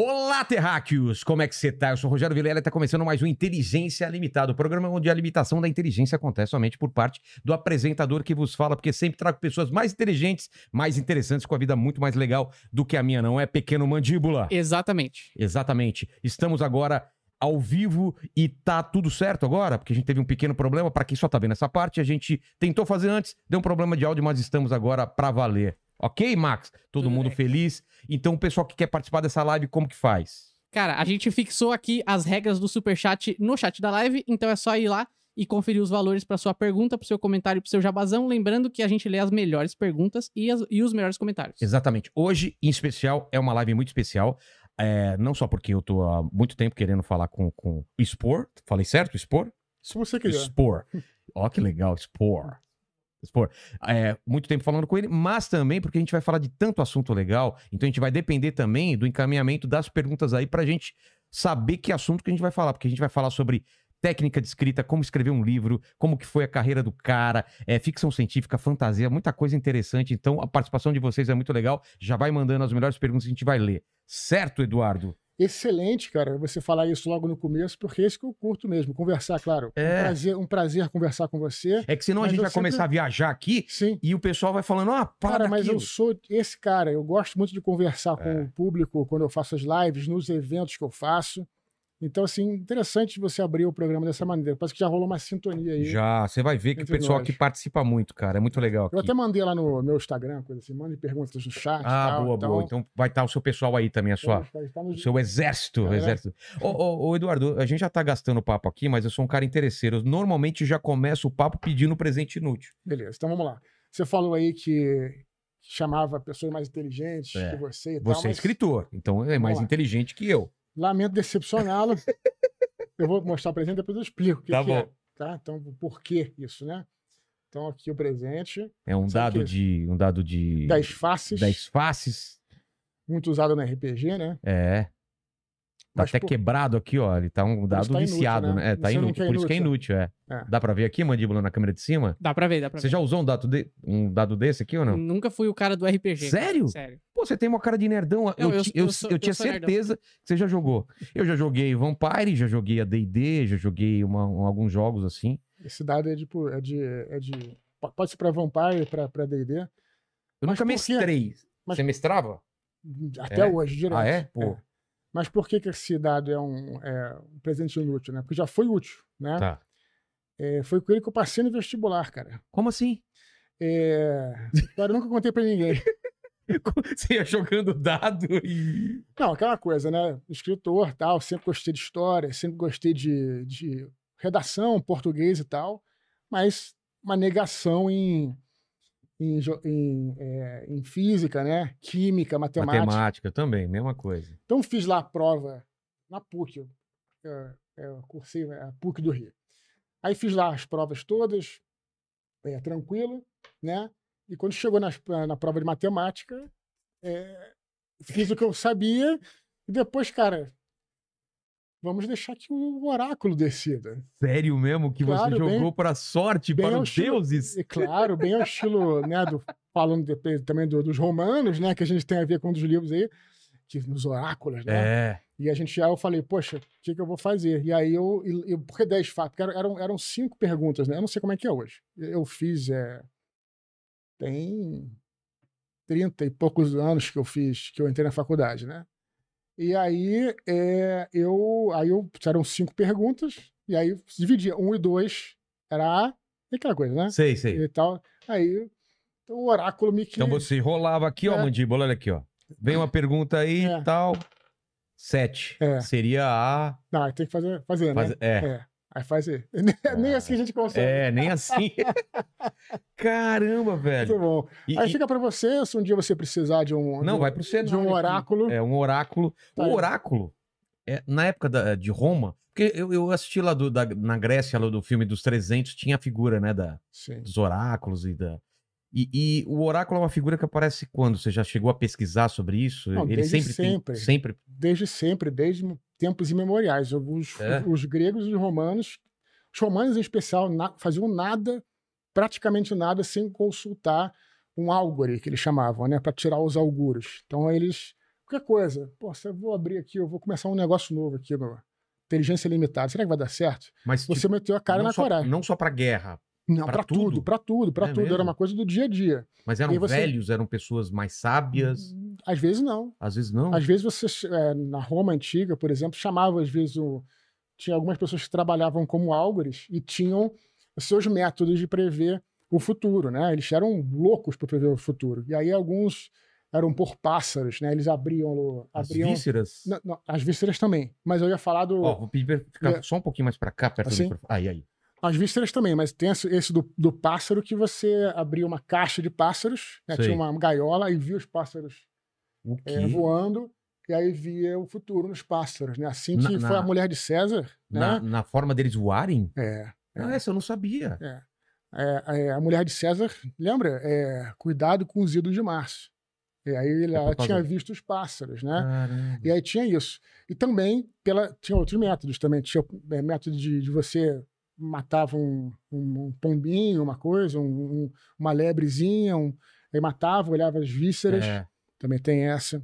Olá, terráqueos! Como é que você tá? Eu sou o Rogério Vilela e está começando mais um Inteligência Limitada, o programa onde a limitação da inteligência acontece somente por parte do apresentador que vos fala, porque sempre trago pessoas mais inteligentes, mais interessantes, com a vida muito mais legal do que a minha, não é, pequeno mandíbula? Exatamente. Exatamente. Estamos agora ao vivo e tá tudo certo agora, porque a gente teve um pequeno problema, para quem só tá vendo essa parte, a gente tentou fazer antes, deu um problema de áudio, mas estamos agora para valer. Ok, Max? Todo Tudo mundo bem. feliz? Então, o pessoal que quer participar dessa live, como que faz? Cara, a gente fixou aqui as regras do Superchat no chat da live, então é só ir lá e conferir os valores para sua pergunta, para seu comentário, para seu jabazão. Lembrando que a gente lê as melhores perguntas e, as- e os melhores comentários. Exatamente. Hoje, em especial, é uma live muito especial. É, não só porque eu tô há muito tempo querendo falar com, com o Spor. Falei certo, Spor? Se você quiser. Spor. Ó, que legal, Spor. Spor. É, muito tempo falando com ele, mas também porque a gente vai falar de tanto assunto legal, então a gente vai depender também do encaminhamento das perguntas aí pra gente saber que assunto que a gente vai falar, porque a gente vai falar sobre técnica de escrita, como escrever um livro, como que foi a carreira do cara, é, ficção científica, fantasia, muita coisa interessante. Então a participação de vocês é muito legal. Já vai mandando as melhores perguntas a gente vai ler. Certo, Eduardo? Excelente, cara, você falar isso logo no começo, porque é isso que eu curto mesmo. Conversar, claro. É. Um, prazer, um prazer conversar com você. É que senão a gente vai sempre- começar a viajar aqui Sim. e o pessoal vai falando, ah, para Cara, mas eu sou esse cara. Eu gosto muito de conversar com É. o público quando eu faço as lives, nos eventos que eu faço. Então, assim, interessante você abrir o programa dessa maneira. Parece que já rolou uma sintonia aí. Já, você vai ver que o pessoal nós. aqui participa muito, cara. É muito legal aqui. Eu até mandei lá no meu Instagram, coisa assim, mande perguntas no chat. Ah, tal, boa, então, boa. Então vai estar o seu pessoal aí também, a sua, tá no- o seu exército. É. exército. Ô, ô, ô, Eduardo, a gente já tá gastando papo aqui, mas eu sou um cara interesseiro. Eu normalmente já começo o papo pedindo presente inútil. Beleza, então vamos lá. Você falou aí que chamava pessoas mais inteligentes É. que você e tal, Você é mas escritor, então é mais lá. inteligente que eu. Lamento decepcioná-lo. eu vou mostrar o presente, depois eu explico o que, Tá que é. bom. Tá? Então, por que isso, né? Então, aqui o presente. É um Sabe dado de. Um dado de. 10 faces, dez faces. muito usado no RPG, né? É. Tá Mas até por- quebrado aqui, ó. Ele tá um dado tá inútil, viciado, né? né? É, tá Você inútil. Por isso que é inútil, é. É. Dá pra ver aqui, mandíbula, na câmera de cima? Dá pra ver, dá pra Você ver. já usou um dado, de- um dado desse aqui ou não? Nunca fui o cara do RPG. cara. Sério? Sério. Pô, você tem uma cara de nerdão. Eu, Não, eu- eu, eu sou- eu eu tinha sou nerdão. certeza que você já jogou. Eu já joguei Vampire, já joguei a D&D, já joguei uma- um- alguns jogos assim. Esse dado é de. É de, é de po- pode ser para Vampire, para DD. Eu Mas nunca mestrei. Mas- Você mestrava? Até É? hoje, direto. Ah, é? Pô. Mas por que, que esse dado é um, é um presente inútil, né? Porque já foi útil, né? Tá. É, foi com ele que eu passei no vestibular, cara. Como assim? É... Cara, eu nunca contei pra ninguém. Você ia jogando dado e... Não, aquela coisa, né? Escritor, tal, sempre gostei de história, sempre gostei de, de redação, português e tal, mas uma negação em, em, em, é, em física, né? Química, matemática. Matemática também, mesma coisa. Então fiz lá a prova na PUC, eu, eu, eu cursei a PUC do Rio. Aí fiz lá as provas todas, é, tranquilo, né? E quando chegou nas- na prova de matemática, é, fiz o que eu sabia e depois, cara, vamos deixar que o oráculo decida. Sério mesmo que Claro, você jogou pra sorte, bem para os estilo- deuses? Claro, bem ao estilo, né, do, falando depois também do- dos romanos, né, que a gente tem a ver com um dos livros aí, que, nos oráculos, né? É. E a gente já eu falei, poxa, o que, que eu vou fazer? E aí eu, e- e- porque 10 fatos, porque eram, eram cinco perguntas, né? Eu não sei como é que é hoje. Eu fiz, é, tem 30 e poucos anos que eu fiz, que eu entrei na faculdade, né? E aí é, eu, aí eu, eram cinco perguntas, e aí dividia, um e dois era A, e aquela coisa, né? Sei, sei. E tal. Aí então, o oráculo me que... Então você rolava aqui, ó, É. mandíbula, olha aqui, ó. Vem uma pergunta aí É. e tal. Sete. É. Seria a... Não, tem que fazer, fazer Faz- né? É. Aí faz aí. Nem assim a gente consegue. É, nem assim. Caramba, velho. Muito bom. E- Aí e- fica pra você, se um dia você precisar de um. de Não, um- vai pro cenário. de um oráculo. É, um oráculo. Tá o oráculo, é, na época da- de Roma, porque eu, eu assisti lá do- da- na Grécia, lá do filme dos 300, tinha a figura, né, da, Sim. dos oráculos e da... E, e o oráculo é uma figura que aparece quando? Você já chegou a pesquisar sobre isso? Não, Ele desde sempre, tem- sempre. sempre. Desde sempre, desde tempos imemoriais. Os, É? os gregos e os romanos, os romanos em especial, na- faziam nada, praticamente nada, sem consultar um álgore, que eles chamavam, né? Para tirar os auguros. Então eles. Qualquer coisa. Pô, eu vou abrir aqui, eu vou começar um negócio novo aqui no Inteligência Limitada. Será que vai dar certo? Mas Você tipo, meteu a cara na só, coragem. não só pra guerra, Não, pra tudo? tudo, pra tudo, pra É tudo. Era uma coisa do dia a dia. mas eram você- velhos, eram pessoas mais sábias. Às vezes não. Às vezes não. Às vezes você, é, na Roma antiga, por exemplo, chamava às vezes o. Tinha algumas pessoas que trabalhavam como álgores e tinham os seus métodos de prever o futuro, né? Eles eram loucos para prever o futuro. E aí alguns eram por pássaros, né? Eles abriam. o- As abriam vísceras. Não, não, as vísceras também. Mas eu ia falar do. Ó, vou pedir pra ficar É. só um pouquinho mais pra cá, perto Assim? do. Aí, aí. As vísceras também, mas tem esse, do, do pássaro que você abria uma caixa de pássaros, né? Tinha uma gaiola e via os pássaros é, voando, e aí via o futuro nos pássaros, né? Assim Na- que foi na- a mulher de César, na, né? na forma deles voarem? É, É. Ah, essa eu não sabia. é. É, é, a mulher de César, lembra? É, cuidado com os ídolos de Márcio. E aí ela por causa- tinha visto os pássaros, né? Caramba. E aí tinha isso. E também pela, tinha outros métodos também. Tinha é, método de, de você matava um, um- um pombinho, uma coisa, um- um- uma lebrezinha, um, aí matava, olhava as vísceras. É, Também tem essa.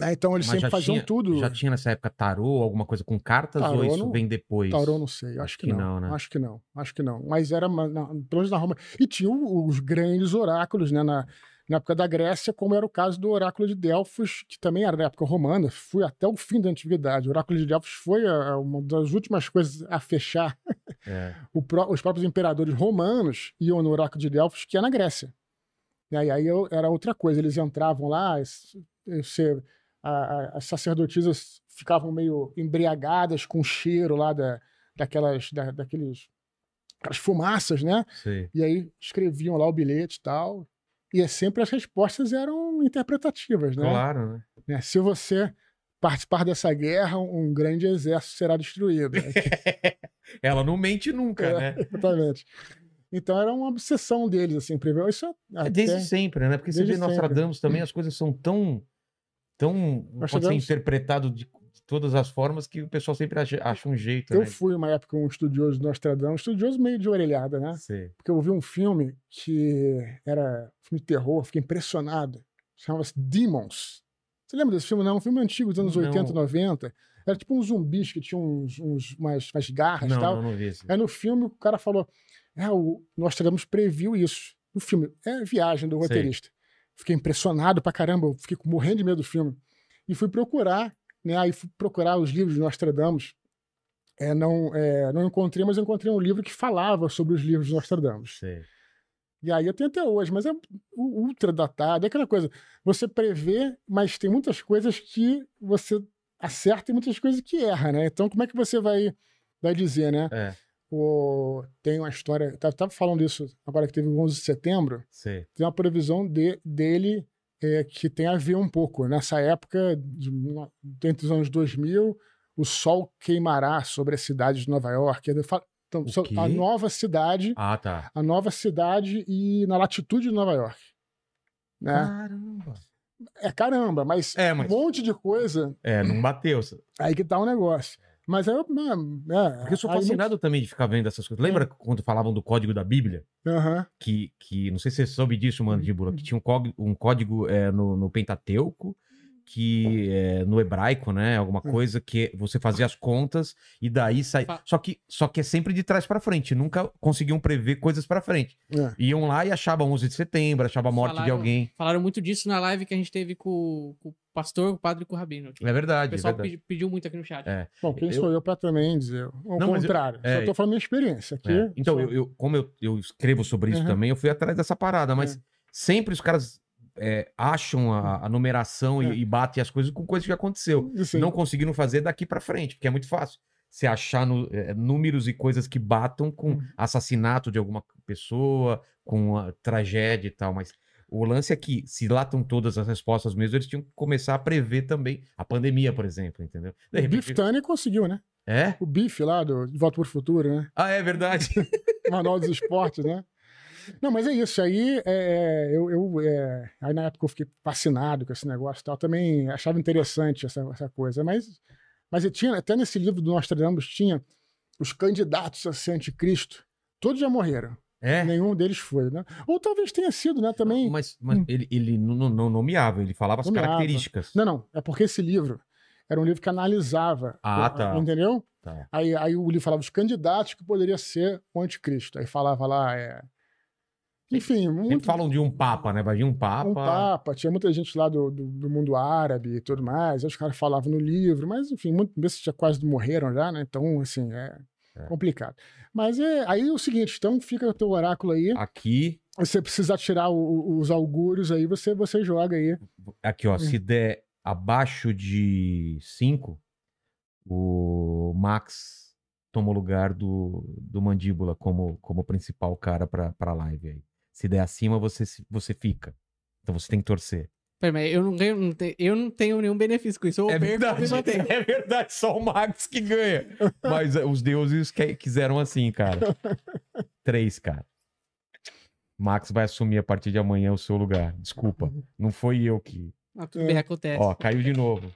Ah, então eles mas sempre faziam tinha, tudo. Já tinha nessa época tarô, alguma coisa com cartas, ou Tarô isso não- vem depois? Taurão, não sei. Acho, Acho que, que não. não, né? Acho que não. Acho que não. Mas era, na, pelo menos na Roma. E tinha os grandes oráculos, né? Na, na época da Grécia, como era o caso do oráculo de Delfos, que também era da época romana, foi até o fim da antiguidade. O oráculo de Delfos foi a- a- uma das últimas coisas a fechar. É. Os próprios imperadores romanos iam no oráculo de Delfos, que é na Grécia. E aí, eu- era outra coisa. Eles entravam lá, você- as sacerdotisas ficavam meio embriagadas com o cheiro lá da, daquelas, da, daqueles, aquelas fumaças, né? Sei. E aí escreviam lá o bilhete e tal. E é sempre as respostas eram interpretativas, né? Claro, né? Né? Se você participar dessa guerra, um grande exército será destruído. Ela não mente nunca, É. né? Exatamente. Então era uma obsessão deles, assim, prever. Isso É até... desde sempre, né? Porque você vê Nostradamus também, as coisas são tão. tão pode ser interpretado de todas as formas que o pessoal sempre acha, um jeito, Eu né? fui uma época um estudioso de Nostradamus, estudioso meio de orelhada, né? Sei. Porque eu vi um filme que era um filme de terror, fiquei impressionado. Chamava-se Demons. Você lembra desse filme? Não, um filme antigo dos anos Não. 80, 90. Era tipo uns zumbis que tinham uns, uns- umas, umas garras e Não, tal. não, não vi esse. Aí no filme o cara falou: É, o Nostradamus previu isso. No filme, é viagem do Sei. roteirista. Fiquei impressionado pra caramba, eu fiquei morrendo de medo do filme. E fui procurar, né? Aí fui procurar os livros de Nostradamus. É, não, é, não encontrei, mas encontrei um livro que falava sobre os livros de Nostradamus. Sei. E aí eu tenho até hoje, mas é ultra datado. É aquela coisa, você prevê, mas tem muitas coisas que você acerta e muitas coisas que erra, né? Então como é que você vai, vai dizer, né? É, O, tem uma história, tava, tava falando isso agora que teve o 11 de setembro, sei. tem uma previsão de, dele é, que tem a ver um pouco. Nessa época, de, entre os anos 2000, o sol queimará sobre a cidade de Nova York. Então, O so- quê? a nova cidade, Ah, tá. a nova cidade e na latitude de Nova York. Né? Caramba. É caramba, mas, É, mas- um monte de coisa, É, não bateu. aí que tá o negócio. Mas eu. É, Porque eu sou aí não- fascinado também de ficar vendo essas coisas. Lembra quando falavam do código da Bíblia? Aham. Que, que não sei se você soube disso, Uhum. Mandíbula, que tinha um código, um código é, no, no Pentateuco, que é, no hebraico, né? Alguma Hum. coisa que você fazia as contas e daí sai. Só que, só que é sempre de trás pra frente. Nunca conseguiam prever coisas pra frente. É. Iam lá e achavam 11 de setembro, achavam a morte de Falaram- alguém. Falaram muito disso na live que a gente teve com, com o pastor, com o padre e com o rabino. aqui. É o verdade, é pessoal verdade. pedi- pediu muito aqui no chat. É. Bom, quem Eu- sou eu para também dizer o Não, mas eu- contrário? é, Só tô falando minha experiência aqui. É. Então, só- eu, eu- como eu, eu escrevo sobre isso Uhum. também, eu fui atrás dessa parada, mas É. sempre os caras é, acham a, a numeração É. e, e batem as coisas com coisas que aconteceu. Aí. Não conseguiram fazer daqui pra frente, porque é muito fácil. Você achar no- é, números e coisas que batam com Uhum. assassinato de alguma pessoa, com a tragédia e tal, mas o lance é que, se lá estão todas as respostas mesmo, eles tinham que começar a prever também a pandemia, por exemplo, entendeu? De O repente- Biff Tannen conseguiu, né? É? O Biff lá do De Volta para o Futuro, né? Ah, é verdade. Manual dos Esportes, né? Não, mas é isso. Aí é, é, eu, eu, é, aí na época eu fiquei fascinado com esse negócio e tal. Também achava interessante essa, essa coisa. Mas, mas tinha, até nesse livro do Nostradamus tinha os candidatos a ser anticristo. Todos já morreram. É. Nenhum deles foi, né? Ou talvez tenha sido, né? Também. Mas, mas Hum. ele, ele não, não- nomeava, ele falava as Nomeava. características. Não, não. É porque esse livro era um livro que analisava. Ah, o- tá. Entendeu? Tá. Aí, aí o livro falava os candidatos que poderia ser o anticristo. Aí falava lá, é. Enfim, Sempre muito, falam de um papa, né? Vai vir um papa. um papa, tinha muita gente lá do, do, do mundo árabe e tudo mais. Os caras falavam no livro, mas enfim, muitos desses já quase morreram já, né? Então, assim, é, É. complicado. Mas é aí é o seguinte, então fica o teu oráculo aí. Aqui, Você precisar tirar o- os augúrios aí, você, você joga aí. aqui, ó. Se der abaixo de 5, o Max toma o lugar do, do Mandíbula como, como principal cara pra, pra live aí. Se der acima, você, você fica. Então você tem que torcer. Pera, mas eu não, ganho, não te- eu não tenho nenhum benefício com isso. Eu É perco, mantenho. É verdade, só o Max que ganha. Mas eh, os deuses que- quiseram assim, cara. Três, cara. Max vai assumir a partir de amanhã o seu lugar. Desculpa. Não foi eu que. Ah, tudo bem, acontece. Ó, caiu de novo.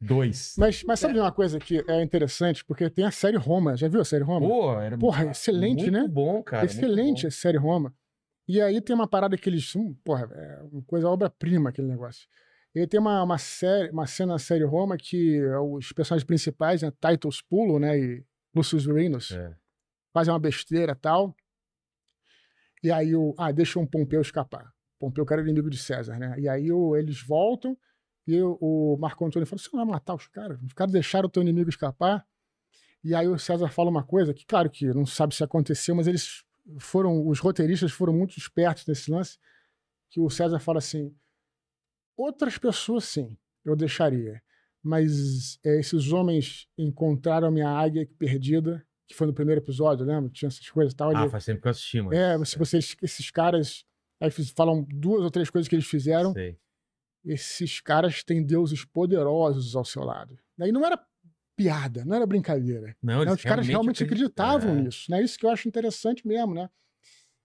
Dois. Mas, mas sabe de uma coisa que é interessante? Porque tem a série Roma. Já viu a série Roma? Pô, era Porra, excelente, muito né? bom, cara. muito Excelente bom. a série Roma. E aí tem uma parada que eles. hum, porra, é uma coisa obra-prima aquele negócio. E aí tem uma, uma, série, uma cena na série Roma que é os personagens principais, né, Titus Pulo, né, e Lucius Renus, É. fazem uma besteira e tal. E aí o. Ah, deixa um Pompeu escapar. Pompeu era inimigo de César, né? E aí o, eles voltam e o, o Marco Antônio fala: você não vai matar os caras? Os caras deixaram o teu inimigo escapar. E aí o César fala uma coisa que, claro que não sabe se aconteceu, mas eles foram, os roteiristas foram muito espertos nesse lance, que o César fala assim: outras pessoas sim, eu deixaria. Mas é, esses homens encontraram a minha águia perdida, que foi no primeiro episódio, lembra? Tinha essas coisas e tal. Ah, ele- faz tempo que eu assisti, mas. é, se vocês, esses caras aí falam duas ou três coisas que eles fizeram, Sei. esses caras têm deuses poderosos ao seu lado. Daí não era piada, não era brincadeira. Não, né? Os caras realmente acreditavam é. nisso. Né? Isso que eu acho interessante mesmo, né?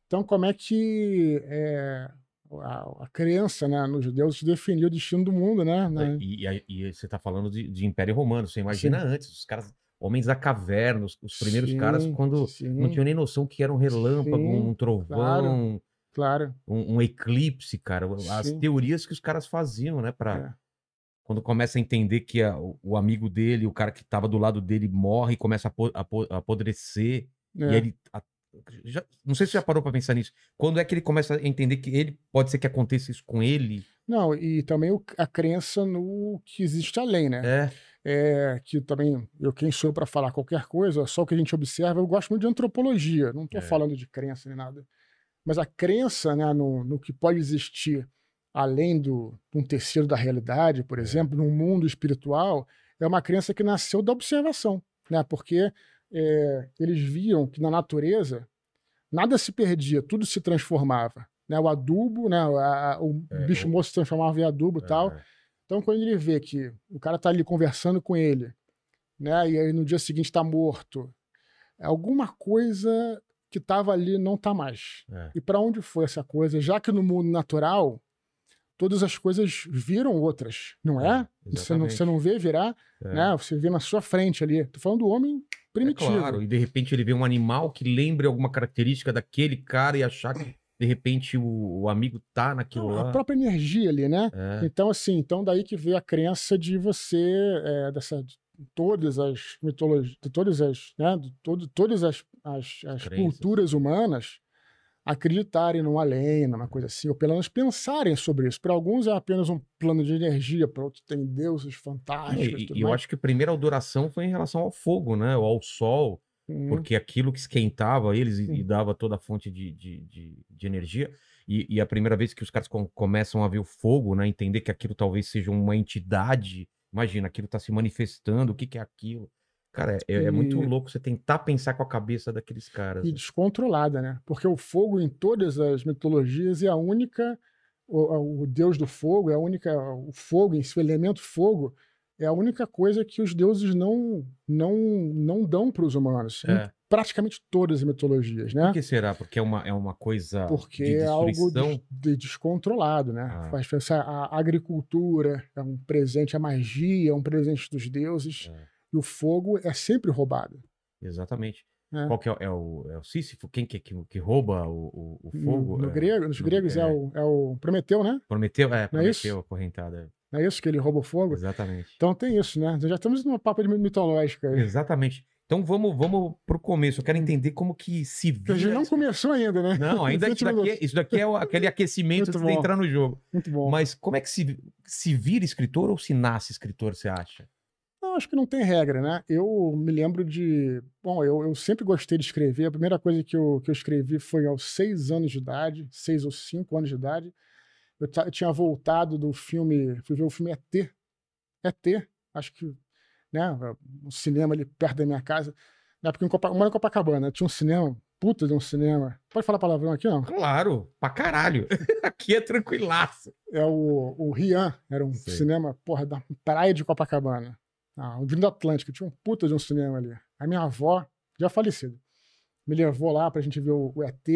Então, como é que é, a, a crença né, nos deuses definiu o destino do mundo, né? né? E, e- e você tá falando de, de Império Romano. Você imagina Sim. antes, os caras, homens da caverna, os, os primeiros caras, Sim, quando sim, não tinham nem noção que era um relâmpago, Sim, um trovão, claro. Claro. um, um eclipse, cara. As teorias que os caras faziam, né? Pra, É. Quando começa a entender que a- o, amigo dele, o cara que tava do lado dele, morre e começa a, po- a a apodrecer. E É. ele. a- já- não sei se você já parou pra pensar nisso. Quando é que ele começa a entender que ele pode ser que aconteça isso com ele? Não, e também o- a crença no que existe além, né? É. é, que também eu quem sou para falar qualquer coisa, só o que a gente observa, eu gosto muito de antropologia, não estou É. falando de crença nem nada. Mas a crença né, no, no que pode existir além do um terceiro da realidade, por exemplo, num mundo espiritual, é uma crença que nasceu da observação, né? Porque é, eles viam que na natureza nada se perdia, tudo se transformava. Né? O adubo, né? a- a- o É, bicho moço se transformava em adubo e tal. É. Então, quando ele vê que o cara tá ali conversando com ele, né? E aí no dia seguinte tá morto, alguma coisa que tava ali não tá mais. É. E para onde foi essa coisa? Já que no mundo natural todas as coisas viram outras, não é? você, não, você não vê virar, É. né? Você vê na sua frente ali. Tô falando do homem primitivo. É claro, e de repente ele vê um animal que lembre alguma característica daquele cara e achar que de repente o, o amigo tá naquilo Não, lá. a própria energia ali, né? É. Então, assim, então daí que veio a crença de você, é, dessa, de todas as mitologias, de todas as, né, de todo, todas as, as, as culturas humanas acreditarem num além, numa coisa assim, ou pelo menos pensarem sobre isso. Para alguns é apenas um plano de energia, para outros tem deuses fantásticos. E, e eu acho que a primeira adoração foi em relação ao fogo, né? Ou ao sol, Hum, porque aquilo que esquentava eles e, e dava toda a fonte de, de, de, de energia. E, e a primeira vez que os caras com- começam a ver o fogo, né? Entender que aquilo talvez seja uma entidade. Imagina, aquilo tá se manifestando, o que, que é aquilo? Cara, é, é muito E- louco você tentar pensar com a cabeça daqueles caras. e descontrolada, né? Porque o fogo em todas as mitologias é a única, o, o deus do fogo é a única, o fogo em si, o elemento fogo é a única coisa que os deuses não não não dão para os humanos. É. praticamente todas as mitologias, né? Por que será? Porque é uma, é uma coisa Porque de é algo des- de descontrolado, né? Ah. Faz pensar a agricultura é um presente, a magia é um presente dos deuses, É. e o fogo é sempre roubado. Exatamente. É. Qual que é, o- é o, é o Sísifo? Quem que, que, que rouba o, o, o No- fogo? no É, grego, nos no- gregos é, é. o, é o Prometeu, né? Prometeu, é, é? Prometeu, acorrentada. Não é isso que ele rouba o fogo? Exatamente. Então tem isso, né? Já estamos numa papo de mitológica. aí. Exatamente. Então vamos, vamos pro começo. Eu quero entender como que se Porque a gente vira. não começou ainda, né? Não, ainda isso 20 daqui, é, isso daqui é o- aquele aquecimento antes de entrar no jogo. Muito bom. Mas como é que se, se vira escritor ou se nasce escritor, você acha? Acho que não tem regra, né? Eu me lembro de. Bom, eu, eu sempre gostei de escrever. A primeira coisa que eu, que eu escrevi foi aos seis anos de idade, seis ou cinco anos de idade. Eu, eu tinha voltado do filme. Fui ver o filme ET. ET, acho que. Né? Um cinema ali perto da minha casa. Na época, eu moro em Copacabana, tinha um cinema, puta de um cinema. Pode falar palavrão aqui, não? Claro, pra caralho. Aqui é tranquilaço. É o, o Rian, era um Sei. cinema, porra, da praia de Copacabana. Ah, o Avenida Atlântica, tinha um puta de um cinema ali. A minha avó, já falecida, me levou lá pra gente ver o, o ET.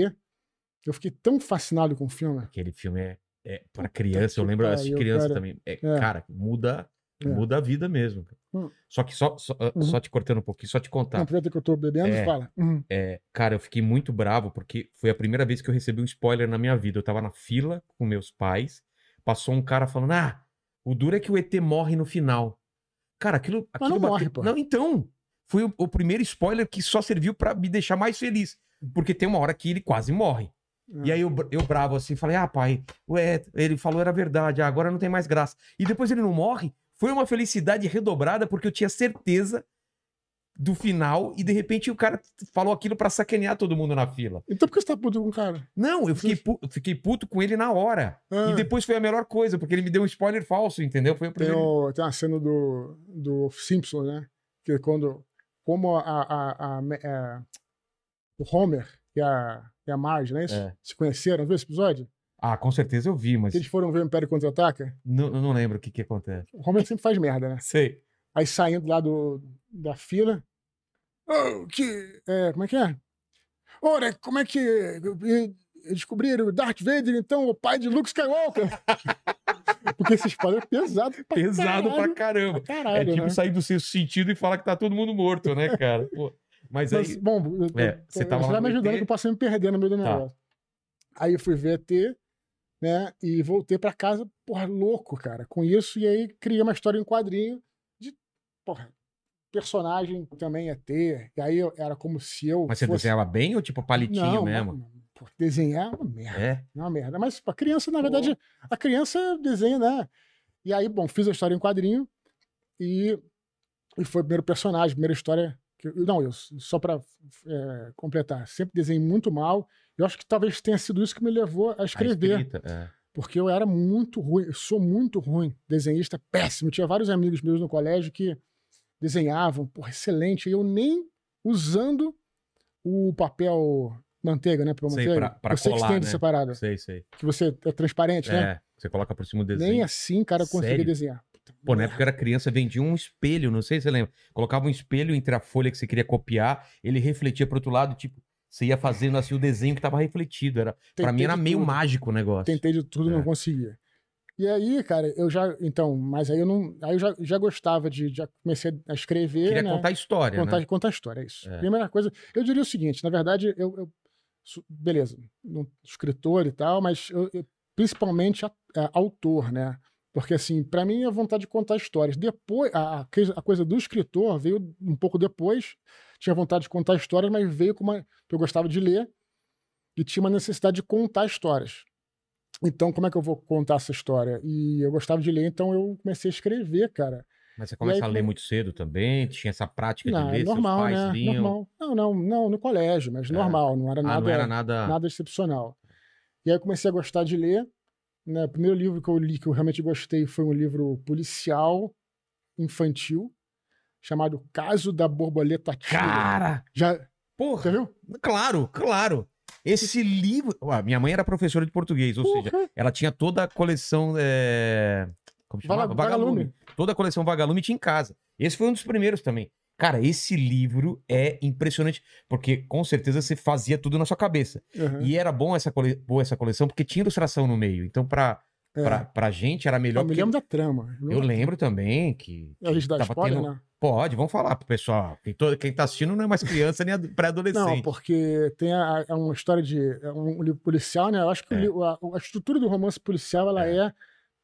Eu fiquei tão fascinado com o filme. Aquele filme é, é para criança, eu lembro, eu assisti criança cara. também. É, É. Cara, muda, É. muda a vida mesmo. Hum. Só que só, só, Uhum. só te cortando um pouquinho, só te contar. Não, aproveita que eu tô bebendo, É. fala. Uhum. É, cara, eu fiquei muito bravo porque foi a primeira vez que eu recebi um spoiler na minha vida. Eu tava na fila com meus pais, passou um cara falando: Ah, o duro é que o ET morre no final. Cara, aquilo. Aquilo não bateu- morre, pô. Não, então. Foi o, o primeiro spoiler que só serviu pra me deixar mais feliz. Porque tem uma hora que ele quase morre. E aí eu, br- eu bravo assim, falei: Ah, pai, ué, ele falou era verdade, ah, agora não tem mais graça. E depois ele não morre. Foi uma felicidade redobrada porque eu tinha certeza do final e de repente o cara falou aquilo pra sacanear todo mundo na fila. Então por que você tá puto com o cara? Não, eu fiquei, pu- eu fiquei puto com ele na hora. Ah, E depois foi a melhor coisa, porque ele me deu um spoiler falso, entendeu? Foi o tem, primeiro. o- tem uma cena do, do Simpson, né? Que quando. Como a, a, a- a- o Homer e a, e a Marge, não é isso? É. Se conheceram, viu esse episódio? Ah, com certeza eu vi, mas Que eles foram ver o Império Contra-Ataca? não, eu não lembro o que que acontece. O Homer sempre faz merda, né? Sei. Aí saindo lá do, da fila. Oh, que. É, como é que é? Ora, como é que. eh, Descobriram o Darth Vader, então, o pai de Luke Skywalker. Porque esse spoiler é pesado pra Pesado caralho, pra caramba. pra É caralho, tipo né? sair do sexto sentido e falar que tá todo mundo morto, né, cara? Pô, Mas aí. Mas, bom, eu- É, você tava você vai me ajudando que eu posso me perder no meio do Tá. negócio. Aí eu fui ver ET, né? E voltei pra casa, porra, louco, cara, com isso. E aí criei uma história em quadrinho porra, personagem também ET. E aí eu- era como se eu. Mas você fosse... desenhava bem ou tipo palitinho não, mesmo? não, desenhar é uma merda. É. É uma merda. Mas a criança, na verdade, a criança desenha, né? E aí, bom, fiz a história em quadrinho e, e foi o primeiro personagem, a primeira história. Que, não, eu, só pra é, completar, sempre desenhei muito mal. Eu acho que talvez tenha sido isso que me levou a A escrever. escrita, é. Porque eu era muito ruim, eu sou muito ruim, desenhista péssimo. Tinha vários amigos meus no colégio que desenhavam, porra, excelente. E eu nem usando o papel manteiga, né? Papel Sei, manteiga. pra- pra que colar, tem né? separado. Sei, sei. Que você é transparente, né? É, você coloca por cima do desenho. Nem assim, cara, eu conseguia Sério? desenhar. Pô, na época eu era criança, vendia um espelho, não sei se você lembra. Colocava um espelho entre a folha que você queria copiar, ele refletia pro outro lado, tipo, você ia fazendo assim o desenho que tava refletido. Era, pra mim era meio tudo. mágico o negócio. Tentei de tudo, É. não conseguia. E aí, cara, eu já. Então, mas aí eu não. Aí eu já, já gostava de. Já comecei a escrever. Queria né? contar história, contar, né? contar a história, é isso. É. Primeira coisa, eu diria o seguinte, na verdade, eu, eu beleza, um escritor e tal, mas eu, eu- principalmente a- a- autor, né? Porque assim, para mim é vontade de contar histórias. Depois, a, a coisa- do escritor veio um pouco depois. Tinha vontade de contar histórias, mas veio com uma eu gostava de ler e tinha uma necessidade de contar histórias. Então, como é que eu vou contar essa história? E eu gostava de ler, então eu comecei a escrever, cara. Mas você começa aí a ler muito cedo também, tinha essa prática Não, de ler, normal, seus pais né? Normal. Não, não, não, no colégio, mas É. normal, não era Ah, nada, não era nada... nada excepcional. E aí eu comecei a gostar de ler. Né? O primeiro livro que eu li que eu realmente gostei foi um livro policial infantil chamado Caso da Borboleta Tigre. Cara! Já, já Porra! viu? Claro, claro! Esse livro... Ué, minha mãe era professora de português, ou seja, ela tinha toda a coleção... é, Como Vala- chamava? Vagalume. Toda a coleção Vagalume tinha em casa. Esse foi um dos primeiros também. Cara, esse livro é impressionante, porque com certeza você fazia tudo na sua cabeça. Uhum. E era bom essa, cole... boa essa coleção, porque tinha ilustração no meio. Então, pra, É. pra, pra gente, era melhor. Eu me porque- lembro da trama. Eu lembro também que. A gente dá spoiler, tendo- né? Pode, vamos falar pro pessoal. Quem, to- quem tá assistindo não é mais criança nem ado- Não, pré-adolescente. porque tem a, é uma história de é um livro policial, né? Eu acho que o É. li- a, a estrutura do romance policial ela é,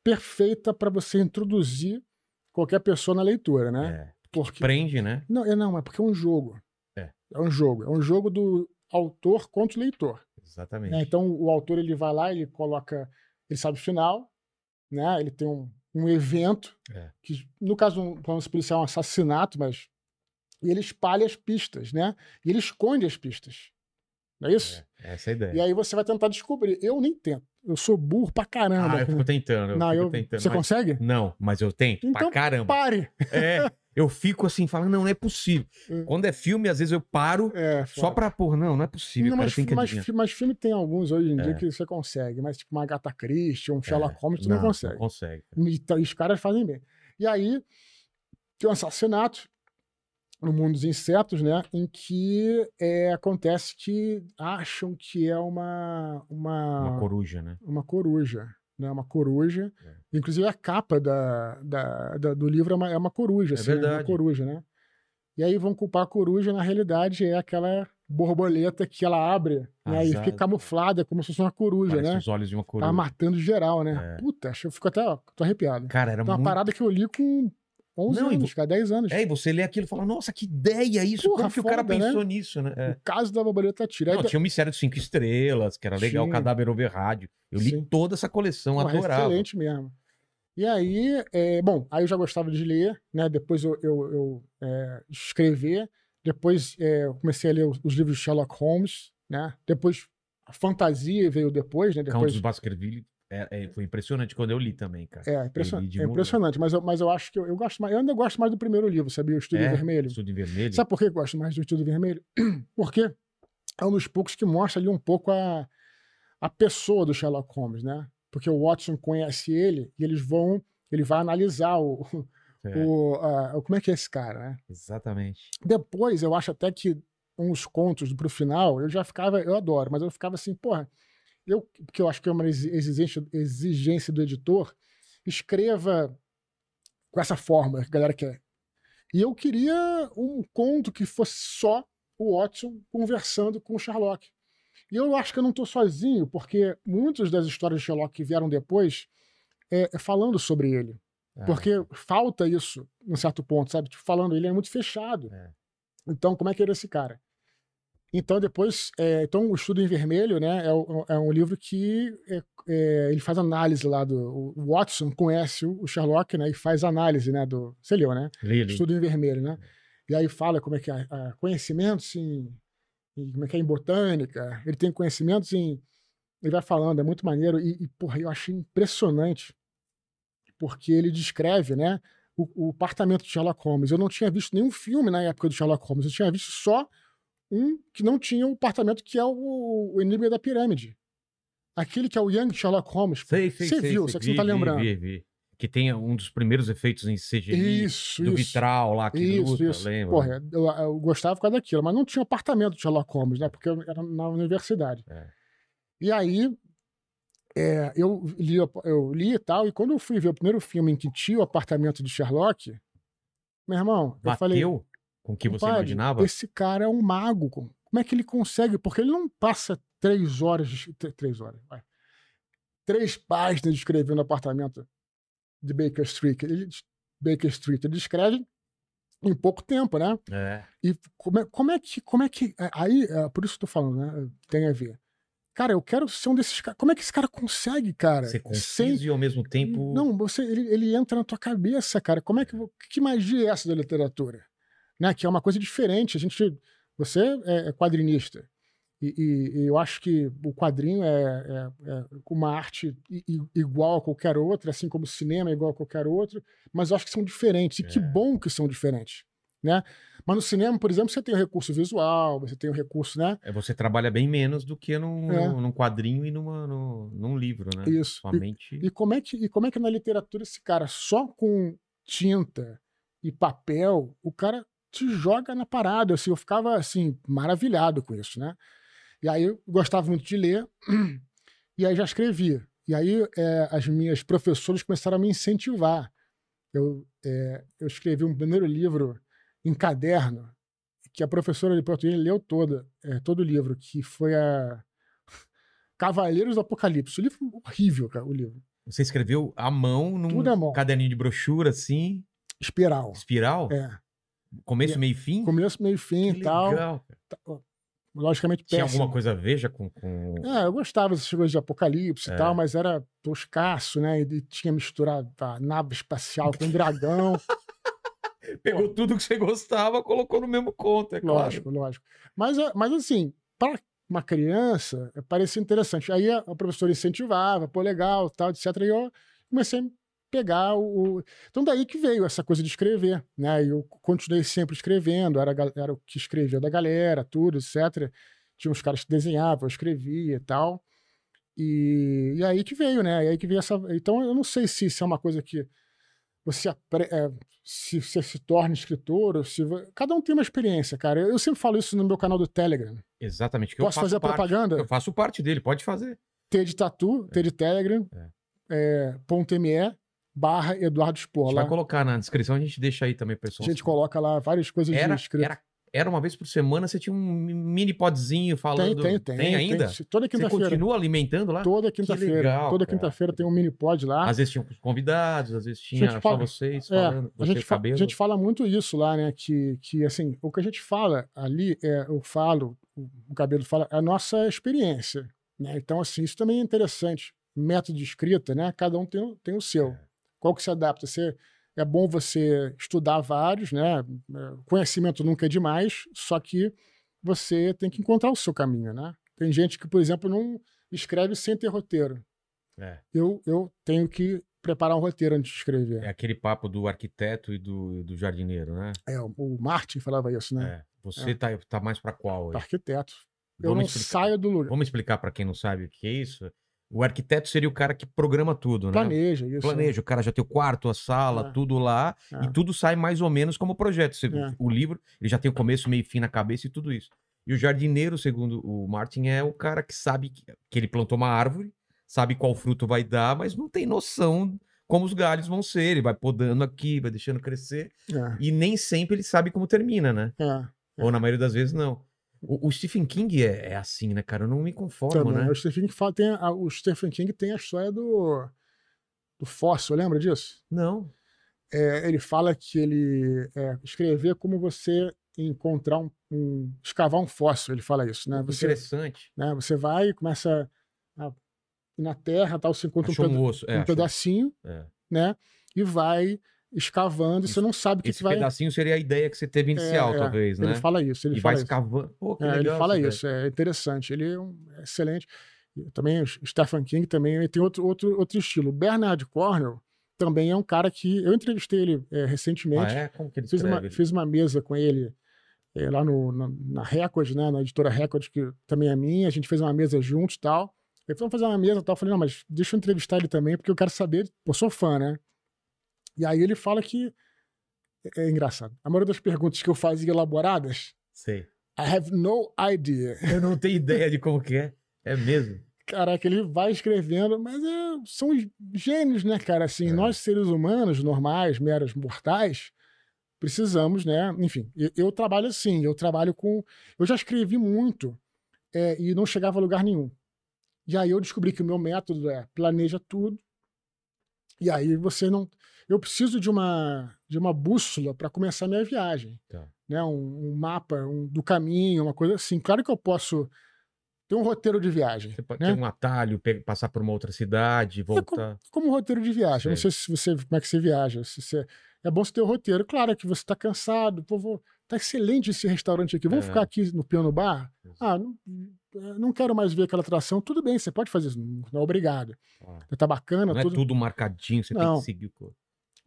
perfeita para você introduzir qualquer pessoa na leitura, né? É, Porque prende, né? não, é não, é porque é um jogo. É. É um jogo, é um jogo do autor contra o leitor. Exatamente. né? Então o autor ele vai lá, ele coloca, ele sabe o final, né? Ele tem um, um evento É. que no caso um romance policial é um assassinato, mas e ele espalha as pistas, né? E ele esconde as pistas. Não é isso? É, essa é a ideia. E aí você vai tentar descobrir. Eu nem tento. Eu sou burro pra caramba. ah, eu fico tentando. Eu não, fico eu, tentando. você mas- consegue? Não, mas eu tento. pra Então, caramba. Pare! É, eu fico assim, falando, não, não é possível. Hum. Quando é filme, às vezes eu paro É, só pra, pôr, não, não é possível. Não, cara, mas, tem mas, mas filme tem alguns hoje em dia É. que você consegue. Mas tipo uma Agatha Christie, um Sherlock É, Holmes, tu não, consegue. Não consegue. E, tá- e os caras fazem bem. E aí, tem um assassinato no mundo dos insetos, né? Em que é, acontece que acham que é uma, uma, Uma coruja, né? uma coruja. Né, uma coruja. Inclusive a capa da, da- da- do livro é uma, é uma coruja. É assim, né, Uma verdade. coruja, né? E aí vão culpar a coruja, na realidade é aquela borboleta que ela abre né, e fica camuflada como se fosse uma coruja, Parece né? os olhos de uma Tá coruja. matando geral, né? É. Puta, acho, eu fico até, ó, tô arrepiado. Cara, era Então, uma muito... parada que eu li com 11 Não, anos, cara, 10 anos. É, e você lê aquilo e fala, nossa, que ideia isso. Porra, Como que o cara foda, né? pensou nisso, né? É. O caso da borboleta tira. Não, tinha o Mistério de Cinco Estrelas, que era legal, o. Cadáver Over Rádio. Eu li Sim. toda essa coleção, Porra, adorava. Excelente mesmo. E aí, é, bom, aí eu já gostava de ler, né? Depois eu, eu, eu, é, escrever. Depois é, eu comecei a ler os, os livros de Sherlock Holmes, né? Depois a fantasia veio depois, né? Count Depois, dos Baskerville é, é, foi impressionante quando eu li também, cara. é, é impressionante. Mas eu, mas eu acho que eu, eu gosto mais. Eu ainda gosto mais do primeiro livro, sabia? O Estúdio É, Vermelho. Estudo Vermelho. Sabe por que eu gosto mais do Estudo Vermelho? Porque é um dos poucos que mostra ali um pouco a, a pessoa do Sherlock Holmes, né? Porque o Watson conhece ele e eles vão, ele vai analisar o, o, a- o- como é que é esse cara, né? Exatamente. Depois eu acho até que uns contos pro final eu já ficava, eu adoro, mas eu ficava assim, porra, eu porque eu acho que é uma exi- exigência, exigência do editor, escreva com essa forma que a galera quer. E eu queria um conto que fosse só o Watson conversando com o Sherlock. E eu acho que eu não estou sozinho, porque muitas das histórias de Sherlock que vieram depois é, é falando sobre ele. Ah, Porque falta isso, em certo ponto, sabe? Tipo, falando, ele é muito fechado. É. Então, como é que era esse cara? Então, depois, é, então, o Estudo em Vermelho, né, é, é um livro que é, é, ele faz análise lá do... O Watson conhece o Sherlock, né, e faz análise, né, do... Você leu, né? Li. Estudo em Vermelho, né? E aí fala como é que é a, conhecimentos em, em- como é que é em botânica, ele tem conhecimentos em... Ele vai falando, é muito maneiro. E, e porra, eu achei impressionante porque ele descreve, né, o, o apartamento de Sherlock Holmes. Eu não tinha visto nenhum filme na época do Sherlock Holmes, eu tinha visto só um que não tinha o apartamento que é o, o Enigma da Pirâmide. Aquele que é o Young Sherlock Holmes. Sei, sei, Você sei, viu, sei. só que você Vi, não tá vi, lembrando. Vi, vi. Que tem um dos primeiros efeitos em CGI Isso, do isso. vitral lá que Isso, luta, isso. lembra? Porra, eu, eu gostava por causa daquilo, mas não tinha apartamento de Sherlock Holmes, né? Porque eu era na universidade. É. E aí, é, eu, li, eu li e tal, e quando eu fui ver o primeiro filme em que tinha o apartamento do Sherlock, meu irmão, eu Bateu falei. Com o que você "Compadre, imaginava? Esse cara é um mago. com- Como é que ele consegue? Porque ele não passa três horas. de- Três horas, vai. Três páginas descrevendo o apartamento de Baker Street. Ele, Baker Street. Ele descreve em pouco tempo, né? É. E como é, como é que. Como é que é, aí, é, por isso que eu tô falando, né? Tem a ver. Cara, eu quero ser um desses caras. Como é que esse cara consegue, cara? Ser Sem- conciso e ao mesmo tempo. não, você, ele, ele entra na tua cabeça, cara. Como é que, que magia é essa da literatura? Né? Que é uma coisa diferente. A gente, você é, é quadrinista. E, e- e eu acho que o quadrinho é, é- é uma arte igual a qualquer outra, assim como o cinema é igual a qualquer outro, mas eu acho que são diferentes. E que É. bom que são diferentes. né? Mas no cinema, por exemplo, você tem o recurso visual, você tem o recurso, né? É, você trabalha bem menos do que num, É. num quadrinho e numa, no- num livro, né? Isso. E-. E como, é que, e como é que na literatura esse cara só com tinta e papel, o cara te joga na parada. Assim, eu ficava assim, maravilhado com isso, né? E aí eu gostava muito de ler, e aí já escrevia. E aí é, as minhas professoras começaram a me incentivar. Eu, é, eu escrevi um primeiro livro em caderno, que a professora de português leu toda, é, todo o livro, que foi a Cavaleiros do Apocalipse. O livro horrível, cara, o livro. Você escreveu à mão num Tudo à mão. caderninho de brochura, assim, Espiral. espiral? É. Começo, meio fim? Começo, meio, fim e tal. legal. Tá- Logicamente Tinha péssimo. alguma coisa a ver já com. com... É, eu gostava dessas coisas de apocalipse É. e tal, mas era toscaço, né? E tinha misturado a nave espacial com dragão. Pegou tudo que você gostava, colocou no mesmo conto, é claro. lógico, lógico. Mas, é- mas assim, para uma criança, é, parecia interessante. Aí a, a professora incentivava, pô, legal, tal, etc. E eu comecei a pegar o. Então, daí que veio essa coisa de escrever, né? Eu continuei sempre escrevendo, era, era o que escrevia da galera, tudo, etc. Tinha uns caras que desenhavam, eu escrevia e tal. E, e aí que veio, né? E aí que veio essa. Então, eu não sei se isso é uma coisa que você apre- é, se você se torna escritor, ou se cada um tem uma experiência, cara. Eu sempre falo isso no meu canal do Telegram. Exatamente. que eu Posso fazer a parte. propaganda? Eu faço parte dele, pode fazer. T de Tatu, T de Telegram, é, ponto .me, barra Eduardo A Spor. gente Lá vai colocar na descrição, a gente deixa aí também, a pessoal. gente coloca lá várias coisas era, de era, era uma vez por semana, você tinha um mini podzinho tem, falando. tem, tem. ainda? tem. Toda Você quinta-feira. continua alimentando lá? Toda quinta-feira. Toda quinta-feira tem um mini pod lá. Às vezes tinha os convidados, às vezes tinha gente só fala- vocês É, falando. a Você gente, cabelo. a gente fala muito isso lá, né? Que, que assim, o que a gente fala ali, é, eu falo, o cabelo fala, é a nossa experiência. Né? Então, assim, isso também é interessante. Método de escrita, né? Cada um tem, o- tem o seu. É. Qual que se adapta? Você, é bom você estudar vários, né? É, Conhecimento nunca é demais, só que você tem que encontrar o seu caminho, né? Tem gente que, por exemplo, não escreve sem ter roteiro. É, Eu, eu tenho que preparar um roteiro antes de escrever. é aquele papo do arquiteto e do, do jardineiro, né? É, o- o Martin falava isso, né? É. Você Tá, tá mais pra qual? aí? Arquiteto. Eu Vamos não explicar. saio do lugar. Vamos explicar pra quem não sabe o que é isso? O arquiteto seria o cara que programa tudo, né? Planeja isso. Planeja, o cara já tem o quarto, a sala, É. tudo lá, É. e tudo sai mais ou menos como projeto. Você- É. O livro, ele já tem o começo, meio e fim na cabeça e tudo isso. E o jardineiro, segundo o Martin, é o cara que sabe que, que ele plantou uma árvore, sabe qual fruto vai dar, mas não tem noção como os galhos vão ser. Ele vai podando aqui, vai deixando crescer, É, e nem sempre ele sabe como termina, né? é. Ou na maioria das vezes não. O, o Stephen King é, é assim, né, cara? Eu não me conformo, Também. né? O, Stephen King fala, tem a- o Stephen King tem a história do, do fóssil, lembra disso? Não. É, ele fala que ele é, escrever como você encontrar um, um- escavar um fóssil, ele fala isso, né? Você, Interessante. né, você vai e começa a na terra, tal, você encontra um, Achou peda- um osso. É, um pedacinho, é. né? E vai escavando, você não sabe o que, Esse que vai. pedacinho seria a ideia que você teve inicial, É, é. talvez, né? Ele fala isso, ele e fala vai isso. escavando. Pô, É, legal ele fala isso, é interessante. Ele é um é excelente. Também o Stephen King também ele tem outro, outro, outro estilo. Bernard Cornell também é um cara que eu entrevistei ele é, ideia. recentemente. Ah, é? Como que ele fiz, escreve? uma, fiz uma mesa com ele é, lá no, na, na Record, né, na editora Record, que também é minha. A gente fez uma mesa juntos e tal. Ele falou, vamos fazer uma mesa e tal. Eu falei, não, mas deixa eu entrevistar ele também, porque eu quero saber. Pô, sou fã, né? E aí ele fala que. É, é engraçado. A maioria das perguntas que eu fazia elaboradas, Sei. I have no idea. Eu não tenho ideia de como que é. É mesmo? Caraca, ele vai escrevendo, mas é, são gênios, né, cara? Assim, É. nós seres humanos, normais, meros mortais, precisamos, né? Enfim, eu, eu trabalho assim, eu trabalho com. Eu já escrevi muito é, e não chegava a lugar nenhum. E aí eu descobri que o meu método é planeja tudo. E aí você não. Eu preciso de uma, de uma bússola para começar a minha viagem. Tá. Né? Um, um mapa um- do caminho, uma coisa assim. Claro que eu posso ter um roteiro de viagem. Você pode né? ter um atalho, passar por uma outra cidade, voltar. como um roteiro de viagem. Eu Não Sei. sei se você, como é que você viaja. Se você, é bom você ter o roteiro. Claro que você está cansado. Pô, vou, tá excelente esse restaurante aqui. Vamos É. ficar aqui no piano bar? Ah, não, não quero mais ver aquela atração. Tudo bem, você pode fazer isso. Não é obrigado. Ah. Tá bacana, Não é tudo. tudo marcadinho, você tem Não. que seguir o. co-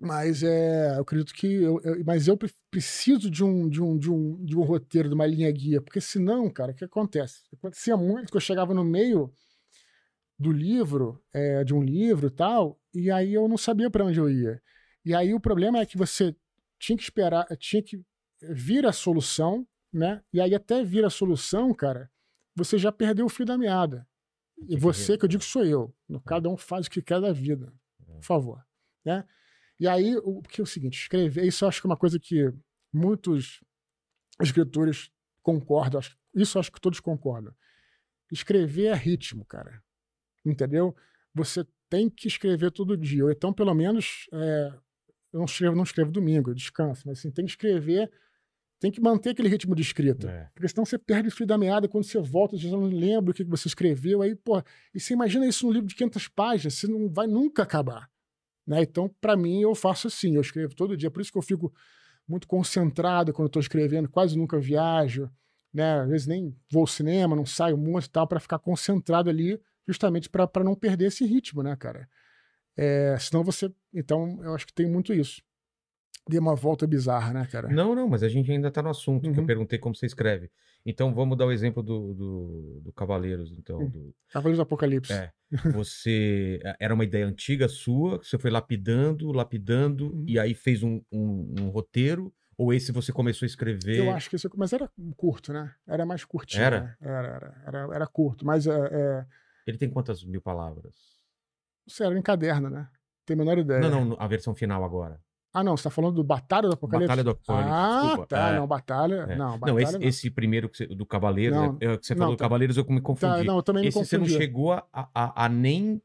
Mas é, eu acredito que. Eu, eu- mas eu pre- preciso de um, de, um, de, um, de um roteiro, de uma linha guia, porque senão, cara, o que acontece? Acontecia muito que eu chegava no meio do livro, é, de um livro e tal, e aí eu não sabia para onde eu ia. E aí o problema é que você tinha que esperar, tinha que vir a solução, né? E aí até vir a solução, cara, você já perdeu o fio da meada. E você, que eu digo sou eu. Cada um faz o que quer da vida, por favor. Né? E aí, o que é o seguinte, escrever, isso eu acho que é uma coisa que muitos escritores concordam, acho- isso eu acho que todos concordam. Escrever é ritmo, cara. Entendeu? Você tem que escrever todo dia, ou então, pelo menos, é, eu não escrevo, não escrevo domingo, eu descanso, mas assim, tem que escrever, tem que manter aquele ritmo de escrita. É. Porque senão você perde o fio da meada quando você volta, você já não lembra o que que você escreveu. Aí, pô, e você imagina isso num livro de 500 páginas, você não vai nunca acabar. Né? Então, para mim, eu faço assim, eu escrevo todo dia. Por isso que eu fico muito concentrado quando estou escrevendo, quase nunca viajo, né? Às vezes nem vou ao cinema, não saio muito e tal, para ficar concentrado ali, justamente para não perder esse ritmo, né, cara? É, senão você. Então, eu acho que tem muito isso. Dei uma volta bizarra, né, cara? Não, não, mas a gente ainda tá no assunto, que eu Uhum. perguntei como você escreve. Então vamos dar o exemplo do, do, do Cavaleiros, então. Hum. do- Cavaleiros do Apocalipse. É. Você. Era uma ideia antiga sua, que você foi lapidando, lapidando, Uhum. e aí fez um, um- um roteiro? Ou esse você começou a escrever? Eu acho que isso. Mas era curto, né? Era mais curtinho. Era? né? Era, era, era, era curto. Mas é, é, Ele tem quantas mil palavras? não sei, era em caderno, né? Tem a menor ideia. Não, não, a versão final agora. Ah, não, você tá falando do Batalha do Apocalipse? Batalha do Apocalipse, Ah, desculpa. tá. É. Não, Batalha. É. Não, Batalha Não, esse, não. esse primeiro você- do Cavaleiros, Não, é- é, que você falou do tá. Cavaleiros, eu me Tá, confundi. não, eu também esse me você não chegou a, a- a nem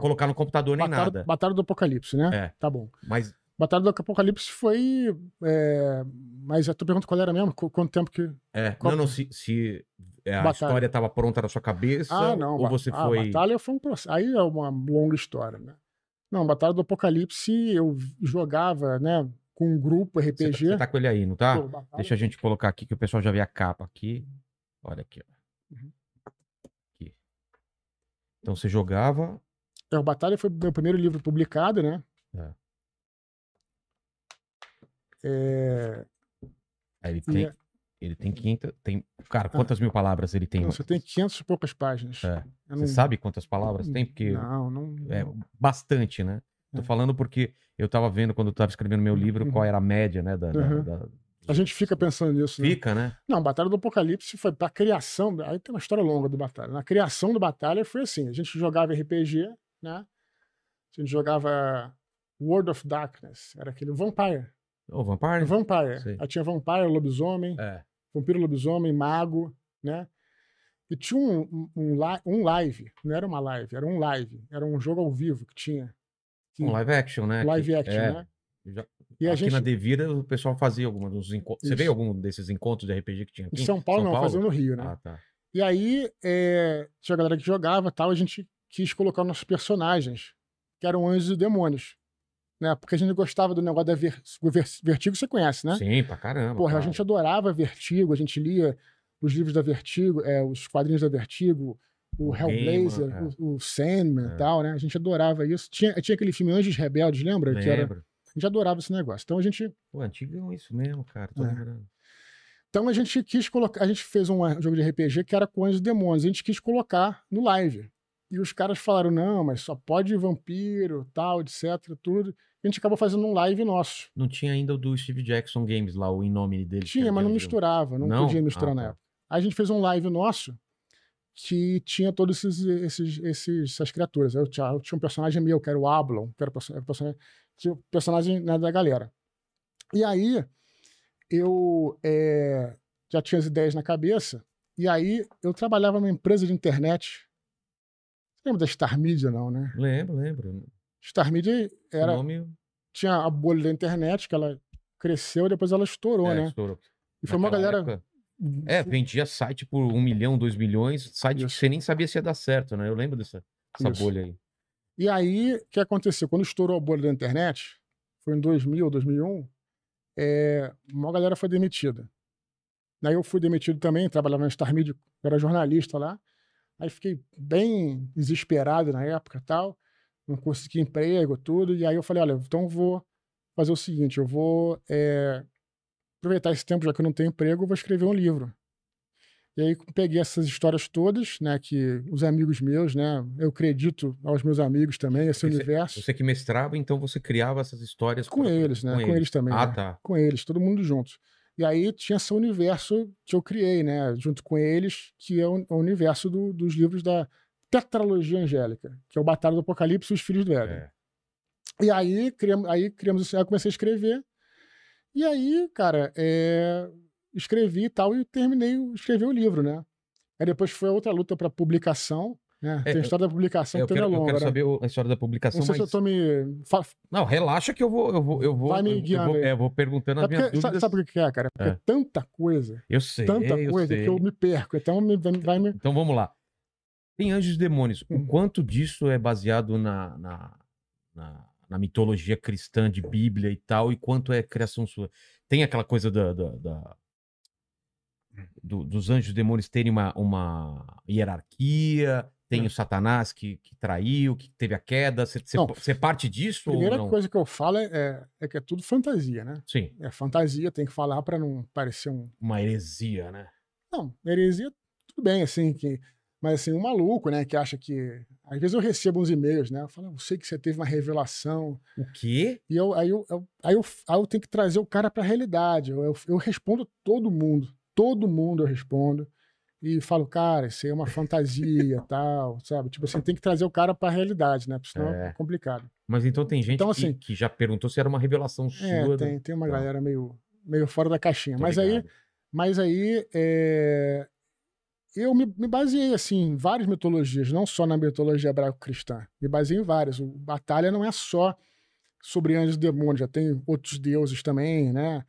colocar no computador nem Batalha, nada. Batalha do Apocalipse, né? É. Tá bom. Mas Batalha do Apocalipse foi. é, Mas a tua pergunta qual era mesmo? Qu- Quanto tempo que. É, Qual- não, não, se, se é, a Batalha. história estava pronta na sua cabeça, Ah, não. ou você ah, foi... Batalha foi um processo. Aí é uma longa história, né? Não, Batalha do Apocalipse eu jogava, né? Com um grupo RPG. você tá com ele aí, não tá? Pô, Deixa a gente colocar aqui, que o pessoal já vê a capa aqui. Olha aqui, ó. Uhum. Aqui. Então você jogava... É, o Batalha foi meu primeiro livro publicado, né? É. É, Aí ele tem, é- ele tem 500... Tem, cara, quantas mil palavras ele tem? não, você tem 500 e poucas páginas. É. Eu Você não- sabe quantas palavras tem? Porque Não, não. é não. bastante, né? Tô É. falando porque eu tava vendo quando eu tava escrevendo meu livro qual Uhum. era a média, né? Da, da- Uhum. da- A gente fica pensando nisso. né? Fica, né? Não, Batalha do Apocalipse foi pra criação. Aí tem uma história longa do Batalha. Na criação do Batalha foi assim: a gente jogava RPG, né? A gente jogava World of Darkness, era aquele Vampire. Ô, Vampire? Vampire. Sei. Aí tinha Vampire, lobisomem, É. vampiro, lobisomem, mago, né? E tinha um, um, um li- live, não era uma live, era um live, era um jogo ao vivo que tinha. Que- Um live action, né? live action, é, né? já- E a aqui gente, na Devira o pessoal fazia alguma dos encontros. Você veio algum desses encontros de RPG que tinha aqui? em São Paulo, não, fazia no Rio, né? Ah, tá. E aí, é, tinha a galera que jogava tal, a gente quis colocar nossos personagens, que eram anjos e demônios. Né? Porque a gente gostava do negócio da ver, Vertigo, você conhece, né? Sim, pra caramba. Porra, a cara. gente adorava Vertigo, a gente lia os livros da Vertigo, é, os quadrinhos da Vertigo, o, O Hellblazer, Gaiman, é. o, o Sandman É. e tal, né? A gente adorava isso. Tinha, tinha aquele filme Anjos Rebeldes, lembra? Que era, Lembro. a gente adorava esse negócio. Então a gente Pô, antigão isso mesmo, cara. Tô É. lembrando. Então a gente quis colocar, a gente fez um jogo de RPG que era com anjos e demônios, a gente quis colocar no live. E os caras falaram: "Não, mas só pode vampiro, tal, etc, tudo". A gente acabou fazendo um live nosso. Não tinha ainda o do Steve Jackson Games lá, o em nome dele. Tinha, mas não de- misturava, não, Não? podia misturar Ah, na época. Aí a gente fez um live nosso que tinha todos esses, esses, esses- essas criaturas. Eu tinha, eu tinha um personagem meu, que era o Ablon, que era o personagem, tinha o personagem né, da galera. E aí eu eh, já tinha as ideias na cabeça, e aí eu trabalhava numa empresa de internet. Você lembra da Star Media, não, né? Lembro, lembro. Star Media era, nome tinha a bolha da internet, que ela cresceu e depois ela estourou, é, né? estourou. E foi uma galera. época, É, vendia site por um milhão, dois milhões, site que Isso. você nem sabia se ia dar certo, né? Eu lembro dessa, bolha aí. E aí, o que aconteceu? Quando estourou a bolha da internet, foi em 2000, 2001, é, uma galera foi demitida. Aí eu fui demitido também, trabalhava na Star Media, era jornalista lá. Aí fiquei bem desesperado na época tal, não consegui emprego, tudo. E aí eu falei, olha, então eu vou fazer o seguinte: eu vou é, aproveitar esse tempo, já que eu não tenho emprego, eu vou escrever um livro. E aí peguei essas histórias todas, né, que os amigos meus, né, eu acredito aos meus amigos também, esse Você- universo. Você que mestrava, então você criava essas histórias Com pra- eles, né? Com, eles. também. Ah, né? tá. Com eles, todo mundo junto. E aí tinha esse universo que eu criei, né? Junto com eles, que é o, o universo do- dos livros da tetralogia angélica, que é o Batalha do Apocalipse e os Filhos do Éden. É. E aí criamos, aí criamos isso, aí eu comecei a escrever. E aí, cara, é, escrevi e tal, e terminei, escrevi o livro, né? Aí depois foi outra luta para publicação, né? É, Tem a história da publicação Eu que quero, é eu longa, quero né? saber o- a história da publicação, Não sei mas... se eu tô me. Não, relaxa que eu vou, eu vou, eu vou, Vai me eu- eu guiando vou, é, eu vou perguntando É as minhas porque, sabe, dúvidas. sabe por que é, cara? Porque É. é tanta coisa, Eu sei, tanta eu coisa sei. que eu me perco. Então me, vai me. Então vamos lá. Tem anjos e demônios. O Hum. quanto disso é baseado na, na, na, na mitologia cristã de Bíblia e tal, e quanto é criação sua? Tem aquela coisa da, da- da- do- dos anjos e demônios terem uma, uma hierarquia, tem Hum. o Satanás que, que traiu, que teve a queda. Você- você parte disso A primeira coisa que eu falo é, é, é que é tudo fantasia, né? Sim, É fantasia, tem que falar pra não parecer um. uma heresia, né? Não, heresia, tudo bem, assim, que. Mas assim, um maluco, né, que acha que. Às vezes eu recebo uns e-mails, né? Eu falo, eu sei que você teve uma revelação. O quê? E eu, aí, eu, eu- aí, eu, aí eu tenho que trazer o cara pra realidade. Eu, eu, eu respondo todo mundo. Todo mundo eu respondo. E falo, cara, isso aí é uma fantasia tal, sabe? Tipo assim, tem que trazer o cara pra realidade, né? Porque senão é, É. complicado. Mas então tem gente Então, que, assim- que já perguntou se era uma revelação sua. É, tem, tem uma Tá. galera meio, meio fora da caixinha. Tô Mas aí, mas aí é, eu me, me baseei assim, em várias mitologias, não só na mitologia hebraico-cristã. Me baseei em várias. O Batalha não é só sobre anjos e demônios, já tem outros deuses também, né?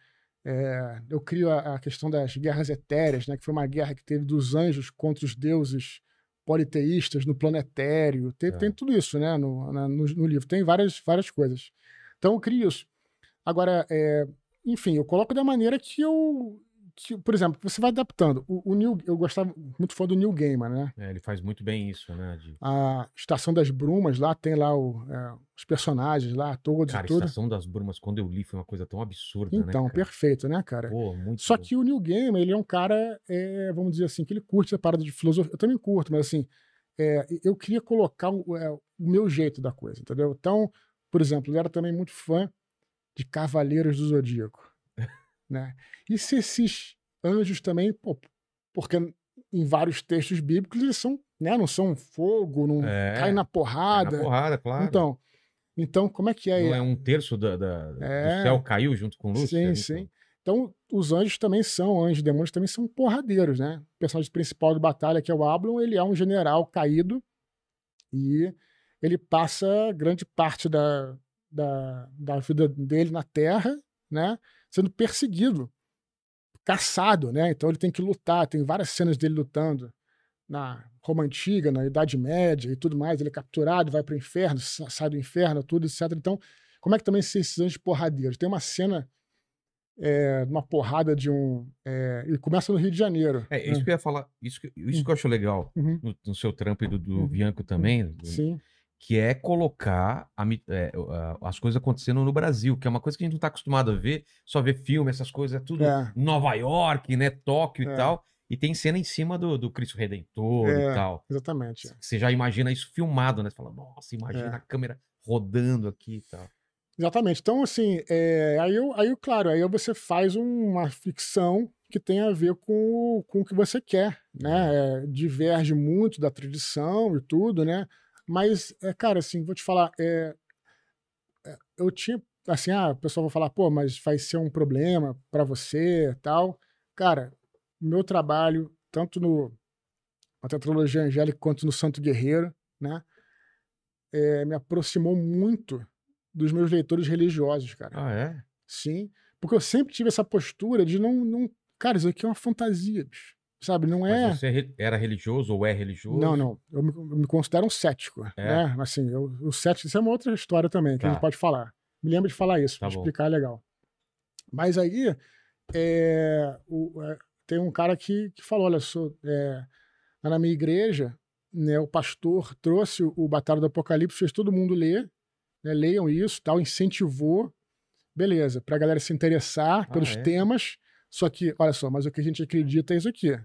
É, eu crio a, a questão das guerras etéreas, né? Que foi uma guerra que teve dos anjos contra os deuses politeístas no planetério. Tem, É. tem tudo isso, né? No, na- no, no livro. Tem várias, várias coisas. Então eu crio isso. Agora, é, enfim, eu coloco da maneira que eu. Que, por exemplo, você vai adaptando. O, o Neil, eu gostava muito fã do Neil Gaiman, né? É, ele faz muito bem isso, né? De... A Estação das Brumas, lá tem lá o, é, os personagens lá, todos Cara, e tudo. Estação das Brumas, quando eu li, foi uma coisa tão absurda, né? Então, cara? perfeito, né, cara? Pô, muito Só bom. que o Neil Gaiman, ele é um cara, é, vamos dizer assim, que ele curte essa parada de filosofia. Eu também curto, mas assim, é, eu queria colocar o, é, o meu jeito da coisa, entendeu? Então, por exemplo, eu era também muito fã de Cavaleiros do Zodíaco, né? E se esses anjos também, pô, porque em vários textos bíblicos eles são, né, não são fogo, não É, cai na porrada. na porrada, claro. Então, então, como é que é? Não é um terço da, da- É. do céu caiu junto com Lúcifer? Sim, então. sim. Então, os anjos também são, anjos e demônios também são porradeiros, né? O personagem principal de batalha, que é o Ablon, ele é um general caído e ele passa grande parte da, da, da vida dele na Terra, né? Sendo perseguido, caçado, né? Então ele tem que lutar, tem várias cenas dele lutando na Roma Antiga, na Idade Média e tudo mais. Ele é capturado, vai para o inferno, sa- sai do inferno, tudo, etc. Então, como é que também são esses anjos porradeiros? Tem uma cena, é, uma porrada de um. é, e começa no Rio de Janeiro. É, isso né? que eu ia falar, isso que, isso que eu acho legal Uhum, no, no seu trampo e do, do Uhum. Bianco também, do- Sim, que é colocar a é, as coisas acontecendo no Brasil, que é uma coisa que a gente não tá acostumado a ver, só ver filme, essas coisas, é tudo É. Nova York, né, Tóquio É. e tal, e tem cena em cima do, do Cristo Redentor É. e tal. exatamente. Você já imagina isso filmado, né? Você fala, nossa, imagina É. a câmera rodando aqui e tal. Exatamente. Então, assim, é, aí, eu, aí, claro, aí você faz uma ficção que tem a ver com, o- com o que você quer, né? É, diverge muito da tradição e tudo, né? Mas, é, cara, assim, vou te falar, é, eu tinha, assim, ah, o pessoal vai falar, pô, mas vai ser um problema para você tal. Cara, o meu trabalho, tanto no na tetralogia angélica quanto no Santo Guerreiro, né? é, me aproximou muito dos meus leitores religiosos, cara. Ah, é? Sim, porque eu sempre tive essa postura de não, não cara, isso aqui é uma fantasia, bicho. Sabe, não é. Mas você re- era religioso ou é religioso? Não, não. Eu me, eu me considero um cético. É? Né? Assim, eu, o cético, isso é uma outra história também, que a Tá. gente pode falar. Me lembra de falar isso, Tá pra bom. explicar é legal. Mas aí, é, o- é, tem um cara que, que falou: olha, sou, é, lá na minha igreja, né, o pastor trouxe o, o Batalha do Apocalipse, fez todo mundo ler, né, leiam isso, tal, incentivou. beleza, pra galera se interessar Ah, pelos é? temas. Só que, olha só, mas o que a gente acredita é isso aqui.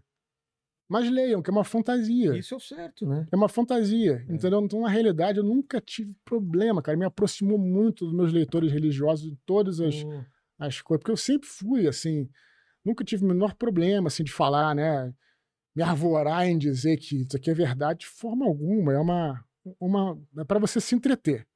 Mas leiam, que é uma fantasia. Isso é o certo, né? É uma fantasia, É. entendeu? Então, na realidade, eu nunca tive problema, cara. Me aproximou muito dos meus leitores religiosos de todas as, Pô, as coisas, porque eu sempre fui, assim, nunca tive o menor problema, assim, de falar, né? Me arvorar em dizer que isso aqui é verdade de forma alguma. É uma. uma é para você se entreter,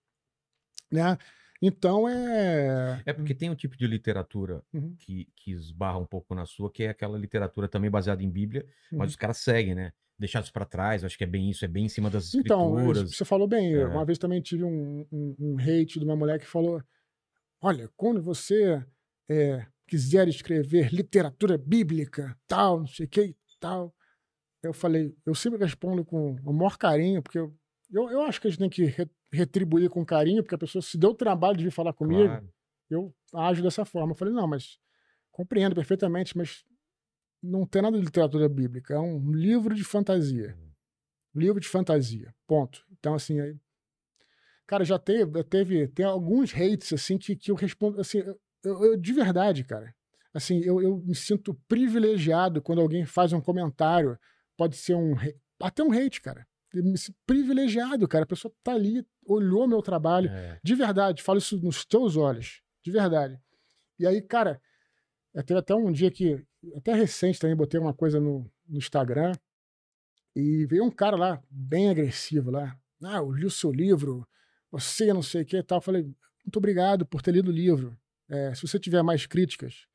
né? Então, é. É porque tem um tipo de literatura Uhum. que, que esbarra um pouco na sua, que é aquela literatura também baseada em Bíblia, mas Uhum. os caras seguem, né? Deixados pra trás, acho que é bem isso, é bem em cima das Então, escrituras. você falou bem. É. Uma vez também tive um, um, um hate de uma mulher que falou: Olha, quando você é, quiser escrever literatura bíblica, tal, não sei o que tal. Eu falei, eu sempre respondo com o maior carinho, porque eu, eu, eu acho que a gente tem que re- retribuir com carinho, porque a pessoa se deu o trabalho de vir falar comigo, Claro. eu ajo dessa forma. Eu falei, não, mas compreendo perfeitamente, mas não tem nada de literatura bíblica, é um livro de fantasia. Livro de fantasia, ponto. Então, assim, aí, cara, já teve, teve tem alguns hates, assim, que, que eu respondo, assim, eu, eu- de verdade, cara, assim, eu, eu me sinto privilegiado quando alguém faz um comentário, pode ser um, até um hate, cara. Privilegiado, cara, a pessoa tá ali, olhou meu trabalho, É. de verdade, falo isso nos teus olhos. De verdade. E aí, cara, eh, teve até um dia que, até recente também, botei uma coisa no, no Instagram e veio um cara lá, bem agressivo lá. Ah, eu li o seu livro, você não sei o que e tal. Eu falei, muito obrigado por ter lido o livro. Eh, se você tiver mais críticas,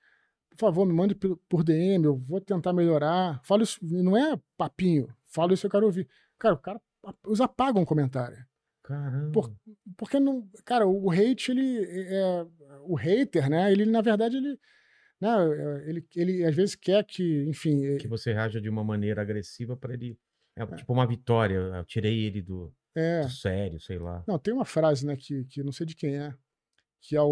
por favor, me mande por, DM, eu vou tentar melhorar. Falo isso, não é papinho, falo isso eu quero ouvir. Cara, o cara, eles apagam o comentário. Caramba. Por- Porque não, cara, o hate ele é o hater, né? Ele na verdade ele, né, é, ele, ele às vezes quer que, enfim, é- Que você reaja de uma maneira agressiva pra ele. É tipo uma vitória. Eu tirei ele do, é, do sério, sei lá. não, tem uma frase, né, que, que não sei de quem é, que é o,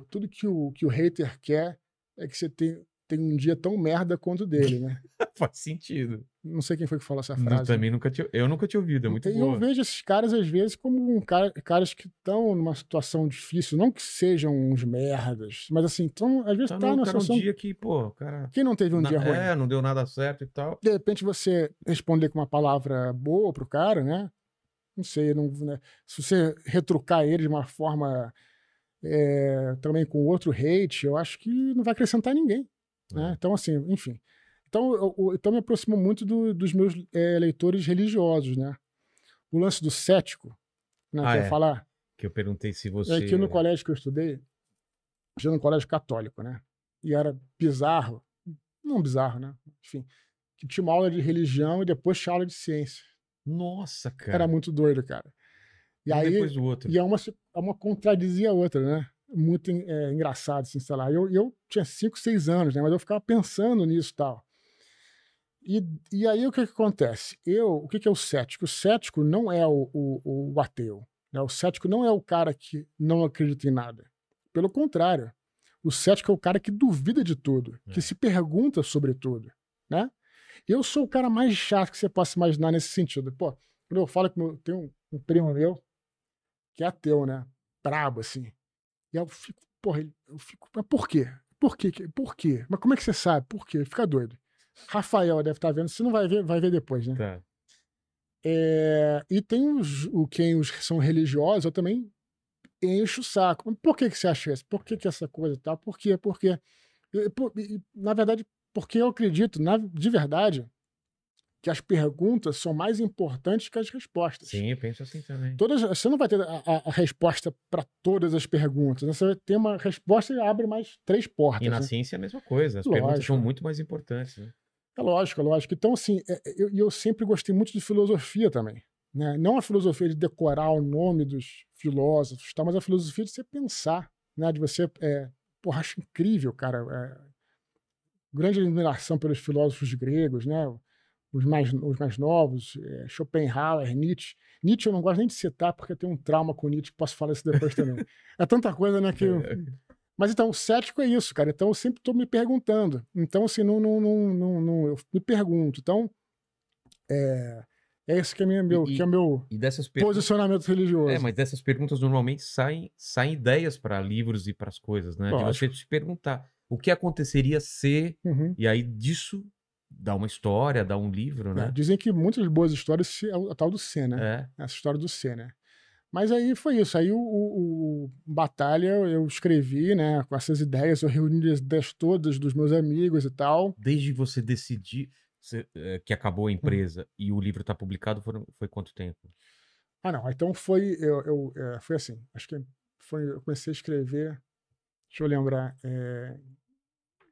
o- tudo que o, que o hater quer é que você tem, tem um dia tão merda quanto o dele, né? Faz sentido. Não sei quem foi que falou essa Eu frase. também nunca tinha, eu nunca tinha ouvido, é muito E boa. eu vejo esses caras, às vezes, como um cara, caras que estão numa situação difícil, não que sejam uns merdas, mas assim, tão, às vezes Tá tá, numa um situação. dia que, pô, cara. Quem não teve um na- dia ruim? É, não deu nada certo e tal. de repente você responder com uma palavra boa pro cara, né? Não sei, não, né? se você retrucar ele de uma forma é, também com outro hate, eu acho que não vai acrescentar ninguém. Né? É. Então, assim, enfim. Então, eu, então me aproximo muito do- dos meus é, leitores religiosos, né? O lance do cético, né? Ah, que eu ia é. falar. Que eu perguntei se você. É que no colégio que eu estudei, já no colégio católico, né? E era bizarro, não bizarro, né? Enfim, que tinha uma aula de religião e depois tinha aula de ciência. Nossa, cara. Era muito doido, cara. E um aí, depois do outro. e é uma, é uma contradizia a outra, né? Muito é, engraçado, assim, sei lá. Eu, eu tinha 5, 6 anos, né? Mas eu ficava pensando nisso e tal. E, e aí o que, que acontece? Eu, o que, que é o cético? O cético não é o, o, o ateu. Né? O cético não é o cara que não acredita em nada. Pelo contrário, o cético é o cara que duvida de tudo, É. que se pergunta sobre tudo, né? Eu sou o cara mais chato que você possa imaginar nesse sentido. Pô, quando eu falo que meu, tem um, um primo meu que é ateu, né? Brabo, assim. E eu fico, porra, eu fico, mas por quê? Por quê? Por quê? Mas como é que você sabe? Por quê? Fica doido. Rafael deve estar vendo, você não vai ver, vai ver depois, né? Tá. É, e tem os, o, quem os que são religiosos, eu também encho o saco. Por que, que você acha isso? Por que, que essa coisa tal? Por quê? Por quê? E, por- e, na verdade, porque eu acredito, na, de verdade, que as perguntas são mais importantes que as respostas. Sim, eu penso assim também. Todas, você não vai ter a, a- a resposta para todas as perguntas. né? Você vai ter uma resposta e abre mais três portas. E na né? ciência é a mesma coisa. As perguntas Lógico. são muito mais importantes. Né? É lógico, é lógico. Então, assim, é, é, eu, eu sempre gostei muito de filosofia também. Né? Não a filosofia de decorar o nome dos filósofos, tá? mas a filosofia de você pensar, né? de você. É, porra, acho incrível, cara. É, grande admiração pelos filósofos gregos, né? os, mais, os mais novos, é, Schopenhauer, Nietzsche. Nietzsche eu não gosto nem de citar, porque eu tenho um trauma com Nietzsche, posso falar isso depois também. É tanta coisa, né? Que eu- mas então, o cético é isso, cara. Então eu sempre estou me perguntando. Então, assim, não, não, não, não, não- eu me pergunto. Então, é, É esse que é, minha, meu, E- que é meu E dessas posicionamento religioso. É, mas dessas perguntas normalmente saem, saem ideias para livros e para as coisas, né? De Lógico. você se perguntar o que aconteceria se. Uhum. E aí disso dá uma história, dá um livro, É, né? dizem que muitas boas histórias é a tal do C, né? É. Essa história do C, né? Mas aí foi isso. Aí o, o- o Batalha eu escrevi, né? Com essas ideias, eu reuni as ideias todas dos meus amigos e tal. Desde você decidir você, é, que acabou a Hum. empresa e o livro está publicado, foram, foi quanto tempo? Ah, não. Então foi. Eu, eu, é, foi assim. Acho que foi. Eu comecei a escrever. Deixa eu lembrar. é,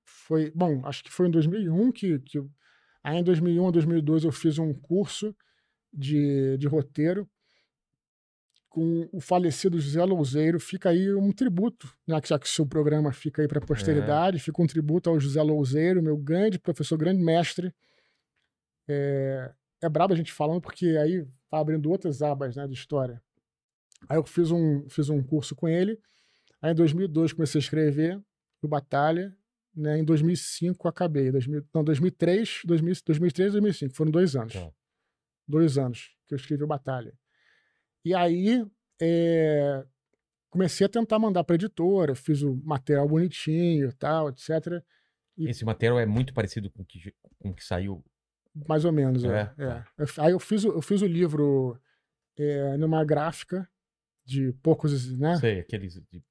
foi. Bom, acho que foi em 2001 que. que aí em 2001 a 2002 eu fiz um curso de, de roteiro com o falecido José Louzeiro. Fica aí um tributo, né, já que o seu programa fica aí para a posteridade, fica um tributo ao José Louzeiro, meu grande professor, grande mestre. É, é brabo a gente falando, porque aí vai abrindo outras abas né, de história. Aí eu fiz um, fiz um curso com ele. Aí em 2002 comecei a escrever o Batalha. Né, em 2005 acabei. 2000, não, 2003, 2000, 2003 2005. Foram dois anos. Tá. Dois anos que eu escrevi o Batalha. E aí é, comecei a tentar mandar para editora. Fiz o material bonitinho tal, etc. E- Esse material é muito parecido com o que, com o que saiu. Mais ou menos, é. É, é. tá. Eu Aí eu fiz, o- eu fiz o livro é, numa gráfica de poucos, né? Sei, aqueles. de-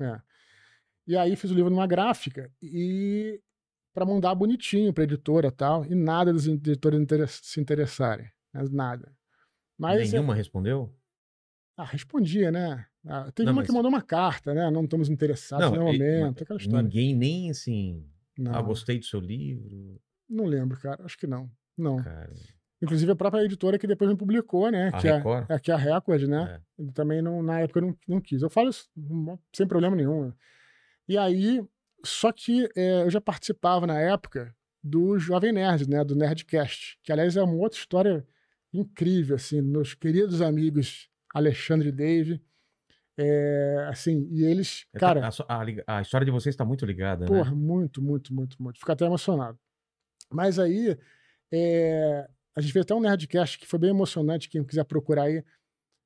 É. E aí fiz o livro numa gráfica e para mandar bonitinho para editora e tal, e nada das editoras inter- se interessarem, né? nada. Mas é- Nenhuma respondeu? Ah, respondia, né? Ah, teve Não, uma mas- que mandou uma carta, né? Não estamos interessados no momento, aquela história. Ninguém nem assim. Não, Ah, gostei do seu livro. não lembro, cara. Acho que não. Não. Cara. Inclusive a própria editora que depois me publicou, né? A que, é, Record? é, que é a Record, né? É. Também não, na época não, não quis. Eu falo isso hum, sem problema nenhum. E aí, só que é, eu já participava na época do Jovem Nerd, né? Do Nerdcast, que aliás é uma outra história incrível, assim, meus queridos amigos Alexandre Dave, é, assim, e eles, É, cara, a, a a história de vocês está muito ligada, Porra, né? muito, muito, muito, muito. Fico até emocionado. Mas aí, é, a gente fez até um Nerdcast que foi bem emocionante. Quem quiser procurar aí,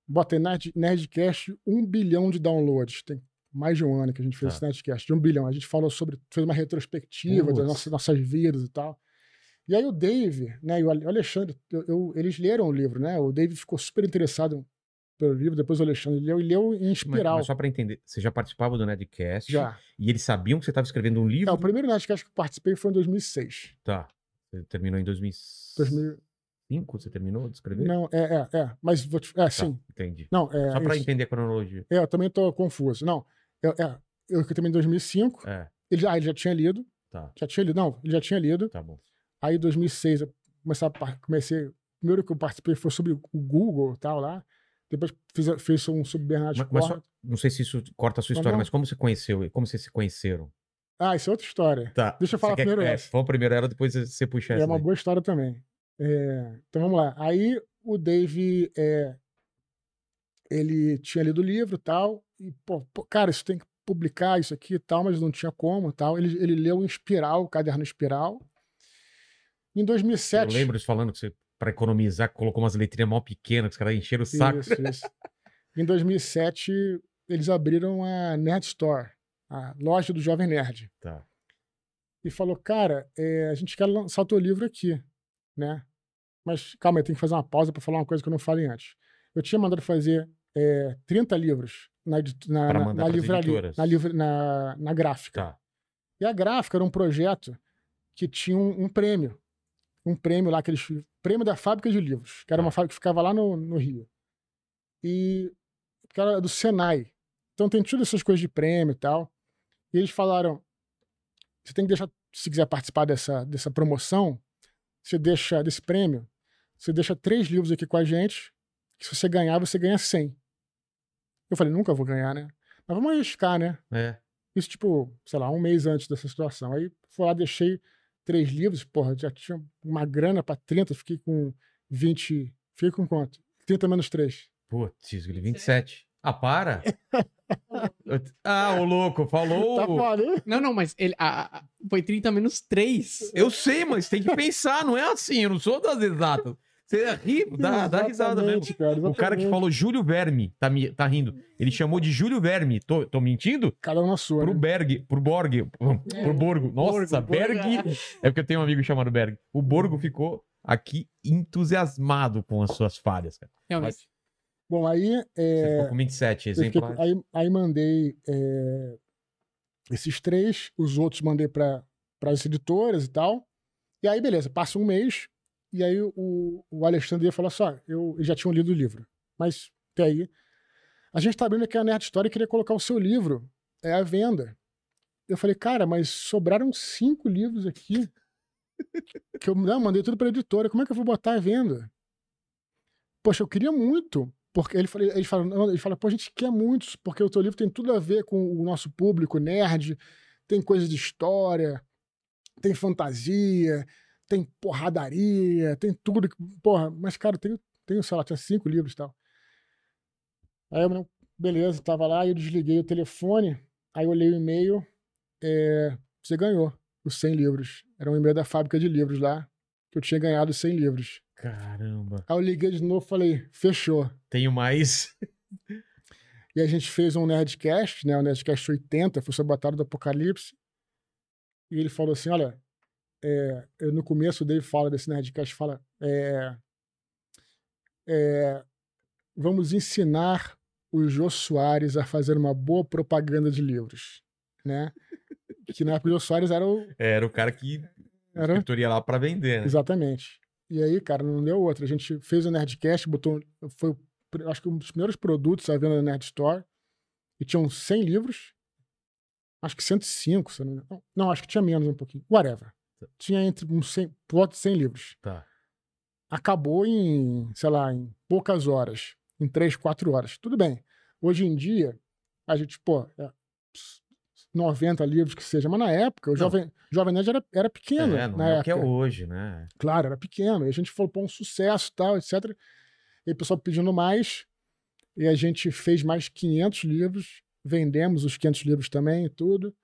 bota aí Nerd, Nerdcast, um bilhão de downloads. Tem mais de um ano que a gente fez Tá. esse Nerdcast, de um bilhão. A gente falou sobre, fez uma retrospectiva das Putz. nossas, nossas vidas e tal. E aí o Dave, né, e o Alexandre, eu- eu- eles leram o livro, né? O Dave ficou super interessado pelo livro, depois o Alexandre leu e leu em Mas, espiral. mas só para entender, você já participava do Nedcast Já. e eles sabiam que você estava escrevendo um livro? É, o primeiro Nerdcast que eu participei foi em 2006. Tá. Você terminou em 2005? 2000, Você terminou de escrever? Não, é, é, é. Mas vou te... É, Tá, sim. entendi. Não, é. Só para entender a cronologia. É, eu também tô confuso. Não, eu, é, eu também em 2005. É, Ele ah, ele já tinha lido. tá, Já tinha lido. Não, ele já tinha lido. tá bom. Aí em 2006 eu comecei, a comecei. Primeiro que eu participei foi sobre o Google e tal lá. Depois fiz, fiz um sobre Bernardo Mas, mas só- não sei se isso corta a sua história, não. mas como você conheceu? Como vocês se conheceram? Ah, isso é outra história. Tá. Deixa eu Você falar quer- primeiro é, essa. Vamos primeiro ela, depois você puxa É essa. uma daí. boa história também. É, então vamos lá. Aí o Dave, é, ele tinha lido o livro e tal, e, pô, pô, cara, isso tem que publicar isso aqui e tal, mas não tinha como tal. Ele, ele leu em espiral, o caderno espiral. Em Eu 2007. lembro eles falando que você, para economizar, colocou umas letrinhas mó pequenas, que os caras encheram o saco. Isso, isso. Em 2007, eles abriram a Nerd Store, a loja do Jovem Nerd. Tá. e falou: Cara, é, a gente quer lançar o teu livro aqui, né? Mas calma, eu tenho que fazer uma pausa para falar uma coisa que eu não falei antes. Eu tinha mandado fazer é, 30 livros na, na, na, na livraria, na, livra- na, na gráfica. Tá. E a gráfica era um projeto que tinha um, um prêmio. Um prêmio lá, aqueles. Prêmio da fábrica de livros, que era uma Tá. fábrica que ficava lá no, no Rio. E. que era do Senai. Então tem todas essas coisas de prêmio e tal. E eles falaram: você tem que deixar, se quiser participar dessa, dessa promoção, você deixa desse prêmio, você deixa três livros aqui com a gente, que se você ganhar, você ganha 100. Eu falei, nunca vou ganhar, né? Mas vamos arriscar, né? É. Isso, tipo, sei lá, um mês antes dessa situação. Aí fui lá, deixei três livros, porra, já tinha uma grana pra 30, fiquei com 20. Fiquei com quanto? 30 menos 3. Putz, 27. Ah, para! ah, o louco, falou. Tá foda, hein? Não, não, mas ele, a- a- foi 30 menos 3. Eu sei, mas tem que pensar, não é assim, eu não sou das exatas. Você ri, dá, dá risada mesmo. Cara, O cara que falou Júlio Verme, tá, me- tá rindo. Ele chamou de Júlio Verme. Tô, tô mentindo? Cada um na sua. Pro né? Berg, pro Borg, pro Borgo. Nossa, Borgo. Berg. É porque eu tenho um amigo chamado Berg. O Borgo ficou aqui entusiasmado com as suas falhas, cara. Realmente. Bom, aí. Você É, ficou com 27 eu fiquei com- exemplares. aí, aí mandei é, esses três, os outros mandei para as editoras e tal. E aí, beleza, passa um mês, e aí o, o Alexandre ia falar só, eu já tinha lido o livro. Mas até aí. A gente tá abrindo aqui a Nerd Story e queria colocar o seu livro é, à venda. Eu falei, cara, mas sobraram cinco livros aqui. que eu não, mandei tudo pra editora. Como é que eu vou botar à venda? Poxa, eu queria muito. Porque ele ele fala, ele fala, pô, a gente quer muito, porque o teu livro tem tudo a ver com o nosso público nerd, tem coisas de história, tem fantasia, tem porradaria, tem tudo. que- Porra, mas, cara, eu tenho, tenho sei lá, tinha cinco livros e tal. Aí eu, beleza, tava lá, eu desliguei o telefone, aí eu olhei o e-mail, é, você ganhou os 100 livros. Era um e-mail da fábrica de livros lá, que eu tinha ganhado os 100 livros. Caramba. Aí eu liguei de novo e falei, fechou. Tenho mais. E a gente fez um Nerdcast, né? O Nerdcast 80, foi sobre a Batalha do Apocalipse. E ele falou assim: olha, é, eu, no começo dele fala desse Nerdcast, fala. é, é, vamos ensinar o Jô Soares a fazer uma boa propaganda de livros. Né? Que na época o Jô Soares era o. Era o cara que Era, escritoria lá pra vender, né? Exatamente. E aí, cara, não deu outra. A gente fez o Nerdcast, botou. Foi, acho que um dos primeiros produtos à venda na Nerd Store. E tinham 100 livros. Acho que 105, se não me engano. Não, acho que tinha menos um pouquinho. Whatever. Tinha entre uns 100, por volta de 100 livros. Tá. Acabou em, sei lá, em poucas horas. Em 3, 4 horas. Tudo bem. Hoje em dia, a gente, pô, é, 90 livros que seja. Mas na época, o Não. Jovem, Jovem Nerd era, era pequeno. É, não na é o que é época. hoje, né? Claro, era pequeno. E a gente falou, pô, um sucesso e tal, etc. E o pessoal pedindo mais. E a gente fez mais 500 livros. Vendemos os 500 livros também e tudo.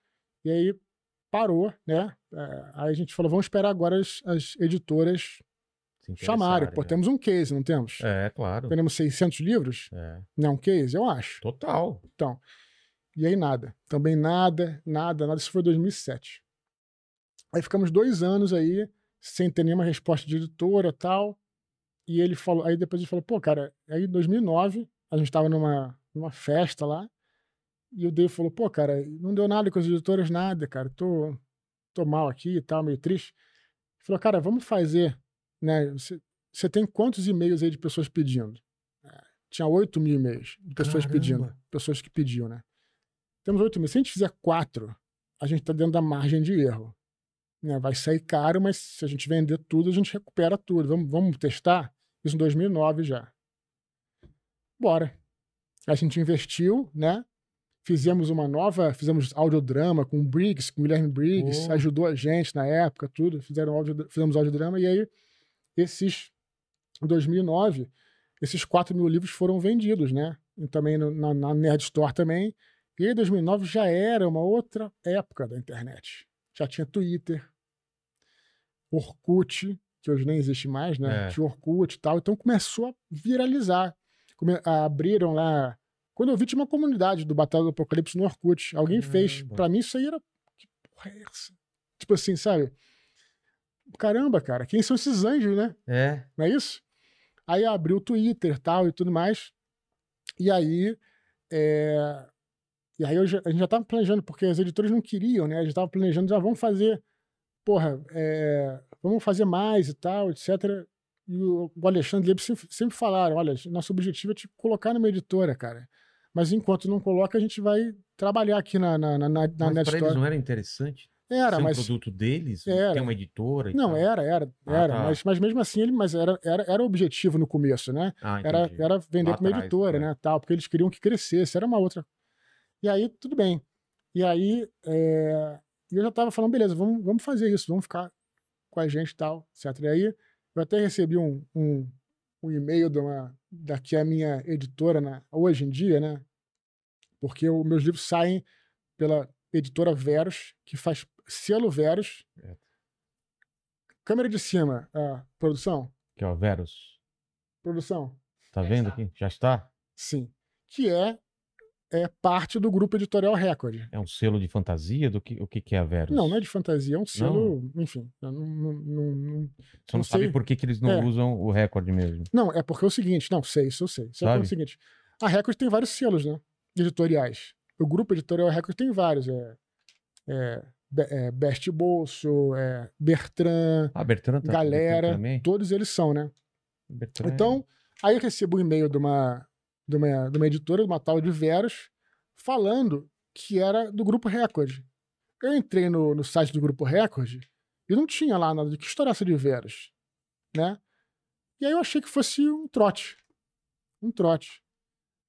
E aí parou, né? É, aí a gente falou, vamos esperar agora as, as editoras chamarem. Pô, né? temos um case, não temos? É, claro. Vendemos 600 livros? É. Não é um case? Eu acho. Total. E aí nada. Também nada, nada, nada. Isso foi 2007. Aí ficamos dois anos aí, sem ter nenhuma resposta de editora tal. E ele falou, aí depois ele falou, pô, cara, aí em 2009, a gente tava numa, numa festa lá, e o Dave falou, pô, cara, não deu nada com as editoras, nada, cara, tô, tô mal aqui e tal, meio triste. Ele falou, cara, vamos fazer, né, você, você tem quantos e-mails aí de pessoas pedindo? É, Tinha 8 mil e-mails de pessoas Caramba. pedindo, pessoas que pediam, né? Temos 8 mil. Se a gente fizer quatro, a gente tá dentro da margem de erro. Né? Vai sair caro, mas se a gente vender tudo, a gente recupera tudo. Vamos, vamos testar? Isso em 2009 já. Bora. A gente investiu, né? Fizemos uma nova, fizemos audiodrama com o Briggs, com o Guilherme Briggs, Oh. ajudou a gente na época, tudo. Fizeram audio, fizemos audiodrama e aí esses, em 2009, esses 4 mil livros foram vendidos, né? E também no- na, na Nerd Store também. E aí 2009 já era uma outra época da internet. Já tinha Twitter, Orkut, que hoje nem existe mais, né? É. Tinha Orkut e tal. Então começou a viralizar. Come- a- abriram lá. Quando eu vi, tinha uma comunidade do Batalha do Apocalipse no Orkut. Alguém fez. Caramba. Pra mim, isso aí era. Que porra é essa? Tipo assim, sabe? Caramba, cara, quem são esses anjos, né? É. Não é isso? Aí abriu o Twitter tal e tudo mais. E aí. é, E aí já- a gente já estava planejando, porque as editoras não queriam, né? A gente estava planejando, já vamos fazer. Porra, é, vamos fazer mais e tal, etc. E o, Alexandre e sempre, sempre falaram: olha, nosso objetivo é te colocar numa editora, cara. Mas enquanto não coloca, a gente vai trabalhar aqui na, na, na, na, na Mas pra eles não era interessante Era, ser um mas. produto deles? Era. Ter uma editora Não, tal? era, era, Ah, era. tá. Mas, mas mesmo assim, ele, mas era, era, era o objetivo no começo, né? Ah, era, era vender para uma atrás, editora, é. né, tal, porque eles queriam que crescesse, era uma outra. E aí, tudo bem. E aí, é, e eu já estava falando, beleza, vamos, vamos fazer isso, vamos ficar com a gente e tal, etc. E aí, eu até recebi um, um, um e-mail de uma, daqui a minha editora, né, hoje em dia, né, porque os meus livros saem pela editora Verus, que faz selo Verus. É. Câmera de cima, a produção. Que é o Verus. Produção. Tá vendo aqui? Já está? Sim. Que é, é parte do grupo editorial Record. É um selo de fantasia? Do que, o que, que é a Verus? Não, não é de fantasia, é um selo, enfim. eu Não, não, não, não- Você não, não sabe por que, que eles não É. usam o recorde mesmo. não, é porque é o seguinte, não, sei, isso eu sei. Isso é Sabe? o seguinte, a Record tem vários selos, né? Editoriais. O grupo editorial Record tem vários. É, é, é Best Bolso, é Bertrand, Ah, Bertrand tá- Galera, Bertrand todos eles são, né? Bertrand é- Então, aí eu recebo um e-mail de uma, de uma, de uma editora, de uma tal de Veros, falando que era do Grupo Record. Eu entrei no, no site do Grupo Record e não tinha lá nada de que história essa de Veros, né? E aí eu achei que fosse um trote. Um trote.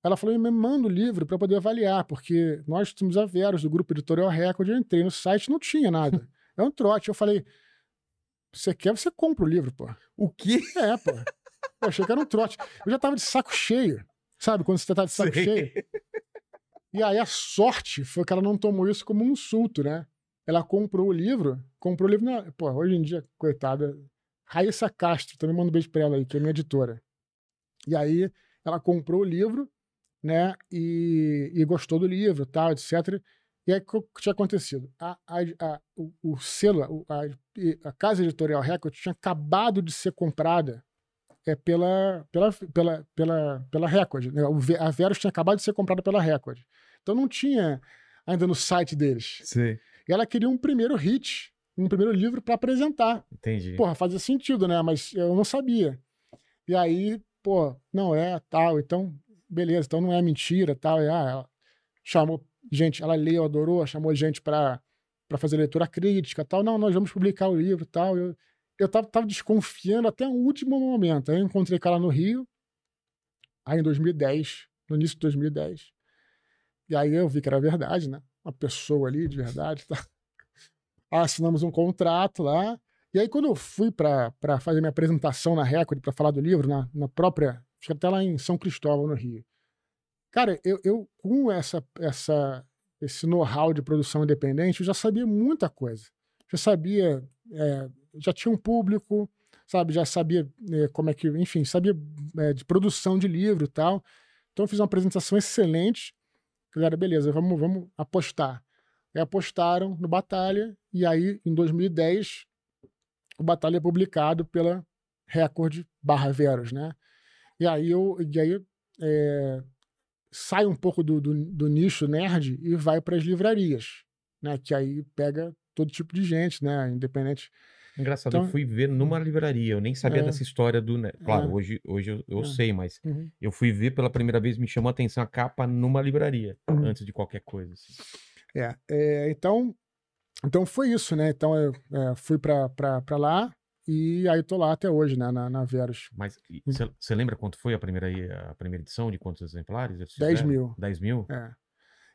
Ela falou, me manda o livro para poder avaliar, porque nós temos a Veros do Grupo Editorial Record, eu entrei no site não tinha nada. É um trote. Eu falei, você quer, você compra o livro, pô. O quê? É, pô. Eu achei que era um trote. Eu já tava de saco cheio. Sabe, quando você tá de saco Sei. cheio? E aí a sorte foi que ela não tomou isso como um insulto, né? Ela comprou o livro, comprou o livro na. Pô, hoje em dia, coitada. Raíssa Castro, também mando um beijo pra ela aí, que é minha editora. E aí ela comprou o livro, né? E, e gostou do livro, tal, etc. E aí o que tinha acontecido? A, a, a- o, o selo, a, a casa editorial Record tinha acabado de ser comprada é, pela, pela, pela, pela, pela Record. Né? A Verus tinha acabado de ser comprada pela Record. Então não tinha ainda no site deles. Sei. E ela queria um primeiro hit, um primeiro livro para apresentar. Entendi. Porra, fazia sentido, né? Mas eu não sabia. E aí, pô, não é, tal, então, beleza, então não é mentira, tal. E, ah, ela chamou gente, ela leu, adorou, chamou gente para fazer leitura crítica, tal. Não, nós vamos publicar o livro, tal. Eu, eu tava, tava desconfiando até o último momento. Aí eu encontrei ela no Rio, aí em 2010, no início de 2010. E aí eu vi que era verdade, né? Uma pessoa ali de verdade, tá? Assinamos um contrato lá. E aí, quando eu fui para fazer minha apresentação na Record, para falar do livro, na, na própria. Que até lá em São Cristóvão, no Rio. Cara, eu, eu com essa, essa, esse know-how de produção independente, eu já sabia muita coisa. Já sabia. É, já tinha um público, sabe? Já sabia é, como é que. Enfim, sabia é, de produção de livro e tal. Então, eu fiz uma apresentação excelente. Galera, beleza, vamos, vamos apostar. E apostaram no Batalha, e aí, em 2010, o Batalha é publicado pela Record barra Veros, né? E aí eu e aí, é, sai um pouco do, do, do nicho nerd e vai para as livrarias, né? Que aí pega todo tipo de gente, né? Independente. Engraçado, Então- eu fui ver numa livraria, eu nem sabia É. dessa história do. né, Claro, É. hoje, hoje eu, eu É. sei, mas Uhum. eu fui ver pela primeira vez, me chamou a atenção a capa numa livraria, Uhum. antes de qualquer coisa. assim. É, é, então, então foi isso, né? Então eu é, fui para lá e aí tô lá até hoje, né? Na, na Veros. Mas Hum. você lembra quanto foi a primeira, a primeira edição? De quantos exemplares? eles 10 fizeram? mil. 10 mil? É.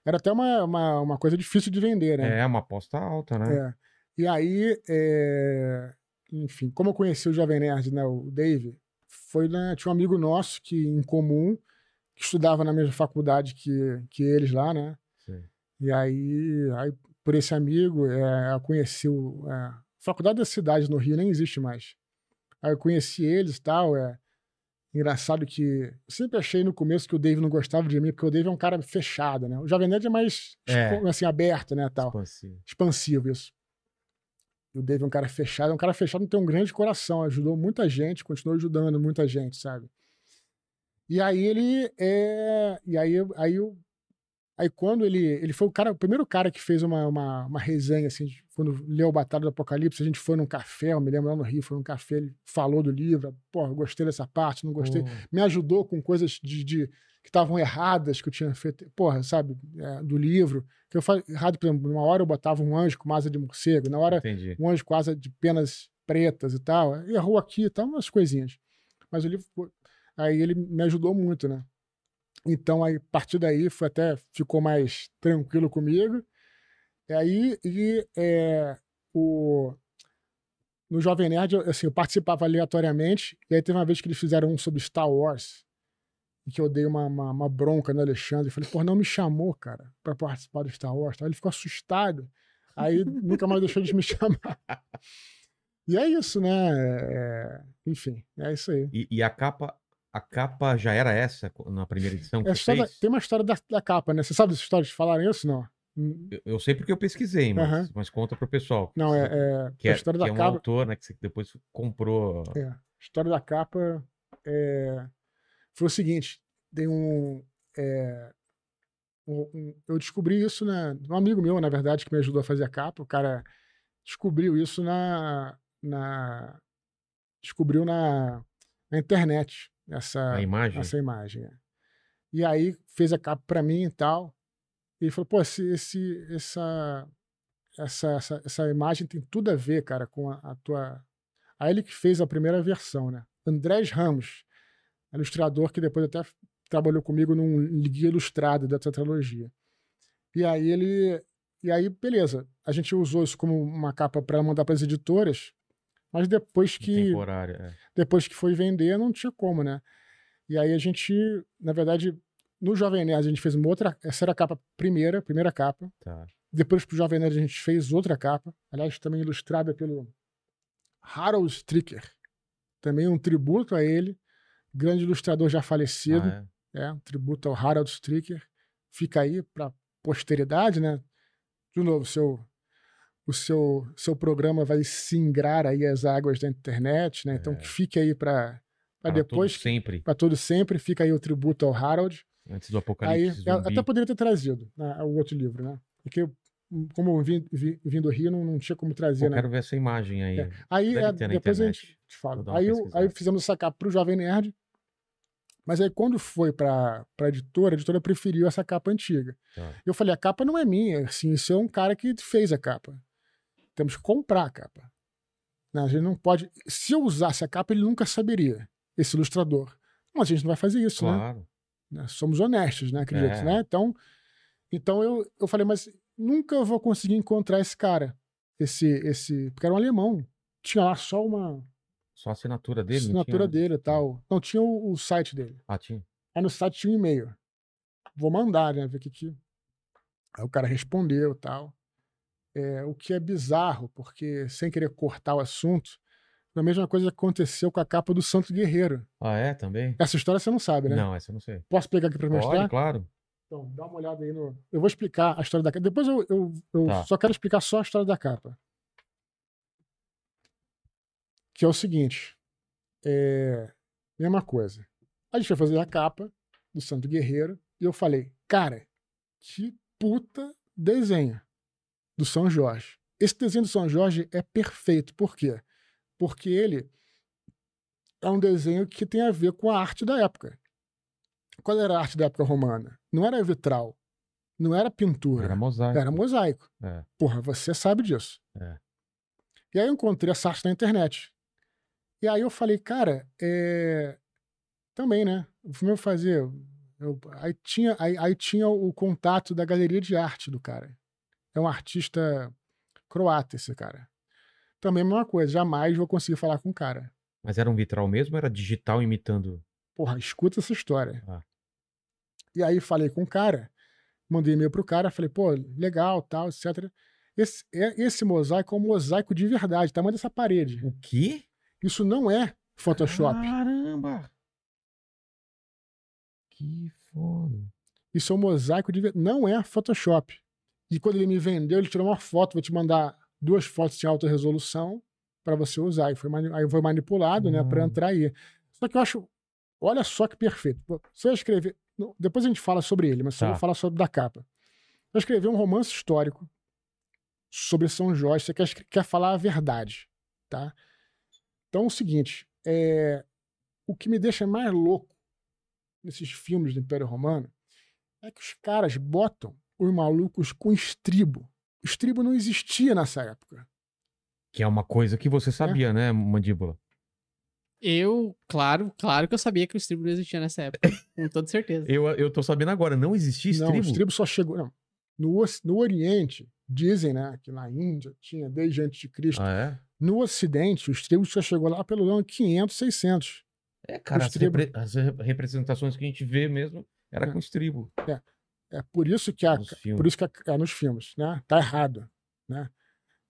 Era até uma, uma, uma coisa difícil de vender, né? É, uma aposta alta, né? É. E aí, é, enfim, como eu conheci o Jovem Nerd, né, o Dave, foi né, tinha um amigo nosso que em comum que estudava na mesma faculdade que, que eles lá, né? Sei. E aí, aí por esse amigo, é, eu conheci o, é, faculdade da cidade no Rio nem existe mais. Aí eu conheci eles e tal, é engraçado que sempre achei no começo que o Dave não gostava de mim, porque o Dave é um cara fechado, né? O Jovem Nerd é mais É. assim aberto, né, tal Expansivo. expansivo isso. E o Dave é um cara fechado, é um cara fechado, tem um grande coração, ajudou muita gente, continua ajudando muita gente, sabe? E aí ele é, e aí aí eu aí quando ele ele foi o cara, o primeiro cara que fez uma, uma, uma resenha assim, de- quando leu Batalha do Apocalipse, a gente foi num café, eu me lembro lá no Rio, foi num café, ele falou do livro, pô, gostei dessa parte, não gostei Pô, me ajudou com coisas de, de- que estavam erradas que eu tinha feito, porra, sabe, é, do livro. Que eu falei errado, por exemplo, numa hora eu botava um anjo com asa de morcego, na hora entendi. um anjo com asa de penas pretas e tal. Errou aqui e tal, umas coisinhas. Mas o livro, aí ele me ajudou muito, né? Então, aí, a partir daí, foi até ficou mais tranquilo comigo. E aí, e, é, o, no Jovem Nerd, assim, eu participava aleatoriamente, e aí teve uma vez que eles fizeram um sobre Star Wars, que eu dei uma, uma, uma bronca no Alexandre, falei, pô, não me chamou, cara, pra participar do Star Wars. Aí ele ficou assustado, aí nunca mais deixou de me chamar. E é isso, né? É, enfim, é isso aí. E, e a capa, a capa já era essa na primeira edição que É a história da- tem uma história da, da capa, né? Você sabe dessa história de falarem isso? Não. Hum, Eu, eu sei porque eu pesquisei, mas, Aham. mas conta pro pessoal. Não, é, é Que a é, história que da é um capa. autor, né, que depois comprou. É, a história da capa é, foi o seguinte: tem um, é, um- Eu descobri isso, né? Um amigo meu, na verdade, que me ajudou a fazer a capa. O cara descobriu isso na. na descobriu na, na internet essa, A imagem? essa imagem. é. E aí fez a capa pra mim e tal. E ele falou: pô, esse, esse, essa, essa, essa, essa imagem tem tudo a ver, cara, com a, a tua. Aí ele que fez a primeira versão, né? Andrés Ramos, ilustrador que depois até trabalhou comigo num guia ilustrado da tetralogia. E aí ele. E aí, beleza. A gente usou isso como uma capa para mandar para as editoras, mas depois que Temporária. é. depois que foi vender, não tinha como, né? E aí a gente, na verdade, no Jovem Nerd a gente fez uma outra, essa era a capa primeira, primeira capa. Tá. Depois pro Jovem Nerd a gente fez outra capa, aliás, também ilustrada pelo Harold Stricker. Também um tributo a ele, grande ilustrador já falecido, Ah, é? é, um tributo ao Harold Stricker. Fica aí para posteridade, né? De novo, seu o seu seu programa vai singrar aí as águas da internet, né? Então É. que fique aí para Para depois todo sempre. para todo sempre, fica aí o tributo ao Harold. Antes do Aí apocalipse zumbi. até poderia ter trazido né, o outro livro, né? Porque hum, como eu vim, vim, vim do Rio, não, não tinha como trazer, Pô, né? quero ver essa imagem aí. É. Aí é, depois a internet. gente te fala. Aí, eu, aí fizemos essa capa pro Jovem Nerd. Mas aí quando foi pra, pra editora, a editora preferiu essa capa antiga. Tá. Eu falei, a capa não é minha, assim, isso é um cara que fez a capa. Temos que comprar a capa. Né, A gente não pode. Se eu usasse a capa, ele nunca saberia, esse ilustrador. Mas a gente não vai fazer isso, né? Claro. né? Somos honestos, né? Acredito, É. né? Então, então eu, eu falei, mas nunca eu vou conseguir encontrar esse cara. Esse, esse. Porque era um alemão. Tinha lá só uma Só a assinatura dele. assinatura tinha... dele e tal. Não, tinha o, o site dele. Ah, tinha. Aí no site tinha um e-mail. Vou mandar, né? Ver o que que. Aí o cara respondeu e tal. É, o que é bizarro, porque sem querer cortar o assunto, a mesma coisa aconteceu com a capa do Santo Guerreiro. Ah, é? Também? Essa história você não sabe, né? Não, essa eu não sei. Posso pegar aqui pra mostrar? Pode, claro. Então, dá uma olhada aí no. Eu vou explicar a história da capa. Depois eu, eu, eu Tá. só quero explicar só a história da capa. Que é o seguinte. É. Mesma coisa. A gente foi fazer a capa do Santo Guerreiro e eu falei, cara, que puta desenho do São Jorge. Esse desenho do São Jorge é perfeito. Por quê? Porque ele é um desenho que tem a ver com a arte da época. Qual era a arte da época romana? Não era vitral, não era pintura, Era mosaico. era mosaico. É. Porra, você sabe disso. É. E aí eu encontrei essa arte na internet. E aí eu falei, cara, é... também, né? Eu fazer? Eu... Aí, tinha, aí, aí tinha o contato da galeria de arte do cara. É um artista croata esse cara. Também a mesma coisa, jamais vou conseguir falar com o cara. Mas era um vitral mesmo ou era digital imitando? Porra, escuta essa história. Ah. E aí falei com o cara, mandei e-mail pro cara, falei, pô, legal, tal, etc. Esse, é- esse mosaico é um mosaico de verdade, tamanho dessa parede. O quê? Isso não é Photoshop. Caramba! Que foda. Isso é um mosaico de verdade. Não é Photoshop. E quando ele me vendeu, ele tirou uma foto, vou te mandar duas fotos em alta resolução para você usar. E foi, aí foi manipulado, né, para Hum. entrar aí. Só que eu acho, olha só que perfeito. Você vai escrever, depois a gente fala sobre ele, mas só Tá. vou falar sobre da capa. Vai escrever um romance histórico sobre São Jorge, você quer, quer falar a verdade, tá? Então é o seguinte, é, o que me deixa mais louco nesses filmes do Império Romano é que os caras botam os malucos com estribo. O estribo não existia nessa época. Que é uma coisa que você sabia, né, mandíbula? Eu, claro, claro que eu sabia que o estribo não existia nessa época. com toda certeza. Eu, eu tô sabendo agora, não existia Não, o estribo? estribo só chegou. Não. No, no Oriente, dizem né, que na Índia tinha desde antes de Cristo. Ah, é? No Ocidente, o estribo só chegou lá pelo ano 500, 600. É, cara, as, estribo. repre- as re- representações que a gente vê mesmo era É. com estribo É por isso que a, por isso que a- é nos filmes, né? Tá errado, né?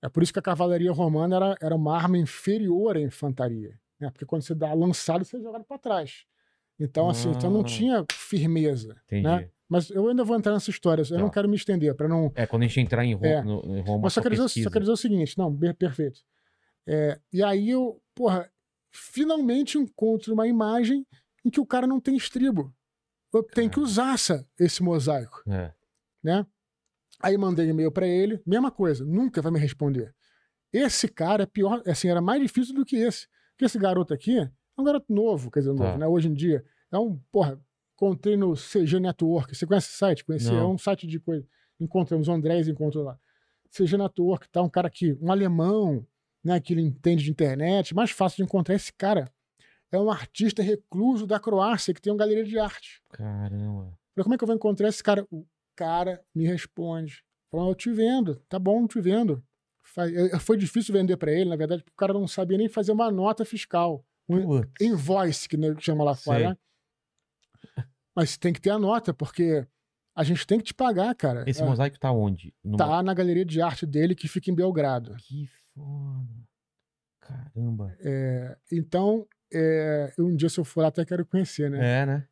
É por isso que a cavalaria romana era, era uma arma inferior à infantaria. Né? Porque quando você dá a lançada, você é jogado para trás. Então, assim, então não Ah. tinha firmeza. Entendi. Né? Mas eu ainda vou entrar nessa história, eu Tá. não quero me estender, para não. É, quando a gente entrar em Roma, É. no, em Roma Mas só só quero, dizer, só quero dizer o seguinte: não, perfeito. É, e aí eu, porra, finalmente encontro uma imagem em que o cara não tem estribo. Eu tenho que usar essa, esse mosaico, É. né? Aí mandei e-mail pra ele, mesma coisa, nunca vai me responder. Esse cara é pior, assim, era mais difícil do que esse. Porque esse garoto aqui é um garoto novo, quer dizer, Tá. novo, né? Hoje em dia. É um, porra, encontrei no CG Network. Você conhece esse site? Conheci, Não. é um site de coisa. Encontramos o Andrés, encontrou lá. CG Network, tá? Um cara que, um alemão, né? Que ele entende de internet, mais fácil de encontrar. Esse cara é um artista recluso da Croácia que tem uma galeria de arte. Caramba. Falei, como é que eu vou encontrar esse cara? O cara me responde. Falou, eu te vendo, tá bom, te vendo. Fa- eh, Foi difícil vender para ele, na verdade, porque o cara não sabia nem fazer uma nota fiscal. Um Putz. invoice, que chama lá fora. Né? Mas tem que ter a nota, porque a gente tem que te pagar, cara. Esse É, mosaico tá onde? Numa- tá na galeria de arte dele, que fica em Belgrado. Que foda. Caramba. É, então, é, um dia, se eu for lá, até quero conhecer, né? É, né?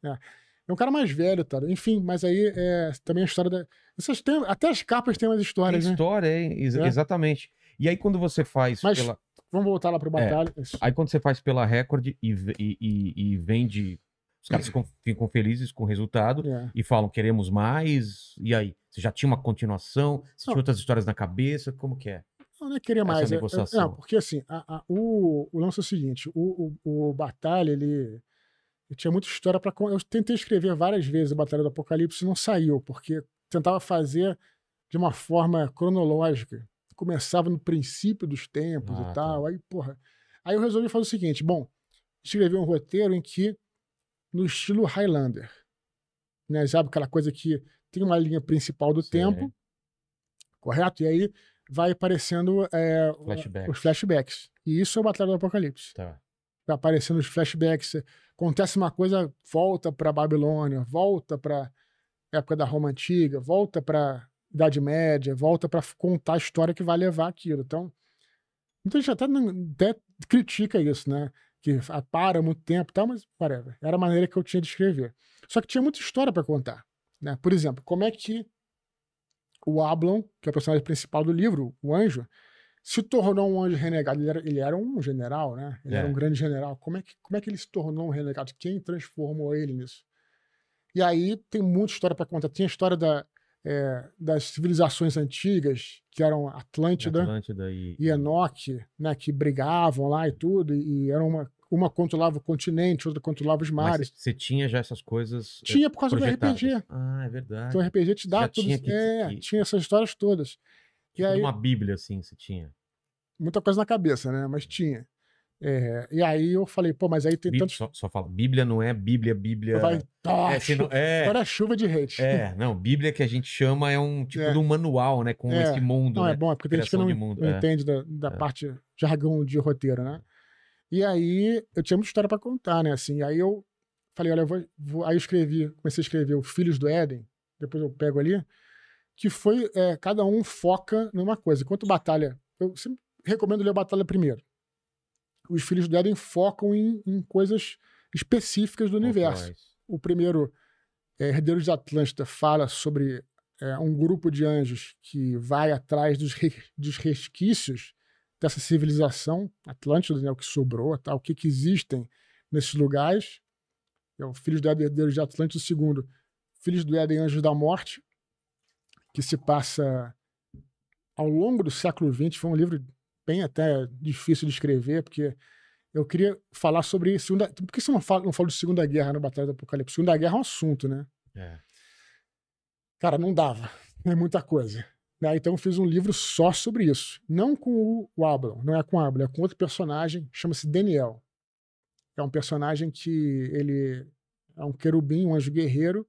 É um cara mais velho, tá? Enfim, mas aí é também a história da. Essas tem, até as capas têm umas Tem histórias, né? história, é, ex- É. exatamente. E aí quando você faz Mas- pela... Vamos voltar lá pro Batalha. Isso. Aí quando você faz pela Record e, e, e- e vende, os caras ficam, ficam felizes com o resultado É. e falam, queremos mais. E aí? Você já tinha uma continuação? Você tinha Não. outras histórias na cabeça? Como que é? Não, não é querer mais. é- é- não, porque assim, a- a- o, o lance é o seguinte: o, o, o Batalha, ele, tinha muita história para. Eu tentei escrever várias vezes a Batalha do Apocalipse e não saiu, porque tentava fazer de uma forma cronológica. Começava no princípio dos tempos Ah, e tá. tal. Aí, porra. Aí eu resolvi fazer o seguinte: bom, escrever um roteiro em que, no estilo Highlander, né? Sabe aquela coisa que tem uma linha principal do Sei. tempo, correto? E aí vai aparecendo é, Flashbacks. os flashbacks. E isso é o Batalha do Apocalipse. Tá. Vai aparecendo os flashbacks. Acontece uma coisa, volta para Babilônia, volta para época da Roma Antiga, volta para Idade Média, volta para contar a história que vai levar aquilo. Então, muita gente até, até critica isso, né? Que para muito tempo e tal, mas whatever. Era a maneira que eu tinha de escrever. Só que tinha muita história para contar. Né? Por exemplo, como é que o Ablon, que é o personagem principal do livro, o anjo, se tornou um anjo renegado. Ele era, ele era um general, né? Ele era É. um grande general. Como é, que, como é que ele se tornou um renegado? Quem transformou ele nisso? E aí tem muita história para contar. Tem a história da, é, das civilizações antigas, que eram Atlântida Atlântida e... e Enoque, né? Que brigavam lá e tudo. E era uma, uma controlava o continente, outra controlava os Mas mares. você tinha já essas coisas é, Tinha por causa do. RPG. Ah, é verdade. Então o RPG te dá Já tudo. tinha que- é, tinha essas histórias todas. E Tipo aí, uma bíblia, assim, você tinha. muita coisa na cabeça, né? Mas tinha. É, e aí eu falei, pô, mas aí tem Bí- tantos. só, só fala, bíblia não é bíblia, bíblia... Vai, É, é, Agora é chuva de hate. é, não, bíblia que a gente chama é um tipo É. de um manual, né, com É. esse mundo, Não, né? é bom, é porque tem gente que não, mundo, não é. entende da, da É. parte jargão de roteiro, né? E aí eu tinha muita história pra contar, né? Assim, aí eu falei, olha, eu vou, vou- aí eu escrevi, comecei a escrever o Filhos do Éden, depois eu pego ali, que foi é, cada um foca numa coisa. Enquanto Batalha, eu sempre recomendo ler a Batalha primeiro. Os Filhos do Éden focam em, em coisas específicas do universo. Quais? O primeiro, é, Herdeiros de Atlântida, fala sobre é, um grupo de anjos que vai atrás dos, re- dos resquícios dessa civilização Atlântida, né, o que sobrou, tá, o que, que existem nesses lugares. É o Filhos do Éden, Herdeiros de Atlântida. O segundo, Filhos do Éden, Anjos da Morte, que se passa ao longo do século XX. Foi um livro bem até difícil de escrever, porque eu queria falar sobre segunda. Por que você não fala, não fala de Segunda Guerra na Batalha do Apocalipse? Segunda Guerra é um assunto, né? É. Cara, não dava. É muita coisa. Né? Então eu fiz um livro só sobre isso. Não com o, Ablon, não é com o Ablon, é com outro personagem, chama-se Daniel. É um personagem que ele é um querubim, um anjo guerreiro,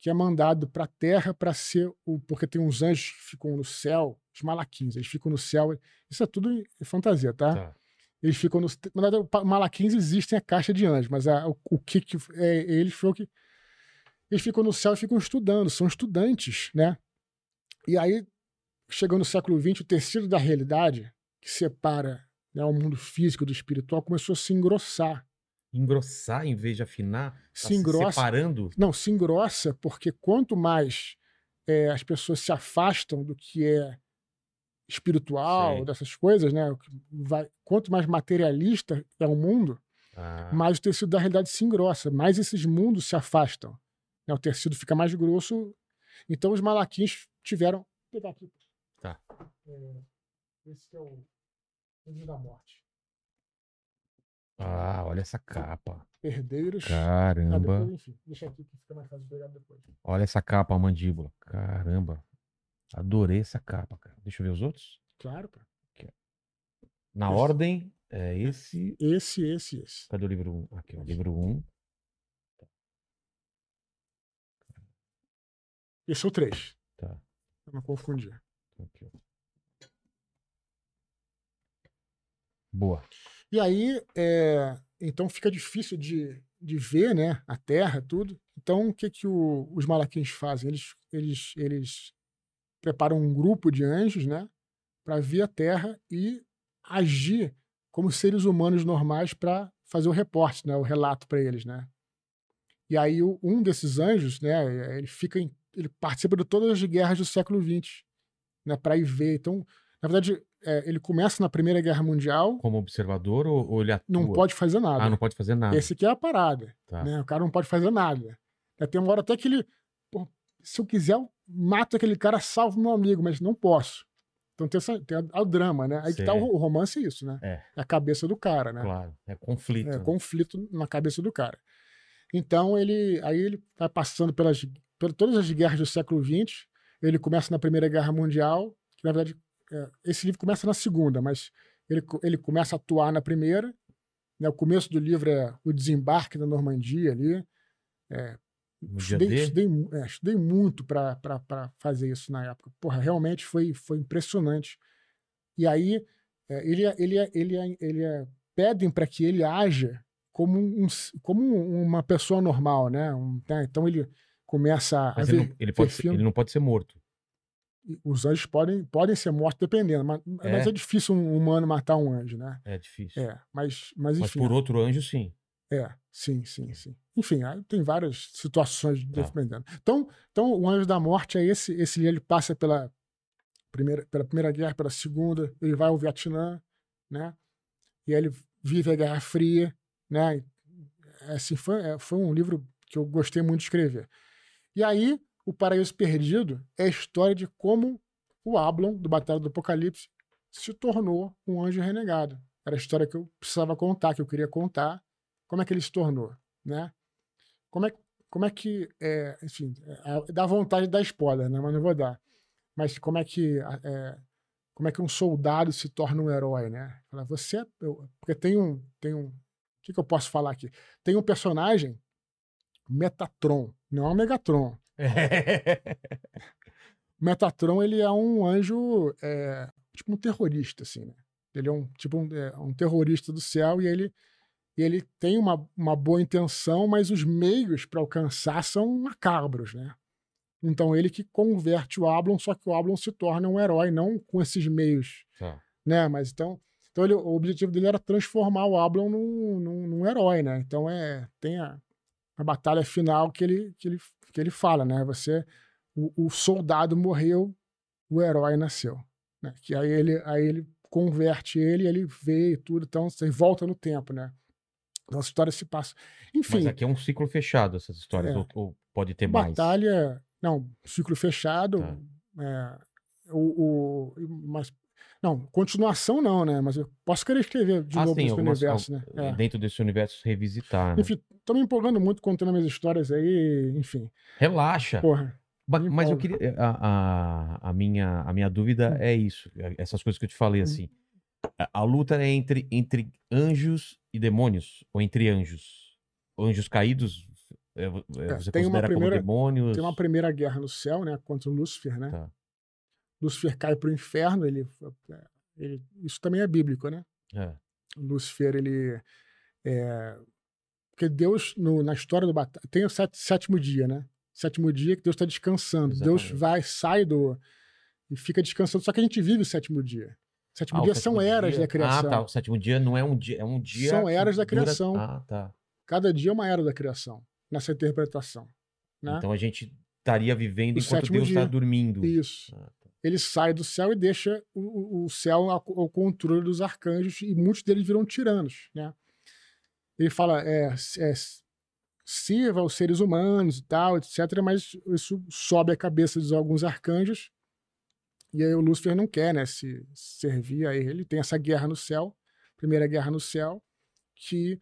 que é mandado para a Terra para ser o. Porque tem uns anjos que ficam no céu, os malaquins, eles ficam no céu. Isso é tudo fantasia, tá? Tá. Eles ficam nos. Na verdade, o Malaquins existem a caixa de anjos, mas a- o, o que, que é, eles foi que. Eles ficam no céu e ficam estudando, são estudantes, né? E aí chegando no século XX, o tecido da realidade, que separa né, o mundo físico do espiritual, começou a se engrossar. Engrossar em vez de afinar? Tá Se engrossa. separando? Não, se engrossa porque quanto mais é, as pessoas se afastam do que é espiritual, Sei. dessas coisas, né? vai- quanto mais materialista é o mundo, Ah, mais o tecido da realidade se engrossa, mais esses mundos se afastam. né? O tecido fica mais grosso. Então os malaquins tiveram. Vou pegar aqui. Tá. É, esse que é o Anjo da Morte. ah, olha essa capa. Herdeiros. Ah, Caramba. depois, enfim, deixa aqui que fica mais fácil de pegar depois. Olha essa capa, a mandíbula. Caramba. Adorei essa capa, cara. Deixa eu ver os outros. Claro, pô. Na Esse. ordem, é esse. Esse, esse, esse. Cadê o livro 1? Aqui, ó. Livro 1. Esse é o 3. Tá. Pra não confundir. Aqui. Boa. E aí, é, então fica difícil de, de ver, né, a Terra, tudo. Então, o que que o- os malaquins fazem? Eles, eles, eles preparam um grupo de anjos, né, para ver a Terra e agir como seres humanos normais para fazer o reporte, né, o relato para eles, né. E aí um desses anjos, né, ele fica, em- ele participa de todas as guerras do século XX, né, para ir ver. Então, na verdade, é, ele começa na Primeira Guerra Mundial, Como observador ou, ou ele atua? não pode fazer nada. Ah, não pode fazer nada. Esse aqui é a parada. Tá. Né? O cara não pode fazer nada. É, Tem uma hora até que ele. pô, se eu quiser, eu mato aquele cara, salvo meu amigo, mas não posso. Então tem, essa, tem a- o drama, né? Aí que tá o, o romance é isso, né? É. a cabeça do cara, né? Claro. É conflito. É, né? conflito na cabeça do cara. Então ele, aí ele vai passando pelas, por todas as guerras do século XX. Ele começa na Primeira Guerra Mundial, que na verdade é, esse livro começa na Segunda, mas ele, ele começa a atuar na Primeira. Né, o começo do livro é o desembarque da Normandia ali. Dia Estudei, estudei, é, estudei muito para fazer isso na época. Porra, realmente foi, foi impressionante. E aí, é, ele, ele, ele, ele, pedem para que ele haja como, um, como uma pessoa normal, né? Um, né? Então ele começa a Mas ver, ele, não, ele, pode ser, ele não pode ser morto. Os anjos podem, podem ser mortos dependendo, mas É? mas é difícil um humano matar um anjo, né? É difícil. É, mas, mas Mas enfim. por outro anjo, sim. É, sim, sim, sim. Enfim, tem várias situações Tá. dependendo. Então, então, o Anjo da Morte é esse, esse ele passa pela primeira, pela primeira guerra, pela segunda, ele vai ao Vietnã, né? E aí ele vive a Guerra Fria, né? Assim, foi, é, foi um livro que eu gostei muito de escrever. E aí, O Paraíso Perdido é a história de como o Ablon, do Batalha do Apocalipse, se tornou um anjo renegado. Era a história que eu precisava contar, que eu queria contar. Como é que ele se tornou, né? Como é, como é que, é, enfim, é, dá vontade de dar spoiler, né? Mas não vou dar. Mas como é que, é, como é que um soldado se torna um herói, né? Você, eu, porque tem um, tem um, o que, que eu posso falar aqui? Tem um personagem, Metatron, não é o Megatron. Metatron ele é um anjo, é, tipo um terrorista, assim, né? Ele é um tipo um, é, um terrorista do céu e ele ele tem uma, uma boa intenção, mas os meios para alcançar são macabros, né? Então ele que converte o Ablon, só que o Ablon se torna um herói, não com esses meios, Tá. né? Mas então, então ele, o objetivo dele era transformar o Ablon num, num, num herói, né? Então é tem a, a batalha final que ele, que ele que ele fala, né? Você o, o soldado morreu, o herói nasceu, né? Que aí ele aí ele converte ele, ele vê e tudo, então você volta no tempo, né? Então a história se passa. Enfim, Mas aqui é um ciclo fechado, essas histórias. É. Ou, ou pode ter mais? batalha. Não, ciclo fechado. Tá. é, o, o, mas, não, continuação não, né? Mas eu posso querer escrever de Ah, novo sim, nesse universo, né? al- É. dentro desse universo revisitar. Né? Enfim, tô me empolgando muito contando minhas histórias aí, enfim. Relaxa. Porra. Mas eu queria. A, a, a minha, a minha dúvida Hum. é isso. é- Essas coisas que eu te falei Hum. assim. A, a luta é entre, entre anjos e demônios? Ou entre anjos? Anjos caídos? é, é, É, você tem uma considera primeira- como demônios? Tem uma primeira guerra no céu, né? Contra o Lúcifer, né? Tá. Lúcifer cai pro inferno, ele, ele. Isso também é bíblico, né? É. Lúcifer, ele. É, porque Deus, no- na história do batalha, tem o set- sétimo dia, né? Sétimo dia que Deus está descansando. Deus Exatamente. vai, sai do. e fica descansando. Só que a gente vive o sétimo dia. O sétimo Ah, o dia sétimo são eras dia- da criação. Ah, tá. O sétimo dia não é um dia, é um dia. São eras da dura- criação. Ah, tá. Cada dia é uma era da criação, nessa interpretação. Né? Então a gente estaria vivendo O enquanto Deus está dormindo. Isso. Ah, tá. Ele sai do céu e deixa o, o- céu ao, controle dos arcanjos, e muitos deles viram tiranos. Né? Ele fala, é, é, sirva aos seres humanos e tal, etc., mas isso sobe a cabeça de alguns arcanjos, e aí o Lúcifer não quer né, se servir a. Ele tem essa guerra no céu, primeira guerra no céu, que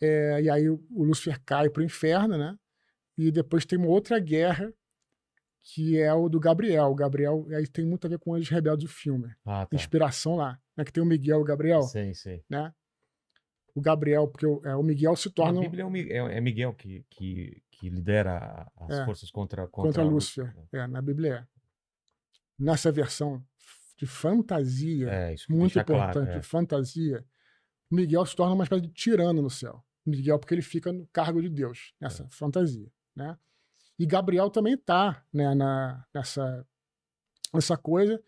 é, e aí o, o Lúcifer cai para o inferno, né? E depois tem uma outra guerra que é o do Gabriel. O Gabriel aí tem muito a ver com os rebeldes do filme. Ah, tá. Inspiração lá, né? Que tem o Miguel e o Gabriel, Sei, sei. né? O Gabriel, porque o, é, o Miguel se Na torna Bíblia é, o é- é Miguel que, que, que lidera as É. forças contra, contra, contra, Lúcifer. É, na Bíblia é. Nessa versão de fantasia, É, isso muito importante, claro. é. fantasia, o Miguel se torna uma espécie de tirano no céu. Miguel, porque ele fica no cargo de Deus, nessa É. fantasia, né? E Gabriel também está né, na, nessa, nessa coisa,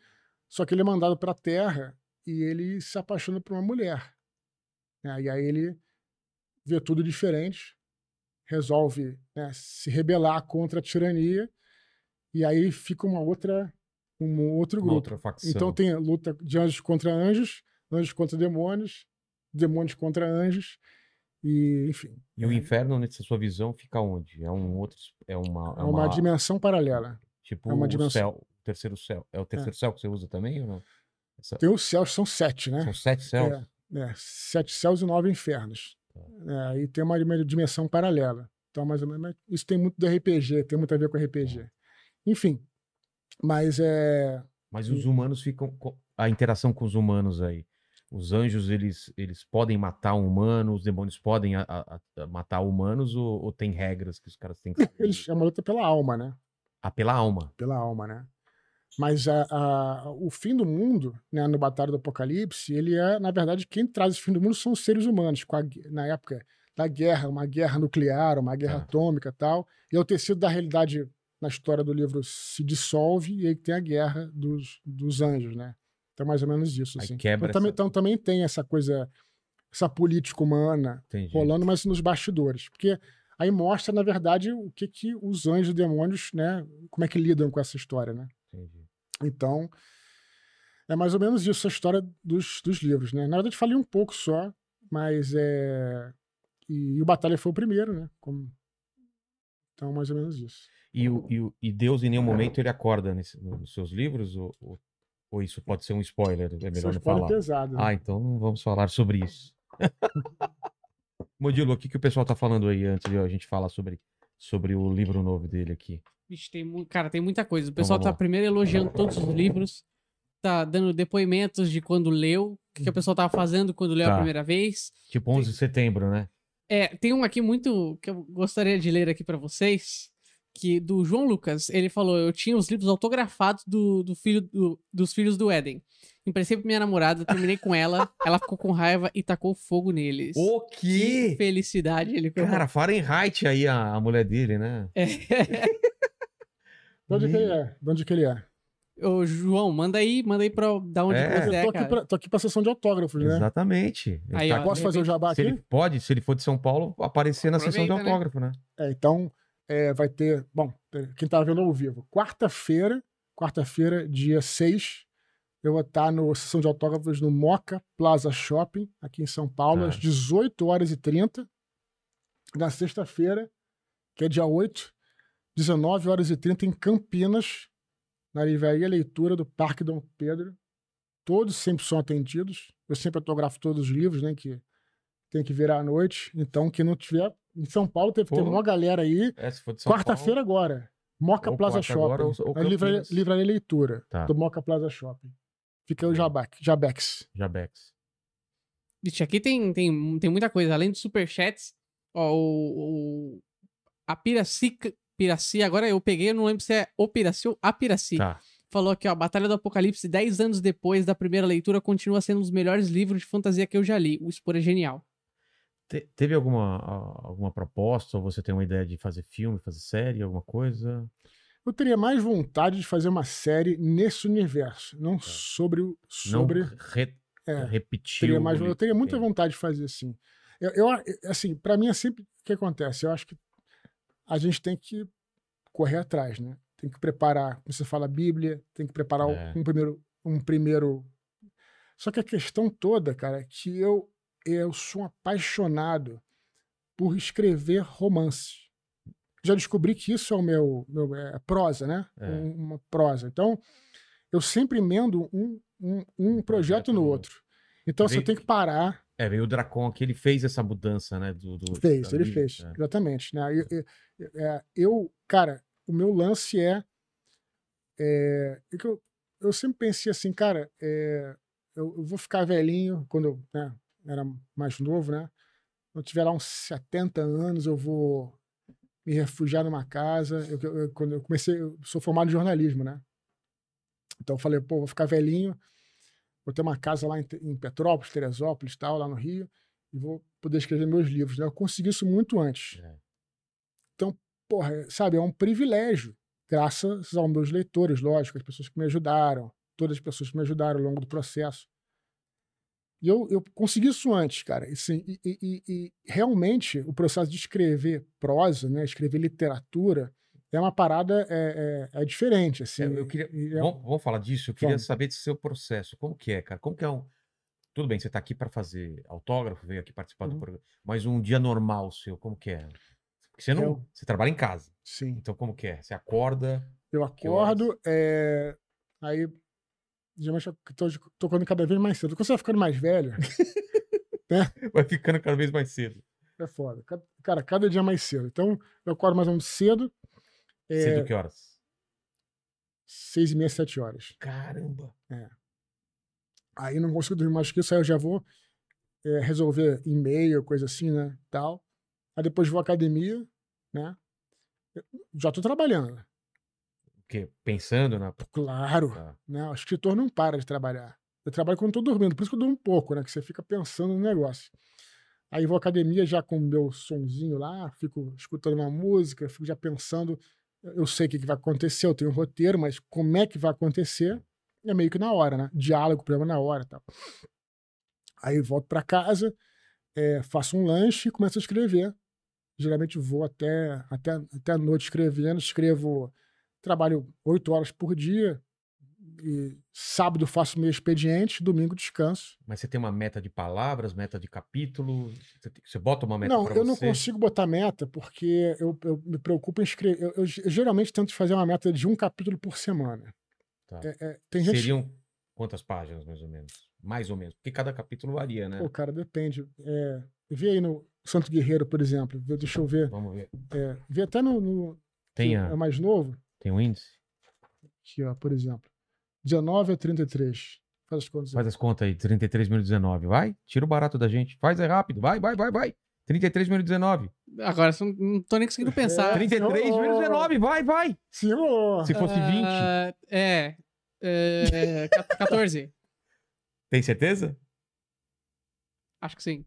só que ele é mandado para a Terra e ele se apaixona por uma mulher. né? E aí ele vê tudo diferente, resolve né, se rebelar contra a tirania, e aí fica uma outra, um outro Uma grupo. outra facção. Então tem a luta de anjos contra anjos, anjos contra demônios, demônios contra anjos, e enfim. E o é, inferno, nessa sua visão, fica onde? É um outro. É uma. é uma dimensão paralela. Tipo é uma o dimensão. céu. O terceiro céu. É o terceiro céu que você usa também ou não? Essa- Tem os céus, são sete, né? São sete céus? É, é, sete céus e nove infernos. Tá. É, aí tem uma, uma dimensão paralela. Então, mais ou menos, isso tem muito do RPG, tem muito a ver com RPG. Tá. Enfim, mas é. Mas os humanos ficam. A interação com os humanos aí. Os anjos, eles, eles podem matar um humano, os demônios podem a- a- a- matar humanos ou, ou tem regras que os caras têm que? Eles, é uma luta pela alma, né? Ah, pela alma. pela alma, né? Mas a, a- o fim do mundo, né, no Batalha do Apocalipse, ele é, na verdade, quem traz o fim do mundo são os seres humanos, com a na época da guerra, uma guerra nuclear, uma guerra Tá. atômica e tal. E é o tecido da realidade na história do livro se dissolve e aí tem a guerra dos, dos anjos, né? Então, mais ou menos isso, assim. quebra então, essa- então, também tem essa coisa, essa política humana Entendi. rolando, mas nos bastidores. Porque aí mostra, na verdade, o que, que os anjos e demônios, né? Como é que lidam com essa história, né? Entendi. Então, é mais ou menos isso a história dos, dos livros, né? Na verdade, falei um pouco só, mas é. E, o Batalha foi o primeiro, né? Como... Então, mais ou menos isso. E, o, e, o- e Deus, em nenhum momento, ele acorda nesse- nos seus livros? Ou, ou, ou isso pode ser um spoiler? É melhor não spoiler falar. pesado. né? Ah, então não vamos falar sobre isso. Modilo, o que, que o pessoal tá falando aí antes de a gente falar sobre, sobre o livro novo dele aqui? Vixe, tem, cara, tem muita coisa. O Então pessoal vamos tá primeiro elogiando todos os livros, tá dando depoimentos de quando leu, o que, que o pessoal tava fazendo quando leu Tá. a primeira vez. Tipo 11 de setembro, né? É, tem um aqui muito que eu gostaria de ler aqui pra vocês, que do João Lucas, ele falou: "Eu tinha os livros autografados do, do filho do- dos filhos do Éden. Emprestei pra minha namorada, terminei com ela, ela ficou com raiva e tacou fogo neles. O Que quê? felicidade ele Cara, Fahrenheit aí, a, a mulher dele, né? É. De onde que ele é? De onde que ele é? Ô, João, manda aí, manda aí pra da onde É. que você Eu é, tô aqui, cara. pra, tô aqui pra sessão de autógrafos, né? Exatamente. Aí, tá- ó, Posso fazer o jabá se aqui? ele pode, se ele for de São Paulo, aparecer na sessão de Aproveita, né? autógrafo, né? É, então, é, vai ter. Bom, quem tá vendo ao vivo, quarta-feira, quarta-feira, dia 6, eu vou estar no sessão de autógrafos no Moca Plaza Shopping, aqui em São Paulo, Tá. às 18 horas e 30. Na sexta-feira, que é dia 8, 19 horas e 30, em Campinas, na livraria Leitura do Parque Dom Pedro. Todos sempre são atendidos. Eu sempre autografo todos os livros, né? Que tem que virar à noite. Então, quem não tiver. Em São Paulo, teve, tem Pô. uma galera aí. É, Quarta-feira agora. Moca Ou Plaza quarta agora Shopping. ou- ou a livraria, Leitura Tá. do Moca Plaza Shopping. Fica o Jabex. Jabex. Jabex. Vixe, aqui tem, tem, tem muita coisa. Além dos superchats, ó, o, o- a Piraci, Piraci, agora eu peguei, eu não lembro se é o Piraci ou a Piraci. Tá. Falou aqui, ó, Batalha do Apocalipse, 10 anos depois da primeira leitura, continua sendo um dos melhores livros de fantasia que eu já li. O Expor é genial. Te- teve alguma, alguma proposta? Ou você tem uma ideia de fazer filme, fazer série, alguma coisa? Eu teria mais vontade de fazer uma série nesse universo, não sobre o. Sobre. Não re, é, repetir. teria mais, eu teria muita é. vontade de fazer assim. Eu, eu assim, para mim é sempre o que acontece. Eu acho que a gente tem que correr atrás, né? Tem que preparar, como você fala, a Bíblia, tem que preparar É. um primeiro, um primeiro. Só que a questão toda, cara, é que eu eu sou um apaixonado por escrever romances. Já descobri que isso é o meu, meu é, prosa, né? É. Um- uma prosa. Então, eu sempre emendo um, um, um projeto no outro. Então, você tem que parar. É, veio o Dracon aqui, ele fez essa mudança, né? Do, do- Fez, ele fez, é. exatamente. Né? Eu, eu- é, eu, cara, o meu lance é. é, é eu, eu sempre pensei assim, cara, é, eu, eu vou ficar velhinho quando né, era mais novo, né? Quando tiver lá uns 70 anos, eu vou me refugiar numa casa. Eu, eu- quando eu comecei, eu sou formado em jornalismo, né? Então eu falei, pô, vou ficar velhinho, vou ter uma casa lá em, em Petrópolis, Teresópolis, tal, lá no Rio, e vou poder escrever meus livros. Né? Eu consegui isso muito antes. É. Então, porra, sabe, é um privilégio, graças aos meus leitores, lógico, as pessoas que me ajudaram, todas as pessoas que me ajudaram ao longo do processo. E eu, eu consegui isso antes, cara. E, assim, e, e- realmente o processo de escrever prosa, né, escrever literatura, é uma parada é, é, é diferente. Assim, É, eu queria- é- Vamos, vamos falar disso? Eu queria Vamos. saber desse seu processo. Como que é, cara? Como que é um. Tudo bem, você tá aqui para fazer autógrafo, veio aqui participar do Uhum. programa. Mas um dia normal seu, como que é? Porque você não. Eu- Você trabalha em casa. sim. Então, como que é? Você acorda. Eu acordo, é, aí geralmente eu tô tocando cada vez mais cedo. Quando você vai ficando mais velho, Vai ficando cada vez mais cedo. é foda. Ca- Cara, cada dia mais cedo. Então, eu acordo mais ou menos cedo, é, Cedo que horas? seis e meia, sete horas. Caramba. Aí não consigo dormir mais que isso, aí eu já vou é, resolver e-mail, coisa assim, né, tal. Aí depois vou à academia, né, Eu já tô trabalhando. O quê? Pensando na. Claro, Tá. né, o escritor não para de trabalhar. Eu trabalho quando tô dormindo, por isso que eu durmo um pouco, né, que você fica pensando no negócio. Aí vou à academia já com o meu sonzinho lá, fico escutando uma música, fico já pensando, eu sei o que que vai acontecer, eu tenho um roteiro, mas como é que vai acontecer é meio que na hora, né? Diálogo, problema na hora e tal. Aí volto para casa, eh, faço um lanche e começo a escrever. Geralmente vou até, até, até a noite escrevendo, escrevo, trabalho oito horas por dia, e sábado faço meu expediente, domingo descanso. Mas você tem uma meta de palavras, meta de capítulo? Você, tem- você bota uma meta Não, eu não você? consigo botar meta porque eu, eu me preocupo em escrever. Eu, eu ge- geralmente tento fazer uma meta de um capítulo por semana. Tá. É- é, tem gente. Seriam quantas páginas, mais ou menos? Mais ou menos. Porque cada capítulo varia, né? Pô, cara, depende. É, vê aí no Santo Guerreiro, por exemplo. Deixa eu ver. Vamos ver. É, vê até no. no Tem, a, É mais novo. Tem um índice? Aqui, ó, por exemplo. 19 a 33. Faz as contas aí. Faz as contas aí. 33.019. Vai? Tira o barato da gente. Faz aí rápido. Vai, vai, vai, vai. 33.019. Agora, eu não- não tô nem conseguindo pensar. 33.019. Vai, vai. Senhor! Se fosse 20. Ah, é. é, 14. Tem certeza? Acho que sim.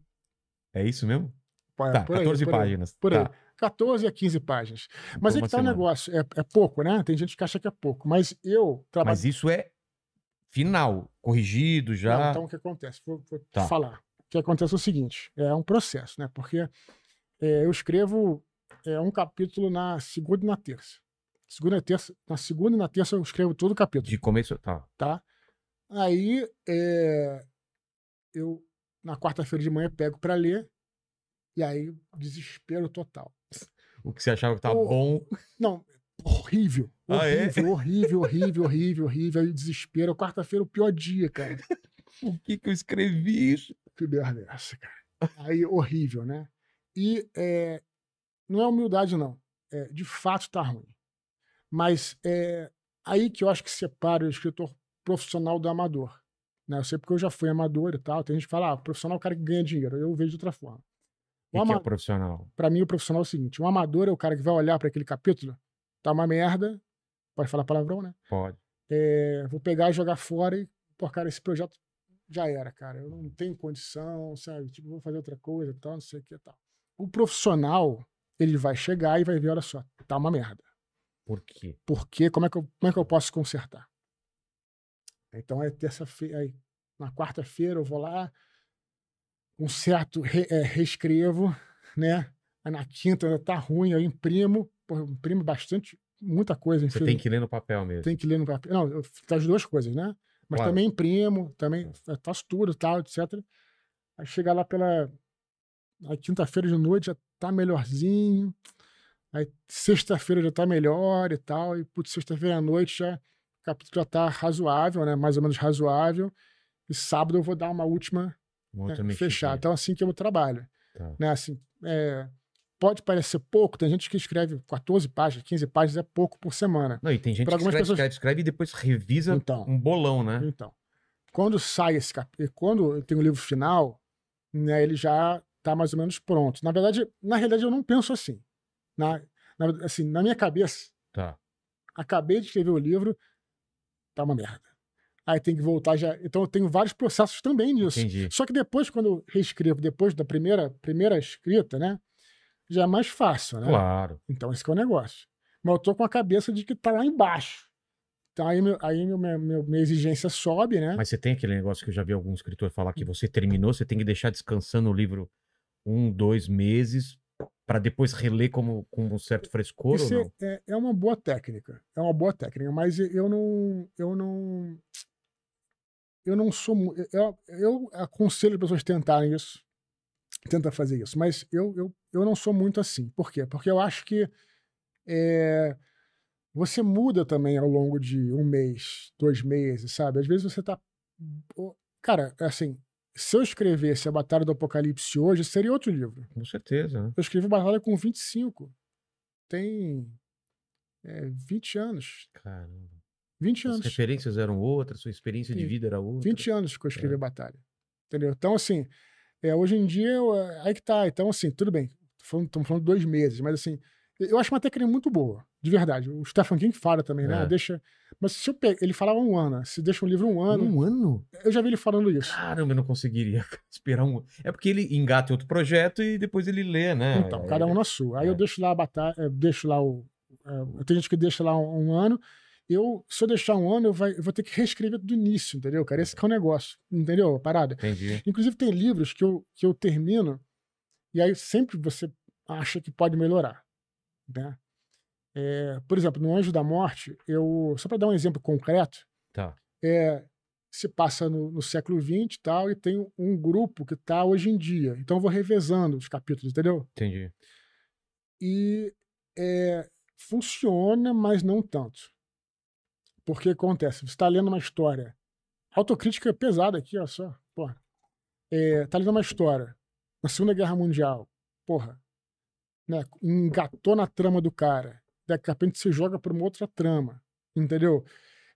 É isso mesmo? É Tá, por aí, 14 por aí, páginas. Por aí. Tá. 14 a 15 páginas. Mas é que tá o negócio. É, é pouco, né? Tem gente que acha que é pouco. Mas eu trabalho. Mas isso é final. Corrigido já. Não, então o que acontece? Vou, vou Tá. falar. O que acontece é o seguinte: é um processo, né? Porque é, eu escrevo é, um capítulo na segunda e na terça. Segunda e terça, na segunda e na terça eu escrevo todo o capítulo, De começo. Tá. tá? Aí é, eu na quarta-feira de manhã pego para ler e aí desespero total. O que você achava que tava Ô, bom. Não, horrível. Ah, é? Horrível, horrível, horrível, horrível, horrível. Aí desespero. Quarta-feira, o pior dia, cara. Por que, que eu escrevi isso? Que merda é essa, cara? Aí, horrível, né? E é, não é humildade, não. É, de fato, tá ruim. Mas é aí que eu acho que separa o escritor profissional do amador. Né? Eu sei porque eu já fui amador e tal. Tem gente que fala, ah, profissional é o cara que ganha dinheiro. Eu vejo de outra forma. O que, O que é ama- profissional? Pra mim, o profissional é o seguinte: um amador é o cara que vai olhar para aquele capítulo, tá uma merda, pode falar palavrão, né? Pode. É, vou pegar e jogar fora e, pô, cara, esse projeto já era, cara. Eu não tenho condição, sabe? Tipo, vou fazer outra coisa e tal, não sei o que e tal. O profissional, ele vai chegar e vai ver, olha só, tá uma merda. Por quê? Por quê? Como é que eu, como é que eu posso consertar? Então, é terça-feira, na quarta-feira eu vou lá, conserto, re, é, reescrevo, né? Na quinta ainda tá ruim, eu imprimo, pô, eu imprimo bastante, muita coisa. Você tem que ler no papel mesmo. tem que ler no papel. Não, eu as duas coisas, né? Mas Claro. também imprimo, também fa- faço tudo, tal, etc. Aí chega lá pela quinta-feira de noite já tá melhorzinho. Aí sexta-feira já tá melhor e tal. E putz, sexta-feira à noite já o capítulo já tá razoável, né? Mais ou menos razoável. E sábado eu vou dar uma última né, mexidinha. fechada. Então assim que eu trabalho, Tá. né? Assim, é, pode parecer pouco, tem gente que escreve 14 páginas, 15 páginas é pouco por semana. Não, e tem gente Pra que escreve, pessoas- escreve, escreve e depois revisa Então. um bolão, né? Então, quando sai esse capítulo, quando eu tenho o livro final, né, ele já está mais ou menos pronto. Na verdade, na realidade, eu não penso assim. Na, na, assim, na minha cabeça, Tá. acabei de escrever o livro, tá uma merda. Aí tem que voltar já. Então eu tenho vários processos também nisso. Entendi. Só que depois, quando eu reescrevo, depois da primeira, primeira escrita, né? Já é mais fácil, né? Claro. Então, esse que é o negócio. Mas eu tô com a cabeça de que tá lá embaixo. Então, aí, meu, aí meu, minha exigência sobe, né? Mas você tem aquele negócio que eu já vi algum escritor falar que você terminou, você tem que deixar descansando o livro um, dois meses para depois reler como, com um certo frescor Isso ou não? é, é uma boa técnica. É uma boa técnica, mas eu não. Eu não. Eu não sou. Eu, eu aconselho as pessoas tentarem isso. Tenta fazer isso. Mas eu, eu, eu não sou muito assim. Por quê? Porque eu acho que é, você muda também ao longo de um mês, dois meses, sabe? Às vezes você tá. Cara, assim, se eu escrevesse a Batalha do Apocalipse hoje, seria outro livro. Com certeza, né? Eu escrevi Batalha com 25. Tem é, 20 anos. Caramba. 20 As anos. referências eram outras, sua experiência de vida era outra. 20 anos que eu É. Batalha. Entendeu? Então, assim, é, hoje em dia, eu- aí que tá. Então, assim, tudo bem. Estamos falando, dois meses, mas assim, eu acho uma técnica muito boa, de verdade. O Stephen King fala também, né? É. Deixa. Mas se eu pe... ele falava um ano, se deixa um livro um ano, Um ano? eu já vi ele falando isso. Caramba, eu não conseguiria esperar um. É porque ele engata em outro projeto e depois ele lê, né? Então, cada um na sua. Aí É. eu deixo lá a batalha, deixo lá o. eh, tem gente que deixa lá um, um ano. Eu, se eu deixar um ano, eu, vai, eu vou ter que reescrever do início, entendeu, cara? Esse é o negócio, entendeu? a Parada. Entendi. Inclusive, tem livros que eu, que eu termino e aí sempre você acha que pode melhorar, né? É, por exemplo, no Anjo da Morte, eu só para dar um exemplo concreto, Tá. é, se passa no, no século XX e tal, e tem um grupo que está hoje em dia. Então eu vou revezando os capítulos, entendeu? Entendi. E é, funciona, mas não tanto. Porque acontece, você está lendo uma história. Autocrítica é pesada aqui, ó só. Porra. É, tá lendo uma história. Na Segunda Guerra Mundial. Porra. Né, engatou na trama do cara. Daqui a repente se joga para uma outra trama. Entendeu?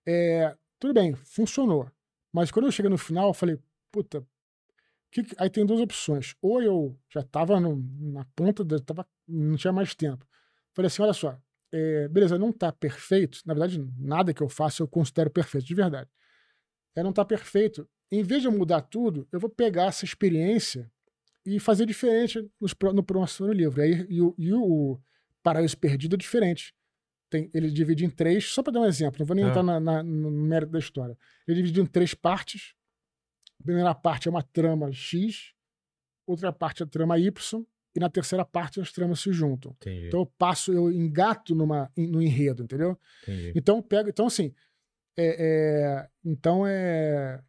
É, tudo bem, funcionou. Mas quando eu cheguei no final, eu falei, puta. que que- Aí tem duas opções. Ou eu já estava na ponta, tava, não tinha mais tempo. Falei assim: olha só, é, beleza, não tá perfeito. Na verdade, nada que eu faço eu considero perfeito, de verdade. É, não tá perfeito. Em vez de eu mudar tudo, eu vou pegar essa experiência e fazer diferente nos no próximo livro. Aí, e, o, e o Paraíso Perdido é diferente. Tem, ele divide em três, só para dar um exemplo, não vou nem Tá. entrar na- na- no mérito da história. Ele divide em três partes. A primeira parte é uma trama X, outra parte é a trama Y, e na terceira parte as tramas se juntam. Entendi. Então eu passo, eu engato numa, no enredo, entendeu? entendi. Então pego, então assim, é, é, então é,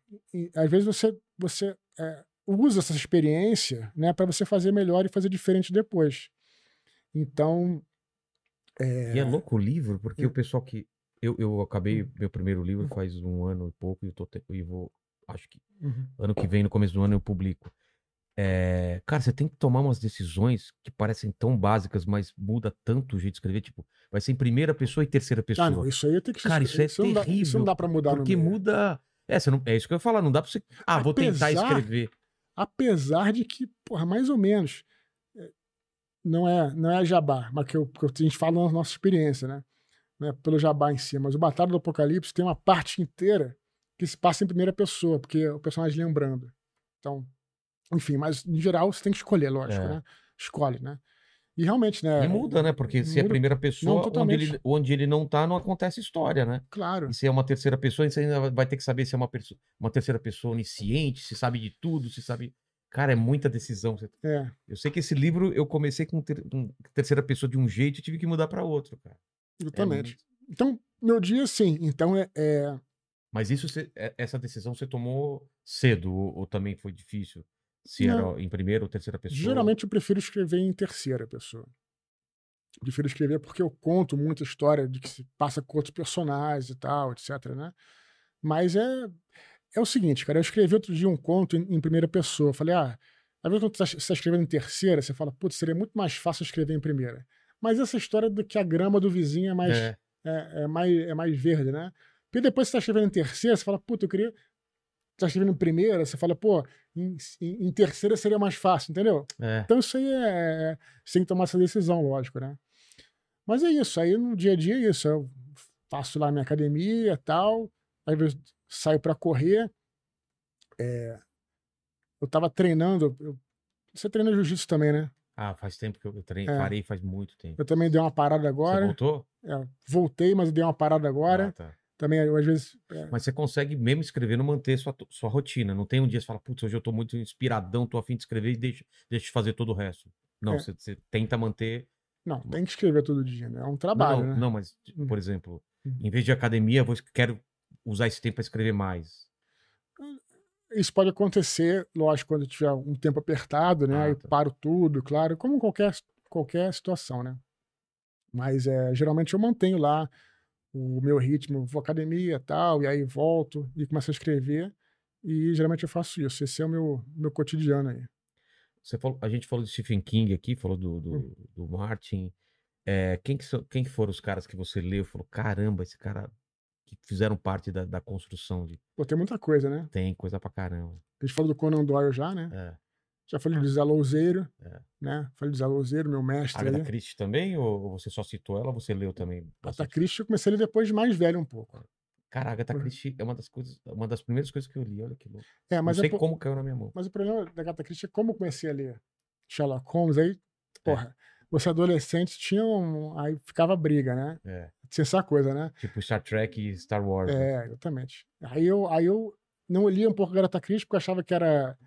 às vezes você você é, usa essa experiência, né, para você fazer melhor e fazer diferente depois. Então E é louco o livro, porque Hum. o pessoal que. Eu, eu acabei meu primeiro livro faz um ano e pouco e eu tô te- e vou. Acho que uhum, ano que vem, no começo do ano, eu publico. É, cara, você tem que tomar umas decisões que parecem tão básicas, mas muda tanto o jeito de escrever. Tipo, vai ser em primeira pessoa e terceira pessoa. ah, não, isso aí tem que Cara, isso é não dá, terrível, isso não dá para mudar porque muda. É, não, é isso que eu ia falar, não dá pra você. Ah, vou tentar Apesar- escrever. apesar de que, porra, mais ou menos, é, não é, não é jabá, mas que, eu, que a gente fala na nossa experiência, né? Não é pelo jabá em si, mas o Batalha do Apocalipse tem uma parte inteira que se passa em primeira pessoa, porque é o personagem lembrando. Então, enfim, mas em geral você tem que escolher, lógico, É. né? Escolhe, né? E realmente, né? E muda, né? Porque se é a muda. primeira pessoa, onde totalmente. ele, onde ele não tá, não acontece história, né? Claro. E se é uma terceira pessoa, você ainda vai ter que saber se é uma, perso- uma terceira pessoa onisciente, se sabe de tudo, se sabe. Cara, é muita decisão. É. Eu sei que esse livro eu comecei com, ter- com terceira pessoa de um jeito e tive que mudar para outro, cara. É Exatamente. muito- Então, meu dia, sim. Então, é, é- Mas isso, é- essa decisão você tomou cedo ou, ou também foi difícil? Se Não. era em primeira ou terceira pessoa? geralmente eu prefiro escrever em terceira pessoa. Prefiro escrever porque eu conto muita história de que se passa com outros personagens e tal, etc, né? Mas é, é o seguinte, cara, eu escrevi outro dia um conto em, em primeira pessoa. Eu Falei, ah, às vezes quando você está escrevendo em terceira, você fala, putz, seria muito mais fácil escrever em primeira. Mas essa história do que a grama do vizinho é mais, É, é, é mais, é mais verde, né? Porque depois você tá escrevendo em terceira, você fala, puta, eu queria. Você tá escrevendo em primeira, você fala, pô, em, em- terceira seria mais fácil, entendeu? é. Então isso aí é. Você tem que tomar essa decisão, lógico, né? Mas é isso, aí no dia a dia é isso. Eu faço lá minha academia e tal, às vezes saio pra correr. É, eu tava treinando. eu- você treina jiu-jitsu também, né? Ah, faz tempo que eu treino, É. parei faz muito tempo. Eu também dei uma parada Você agora. voltou? É, voltei, mas eu dei uma parada agora. Ah, tá. Também, às vezes. é, Mas você consegue, mesmo escrevendo, manter sua, sua rotina. Não tem um dia que você fala, putz, hoje eu tô muito inspiradão, tô afim de escrever e deixa, deixa de fazer todo o resto. Não, É. você, você tenta manter. Não, tem que escrever todo dia, né? É um Não, trabalho, não, né? não, mas, Hum. por exemplo, Hum. em vez de academia, eu vou, quero usar esse tempo para escrever mais. Isso pode acontecer, lógico, quando tiver um tempo apertado, né? Ah, Aí tá. paro tudo, claro, como qualquer, qualquer situação, né? Mas é, geralmente eu mantenho lá o meu ritmo, vou à academia e tal, e aí volto e começo a escrever. E geralmente eu faço isso. Esse é o meu, meu cotidiano aí. Você falou, a gente falou de Stephen King aqui, falou do, do, Hum. do Martin. É, quem, que, so- quem que foram os caras que você leu e falou, caramba, esse cara que fizeram parte da, da construção de. Pô, tem muita coisa, né? Tem coisa pra caramba. A gente falou do Conan Doyle já, né? É. Já falei do Zé Louzeiro, É. né? Falei do Zé Louzeiro, meu mestre Agatha. Christie também? Ou você só citou ela ou você leu também? Agatha? Christie eu comecei a ler depois de mais velho um pouco. Cara, a Agatha. Christie é uma das coisas, uma das primeiras coisas que eu li. Olha que louco. É, mas Não é sei po- como caiu na minha mão. Mas o problema da Agatha Christie é como eu comecei a ler Sherlock Holmes, aí, porra, você adolescente tinha um. Aí ficava briga, né? É. Tinha essa coisa, né? Tipo Star Trek e Star Wars. né? É, exatamente. Aí eu, aí eu não lia um pouco Agatha Christie porque eu achava que era.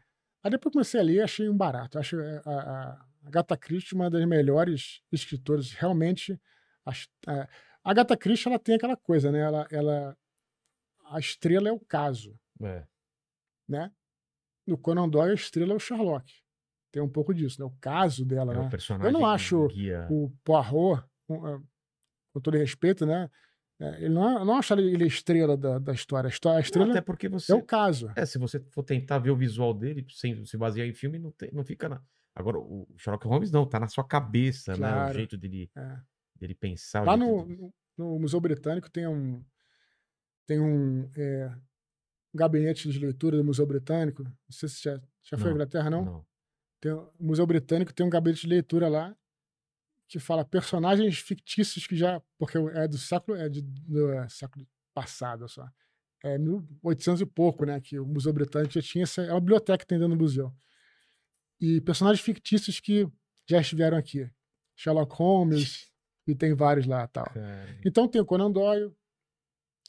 Aí depois comecei a ler achei um barato. Eu Acho a, a, a Agatha Christie uma das melhores escritoras. Realmente, as- a, a Agatha Christie ela tem aquela coisa, né? Ela, ela, a estrela é o caso, É. né? No Conan Doyle, a estrela é o Sherlock. Tem um pouco disso, né? O caso dela, É né? o personagem que acho guia. o Poirot, um, ah, com todo respeito, né? É, Ele não, é- não acho ele estrela da, da história. A história- a Não, estrela até porque você. é o caso. É, se você for tentar ver o visual dele sem se basear em filme, não, tem- não fica na. Agora, o Sherlock Holmes não, tá na sua cabeça, né? O Claro. jeito dele, É. dele pensar. Lá no, de- no- Museu Britânico tem um tem um é, gabinete de leitura do Museu Britânico. Não sei se já, já foi à Inglaterra, não? Não. Tem, o Museu Britânico tem um gabinete de leitura lá que fala personagens fictícios que já. Porque é do século. É de, do é, século passado só. É 1800 e pouco, né? Que o Museu Britânico já tinha essa. É uma biblioteca que tem dentro do museu. E personagens fictícios que já estiveram aqui. Sherlock Holmes, e tem vários lá tal. Cara, Então tem o Conan Doyle,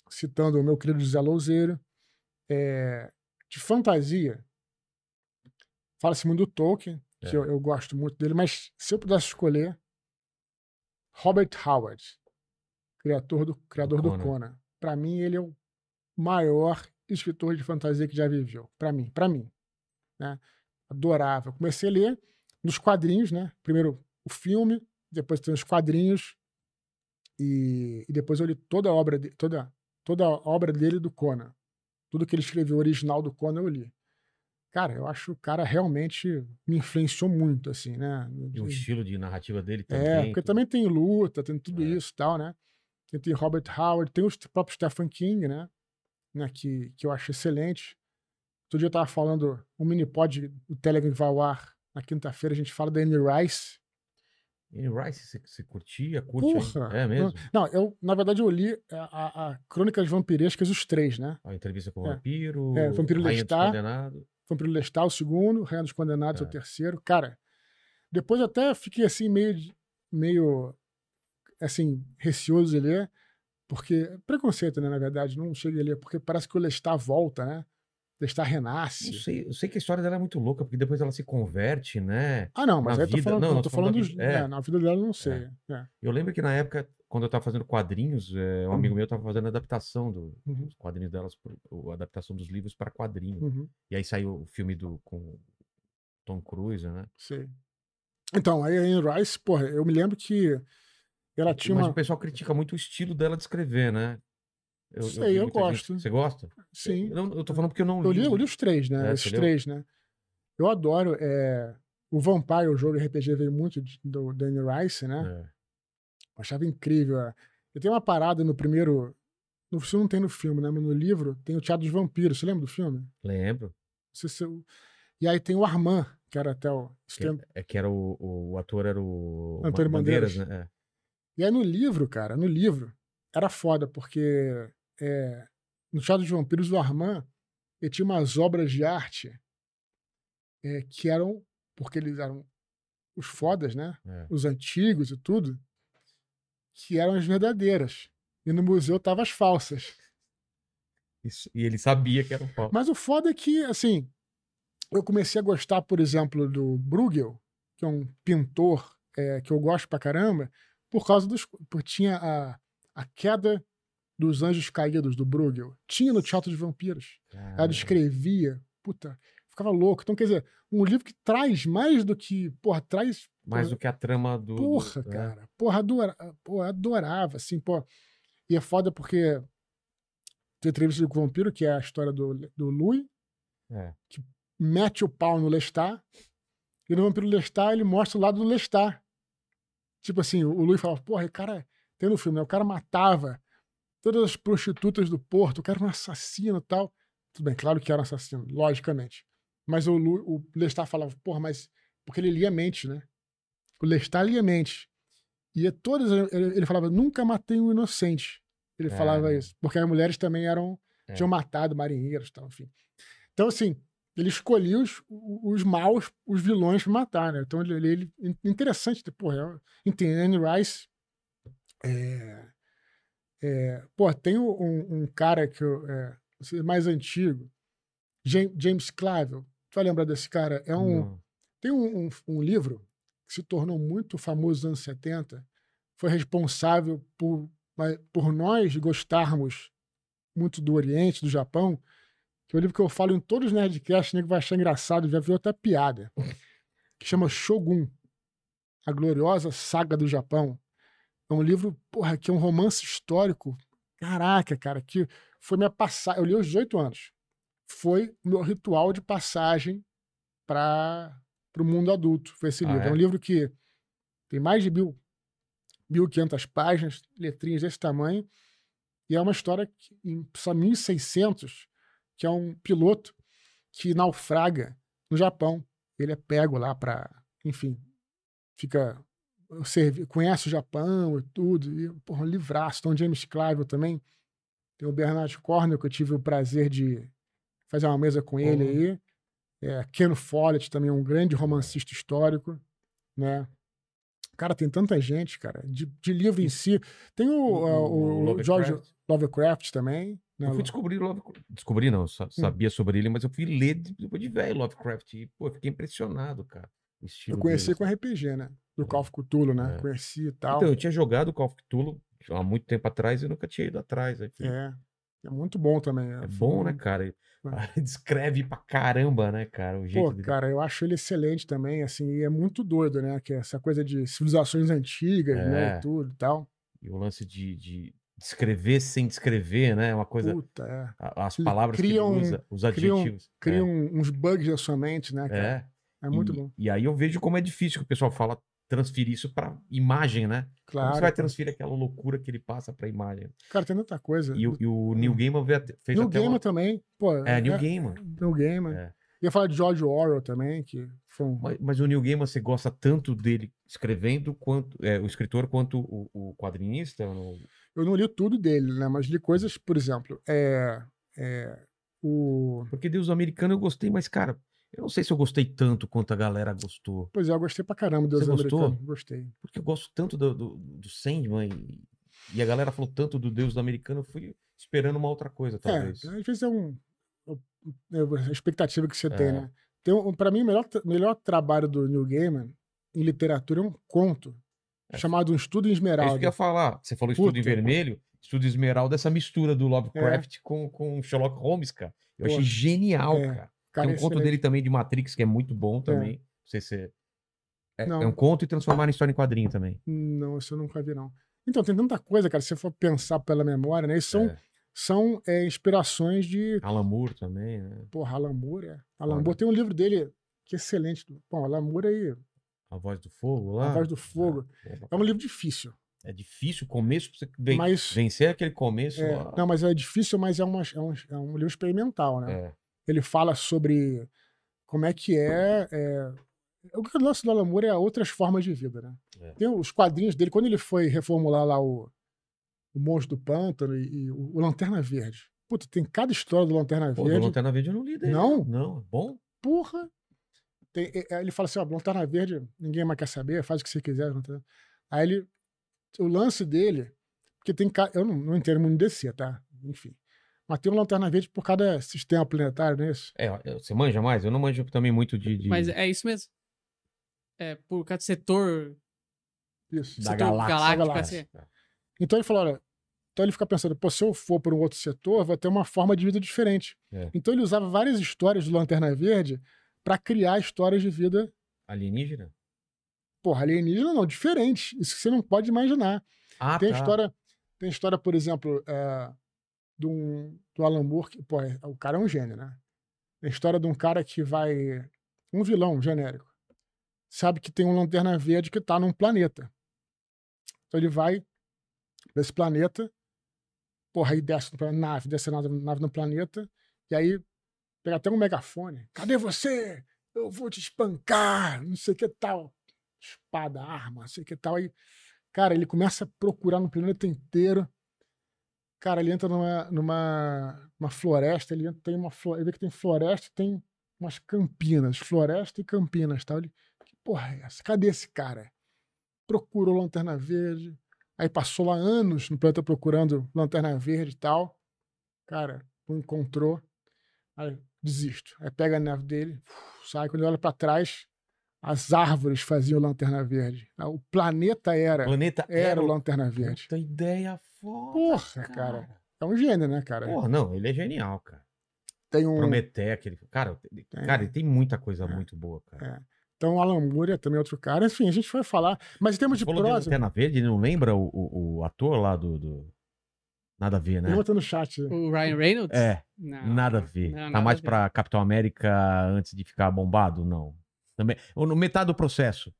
citando o meu querido José Louzeiro. É, de fantasia, fala-se muito do Tolkien, que É. eu, eu gosto muito dele, mas se eu pudesse escolher, Robert Howard, criador do, criador do Conan. Conan. Para mim, ele é o maior escritor de fantasia que já viveu. Para mim, para mim. Né? Adorava. Eu comecei a ler nos quadrinhos, né? Primeiro o filme, depois tem os quadrinhos, e, e depois eu li toda a obra, de, toda, toda a obra dele do Conan. Tudo que ele escreveu original do Conan eu li. Cara, eu acho que o cara realmente me influenciou muito, assim, né? E o estilo de narrativa dele também. É, porque também tem luta, tem tudo É. isso e tal, né? Tem, tem Robert Howard, tem o próprio Stephen King, né? né? Que, que eu acho excelente. Outro dia eu tava falando, um mini pod do Telegram que vai ao ar na quinta-feira, a gente fala da Anne Rice. E Rice, você, você curtia, curte? Porra! É mesmo? Não, eu, na verdade, eu li a, a, a Crônicas Vampirescas, os três, né? A entrevista com o É. vampiro, É, Vampiro Rainha dos Condenados. Vampiro Lestat, o segundo, Reino dos Condenados, É. o terceiro. Cara, Depois até fiquei assim, meio, meio assim, receoso de ler, porque. Preconceito, né, na verdade, não cheguei a ler, porque parece que o Lestat volta, né? Lestat renasce. sei, eu sei que a história dela é muito louca, porque depois ela se converte, né? Ah, não, mas Na aí eu tô vida- falando, não, tô falando falando da dos. vida- é. é, na vida dela eu não sei. é. Eu lembro que na época, quando eu tava fazendo quadrinhos, é, um amigo meu tava fazendo adaptação do- Uhum. dos quadrinhos delas, a adaptação dos livros para quadrinho. Uhum. E aí saiu o filme do com Tom Cruise, né? Sei. Então, aí a Anne Rice, porra, eu me lembro que ela tinha Mas uma. o pessoal critica muito o estilo dela de escrever, né? Eu, Sei, vi eu muita gente- gosto. Você gosta? Sim. Eu, eu tô falando porque eu não Eu li, eu né? li os três, né? É, Esses três, né? Eu adoro. É... O Vampire, o jogo RPG, veio muito do Danny Rice, né? É. Eu achava incrível. é. Eu tenho uma parada no primeiro. No filme não tem no filme, né? Mas no livro tem o Teatro dos Vampiros. Você lembra do filme? Lembro. Se eu- E aí tem o Armand, que era até o. Que, é que era o, o ator era o Antônio Ma- Bandeiras. né? E aí no livro, cara, no livro, era foda, porque é, no Teatro dos Vampiros, o Armand ele tinha umas obras de arte é, que eram, porque eles eram os fodas, né? É, é. Os antigos e tudo, que eram as verdadeiras. E no museu estavam as falsas. Isso- e ele sabia que era um pau. Mas o foda é que, assim, eu comecei a gostar, por exemplo, do Bruegel, que é um pintor é, que eu gosto pra caramba, por causa dos. Porque tinha a, a queda dos anjos caídos do Bruegel. Tinha no Teatro dos Vampiros. Ela Cara, descrevia. Puta, ficava louco. Então, quer dizer, um livro que traz mais do que. Porra, traz. Mais do que a trama do. do- Porra, né? cara. Porra, adora, porra, adorava, assim, pô. E é foda porque tem entrevista com o vampiro, que é a história do, do Louis, É. mete o pau no Lestat, e no Vampiro Lestat ele mostra o lado do Lestat. Tipo assim, o Louis fala, porra, o cara, tem no filme, né? O cara matava todas as prostitutas do Porto, o cara era um assassino e tal. Tudo bem, claro que era um assassino, logicamente. Mas o, Lu- o Lestat falava, porra, mas. Porque ele lia mente, né? O Lestat lia a mente. E todas. Ele, ele falava, nunca matei um inocente. Ele É. falava isso. Porque as mulheres também eram. É. tinham matado marinheiros e tal, enfim. Então, assim, ele escolhia os, os maus, os vilões pra matar, né? Então, ele, ele, interessante, porra, entende? Anne Rice. É, é, pô, tem um, um cara que eu, é, esse mais antigo, James, Clavell. Tu vai lembrar desse cara? É um, tem um, um, um livro que se tornou muito famoso nos anos 70, foi responsável por, por nós gostarmos muito do Oriente, do Japão, que é um livro que eu falo em todos os Nerdcasts, que vai achar engraçado, já viu até piada, que chama Shogun, A Gloriosa Saga do Japão. É um livro, porra, que é um romance histórico. Caraca, cara, que foi minha passagem. Eu li aos 18 anos. Foi o meu ritual de passagem para o mundo adulto. Foi esse Ah, livro. É? é? um livro que tem mais de mil, 1.500 páginas, letrinhas desse tamanho. E é uma história que, em só 1.600, que é um piloto que naufraga no Japão. Ele é pego lá para, enfim, fica servi- conhece o Japão e tudo. E, porra, um livraço. Então, James Clavell também. Tem o Bernard Cornwell, que eu tive o prazer de fazer uma mesa com ele Porra. aí. É, Ken Follett também é um grande romancista histórico, né? Cara, tem tanta gente, cara, de, de livro em si. Tem o, O- ah, o o, George Lovecraft. Lovecraft também. Né? Eu fui descobrir Lovecraft. Descobri não, Hum. sa- sabia sobre ele, mas eu fui ler de- depois de velho Lovecraft. E, pô, fiquei impressionado, cara. Eu conheci dele, com RPG, né? Do Call of Cthulhu, né? É. Conheci e tal. Então, eu tinha jogado Call of Cthulhu há muito tempo atrás e nunca tinha ido atrás. Aí É. É muito bom também. É Foi bom, né, cara? Descreve pra caramba, né, cara? O jeito Pô, dele. cara, eu acho ele excelente também, assim, e é muito doido, né? Que é essa coisa de civilizações antigas, né? É. E tudo e tal. E o lance de, de descrever sem descrever, né? Uma coisa. Puta, é. As palavras cria que ele usa, os adjetivos. Cria um- uns bugs na sua mente, né, é, cara? é. É, muito e, bom. E aí eu vejo como é difícil que o pessoal fala transferir isso pra imagem, né? Como Claro. você vai transferir aquela loucura que ele passa pra imagem? Cara, tem tanta coisa. E, o- e o Neil Gaiman fez Neil até Gaiman uma... também. Pô, É, Neil Gaiman. Neil Gaiman. É. Ia falar de George Orwell também, que foi um. Mas, mas o Neil Gaiman, você gosta tanto dele escrevendo, quanto é, o escritor, quanto o, o quadrinista? Eu não li tudo dele, né? Mas li coisas, por exemplo, é. é o. Porque Deus Americano eu gostei, mas, cara, Eu não sei se eu gostei tanto quanto a galera gostou. Pois é, eu gostei pra caramba do Você Deus gostou? americano. Gostei. Porque eu gosto tanto do, do, do Sandman e, e a galera falou tanto do Deus do americano, eu fui esperando uma outra coisa, talvez. É, às vezes é um. é a expectativa que você tem, É. né? Tem um, pra mim, o melhor, melhor trabalho do Neil Gaiman em literatura é um conto É. chamado Um Estudo em É isso Esmeralda. que eu ia falar. Você falou estudo em Puta. vermelho, estudo esmeralda, essa mistura do Lovecraft com, com Sherlock Holmes, cara. Eu achei genial, é, cara. Cara, Tem um conto dele também de Matrix, que é muito bom também. Não sei se é... É, é um conto e transformar em história em quadrinho também. Não, isso eu nunca vi, não. Então, tem tanta coisa, cara, se você for pensar pela memória, né? Isso são, É. são é, inspirações de. Alan Moore também, né? Porra, Alan Moore, é. Alan. Moore tem um livro dele que é excelente. Bom, Alan Moore aí, A Voz do Fogo lá. A Voz do Fogo. Ah, é um livro difícil. É difícil o começo pra você Mas. vencer aquele começo. é, não, mas é difícil, mas é, uma, é, um, é um livro experimental, né? É. Ele fala sobre como é que é. é... O que o lance do Alan Moore é outras formas de vida, né? É. Tem os quadrinhos dele, quando ele foi reformular lá o, o Monstro do Pântano e, e o, o Lanterna Verde. Puta, tem cada história do Lanterna Pô, Verde. Lanterna Verde eu não li dele. Não? Não, é bom? Porra! Tem- é- é, ele fala assim: ó, Lanterna Verde, ninguém mais quer saber, faz o que você quiser. Aí ele. O lance dele. Porque tem. Eu não, não entendo muito DC, tá? Enfim. Mas tem um Lanterna Verde por cada sistema planetário, não é isso? É, eu- você manja mais? Eu não manjo também muito de. de- Mas é isso mesmo. É, por do setor, Isso. Da setor galáxia. galáctico, galáxia. assim. Então ele falou: olha. Então ele fica pensando, pô, se eu for para um outro setor, vai ter uma forma de vida diferente. É. Então ele usava várias histórias do Lanterna Verde para criar histórias de vida, Alienígena? porra, alienígena não, diferentes. Isso que você não pode imaginar. Ah, tem tá. história, tem história, por exemplo, é, um, do Alan Moore, que, pô, é- o cara é um gênio, né? A história de um cara que vai. Um vilão genérico. Sabe que tem um lanterna verde que tá num planeta. Então ele vai pra esse planeta, porra, aí desce pra nave, desce a nave, nave no planeta, e aí pega até um megafone. Cadê você? Eu vou te espancar, não sei o que tal. Espada, arma, não sei o que tal. Aí Cara, ele começa a procurar no planeta inteiro. Cara, ele entra numa, numa, numa floresta, ele entra, tem uma ele vê que tem floresta e tem umas campinas, floresta e campinas, tal. Ele, que porra é essa? Cadê esse cara? Procurou Lanterna Verde, aí passou lá anos no planeta procurando Lanterna Verde e tal. Cara, não encontrou. Aí desisto. Aí pega a nave dele, sai, quando ele olha pra trás, as árvores faziam Lanterna Verde. O planeta era O planeta era o o- Lanterna Verde. Puta ideia foda. Porra, cara. É um gênio, né, cara? Porra, não, ele é genial, cara. Tem um. Prometer aquele. Cara, ele- Tem. cara, ele tem muita coisa É. muito boa, cara. Então, o Alan Moore é também outro cara. Enfim, a gente vai falar. Mas em termos de Você falou de prosa. Lanterna Verde, não lembra o, o, o ator lá do, do- Nada a ver, né? Ele botou no chat. O Ryan Reynolds? É, Não, nada a ver. não, tá nada mais a ver. pra Capitão América antes de ficar bombado? Não. Também. Ou no metade do processo.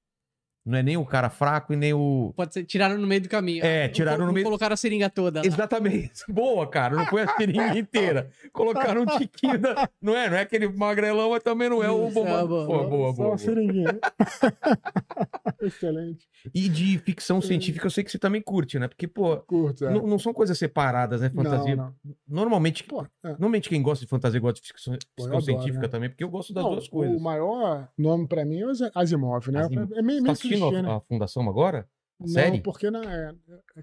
Não é nem o cara fraco e nem o. Pode ser, tiraram no meio do caminho. É, tiraram no meio- Colocaram a seringa toda. lá. Exatamente. Boa, cara. Não foi a seringa inteira. Colocaram um tiquinho da. Não é? Não é aquele magrelão, mas também não é o bombado. é boa. Pô, boa, Só boa, uma boa. seringuinha. Excelente. E de ficção científica eu sei que você também curte, né? Porque, pô, Curto, é. não, não são coisas separadas, né? Fantasia. Não, não. Normalmente, Pô, é. normalmente quem gosta de fantasia gosta de ficção, Pô, ficção adoro, científica né? também, porque eu gosto das Não, duas coisas. O maior nome pra mim é o Asimov, né? Asimov. É meio, Você tá meio assistindo clichê, a, né? a Fundação agora? A Não, série? porque na, é,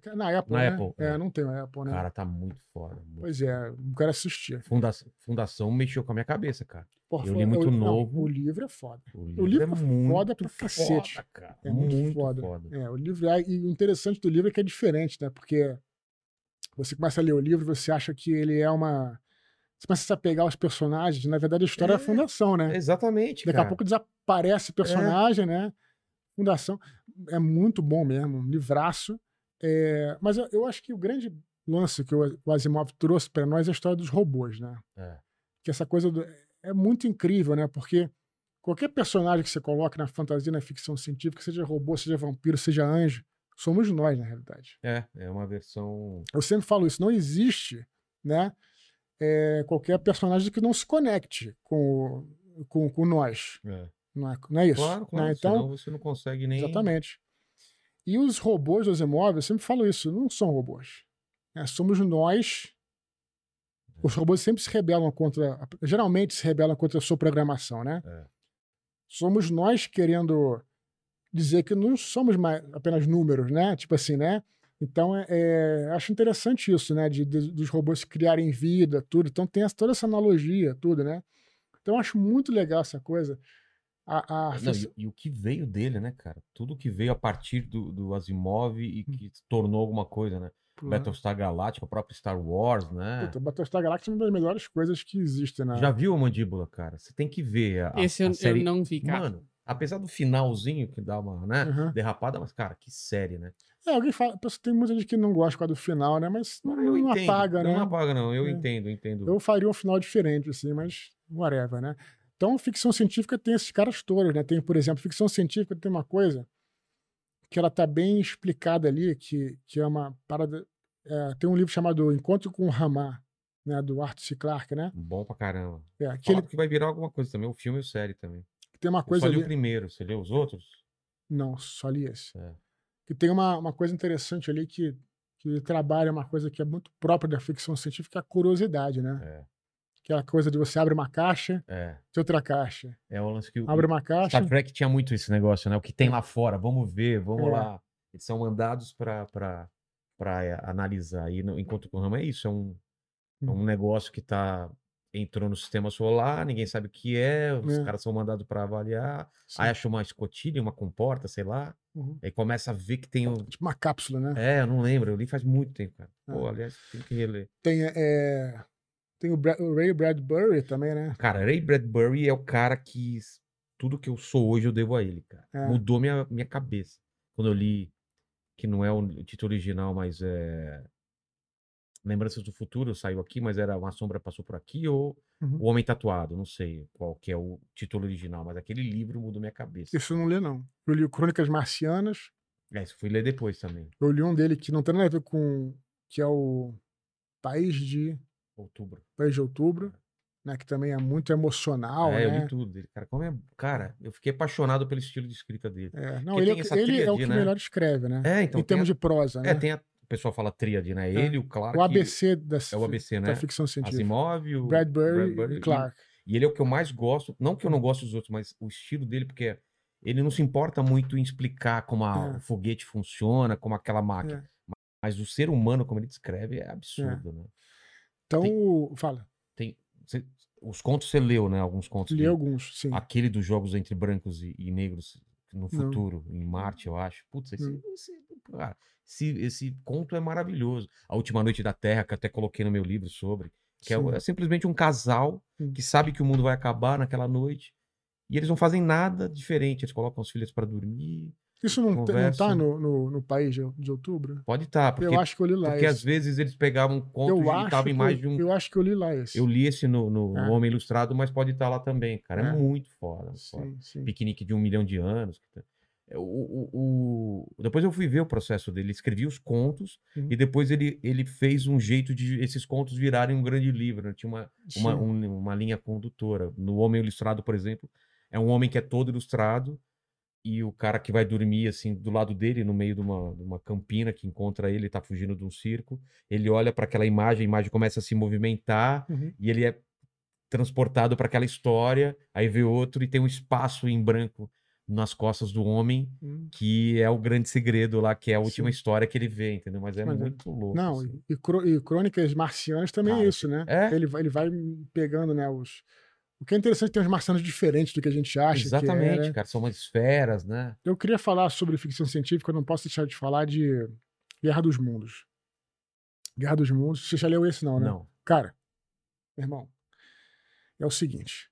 é na Apple, Na né? Apple, É, é. não tem a Apple, né? Cara, tá muito foda. muito Pois é, não quero assistir. Fundação, Fundação mexeu com a minha cabeça, cara. Porra, Eu li muito não, novo. o livro é foda. O livro é é muito foda pra cacete. foda, cara. É muito, foda. É, o livro é, e o interessante do livro é que é diferente, né? Porque você começa a ler o livro, você acha que ele é uma. Você começa a se apegar aos personagens, na verdade a história é, a É. fundação, né? Exatamente, Daqui cara. a pouco desaparece personagem, né? Fundação. É muito bom mesmo, um livraço. É, mas eu, eu acho que o grande lance que o o Asimov trouxe para nós é a história dos robôs, né? É. Que essa coisa do- é muito incrível, né? Porque qualquer personagem que você coloque na fantasia, na ficção científica, seja robô, seja vampiro, seja anjo, somos nós, na realidade. É, é uma versão. Eu sempre falo isso, não existe, né? é, qualquer personagem que não se conecte com, com, com nós. É. Não é, não é isso? Claro, claro. né? Então, senão você não consegue nem. Exatamente. E os robôs dos imóveis, eu sempre falo isso, não são robôs. né? Somos nós Os robôs sempre se rebelam contra. Geralmente se rebelam contra a sua programação, né? É. Somos nós querendo dizer que não somos mais apenas números, né? Tipo assim, né? Então, é, é, acho interessante isso, né? De, de- dos robôs criarem vida, tudo. Então, tem essa- toda essa analogia, tudo, né? Então, acho muito legal essa coisa. A, a Não, e, e o que veio dele, né, cara? Tudo que veio a partir do, do Asimov e Hum. que se tornou alguma coisa, né? Pô, Battlestar Galactica, o próprio Star Wars, né? Puta, Battlestar Galactica é uma das melhores coisas que existem, né? Já viu a mandíbula, cara? Você tem que ver a, Esse a eu, eu série. não vi, cara. Mano, apesar do finalzinho que dá uma, né, Uhum. derrapada, mas, cara, que série, né? É, alguém fala. Tem muita gente que não gosta do final, né? Mas não, Eu não entendo. apaga, né? Não apaga, não. Eu É. entendo, eu entendo. Eu faria um final diferente, assim, mas whatever, né? Então, ficção científica tem esses caras todos, né? Tem, por exemplo, ficção científica tem uma coisa que ela tá bem explicada ali, que, que é uma parada. é, tem um livro chamado Encontro com o Ramar, né? Do Arthur C. Clarke, né? Bom pra caramba. É, que ele que vai virar alguma coisa também, o filme e o série também. tem uma Eu coisa só li ali. o primeiro, você leu os outros? Não, só li esse. É. Que tem uma, uma coisa interessante ali que, que trabalha uma coisa que é muito própria da ficção científica, que é a curiosidade, né? É. Aquela coisa de você abre uma caixa, É. tem outra caixa. É o lance que Abre uma caixa. Star Trek tinha muito esse negócio, né? O que tem lá fora, vamos ver, vamos É. lá. Eles são mandados pra é, analisar. E no, enquanto o Rama é isso, é um, é um negócio que tá entrou no sistema solar, ninguém sabe o que é, os É. caras são mandados pra avaliar, Sim. aí acha uma escotilha, uma comporta, sei lá, Uhum. aí começa a ver que tem o... Tipo uma cápsula, né? É, eu não lembro, eu li faz muito tempo, cara. Pô, É. aliás, tem que reler. Tem, é, tem o, Bra- o Ray Bradbury também, né? Cara, Ray Bradbury é o cara que tudo que eu sou hoje eu devo a ele, cara. É. Mudou minha, minha cabeça. Quando eu li, que não é o título original, mas é. Lembranças do Futuro saiu aqui, mas era Uma Sombra Passou por Aqui ou Uhum. O Homem Tatuado, não sei qual que é o título original, mas aquele livro mudou minha cabeça. Isso eu não li, não. Eu li o Crônicas Marcianas. É, isso fui ler depois também, Eu li um dele que não tem nada a ver com. que é o País de, outubro. País de Outubro, né? Que também é muito emocional, é, eu né? li tudo dele. Cara, como é. Cara, eu fiquei apaixonado pelo estilo de escrita dele. É, não, ele, é, ele é o tríade, que né? melhor escreve, né? É, então. em termos a- de prosa, né? É, tem a. O pessoal fala tríade, né? É. Ele, o Clark. o ABC da, É o ABC, né? da ficção científica. Asimov, o Bradbury, Bradbury e Clark. E ele é o que eu mais gosto. Não que eu não gosto dos outros, mas o estilo dele, porque ele não se importa muito em explicar como a- É. o foguete funciona, como aquela máquina. É. Mas o ser humano, como ele descreve, é absurdo, né? Então, Tem- fala, Tem, cê- os contos você leu, né? Alguns contos. li alguns, sim. Aquele dos jogos entre brancos e, e negros no Não. futuro, em Marte, eu acho. Putz, esse, Não. esse, cara, esse, esse conto é maravilhoso. A Última Noite da Terra, que eu até coloquei no meu livro sobre. Que é, é simplesmente um casal Hum. que sabe que o mundo vai acabar naquela noite. E eles não fazem nada diferente. Eles colocam os filhos para dormir. Isso não, te- não conversa. tá no, no, no país de, outubro? Pode estar, porque, eu acho que eu li lá porque às esse. vezes eles pegavam contos eu e estavam em mais de um. eu acho que eu li lá esse. Eu li esse no, no É. Homem Ilustrado, mas pode estar lá também, cara. É, É. muito foda. muito foda. Sim, sim. Piquenique de um milhão de anos. tá- É, O, o, o- Depois eu fui ver o processo dele. Ele escrevia os contos Uhum. e depois ele, ele fez um jeito de esses contos virarem um grande livro. né? Tinha uma, uma, Sim. um- uma linha condutora. No Homem Ilustrado, por exemplo, é um homem que é todo ilustrado e o cara que vai dormir assim do lado dele, no meio de uma, de uma campina que encontra ele, tá fugindo de um circo. Ele olha para aquela imagem, a imagem começa a se movimentar Uhum. e ele é transportado para aquela história. Aí vê outro e tem um espaço em branco nas costas do homem, Hum. que é o grande segredo lá, que é a última Sim. história que ele vê, entendeu? Mas é Mas é- muito louco. Não, assim. e, e Crô- Crônicas Marcianas também Cara, é isso, né? é? Ele, vai, ele vai pegando, né, os... O que é interessante, tem uns marcianos diferentes do que a gente acha Exatamente, é, né? cara. São umas esferas, né? Eu queria falar sobre ficção científica, eu não posso deixar de falar de Guerra dos Mundos. Guerra dos Mundos, você já leu esse não, né? Não. Cara, meu irmão, é o seguinte,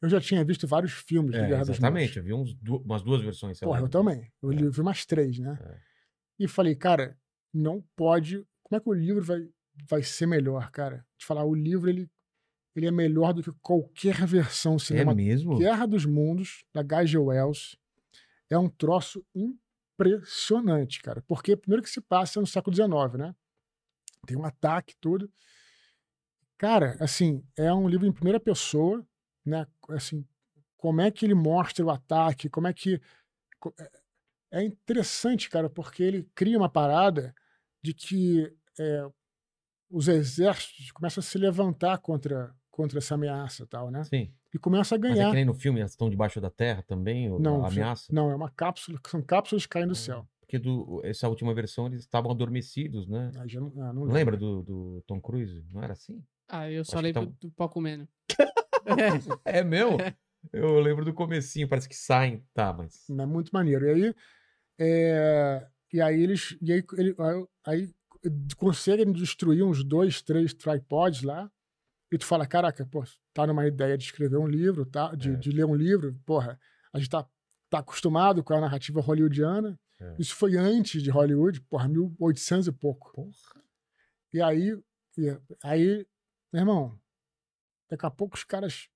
eu já tinha visto vários filmes de É, Guerra dos exatamente. Mundos. Eu vi uns du- umas duas versões. sei Porra, lá. eu também. Eu É. li- vi umas três, né? É. E falei, cara, não pode. Como é que o livro vai, vai ser melhor, cara? Te falar, o livro ele, ele é melhor do que qualquer versão É cinematográfica. mesmo? Guerra dos Mundos, da H.G. Wells, é um troço impressionante, cara. Porque primeiro que se passa no século XIX, né? Tem um ataque, tudo. Cara, assim, é um livro em primeira pessoa, né? Assim, como é que ele mostra o ataque, como é que. é- É interessante, cara, porque ele cria uma parada de que é, os exércitos começam a se levantar contra, contra essa ameaça e tal, né? Sim. E começa a Mas é ganhar. que nem no filme, elas estão debaixo da terra também, ou Não, a ameaça? não, é uma cápsula, são cápsulas caindo do Ah, céu. Porque do, essa última versão eles estavam adormecidos, né? Aí já não, ah, não lembra do, do Tom Cruise? Não era assim? Ah, eu só Acho que lembro tão- do pau comendo. É meu? Eu lembro do comecinho, parece que saem. Tá, mas. É muito maneiro. E aí, é, e aí eles. E aí, ele- aí conseguem destruir uns dois, três tripods lá. E tu fala, caraca, pô, tá numa ideia de escrever um livro, tá? De, É. de ler um livro, porra, a gente tá, tá acostumado com a narrativa hollywoodiana. É. Isso foi antes de Hollywood, porra, 1800 e pouco. Porra. E aí, e aí, meu irmão, daqui a pouco os caras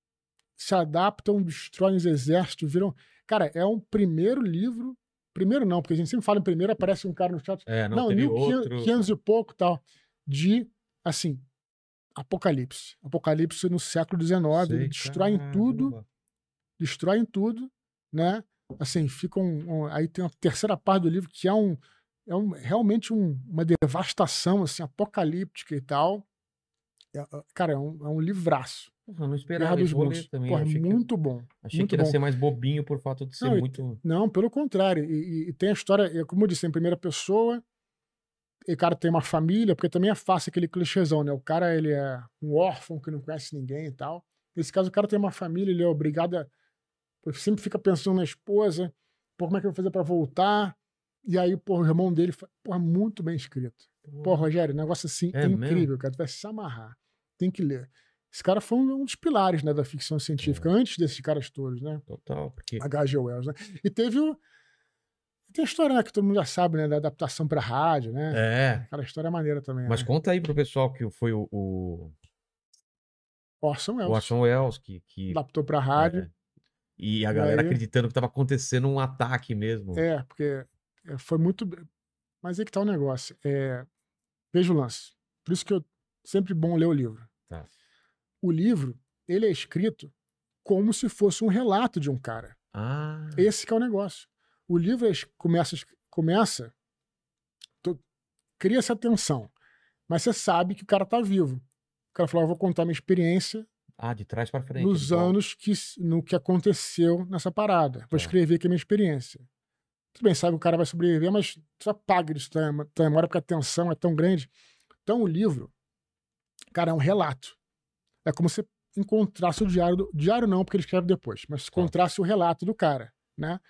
se adaptam, destroem os exércitos, viram. Cara, é um primeiro livro. Primeiro não, porque a gente sempre fala em primeiro, aparece um cara no chat. É, não, Não, teve 1500 outro. 500 e pouco tal. De, assim, apocalipse. Apocalipse no século XIX. Sei, destroem tudo, caramba. destroem tudo, né? Assim, ficam. um- aí tem a terceira parte do livro que é um. É um, realmente um- uma devastação assim, apocalíptica e tal. É, é, cara, é um, é um livraço. Eu não esperava dos isso. Vou ler também. Porra, achei que, muito bom. achei muito que ia ser mais bobinho por fato de ser Não, e muito. Não, pelo contrário. E, e- e tem a história, é, como eu disse, em primeira pessoa. E o cara tem uma família, porque também é fácil aquele clichêzão, né? O cara, ele é um órfão que não conhece ninguém e tal. Nesse caso, o cara tem uma família, ele é obrigado a... pô, Sempre fica pensando na esposa, pô, como é que eu vou fazer pra voltar? E aí, pô, o irmão dele, fa- porra, muito bem escrito. Pô, Rogério, negócio assim, É incrível, cara. Tu vai se amarrar. Tem que ler. Esse cara foi um dos pilares, né, da ficção científica, antes desses caras todos, né? Total, porque. H.G. Wells, né? E teve o. Tem a história, né, que todo mundo já sabe, né? Da adaptação pra rádio, né? É. Aquela história é maneira também. Mas né? conta aí pro pessoal que foi o, o, Orson o Welles. Orson Welles que. que Adaptou pra rádio. é, e a galera aí- acreditando que tava acontecendo um ataque mesmo. É, porque é, foi muito. Mas aí que tá o negócio. É... Veja o lance. Por isso que eu sempre bom ler o livro. Tá. O livro, ele é escrito como se fosse um relato de um cara. Ah. Esse que é o negócio. O livro é começa, começa cria essa tensão, mas você sabe que o cara tá vivo. O cara falou, eu vou contar minha experiência Ah, de trás pra frente. nos volta. anos que no que aconteceu nessa parada. Vou Tá. escrever aqui a minha experiência. Tudo bem, sabe que o cara vai sobreviver, mas tu apaga disso tua mem- tua memória porque a tensão é tão grande. Então o livro, cara, é um relato. É como se encontrasse o diário do diário não, porque ele escreve depois, mas se Tá. encontrasse o relato do cara, né?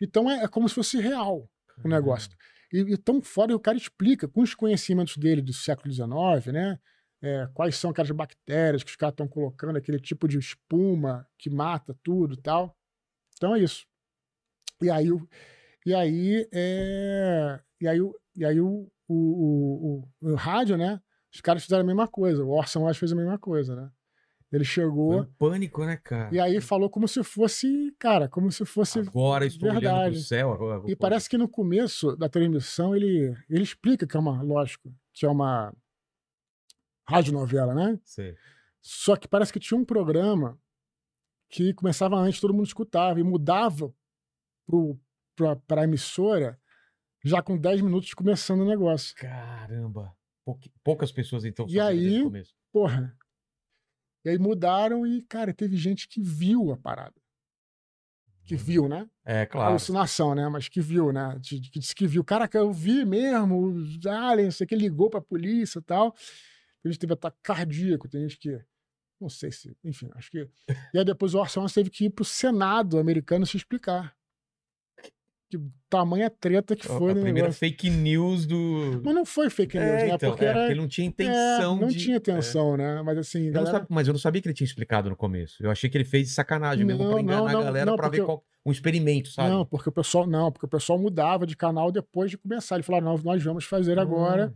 Então é, é como se fosse real o negócio. E, e tão fora, o cara explica com os conhecimentos dele do século XIX, né? É, quais são aquelas bactérias que os caras estão colocando, aquele tipo de espuma que mata tudo e tal. Então é isso. E aí, o- e aí, é, e aí, e aí o, o, o, o, o rádio, né? Os caras fizeram a mesma coisa. O Orson Welles fez a mesma coisa, né? Ele Foi chegou um pânico, né, cara? e aí falou como se fosse, cara, como se fosse Agora estou olhando verdade. pro céu. Agora, e parece que no começo da transmissão ele, ele explica que é uma, lógico, que é uma radionovela, né? Sei. Só que parece que tinha um programa que começava antes, todo mundo escutava e mudava para a emissora já com 10 minutos começando o negócio. Caramba. Pouqui- Poucas pessoas então E aí-. Porra. E aí mudaram e, cara, teve gente que viu a parada. Que viu, né? É, claro. alucinação, né? Mas que viu, né? Que disse que viu. Caraca, eu vi mesmo, os aliens, sei que ligou pra polícia e tal. A gente teve ataque cardíaco, tem gente que. Não sei se. Enfim, acho que. E aí depois o Orson Welles teve que ir pro Senado americano se explicar. Que tamanha treta que foi a no primeira negócio. fake news do. Mas não foi fake news, É, né? então, Porque é, era. porque ele não tinha é, intenção não de. tinha intenção, né? Mas assim, Eu não galera. Mas eu não sabia que ele tinha explicado no começo. Eu achei que ele fez de sacanagem mesmo Não, pra enganar não, não, a galera pra ver qual... um experimento, sabe? Não, porque o pessoal não, porque o pessoal mudava de canal depois de começar. Ele falou: "Ah, não, nós vamos fazer agora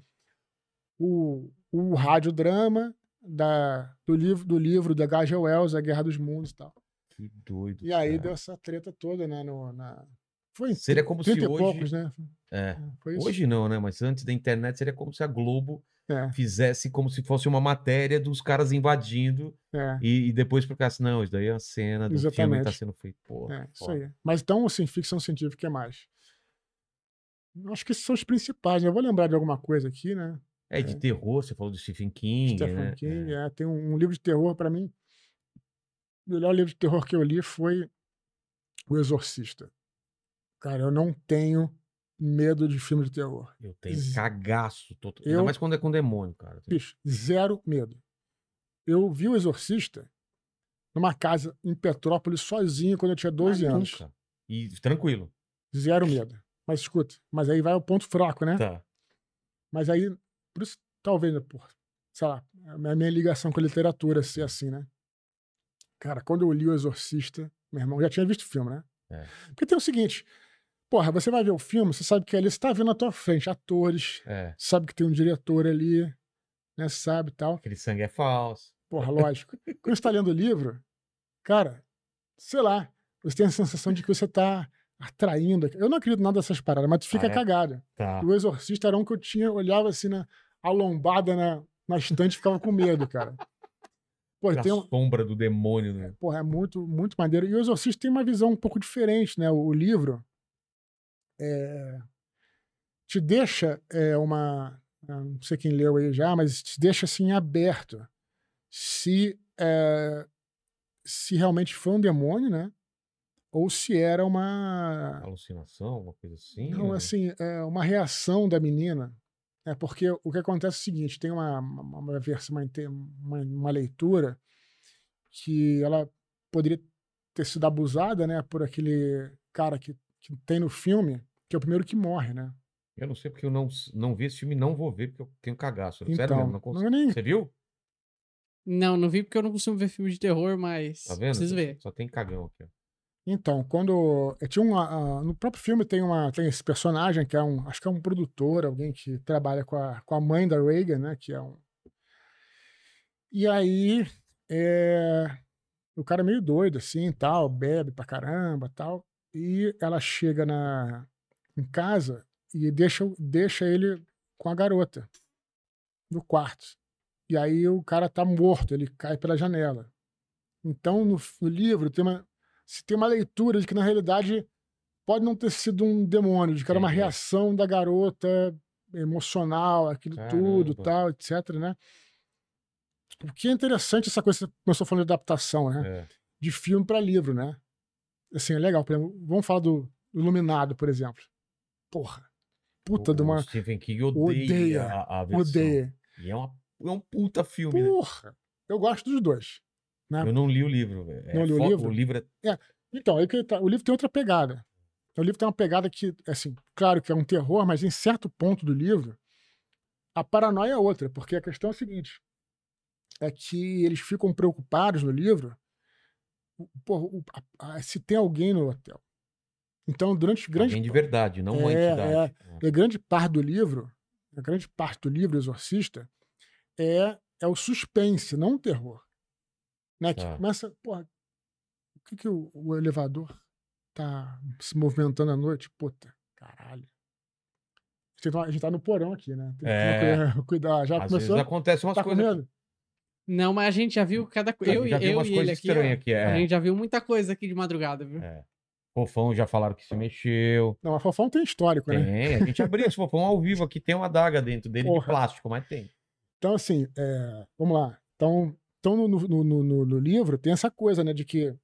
o, o radiodrama da, do, livro, do livro da H.G. Wells, A Guerra dos Mundos e tal. Que doido. E aí cara. deu essa treta toda, né? No, na... Foi em Seria como se 30 hoje- poucos, né? É. Isso. Hoje não, né? Mas antes da internet seria como se a Globo É, fizesse como se fosse uma matéria dos caras invadindo é, e, e depois ficasse, não, isso daí é uma cena do filme que tá Exatamente. sendo feito. Porra, é, isso aí. Mas então, assim, ficção científica é mais. Acho que esses são os principais, né? Eu vou lembrar de alguma coisa aqui, né? É de É. terror, você falou do Stephen King, Stephen né? King, É. é, tem um, um livro de terror pra mim. O melhor livro de terror que eu li foi O Exorcista. Cara, eu não tenho medo de filme de terror. Eu tenho Z- cagaço. Ainda Eu- mais quando é com demônio, cara. Bicho, zero medo. Eu vi o Exorcista numa casa em Petrópolis sozinho quando eu tinha 12 Mas anos. nunca. E tranquilo. Zero medo. Mas escuta, mas aí vai o ponto fraco, né? Tá. Mas aí, por isso, talvez, por, sei lá, a minha minha ligação com a literatura ser assim, né? Cara, quando eu li O Exorcista, meu irmão, já tinha visto o filme, né? É. Porque tem o seguinte, porra, você vai ver o filme, você sabe que ali você tá vendo na tua frente atores, É. sabe que tem um diretor ali, né? Sabe e tal. Aquele sangue é falso. Porra, lógico. Quando você tá lendo o livro, cara, sei lá, você tem a sensação de que você tá atraindo. Eu não acredito nada dessas paradas, mas tu fica Ah, é? cagado. Tá. O Exorcista era um que eu tinha, olhava assim na a lombada na, na estante e ficava com medo, cara. Pô, A tem um, sombra do demônio, né? porra, é muito, muito maneiro. E o Exorcista tem uma visão um pouco diferente, né? O, o livro é, te deixa é, uma. Não sei quem leu aí já, mas te deixa assim aberto. Se, é, se realmente foi um demônio, né? Ou se era uma. Alucinação, alguma coisa assim. Não, né? assim, é uma reação da menina. É porque o que acontece é o seguinte: tem uma, uma, uma versão, uma, uma, uma leitura que ela poderia ter sido abusada, né, por aquele cara que, que tem no filme, que é o primeiro que morre, né? Eu não sei porque eu não, não vi esse filme e não vou ver porque eu tenho cagaço. Sério Então, mesmo, não consigo. não é nem- Você viu? Não, não vi porque eu não costumo ver filme de terror, mas Tá vendo? preciso ver. Só tem cagão aqui. ó. Então, quando eu tinha uma, ah, no próprio filme tem uma tem esse personagem que é um, acho que é um produtor, alguém que trabalha com a, com a mãe da Reagan, né, que é um E aí é, o cara é meio doido assim, tal, bebe pra caramba, tal, e ela chega na em casa e deixa deixa ele com a garota no quarto. E aí o cara tá morto, ele cai pela janela. Então no, no livro tem uma se tem uma leitura de que na realidade pode não ter sido um demônio, de que era uma reação da garota emocional, aquilo tudo, Caramba. tal, etc, né? O que é interessante essa coisa que você começou falando de adaptação, né? É. De filme para livro, né? Assim, é legal. Exemplo, vamos falar do Iluminado, por exemplo. Porra. Puta O- de o uma. Stephen King odeia, Odeia, a, a versão. Odeia. E é, uma, é um puta filme, né? Porra. Eu gosto dos dois. né? Eu não li o livro, velho. É Não li o livro? O livro é. Então, aí que tá, o livro tem outra pegada. O livro tem uma pegada que, assim, claro que é um terror, mas em certo ponto do livro, a paranoia é outra, porque a questão é a seguinte: é que eles ficam preocupados no livro o- porra, o- se tem alguém no hotel. Então, durante grande, Alguém de verdade, não uma É, entidade. É. a grande parte do livro, a grande parte do livro Exorcista é, é o suspense, não o terror. Né? Que Tá. começa, porra, o que, que o, o elevador tá se movimentando à noite? Puta, caralho. A gente tá- A gente tá no porão aqui, né? Tem que É. cuidado. Já Às começou? vezes acontece umas Tá coisas. Não, mas a gente já viu cada coisa. Eu, já eu umas e coisas aqui. aqui, é. A gente já viu muita coisa aqui de madrugada, viu? É. Fofão já falaram que se mexeu. Não, a Fofão tem histórico, né? Tem, a gente abriu esse fofão ao vivo aqui, tem uma adaga dentro dele de Porra. plástico, mas tem. Então, assim, é, vamos lá. Então, então no, no, no, no- livro tem essa coisa, né, de que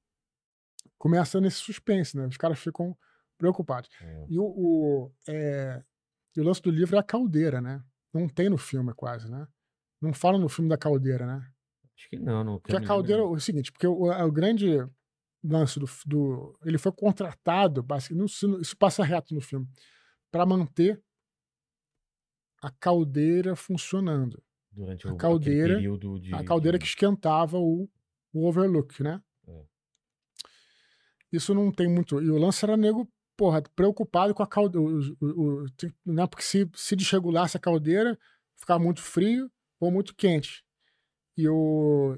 começa nesse suspense, né? Os caras ficam preocupados. É. E o, o, é, o lance do livro é a caldeira, né? Não tem no filme quase, né? Não fala no filme da caldeira, né? Acho que não, não. que Porque a caldeira é o seguinte, porque o, o grande lance do, do. Ele foi contratado, isso, passa reto no filme, para manter a caldeira funcionando. Durante a o caldeira- período de. a caldeira de- que esquentava o, o Overlook, né? É. Isso não tem muito. E o lance era nego, porra, preocupado com a caldeira. O, o, o- tem- né? Porque se, se desregulasse a caldeira, ficava muito frio ou muito quente. E o.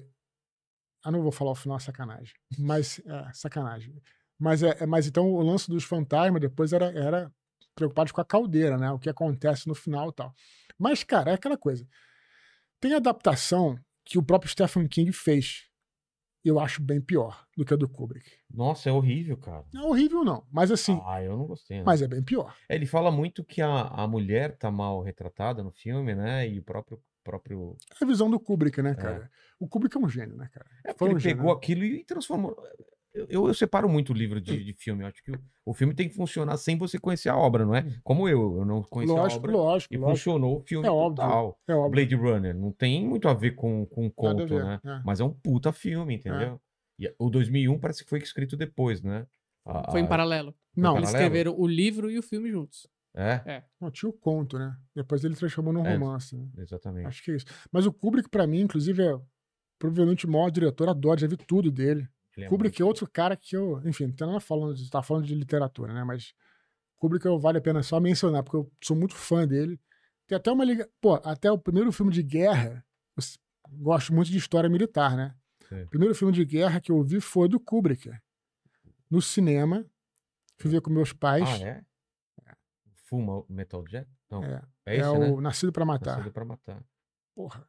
Ah, não vou falar o final, é sacanagem. Mas, é, sacanagem. Mas, é, é- mas então o lance dos fantasmas depois era, era preocupado com a caldeira, né? O que acontece no final e tal. Mas, cara, é aquela coisa. Tem adaptação que o próprio Stephen King fez eu acho bem pior do que a do Kubrick. Nossa, é horrível, cara. Não é horrível, não. Mas assim, Ah, eu não gostei. né? mas é bem pior. É, Ele fala muito que a, a mulher tá mal retratada no filme, né? E o próprio. Próprio... É a visão do Kubrick, né, cara? O Kubrick é um gênio, né, cara? É porque Foi um ele pegou né? aquilo e transformou. Eu, eu, eu separo muito o livro de, de filme. Eu acho que o, o filme tem que funcionar sem você conhecer a obra, não é? Como eu, eu não conheci a Lógico, obra lógico, e lógico. funcionou o filme É óbvio. total. É óbvio. Blade Runner não tem muito a ver com, com a conto, ver, né? é. Mas é um puta filme, entendeu? E o 2001 parece que foi escrito depois, né? A- Foi em a- paralelo. Não, Eles escreveram o livro e o filme juntos. É, não, tinha o conto, né? Depois ele transformou num É. romance, né? exatamente. Acho que é isso. Mas o Kubrick, pra mim, inclusive, é provavelmente o maior diretor. Adoro, já vi tudo dele. Ele é Kubrick é outro cara que eu, enfim, não nada falando, de- tá falando de literatura, né? Mas Kubrick eu- vale a pena só mencionar, porque eu sou muito fã dele. Tem até uma liga, pô, até o primeiro filme de guerra, eu gosto muito de história militar, né? Sim. O primeiro filme de guerra que eu vi foi do Kubrick. No cinema, fui ver com meus pais. Ah, é? Full Metal Jacket? Não, é, É, esse, é né? o Nascido pra Matar. Nascido pra Matar. Porra.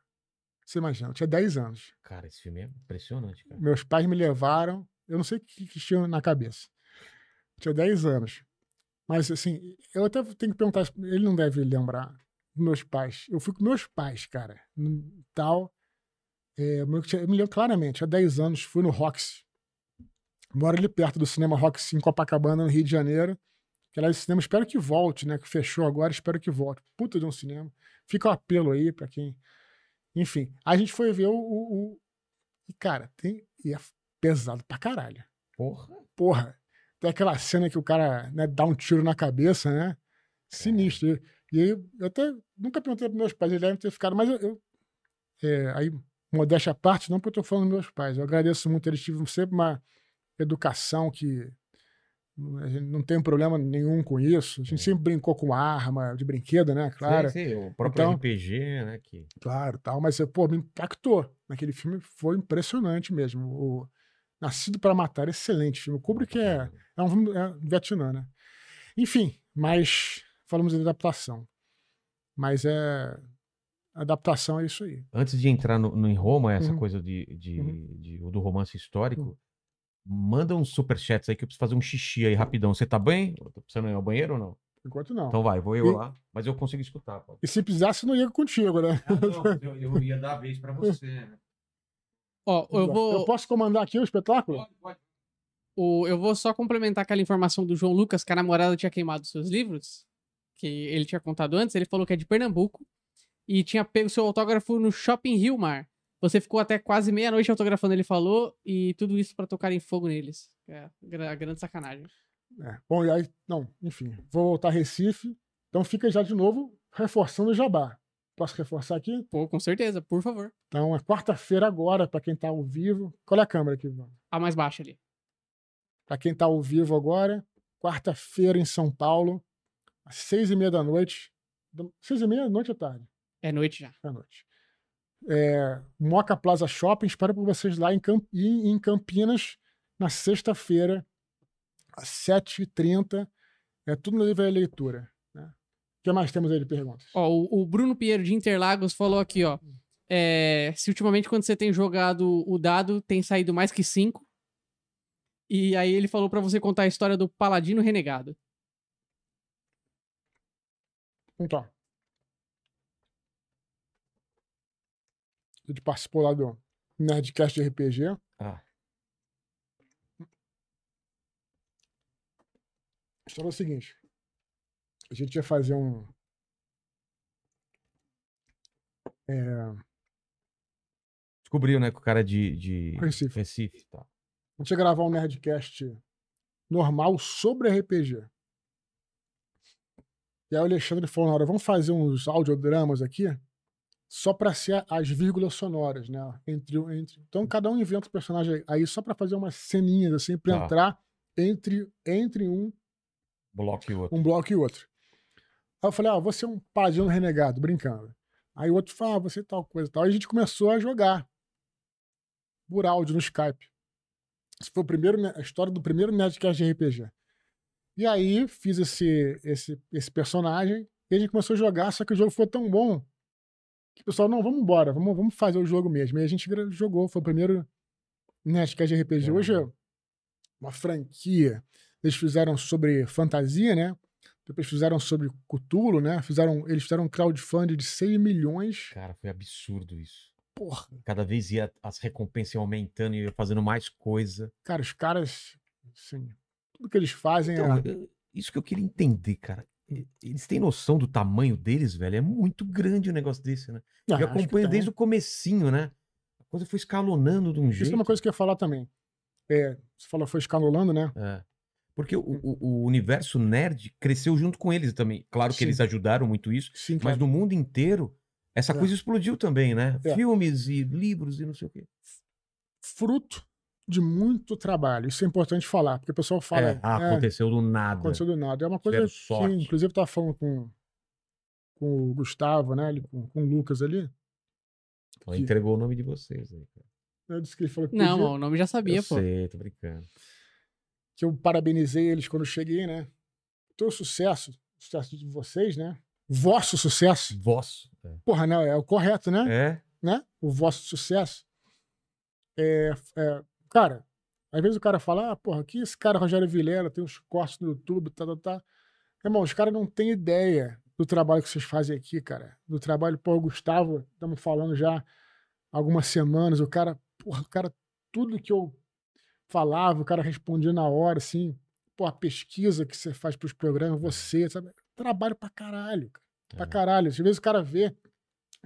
Você imagina, eu tinha 10 anos. Cara, esse filme é impressionante, cara. Meus pais me levaram, eu não sei o que, que tinha na cabeça. Tinha 10 anos. Mas, assim, eu até tenho que perguntar, ele não deve lembrar, meus pais. Eu fui com meus pais, cara, tal. É, eu me lembro claramente, há 10 anos, fui no Roxy. Moro ali perto do cinema Roxy, em Copacabana, no Rio de Janeiro. Que lá esse cinema, espero que volte, né? Que fechou agora, espero que volte. Puta de um cinema. Fica o apelo aí pra quem. Enfim, a gente foi ver o. o- o- E, cara, tem. E é pesado pra caralho. Porra. Porra. Tem aquela cena que o cara né, dá um tiro na cabeça, né? Sinistro. E aí, eu até nunca perguntei pros meus pais, eles devem ter ficado, mas eu. eu- é, aí, modéstia à parte, não porque eu tô falando dos meus pais. Eu agradeço muito, eles tiveram sempre uma educação que. A gente não tem problema nenhum com isso. A gente É. sempre brincou com arma de brinquedo, né? Claro. Sim, sim, o próprio Então- RPG, né? Que... Claro, tal, mas pô, me impactou. Naquele filme foi impressionante mesmo. O Nascido para Matar, excelente filme. O Kubrick é, é um filme é, Vietnã, né? Enfim, mas falamos de adaptação. Mas é adaptação é isso aí. Antes de entrar no, no em Roma, essa Uhum. coisa de, de, Uhum. de- do romance histórico, Uhum. Manda uns superchats aí que eu preciso fazer um xixi aí rapidão. Você tá bem? Tá precisando ir ao banheiro ou não? Enquanto não. Então vai, vou eu E- lá. Mas eu consigo escutar. pô. E se precisasse, não ia contigo, né? eu, eu ia dar a vez pra você. né? Ó, eu vou, Eu posso comandar aqui o espetáculo? o- eu vou só complementar aquela informação do João Lucas, que a namorada tinha queimado seus livros, que ele tinha contado antes. Ele falou que é de Pernambuco e tinha pego seu autógrafo no Shopping Rio Mar. Você ficou até quase meia-noite autografando, ele falou, e tudo isso pra tocarem fogo neles. É, gra- grande sacanagem. É. Bom, e aí, não, enfim, vou voltar a Recife. Então fica já de novo reforçando o jabá. Posso reforçar aqui? Pô, com certeza, por favor. Então é quarta-feira agora, para quem tá ao vivo. Qual é a câmera aqui, Ivan? A mais baixa ali. Para quem tá ao vivo agora, quarta-feira em São Paulo, às seis e meia da noite. Seis e meia da noite ou tarde? É noite já. Da noite. É, Moca Plaza Shopping, espero por vocês lá em, Camp- em- em Campinas, na sexta-feira, às 7h30. É tudo no livro da leitura. Né? O que mais temos aí de perguntas? Ó, o, o Bruno Pinheiro de Interlagos falou aqui, ó. é, se ultimamente, quando você tem jogado o dado, tem saído mais que cinco. E aí ele falou pra você contar a história do Paladino Renegado. Então. Gente participou lá do Nerdcast de RPG. Ah, A história é o seguinte. A gente ia fazer um. É, descobriu, né, que o cara é de, de Recife. Recife tá. a gente ia gravar um Nerdcast normal sobre RPG. E aí o Alexandre falou na hora, vamos fazer uns audiodramas aqui só para ser as vírgulas sonoras, né? Entre, entre... Então cada um inventa um personagem aí só para fazer umas ceninhas assim, para Tá. entrar entre, entre um Bloco e outro. um bloco e outro. Aí eu falei, ah, você é um paladino renegado, brincando. Aí o outro falou, ah, você é tal coisa e tal. Aí a gente começou a jogar por áudio no Skype. Esse foi o primeiro, a história do primeiro Nerdcast de RPG. E aí fiz esse, esse, esse personagem e a gente começou a jogar, só que o jogo foi tão bom que o pessoal, não, vamos embora, vamos, vamos fazer o jogo mesmo. E a gente jogou, foi o primeiro Nerdcast de RPG. É. Hoje é uma franquia. Eles fizeram sobre fantasia, né? Depois fizeram sobre Cthulhu, né? Fizeram, eles fizeram um crowdfunding de 6 milhões. Cara, foi absurdo isso. Porra, Cada vez ia as recompensas iam aumentando e ia fazendo mais coisa. cara, os caras, assim, tudo que eles fazem Então, é... isso que eu queria entender, cara. Eles têm noção do tamanho deles, velho? É muito grande o negócio desse, né? Ah, Eu acompanho desde o comecinho, né? A coisa foi escalonando de um jeito. Isso é uma coisa que eu ia falar também. É, você falou, foi escalolando, né? É. Porque o, o- o universo nerd cresceu junto com eles também. Claro que Sim. eles ajudaram muito isso, Sim, mas cara. no mundo inteiro, essa É. coisa explodiu também, né? É. Filmes e livros e não sei o quê. fruto de muito trabalho. Isso é importante falar, porque o pessoal fala. É, ah, é, aconteceu do nada. aconteceu do nada. É uma coisa que, inclusive, eu tava falando com, com o Gustavo, né? ali, Com, com o Lucas ali. Ela que- entregou o nome de vocês aí, cara. Eu disse que ele falou que, Não, podia- o nome já sabia, eu pô. sei, tô brincando. que eu parabenizei eles quando eu cheguei, né? Teu sucesso, sucesso de vocês, né? Vosso sucesso. Vosso. É. Porra, não, é o correto, né? É? né? O vosso sucesso. É, é, cara, às vezes o cara fala, ah, porra, que esse cara Rogério Vilela tem uns cortes no YouTube, tá, tá, tá. Irmão, os caras não têm ideia do trabalho que vocês fazem aqui, cara. Do trabalho, pô, o Gustavo, estamos falando já algumas semanas, o cara, porra, o cara, tudo que eu falava, o cara respondia na hora, assim, pô, a pesquisa que você faz pros programas, você, sabe? Trabalho pra caralho, cara. Pra É. caralho. Às vezes o cara vê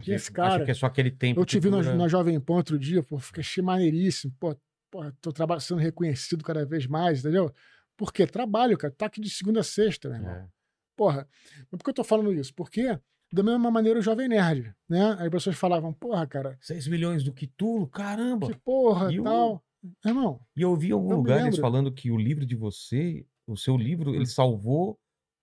que esse Acho cara. que é só aquele tempo. Eu te vi na, na Jovem Pan outro dia, pô, fiquei achei maneiríssimo. Pô, pô, tô sendo reconhecido cada vez mais, entendeu? Por quê? Trabalho, cara. Tá aqui de segunda a sexta, meu irmão. É. Porra. Mas por que eu tô falando isso? Porque, da mesma maneira, o Jovem Nerd, né? Aí as pessoas falavam, porra, cara, 6 milhões do Cthulhu, caramba! que porra, E tal. Irmão, E eu ouvi em algum lugar eles falando que o livro de você, o seu livro, ele salvou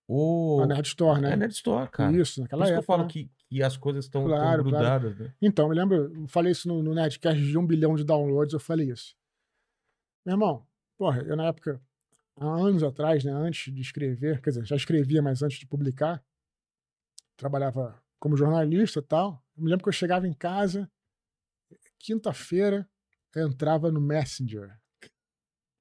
o. a Nerd Store, né? É Nerd Store, cara. Isso, Por naquela isso que eu época. falo né? que, que as coisas estão Claro, claro. grudadas, né? Então, me lembro, eu falei isso no, no Nerdcast de um bilhão de downloads, eu falei isso. Meu irmão, porra, eu na época, há anos atrás, né, antes de escrever, quer dizer, já escrevia, mas antes de publicar, trabalhava como jornalista e tal. Eu me lembro que eu chegava em casa, quinta-feira, entrava no Messenger.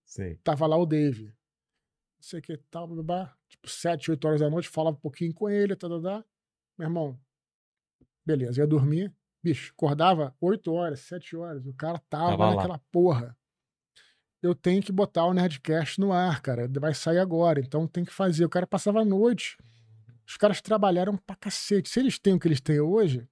Sei. Tava lá o Dave. Não sei o que tal, babá. Tipo, sete, oito horas da noite, falava um pouquinho com ele, tá, tá, tá. Meu irmão, beleza, ia dormir. Bicho, acordava oito horas, sete horas. O cara tava, Tava naquela porra. Eu tenho que botar o Nerdcast no ar, cara. Vai sair agora, então tem que fazer. O cara passava a noite. Os caras trabalharam pra cacete. Se eles têm o que eles têm hoje,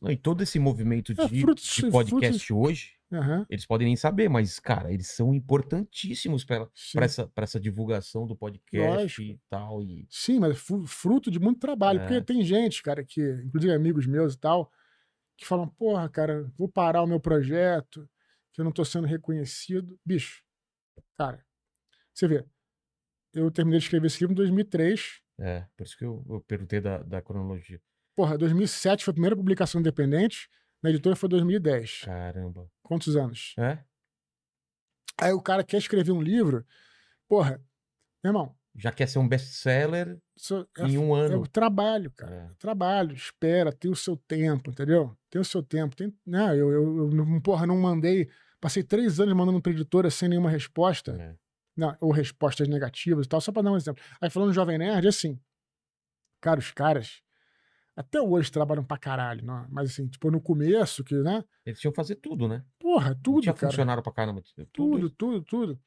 Não, e todo esse movimento É, de, frutos- de podcast hoje, aham, eles podem nem saber, mas, cara, eles são importantíssimos para essa, pra essa divulgação do podcast Lógico. e tal. E... Sim, mas fruto de muito trabalho. É. Porque tem gente, cara, que, inclusive amigos meus e tal, que falam, porra, cara, vou parar o meu projeto, que eu não tô sendo reconhecido. Bicho, cara, você vê, eu terminei de escrever esse livro em 2003. É, por isso que eu, eu perguntei da, da cronologia. Porra, 2007 foi a primeira publicação independente, na editora foi 2010. Caramba. Quantos anos? É? Aí o cara quer escrever um livro, porra, meu irmão, Já quer ser um best-seller é, em um é ano. o trabalho, cara. É. trabalho, espera, tem o seu tempo, entendeu? Tem o seu tempo. Tem, né, eu, eu, eu não- porra, não mandei. Passei três anos mandando pra editora sem nenhuma resposta, É. não, ou respostas negativas e tal, só pra dar um exemplo. Aí falando do Jovem Nerd, assim, cara, os caras até hoje trabalham pra caralho, não? mas assim, tipo, no começo, que, né? Eles tinham que fazer tudo, né? Porra, Não tudo, tinha cara. funcionário pra caramba. Tudo. Tudo, tudo, tudo.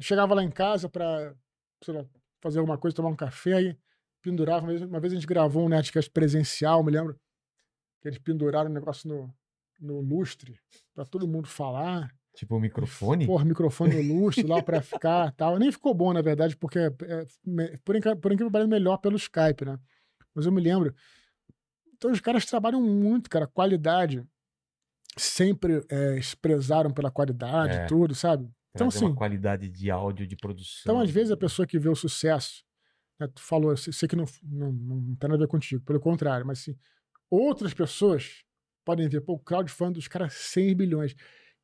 Chegava lá em casa pra, sei lá, fazer alguma coisa, tomar um café, aí pendurava. Uma vez, uma vez a gente gravou um Nerdcast presencial, me lembro, que eles penduraram um negócio no, no lustre pra todo mundo falar. Tipo o microfone. Porra, microfone no lustre lá pra ficar tal. Nem ficou bom, na verdade, porque, é, me- por, inca- por incrível pareça, melhor pelo Skype, né? Mas eu me lembro. Então os caras trabalham muito, cara, qualidade. Sempre é, se prezaram pela qualidade, É. tudo, sabe? Então, trazer uma assim, qualidade de áudio, de produção. então, às vezes, a pessoa que vê o sucesso, né, tu falou, sei que não, não, não tem nada a ver contigo, pelo contrário, mas assim, outras pessoas podem ver, pô, o crowdfunding dos caras 100 bilhões.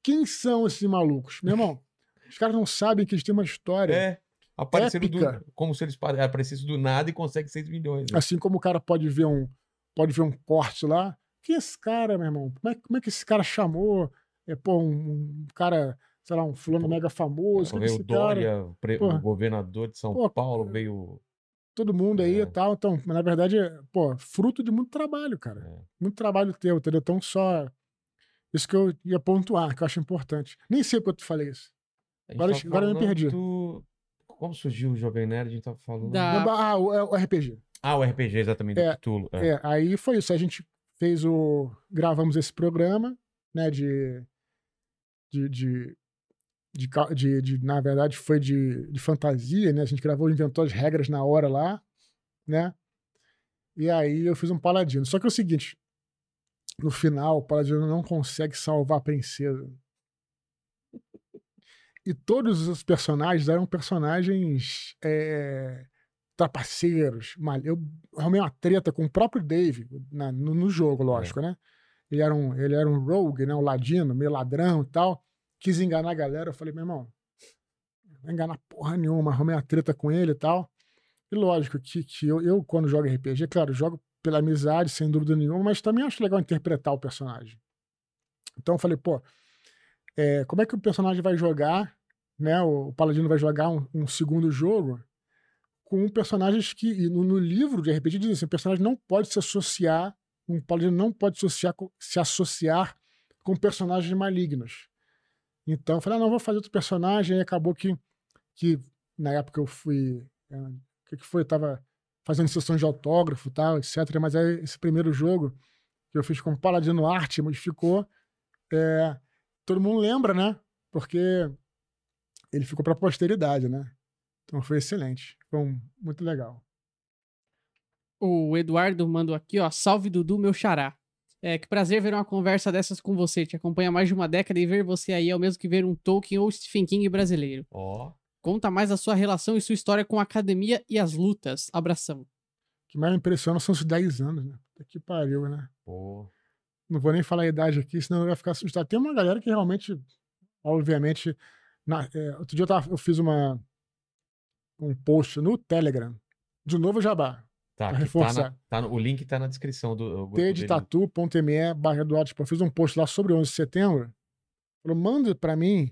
Quem são esses malucos? Meu irmão, os caras não sabem que eles têm uma história. É. Apareceram do, Épica. como se eles pare- aparecessem do nada e conseguem 6 milhões. né? Assim como o cara pode ver um, pode ver um corte lá. Quem é esse cara, meu irmão? Como é, como é que esse cara chamou? é, pô, um, um cara, sei lá, um fulano mega famoso. veio o Dória, o pre- o governador de São Pô, Paulo, veio. todo mundo aí É. e tal. Então, mas na verdade, é, pô, fruto de muito trabalho, cara. É. Muito trabalho teu, entendeu? Então, só. Isso que eu ia pontuar, que eu acho importante. Nem sei porque eu falei isso. Agora- tava agora eu me perdi. do- Como surgiu o Jovem Nerd? A gente tava falando. Da- Ah, o, é o RPG. Ah, o RPG, exatamente, do É, Cthulhu. É. É, aí foi isso. A gente fez o. Gravamos esse programa, né? De. De. de, de, de- de- na verdade, foi de, de fantasia, né? A gente gravou, inventou as regras na hora lá, né? E aí eu fiz um paladino. Só que é o seguinte: no final, o paladino não consegue salvar a princesa. E todos os personagens eram personagens é, trapaceiros. Eu arrumei uma treta com o próprio Dave na- no, no jogo, lógico, né? Ele era, um, ele era um rogue, né? Um ladino, meio ladrão e tal. Quis enganar a galera. Eu falei, meu irmão, não vai enganar porra nenhuma. Arrumei uma treta com ele e tal. E lógico que, que eu, eu, quando jogo RPG, claro, jogo pela amizade, sem dúvida nenhuma, mas também acho legal interpretar o personagem. Então eu falei, pô, é, como é que o personagem vai jogar, né? O, o Paladino vai jogar um, um segundo jogo com personagens que, no, no livro de RPG diz assim, o personagem não pode se associar, um Paladino não pode associar, se associar com personagens malignos. Então eu falei, ah, não, vou fazer outro personagem, e acabou que, que na época eu fui, é, o que, que foi? Eu tava fazendo sessões de autógrafo tal, etc. Mas aí esse primeiro jogo que eu fiz com Paladino Arte modificou. É, todo mundo lembra, né? Porque ele ficou para posteridade, né? Então foi excelente. Foi um- muito legal. O Eduardo mandou aqui, ó. Salve Dudu, meu xará. É, que prazer ver uma conversa dessas com você. Te acompanha há mais de uma década e ver você aí é o mesmo que ver um Tolkien ou Stephen King brasileiro. Ó. Conta mais a sua relação e sua história com a academia e as lutas. Abração. O que mais me impressiona são os 10 anos, né? Puta Que pariu, né? Pô. Não vou nem falar a idade aqui, senão eu vai ficar assustado. Tem uma galera que realmente, obviamente. na- é, outro dia eu, tava- eu fiz uma, um post no Telegram. De novo, Jabá. Tá, tá reforçar. na- tá no- o link tá na descrição do. o grupo dele. tdtatu.me barra Eduardo Eu fiz um post lá sobre o 11 de setembro. Falou, manda pra mim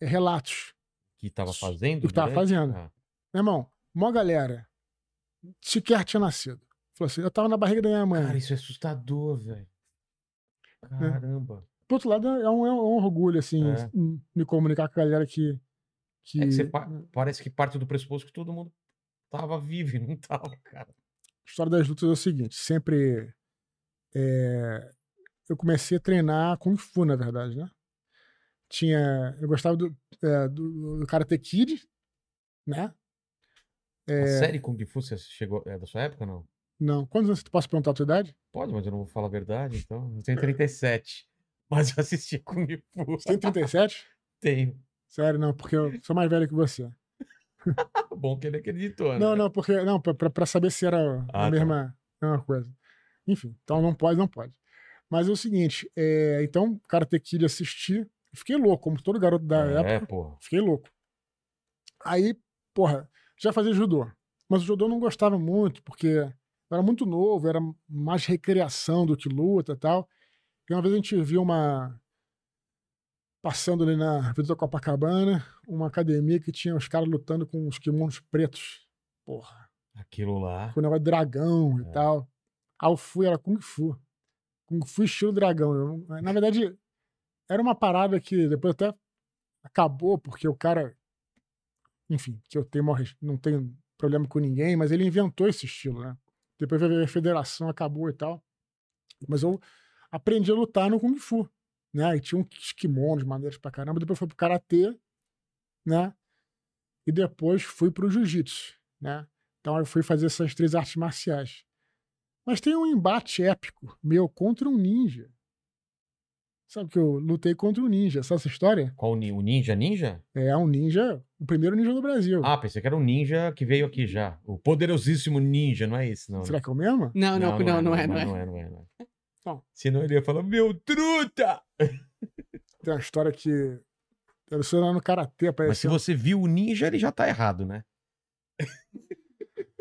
é, relatos. Que tava fazendo? Do que tava fazendo. Ah, Meu irmão, mó galera sequer tinha nascido. Falou assim, eu tava na barriga da minha mãe. Cara, isso é assustador, velho. Caramba. Por outro lado, é um, é um orgulho, assim, É. me comunicar com a galera que. que... É que você pa- parece que parte do pressuposto que todo mundo tava vivo e não tava, cara. A história das lutas é o seguinte: sempre. é, eu comecei a treinar Kung Fu, na verdade, né? Tinha. Eu gostava do, é, do, do Karate Kid, né? A É, série Kung Fu você chegou. É da sua época, não? não. Quantos anos tu posso perguntar a tua idade? Pode, mas eu não vou falar a verdade, então. Eu tenho 37. Mas eu assisti Kung Fu. Você tem 37? Tenho. Sério, não, porque eu sou mais velho que você. Bom que ele acreditou, né? Não, não, porque. Não, pra, pra, saber se era Ah, a tá. mesma, mesma coisa. Enfim, então não pode, não pode. Mas é o seguinte, é, então, Karate Kid assisti, fiquei louco, como todo garoto da É, época, porra. fiquei louco. Aí, porra, já fazia judô. Mas o judô não gostava muito, porque era muito novo, era mais recreação do que luta e tal. E uma vez a gente viu uma. Passando ali na Avenida Copacabana, uma academia que tinha os caras lutando com os kimonos pretos. Porra, Aquilo lá. com o negócio de dragão e É. tal. Aí eu fui, era Kung Fu. Kung Fu estilo dragão. Eu- na verdade, era uma parada que depois até acabou, porque o cara. Enfim, que eu tenho não tenho problema com ninguém, mas ele inventou esse estilo, né? Depois veio a federação, acabou e tal. Mas eu aprendi a lutar no Kung Fu, né? E tinha uns kimonos maneiros pra caramba. Depois fui pro Karatê, né? E depois fui pro Jiu-Jitsu, né? Então eu fui fazer essas três artes marciais. Mas tem um embate épico meu contra um ninja. Sabe que eu lutei contra um ninja, sabe essa história? Qual o ni- o Ninja Ninja? É um ninja, o primeiro ninja do Brasil. Ah, pensei que era um ninja que veio aqui já. O poderosíssimo ninja, não é esse, não. né? Será que é o mesmo? Não, não, não, não, é, não mas é. Não é, não é, não é. Senão ele ia falar, meu truta! Tem uma história que. Eu sou lá no Karatê, Mas se você viu o ninja, ele já tá errado, né?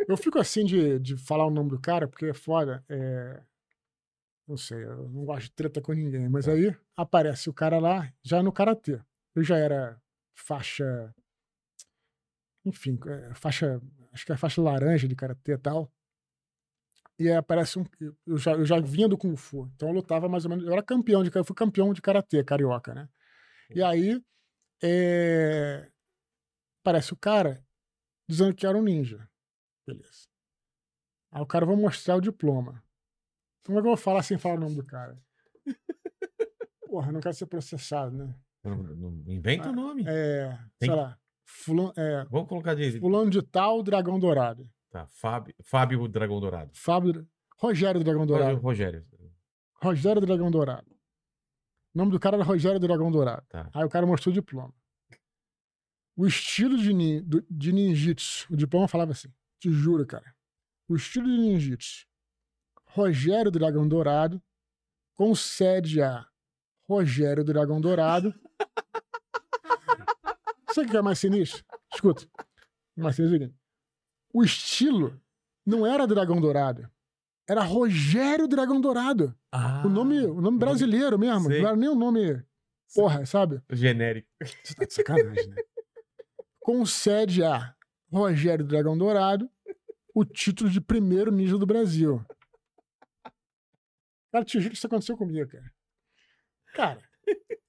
Eu fico assim de, de falar o nome do cara, porque é foda. É... Não sei, eu não gosto de treta com ninguém. Mas aí aparece o cara lá, já no karatê. Eu já era faixa. Enfim, é, faixa. Acho que é faixa laranja de karatê e tal. E aí aparece um. Eu já, eu já vinha do Kung Fu. Então eu lutava mais ou menos. Eu era campeão de. Eu fui campeão de karatê carioca, né? E aí. É, aparece o cara dizendo que era um ninja. Beleza. Aí o cara vai mostrar o diploma. Como é que eu vou falar sem falar o nome do cara? Porra, não quero ser processado, né? Não, não inventa o nome. É, Tem sei lá. Fulano, é, Vamos colocar de. fulano de tal, Dragão Dourado. Tá, Fábio, Fábio Dragão Dourado. Fábio, Rogério Dragão Dourado. Rogério. Rogério Dragão Dourado. O nome do cara era Rogério Dragão Dourado. Tá. Aí o cara mostrou o diploma. O estilo de, nin- do- de ninjitsu, o diploma falava assim, te juro, cara. O estilo de ninjitsu, Rogério Dragão Dourado, concede a Rogério Dragão Dourado. O que é mais sinistro? Escuta. Mais sinistro é o estilo não era Dragão Dourado. Era Rogério Dragão Dourado. Ah, O nome, o nome brasileiro mesmo. Sei. Não era nem o nome. Porra, sabe? genérico. Você tá de sacanagem, né? Concede a Rogério Dragão Dourado o título de primeiro ninja do Brasil. Cara, te juro que isso aconteceu comigo, cara. Cara,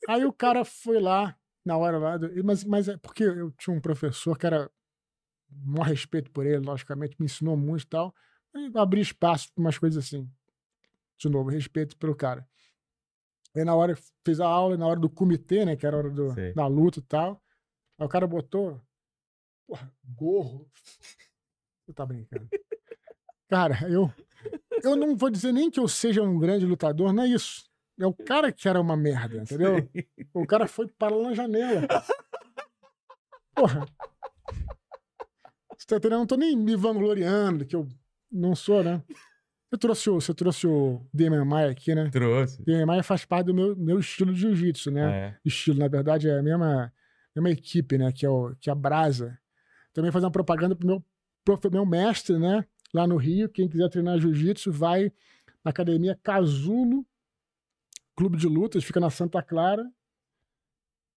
aí o cara foi lá, na hora lá, do- mas, mas é porque eu tinha um professor que era. Um respeito por ele, logicamente, me ensinou muito e tal. Eu abri espaço para umas coisas assim. De novo, respeito pelo cara. Aí na hora fez a aula, na hora do comitê, né? Que era a hora do, Sei. da luta e tal. Aí o cara botou. Porra, gorro. Você tá brincando. Cara, eu. Eu não vou dizer nem que eu seja um grande lutador, não é isso. É o cara que era uma merda, entendeu? O cara foi para lá na janela. Porra. Você tá entendendo? Eu não tô nem me vangloriando, que eu não sou, né? Eu trouxe o, você trouxe o Damian Maia aqui, né? Trouxe. Damian Maia faz parte do meu, meu estilo de jiu-jitsu, né? É. estilo, na verdade, é a mesma, mesma equipe, né? Que é, o, que é a Brasa. Também fazer uma propaganda pro meu, profe- meu mestre, né? Lá no Rio, quem quiser treinar jiu-jitsu, vai na academia Casulo, Clube de Lutas, fica na Santa Clara.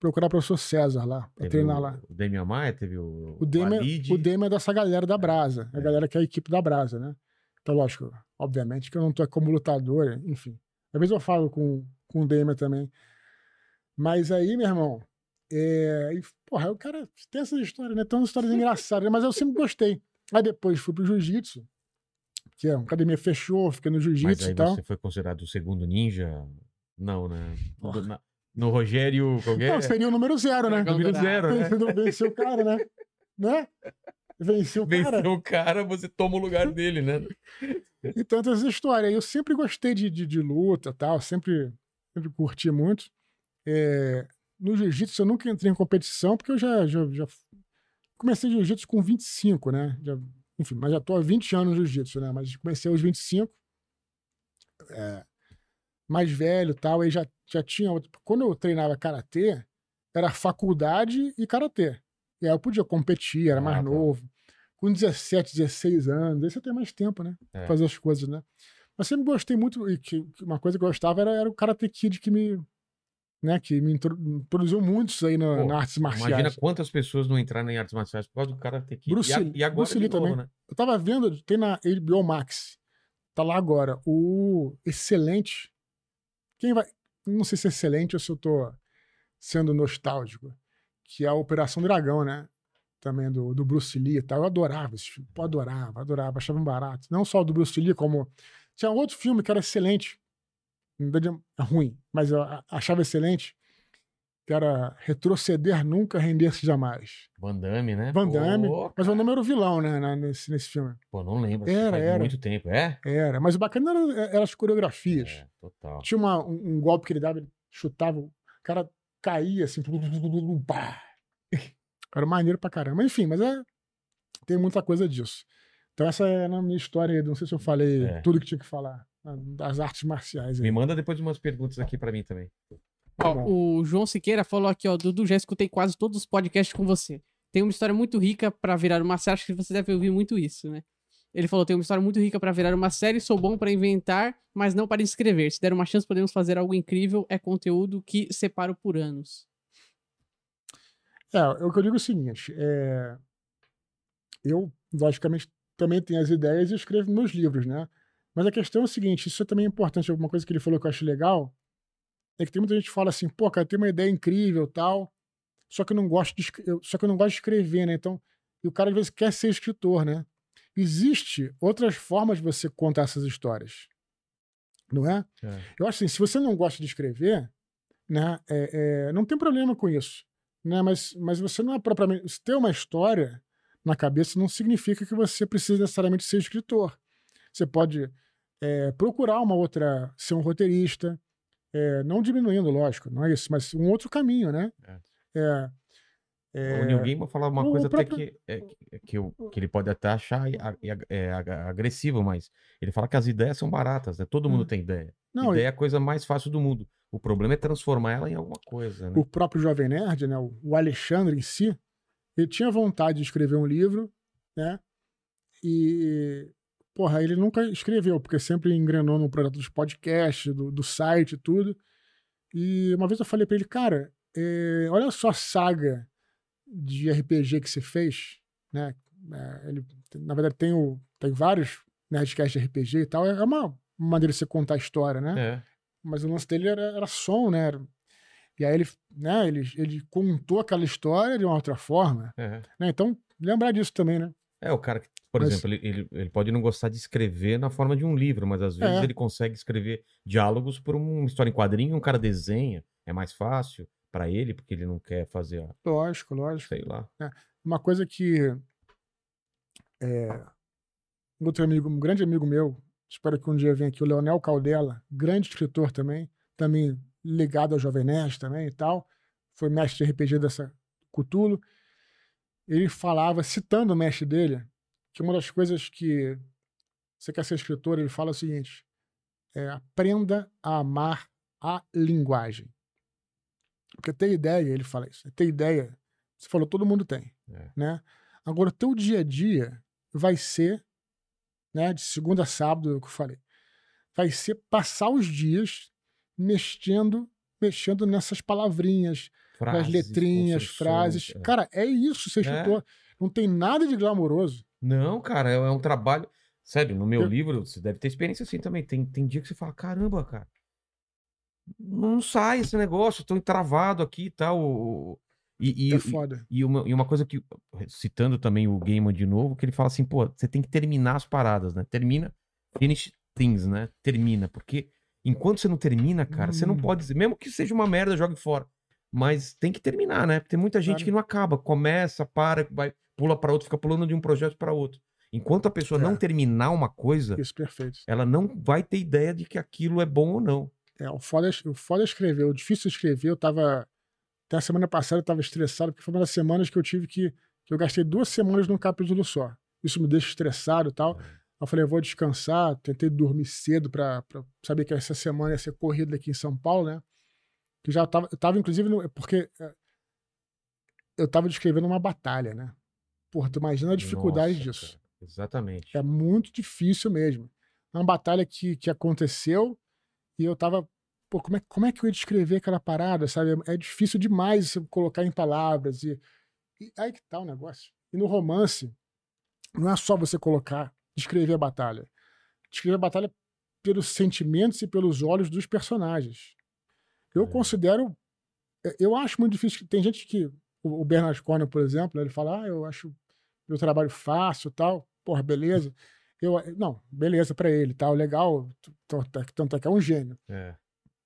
Procurar o professor César lá, pra Teve treinar o, lá. O Damian Maia, teve o. O Walid. o Dema é dessa galera da Brasa, a é. galera que é a equipe da Brasa, né? Então, lógico, obviamente que eu não tô como lutador, enfim. Às vezes eu falo com, com o Dema também. Mas aí, meu irmão, é, e, porra, o cara tem essas histórias, né? Tem umas histórias engraçadas, né? mas eu sempre gostei. Aí depois fui pro jiu-jitsu, que é uma academia fechou, fiquei no jiu-jitsu e tal. você foi considerado o segundo ninja? Não, né? Porra. No Rogério. Qualquer... Não, seria o número zero, né? Dragão Número zero, né? Venceu, o cara, né? né? Venceu o cara. Venceu o cara, você toma o lugar dele, né? E tantas histórias. Eu sempre gostei de, de, de luta tal, sempre, sempre curti muito. É, no jiu-jitsu eu nunca entrei em competição, porque eu já, já, já comecei jiu-jitsu com 25, né? Já, enfim, mas já tô há 20 anos no jiu-jitsu, né? Mas comecei aos 25. É, mais velho tal, aí já, já tinha. outro- Quando eu treinava karatê, era faculdade e karatê. E aí eu podia competir, era Ah, mais tá. novo. Com 17, 16 anos, aí você tem mais tempo, né? É. Fazer as coisas, né? Mas sempre gostei muito, e que, uma coisa que eu gostava era, era o Karate Kid que me. Né, que me intro- introduziu muito isso aí na, Pô, na artes marciais. Imagina quantas pessoas não entraram em artes marciais por causa do que. Bruce e, a- e agora Bruce Lee novo, também. né? Eu tava vendo, tem na HBO Max. Tá lá agora. O excelente. Quem vai. Não sei se é excelente ou se eu tô sendo nostálgico. Que é a Operação Dragão, né? Também do, do Bruce Lee e tal. Eu adorava esse filme. Pô, adorava, adorava. Achava um barato. Não só do Bruce Lee, como. Tinha outro filme que era excelente. Verdade, é ruim, mas eu achava excelente. Era Retroceder Nunca, Render-se Jamais. Van Damme, né? Van Damme. Pô, Mas o nome era o vilão, né? na- Nesse, nesse filme. Pô, não lembro. Era, faz era. muito tempo. É? Era, mas o bacana era, era as coreografias. É, total. Tinha uma- um, um golpe que ele dava, ele chutava, o cara caía assim. Era maneiro pra caramba. Enfim, mas é, tem muita coisa disso. Então, essa é a minha história. aí, Não sei se eu falei É. tudo que tinha que falar ah, das artes marciais. aí. Me manda depois umas perguntas aqui pra mim também. Ó, Bom. o João Siqueira falou aqui, ó, Dudu, já escutei quase todos os podcasts com você. Tem uma história muito rica pra virar uma série, acho que você deve ouvir muito isso, né? Ele falou: tem uma história muito rica pra virar uma série, sou bom pra inventar, mas não para escrever. Se der uma chance, podemos fazer algo incrível. É conteúdo que separo por anos. É, o que eu digo é o seguinte: é, eu, logicamente, também tenho as ideias e escrevo meus livros, né? Mas a questão é o seguinte: isso também é importante. Alguma coisa que ele falou que eu acho legal é que tem muita gente que fala assim, pô, cara, tem uma ideia incrível tal, só que eu não gosto de, só que eu não gosto de escrever, né? Então, e o cara às vezes quer ser escritor, né? Existe outras formas de você contar essas histórias, não é? É. Eu acho assim, se você não gosta de escrever, né, é, é, não tem problema com isso, né? Mas, mas você não é propriamente, se ter uma história na cabeça não significa que você precisa necessariamente ser escritor. Você pode é, procurar uma outra, ser um roteirista, é, não diminuindo, lógico, não é isso, mas um outro caminho, né? É, é, O Neil Gaiman uma o coisa até próprio- que, é, que, que, eu- que ele pode até achar é, ag- agressivo, mas ele fala que as ideias são baratas, né? Todo mundo Hum. tem ideia. não, ideia é a coisa mais fácil do mundo. O problema é transformar ela em alguma coisa, né? o próprio Jovem Nerd, né, o o Alexandre em si, ele tinha vontade de escrever um livro, né? E, porra, ele nunca escreveu, porque sempre engrenou no projeto dos podcasts, do, do site e tudo. E uma vez eu falei pra ele, cara, é, olha só a saga de RPG que você fez, né? É, ele, na verdade, tem, o, tem vários Nerdcasts de RPG e tal. É uma maneira de você contar a história, né? É. mas o lance dele era, era som, né? Era- E aí ele, né, ele, ele contou aquela história de uma outra forma, É. né? Então, lembrar disso também, né? É, o cara que, por Mas- exemplo, ele, ele, ele pode não gostar de escrever na forma de um livro, mas às vezes É. ele consegue escrever diálogos por uma história em quadrinho, um cara desenha, é mais fácil pra ele, porque ele não quer fazer, a- Lógico, lógico. sei lá. Uma coisa que é, um outro amigo, um grande amigo meu, espero que um dia venha aqui, o Leonel Caldela, grande escritor também, também ligado ao Jovem Nerd também e tal, foi mestre de RPG dessa Cutulo. Ele falava, citando o mestre dele, que uma das coisas que você quer ser escritor, ele fala o seguinte: é, aprenda a amar a linguagem. Porque ter ideia, ele fala isso, ter ideia, você falou, todo mundo tem, É. né? Agora, o teu dia a dia vai ser, né, de segunda a sábado, é o que eu falei, vai ser passar os dias mexendo, mexendo nessas palavrinhas, nas Frases, letrinhas, construções, frases. é. Cara, é isso ser É. escritor. Não tem nada de glamouroso. Não, cara, é, é um trabalho. Sério, no meu Eu- livro, você deve ter experiência assim também. Tem, tem dia que você fala, caramba, cara. Não sai esse negócio, tô travado aqui e tal. E, e, é e- foda. E uma, e uma coisa que, citando também o Gaiman de novo, que ele fala assim, pô, você tem que terminar as paradas, né? Termina, finish things, né? Termina, porque enquanto você não termina, cara, você não Hum. pode dizer, mesmo que seja uma merda, jogue fora. Mas tem que terminar, né? Tem muita gente Claro. que não acaba, começa, para, vai, pula pra outro, fica pulando de um projeto pra outro. Enquanto a pessoa É. não terminar uma coisa, Isso, ela não vai ter ideia de que aquilo é bom ou não. É, o foda, é- o foda é escrever. O difícil de escrever, eu tava. Até a semana passada eu tava estressado, porque foi uma das semanas que eu tive que. que eu gastei duas semanas num capítulo só. Isso me deixa estressado e tal. Eu falei, eu vou descansar, tentei dormir cedo pra, pra saber que essa semana ia ser corrida aqui em São Paulo, né? Que já tava. Eu tava, inclusive, no, porque é, eu tava descrevendo uma batalha, né? Porra, tu imagina a dificuldade Nossa, disso. cara, exatamente. É muito difícil mesmo. É uma batalha que, que aconteceu e eu tava. Pô, como é, como é que eu ia descrever aquela parada, sabe? É difícil demais colocar em palavras. E, e aí que tá o negócio. E no romance, não é só você colocar, descrever a batalha. Descrever a batalha pelos sentimentos e pelos olhos dos personagens. Eu É. considero. é, Eu acho muito difícil. Tem gente que. O o Bernard Cornwell, por exemplo, ele fala: ah, eu acho meu trabalho fácil e tal. Porra, beleza. Eu, não, beleza pra ele, tal, legal. Tanto é que é um gênio. É.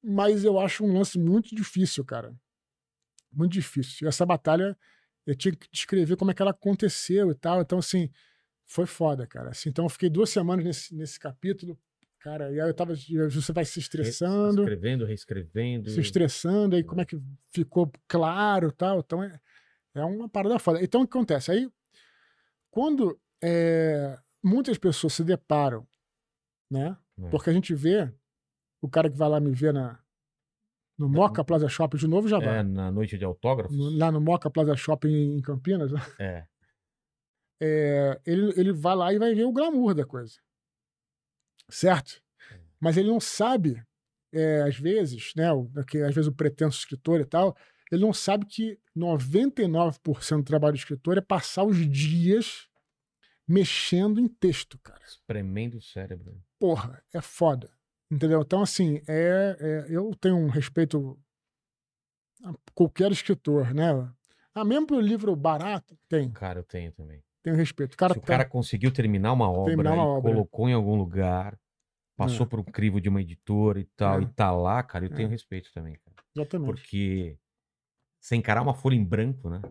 Mas eu acho um lance muito difícil, cara. Muito difícil. E essa batalha, eu tinha que descrever como é que ela aconteceu e tal. Então, assim, foi foda, cara. Assim, então, eu fiquei duas semanas nesse, nesse capítulo, cara. E aí eu tava. Você vai se estressando Escrevendo, reescrevendo. se estressando, aí como é que ficou claro tal. Então é, é uma parada foda. Então o que acontece? Aí, quando é, muitas pessoas se deparam, né? É. Porque a gente vê o cara que vai lá me ver na, no Moca Plaza Shopping de novo já vai. É, na noite de autógrafos. No- lá no Moca Plaza Shopping em Campinas? É. é, ele, ele vai lá e vai ver o glamour da coisa. Certo? Mas ele não sabe, é, às vezes, né? o- que, às vezes o pretenso escritor e tal, ele não sabe que 99% do trabalho do escritor é passar os dias mexendo em texto, cara. Espremendo o cérebro. Porra, é foda. Entendeu? Então, assim, é, é- eu tenho um respeito a qualquer escritor, né? Ah, mesmo pro livro barato, tem, Cara, eu tenho também. tenho respeito. Cara, Se o tá- cara conseguiu terminar uma obra Terminar uma e obra. colocou em algum lugar, passou É. por um crivo de uma editora e tal, É. e tá lá, cara, eu É. tenho respeito também, cara. Exatamente. Porque você encarar uma folha em branco, né?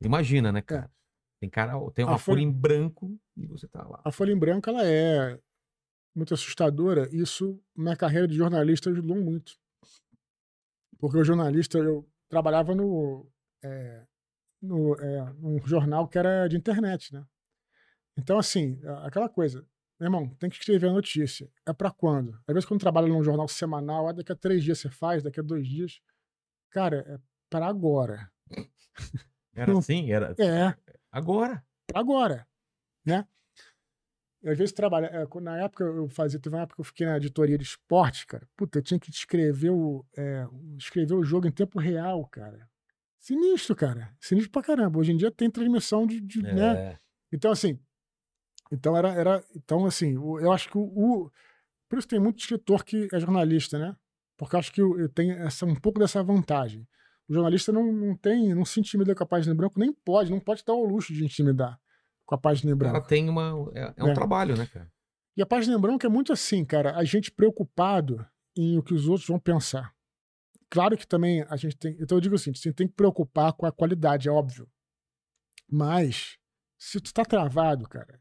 Imagina, né, cara? Tem, cara, tem uma É. Folha- folha em branco e você tá lá. A folha em branco, ela é muito assustadora. Isso, na carreira de jornalista, ajudou muito. Porque o jornalista, eu trabalhava no, é, no é, num jornal que era de internet, né? Então, assim, aquela coisa. Meu irmão, tem que escrever a notícia. É pra quando? Às vezes, quando trabalha num jornal semanal, ah, daqui a três dias você faz, daqui a dois dias. Cara, é pra agora. Era assim? Era É, agora. pra agora, né? Eu, às vezes trabalha, quando- na época eu fazia, teve uma época que eu fiquei na editoria de esporte, cara. Puta, eu tinha que escrever o, é, escrever o jogo em tempo real, cara. Sinistro, cara. Sinistro pra caramba. Hoje em dia tem transmissão de, de, né? É. Então, assim, então era, era então, assim, eu acho que o, o- Por isso tem muito escritor que é jornalista, né? Porque eu acho que o- tem essa, um pouco dessa vantagem. O jornalista não, não tem, não se intimida com a página em branco, nem pode, não pode dar o luxo de intimidar com a página em branco. tem uma. É, é um É. trabalho, né, cara? E a página em branco é muito assim, cara, a gente preocupado em o que os outros vão pensar. Claro que também a gente tem. Então eu digo assim, você tem que preocupar com a qualidade, é óbvio. Mas, se tu tá travado, cara,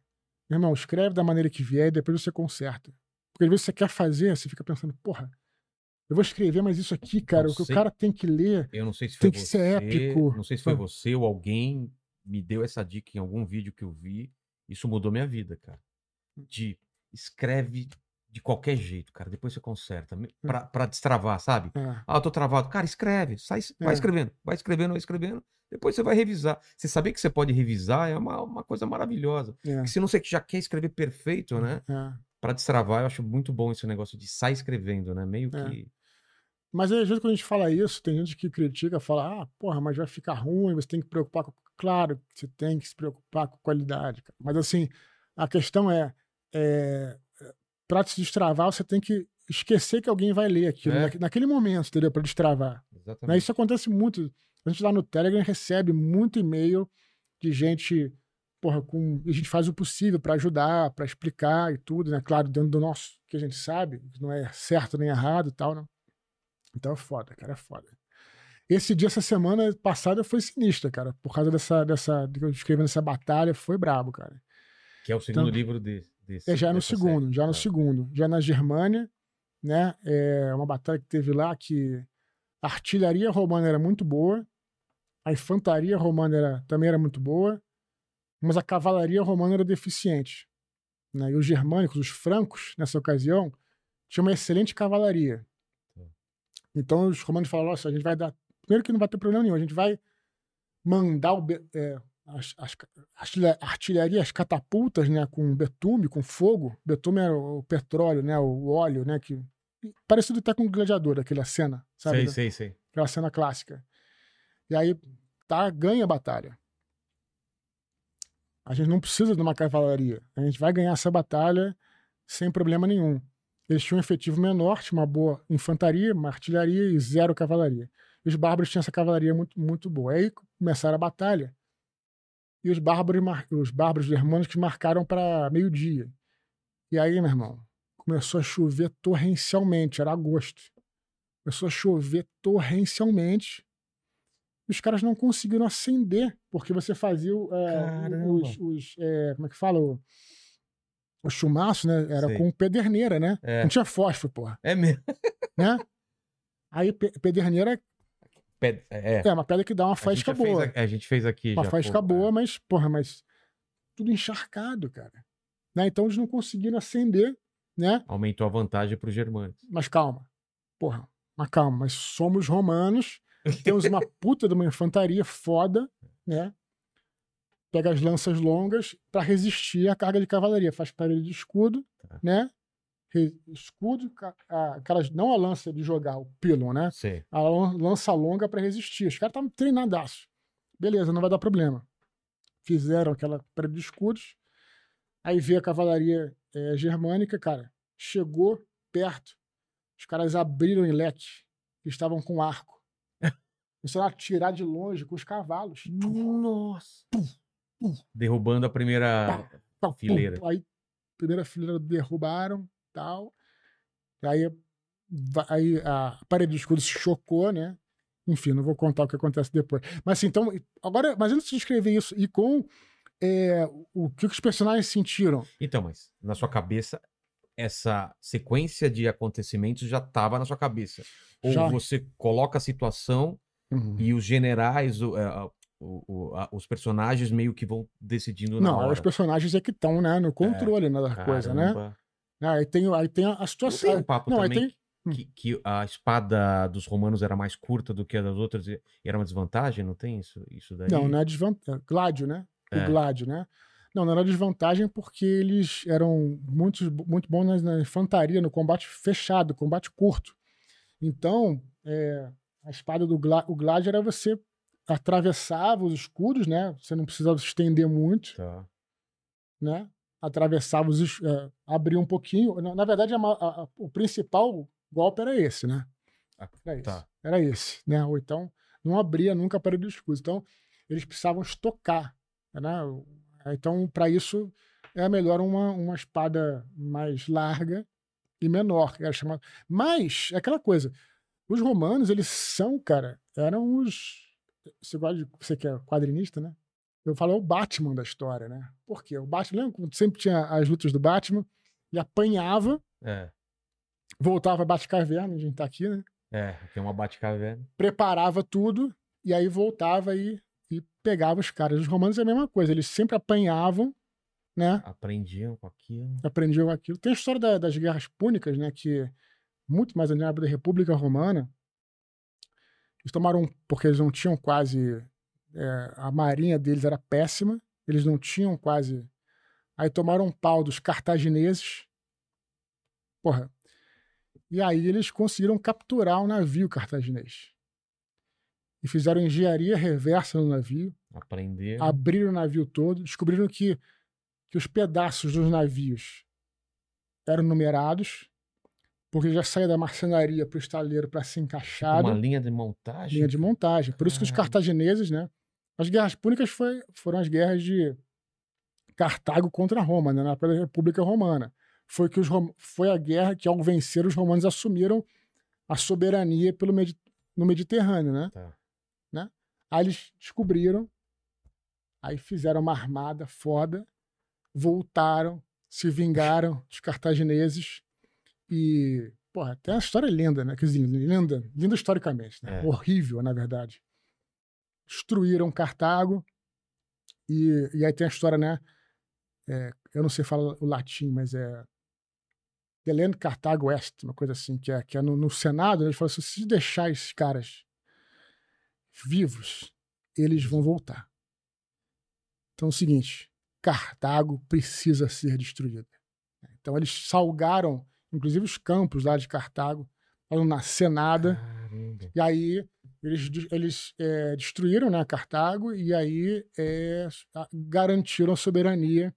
meu irmão, escreve da maneira que vier e depois você conserta. Porque às vezes você quer fazer, você fica pensando, porra, eu vou escrever, mas isso aqui, cara, o que o cara tem que ler. Eu não sei se Tem foi que você. ser épico. Não sei se foi você ou alguém me deu essa dica em algum vídeo que eu vi. Isso mudou minha vida, cara. De escreve de qualquer jeito, cara. Depois você conserta. Pra, pra destravar, sabe? É, Ah, eu tô travado. Cara, escreve. Sai, vai É. escrevendo. Vai escrevendo, vai escrevendo. Depois você vai revisar. Você saber que você pode revisar é uma, uma coisa maravilhosa. é, se não você já quer escrever perfeito, né? é. Pra destravar, eu acho muito bom esse negócio de sai escrevendo, né? Meio É. que. Mas aí, às vezes quando a gente fala isso, tem gente que critica, fala, ah, porra, mas vai ficar ruim, você tem que preocupar com. Claro que você tem que se preocupar com qualidade, cara. Mas assim, a questão é, é para se destravar, você tem que esquecer que alguém vai ler aquilo, É. naque- naquele momento, entendeu? Para destravar. Né? Exatamente. Isso acontece muito. A gente lá no Telegram recebe muito e-mail de gente, porra, com. A gente faz o possível para ajudar, para explicar e tudo, né? Claro, dentro do nosso, que a gente sabe, que não é certo nem errado e tal, né? Então é foda, cara, é foda. Esse dia, essa semana passada foi sinistra, cara, por causa dessa, dessa, de que eu escrevi nessa batalha, foi brabo, cara. Que é o segundo Então, livro desse. desse É, já no dessa segundo, série. já no Tá. segundo. Já na Germânia, né? É uma batalha que teve lá que a artilharia romana era muito boa, a infantaria romana era, também era muito boa, mas a cavalaria romana era deficiente. Né? E os germânicos, os francos, nessa ocasião, tinham uma excelente cavalaria. Então os romanos falaram: nossa, a gente vai dar. Primeiro que não vai ter problema nenhum, a gente vai mandar o, é, as, as artilharia, as catapultas, né, com betume, com fogo. Betume era o petróleo, né, o óleo, né, que parecido até com o gladiador, aquela cena, sabe? Sei, Da- sei, sei. aquela cena clássica. E aí, tá, ganha a batalha. A gente não precisa de uma cavalaria. A gente vai ganhar essa batalha sem problema nenhum. Eles tinham um efetivo menor, tinha uma boa infantaria, uma artilharia e zero cavalaria. E os bárbaros tinham essa cavalaria muito, muito boa. Aí começaram a batalha. E os bárbaros, os bárbaros germânicos marcaram para meio-dia. E aí, meu irmão, começou a chover torrencialmente, era agosto. Começou a chover torrencialmente. E os caras não conseguiram acender, porque você fazia é, os, os, é, como é que fala? O, chumaço, né? Era Sei. com pederneira, né? É. Não tinha fósforo, porra. É mesmo. Né? Aí pe- pederneira Pé- É. é uma pedra que dá uma faísca boa. a- a gente fez aqui Uma já. faísca boa, é. mas, porra, mas tudo encharcado, cara. Né? Então eles não conseguiram acender, né? Aumentou a vantagem para os germânicos. Mas calma. Porra, mas calma, mas somos romanos, temos uma puta de uma infantaria foda, né? Pega as lanças longas para resistir à carga de cavalaria, faz parede de escudo, Tá. né? Escudo, a- aquelas, não a lança de jogar, o pylon, né? Sei. a lan- lança longa para resistir. Os caras estavam treinadaço. Beleza, não vai dar problema. Fizeram aquela parede de escudos. Aí veio a cavalaria eh, germânica, cara. Chegou perto. Os caras abriram em leque. Estavam com arco. Começaram a atirar de longe com os cavalos. Nossa. Derrubando a primeira. Pau, pum. Fileira. Aí, primeira fileira derrubaram, tal. Aí, aí a parede de escudo se chocou, né? Enfim, não vou contar o que acontece depois. Mas assim, então, agora, mas antes de escrever isso, e com é, o que os personagens sentiram. Então, mas na sua cabeça, essa sequência de acontecimentos já estava na sua cabeça. Ou Já. você coloca a situação e os generais, o- a- o- o- a- os personagens meio que vão decidindo na Não, hora. os personagens é que estão, né, no controle né, da coisa, né? Caramba. Aí tem, aí tem a situação. tem um papo Não, aí também tem. Hum. que, que a espada dos romanos era mais curta do que a das outras e era uma desvantagem? Não tem isso, isso daí? Não, não é desvantagem. Gládio, né? É. O Gládio, né? Não, não era desvantagem porque eles eram muito, muito bons na, na infantaria, no combate fechado, combate curto. Então, é, a espada do Glá, o Gládio era você atravessava os escudos, né? Você não precisava se estender muito, Tá. né? Atravessava os, es- é, abria um pouquinho. Na, verdade, a a- a- o principal golpe era esse, né? Ah, Era esse. tá. Era esse, né? Ou então não abria nunca a parede do escudo. Então, eles precisavam estocar, né? Então, para isso, é melhor uma, uma espada mais larga e menor, que era chamada. Mas, é aquela coisa, os romanos, eles são, cara, eram os. Você, gosta de, você que é quadrinista, né? Eu falo, é o Batman da história, né? Por quê? O Batman, lembra quando sempre tinha as lutas do Batman e apanhava, É, voltava a Batcaverna, a gente tá aqui, né? é, tem uma Batcaverna. preparava tudo e aí voltava e, e pegava os caras. Os romanos é a mesma coisa, eles sempre apanhavam, né? Aprendiam com aquilo. Aprendiam aquilo. Tem a história da- das guerras púnicas, né? Que muito mais na da República Romana, eles tomaram, porque eles não tinham quase. é, a marinha deles era péssima, eles não tinham quase. Aí tomaram um pau dos cartagineses. Porra. E aí eles conseguiram capturar o navio cartaginês. E fizeram engenharia reversa no navio, Aprenderam. abriram o navio todo, descobriram que, que os pedaços dos navios eram numerados, porque já saía da marcenaria para o estaleiro para ser encaixado, Uma linha de montagem. linha de montagem. Por isso que os cartagineses, né? As guerras púnicas foi, foram as guerras de Cartago contra Roma, né? Na época da República Romana. Foi, que os, foi a guerra que, ao vencer, os romanos assumiram a soberania pelo Medi- no Mediterrâneo, né? Tá. Aí eles descobriram, aí fizeram uma armada foda, voltaram, se vingaram dos cartagineses e, porra, tem uma história linda, né? Quer dizer, linda, linda historicamente, né? É. Horrível, na verdade. Destruíram Cartago e, e aí tem a história, né? É, eu não sei falar o latim, mas é Delendo Cartago Est, uma coisa assim, que é, que é no, no Senado, né, eles falam assim, se deixar esses caras vivos, eles vão voltar. Então é o seguinte, Cartago precisa ser destruída. Então eles salgaram, inclusive os campos lá de Cartago, para não nascer nada. Caramba. E aí eles, eles é, destruíram né, Cartago e aí é, garantiram a soberania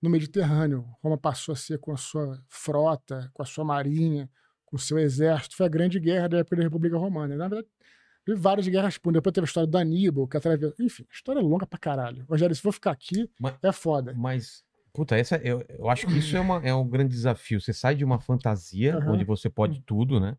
no Mediterrâneo. Roma passou a ser com a sua frota, com a sua marinha, com o seu exército. Foi a grande guerra da época da República Romana. Na verdade, teve várias guerras. Depois teve a história do Aníbal, que atravessou. Enfim, história é longa pra caralho. Rogério, se for ficar aqui, Mas- é foda. Mas, puta, essa, eu, eu acho que isso é, uma, é um grande desafio. Você sai de uma fantasia Aham. onde você pode tudo, né?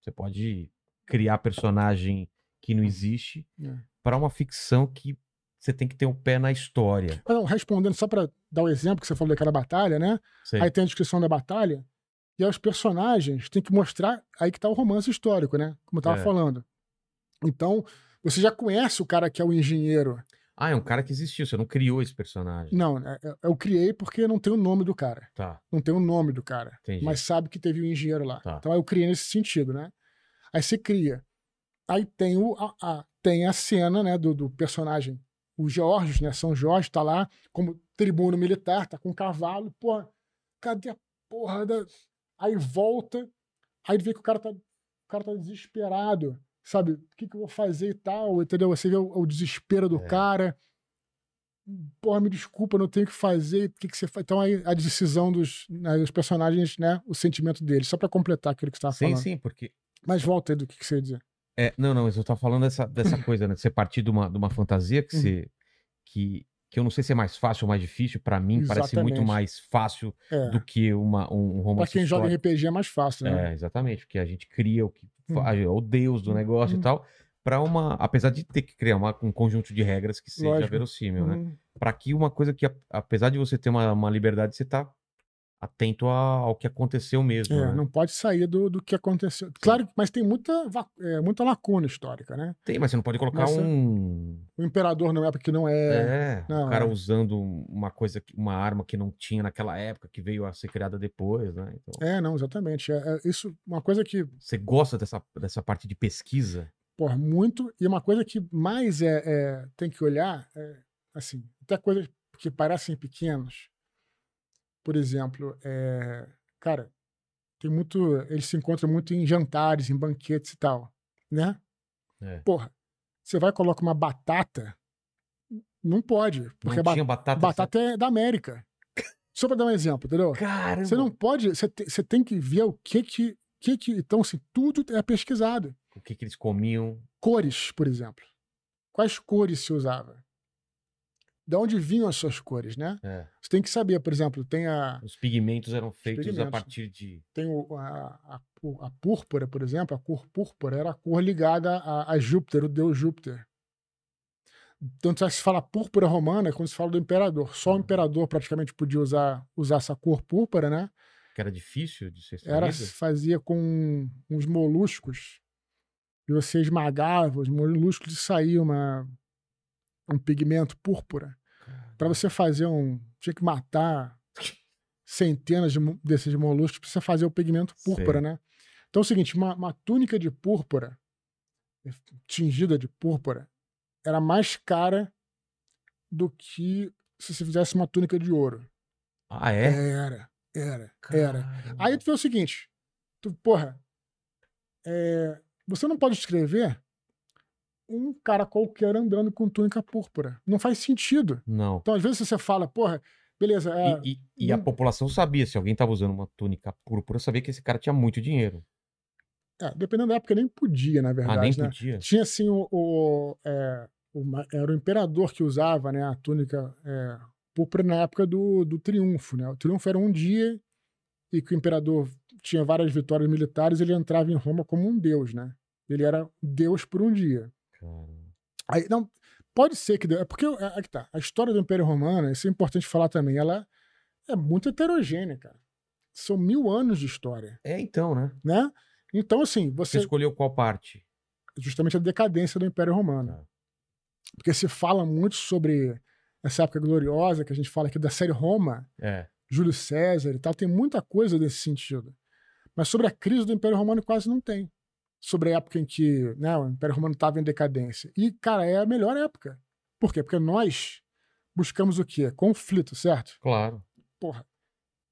Você pode criar personagem que não existe É. para uma ficção que você tem que ter o pé na história. Ah, não, respondendo só pra dar o exemplo que você falou daquela batalha, né? Sei. Aí tem a descrição da batalha, e aí os personagens têm que mostrar aí que tá o romance histórico, né? Como eu tava É. falando. Então, você já conhece o cara que é o engenheiro. Ah, é um cara que existiu, você não criou esse personagem. Não, é- é- eu criei porque não tem o nome do cara. Tá, Não tem o nome do cara. entendi. Mas sabe que teve um engenheiro lá. Tá. Então eu criei nesse sentido, né? Aí você cria. Aí tem, o, a, a- tem a cena né, do, do personagem o Georges, né? São Jorge tá lá como tribuno militar, tá com um cavalo, porra, cadê a porra da... Aí volta, aí vê que o cara tá, o cara tá desesperado, sabe? O que, que eu vou fazer e tal, entendeu? Você vê o, o desespero do É. cara. Porra, me desculpa, não tenho o que fazer. O que, que você faz? Então aí a decisão dos, né, dos personagens, né? O sentimento deles, só pra completar aquilo que você tava Sim, falando. sim, porque. Mas volta aí do que, que você ia dizer. É, não, não, mas eu tava falando dessa, dessa coisa, né? De você partir de uma, de uma fantasia que Uhum. você. Que, que eu não sei se é mais fácil ou mais difícil. Pra mim, parece muito Exatamente. mais fácil É. do que uma, um Pra romance quem joga histórico. RPG é mais fácil, né? É, exatamente, porque a gente cria o que Hum. fa- o deus do negócio Hum. e tal, para uma, apesar de ter que criar uma- um conjunto de regras que seja Lógico. verossímil, né? Uhum. Para que uma coisa que apesar de você ter uma, uma liberdade, você tá atento a- ao que aconteceu mesmo, É, né? não pode sair do, do que aconteceu. Claro, mas tem muita, é, muita lacuna histórica, né? Tem, mas você não pode colocar Mas, um O imperador não é porque não é. é, não, o cara é. usando uma coisa, uma arma que não tinha naquela época, que veio a ser criada depois, né? Então, É, não, exatamente. É, é isso, uma coisa que, você gosta dessa, dessa parte de pesquisa? porra, muito. E uma coisa que mais é, é- tem que olhar, é, assim, até coisas que parecem pequenas. Por exemplo, é, cara, tem muito. Eles se encontram muito em jantares, em banquetes e tal, né? É. Porra, você vai e coloca uma batata. Não pode, porque não tinha batata. batata é da América. Só pra dar um exemplo, entendeu? Caramba! Você não pode. Você, te- você tem que ver o que que. que, que então, assim, tudo é pesquisado. O que, que eles comiam? Cores, por exemplo. Quais cores se usava? De onde vinham as suas cores, né? É. Você tem que saber, por exemplo, tem a, Os pigmentos eram feitos a pigmentos. partir de. tem o, a, a, a púrpura, por exemplo, a cor púrpura era a cor ligada a, a Júpiter, o deus Júpiter. Tanto se fala púrpura romana é quando se fala do imperador. Só o imperador praticamente podia usar, usar essa cor púrpura, né? que era difícil de ser Era, extraído? se fazia com uns moluscos. E você esmagava os moluscos e saía uma, um pigmento púrpura. Para você fazer um. Tinha que matar centenas de desses moluscos para você fazer o pigmento púrpura, Sei. né? Então é o seguinte: uma, uma túnica de púrpura, tingida de púrpura, era mais cara do que se você fizesse uma túnica de ouro. Ah, é? Era, era, era. Caramba. Aí tu vê o seguinte, tu, porra, é, você não pode escrever um cara qualquer andando com túnica púrpura. Não faz sentido. Não. Então, às vezes você fala, porra, beleza, é, E, e- e a população sabia, se alguém tava usando uma túnica púrpura, sabia que esse cara tinha muito dinheiro. é, dependendo da época, nem podia, na ah, verdade, nem né? podia. Tinha assim o, o, é, o era o imperador que usava, né, a túnica é, púrpura na época do, do triunfo, né? O triunfo era um dia e que o imperador tinha várias vitórias militares, ele entrava em Roma como um deus, né? Ele era deus por um dia. Aí, não, pode ser que. deu- É porque. É, é tá. A história do Império Romano, isso é importante falar também, ela é muito heterogênea, cara. São mil anos de história, É, então, né? né? Então, assim, Você você. escolheu qual parte? Justamente a decadência do Império Romano. Tá. Porque se fala muito sobre essa época gloriosa, que a gente fala aqui da série Roma, É. Júlio César e tal, tem muita coisa nesse sentido. Mas sobre a crise do Império Romano quase não tem. Sobre a época em que né, o Império Romano estava em decadência. E, cara, é a melhor época. Por quê? Porque nós buscamos o quê? Conflito, certo? Claro. Porra.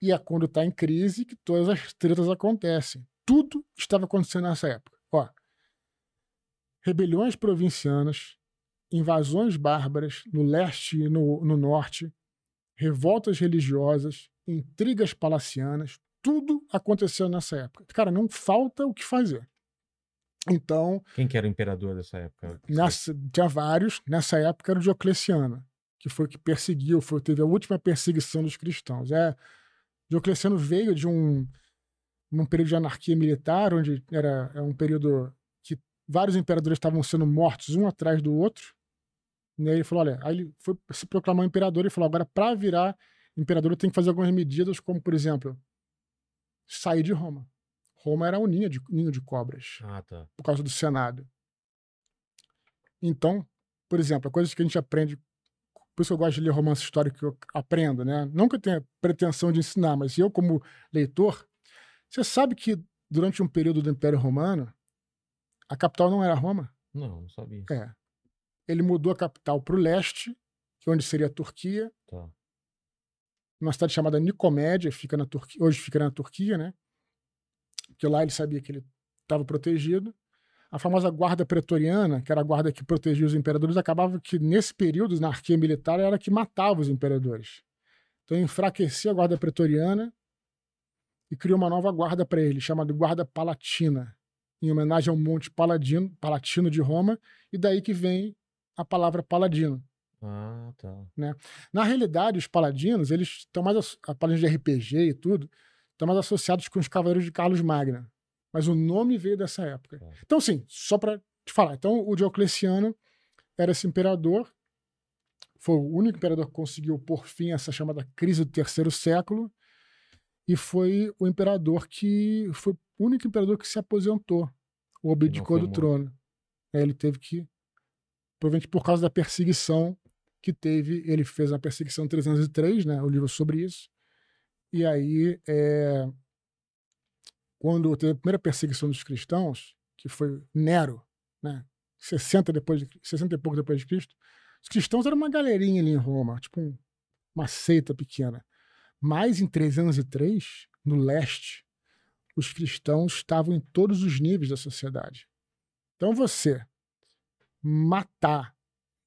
E é quando está em crise que todas as tretas acontecem. Tudo estava acontecendo nessa época. Ó, rebeliões provincianas, invasões bárbaras no leste e no, no norte, revoltas religiosas, intrigas palacianas, tudo aconteceu nessa época. Cara, não falta o que fazer. Então, Quem que era o imperador dessa época? nessa, tinha vários, nessa época era o Diocleciano, que foi o que perseguiu, foi, teve a última perseguição dos cristãos. É, Diocleciano veio de um, um período de anarquia militar, onde era é um período que vários imperadores estavam sendo mortos um atrás do outro. E aí ele falou: olha, aí ele foi se proclamar imperador e falou: agora, para virar imperador, eu tenho que fazer algumas medidas, como, por exemplo, sair de Roma. Roma era um ninho de, ninho de cobras Ah, tá. por causa do Senado. Então, por exemplo, coisas que a gente aprende, por isso que eu gosto de ler romance histórico que eu aprendo, né? Não que eu tenha pretensão de ensinar, mas eu, como leitor, você sabe que durante um período do Império Romano, a capital não era Roma? Não, não sabia. É. ele mudou a capital para o leste, que é onde seria a Turquia, Tá. numa cidade chamada Nicomédia, fica na Turquia, hoje fica na Turquia, né? Que lá ele sabia que ele estava protegido. A famosa guarda pretoriana, que era a guarda que protegia os imperadores, acabava que nesse período, na arquia militar, era a que matava os imperadores. Então enfraquecia a guarda pretoriana e criou uma nova guarda para ele, chamada Guarda Palatina, em homenagem ao Monte Paladino, Palatino de Roma, e daí que vem a palavra paladino. Ah, tá. Na realidade, os paladinos, eles estão mais. A paladinos de RPG e tudo, estão mais associados com os cavaleiros de Carlos Magna. Mas o nome veio dessa época. Tá. Então, sim, só para te falar. Então, o Diocleciano era esse imperador, foi o único imperador que conseguiu pôr fim a essa chamada crise do terceiro século, e foi o imperador que. Foi o único imperador que se aposentou, ou abdicou do trono. Aí ele teve que. Provavelmente por causa da perseguição que teve, ele fez a perseguição 303, né, o livro sobre isso. E aí, é, quando teve a primeira perseguição dos cristãos, que foi Nero, né, 60 depois de, 60 e pouco depois de Cristo, os cristãos eram uma galerinha ali em Roma, tipo um- uma seita pequena. Mas em 303, no leste, os cristãos estavam em todos os níveis da sociedade. Então você matar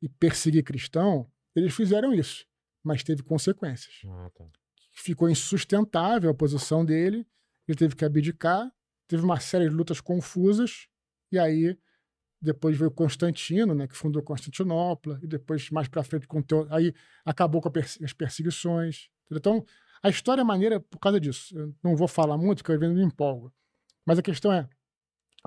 e perseguir cristão, eles fizeram isso, mas teve consequências. Ah, tá. Ficou insustentável a posição dele, ele teve que abdicar, teve uma série de lutas confusas, e aí depois veio Constantino, né, que fundou Constantinopla, e depois mais para frente aí acabou com as perseguições. Então, a história é maneira por causa disso. Eu não vou falar muito, porque eu me empolgo. Mas a questão é,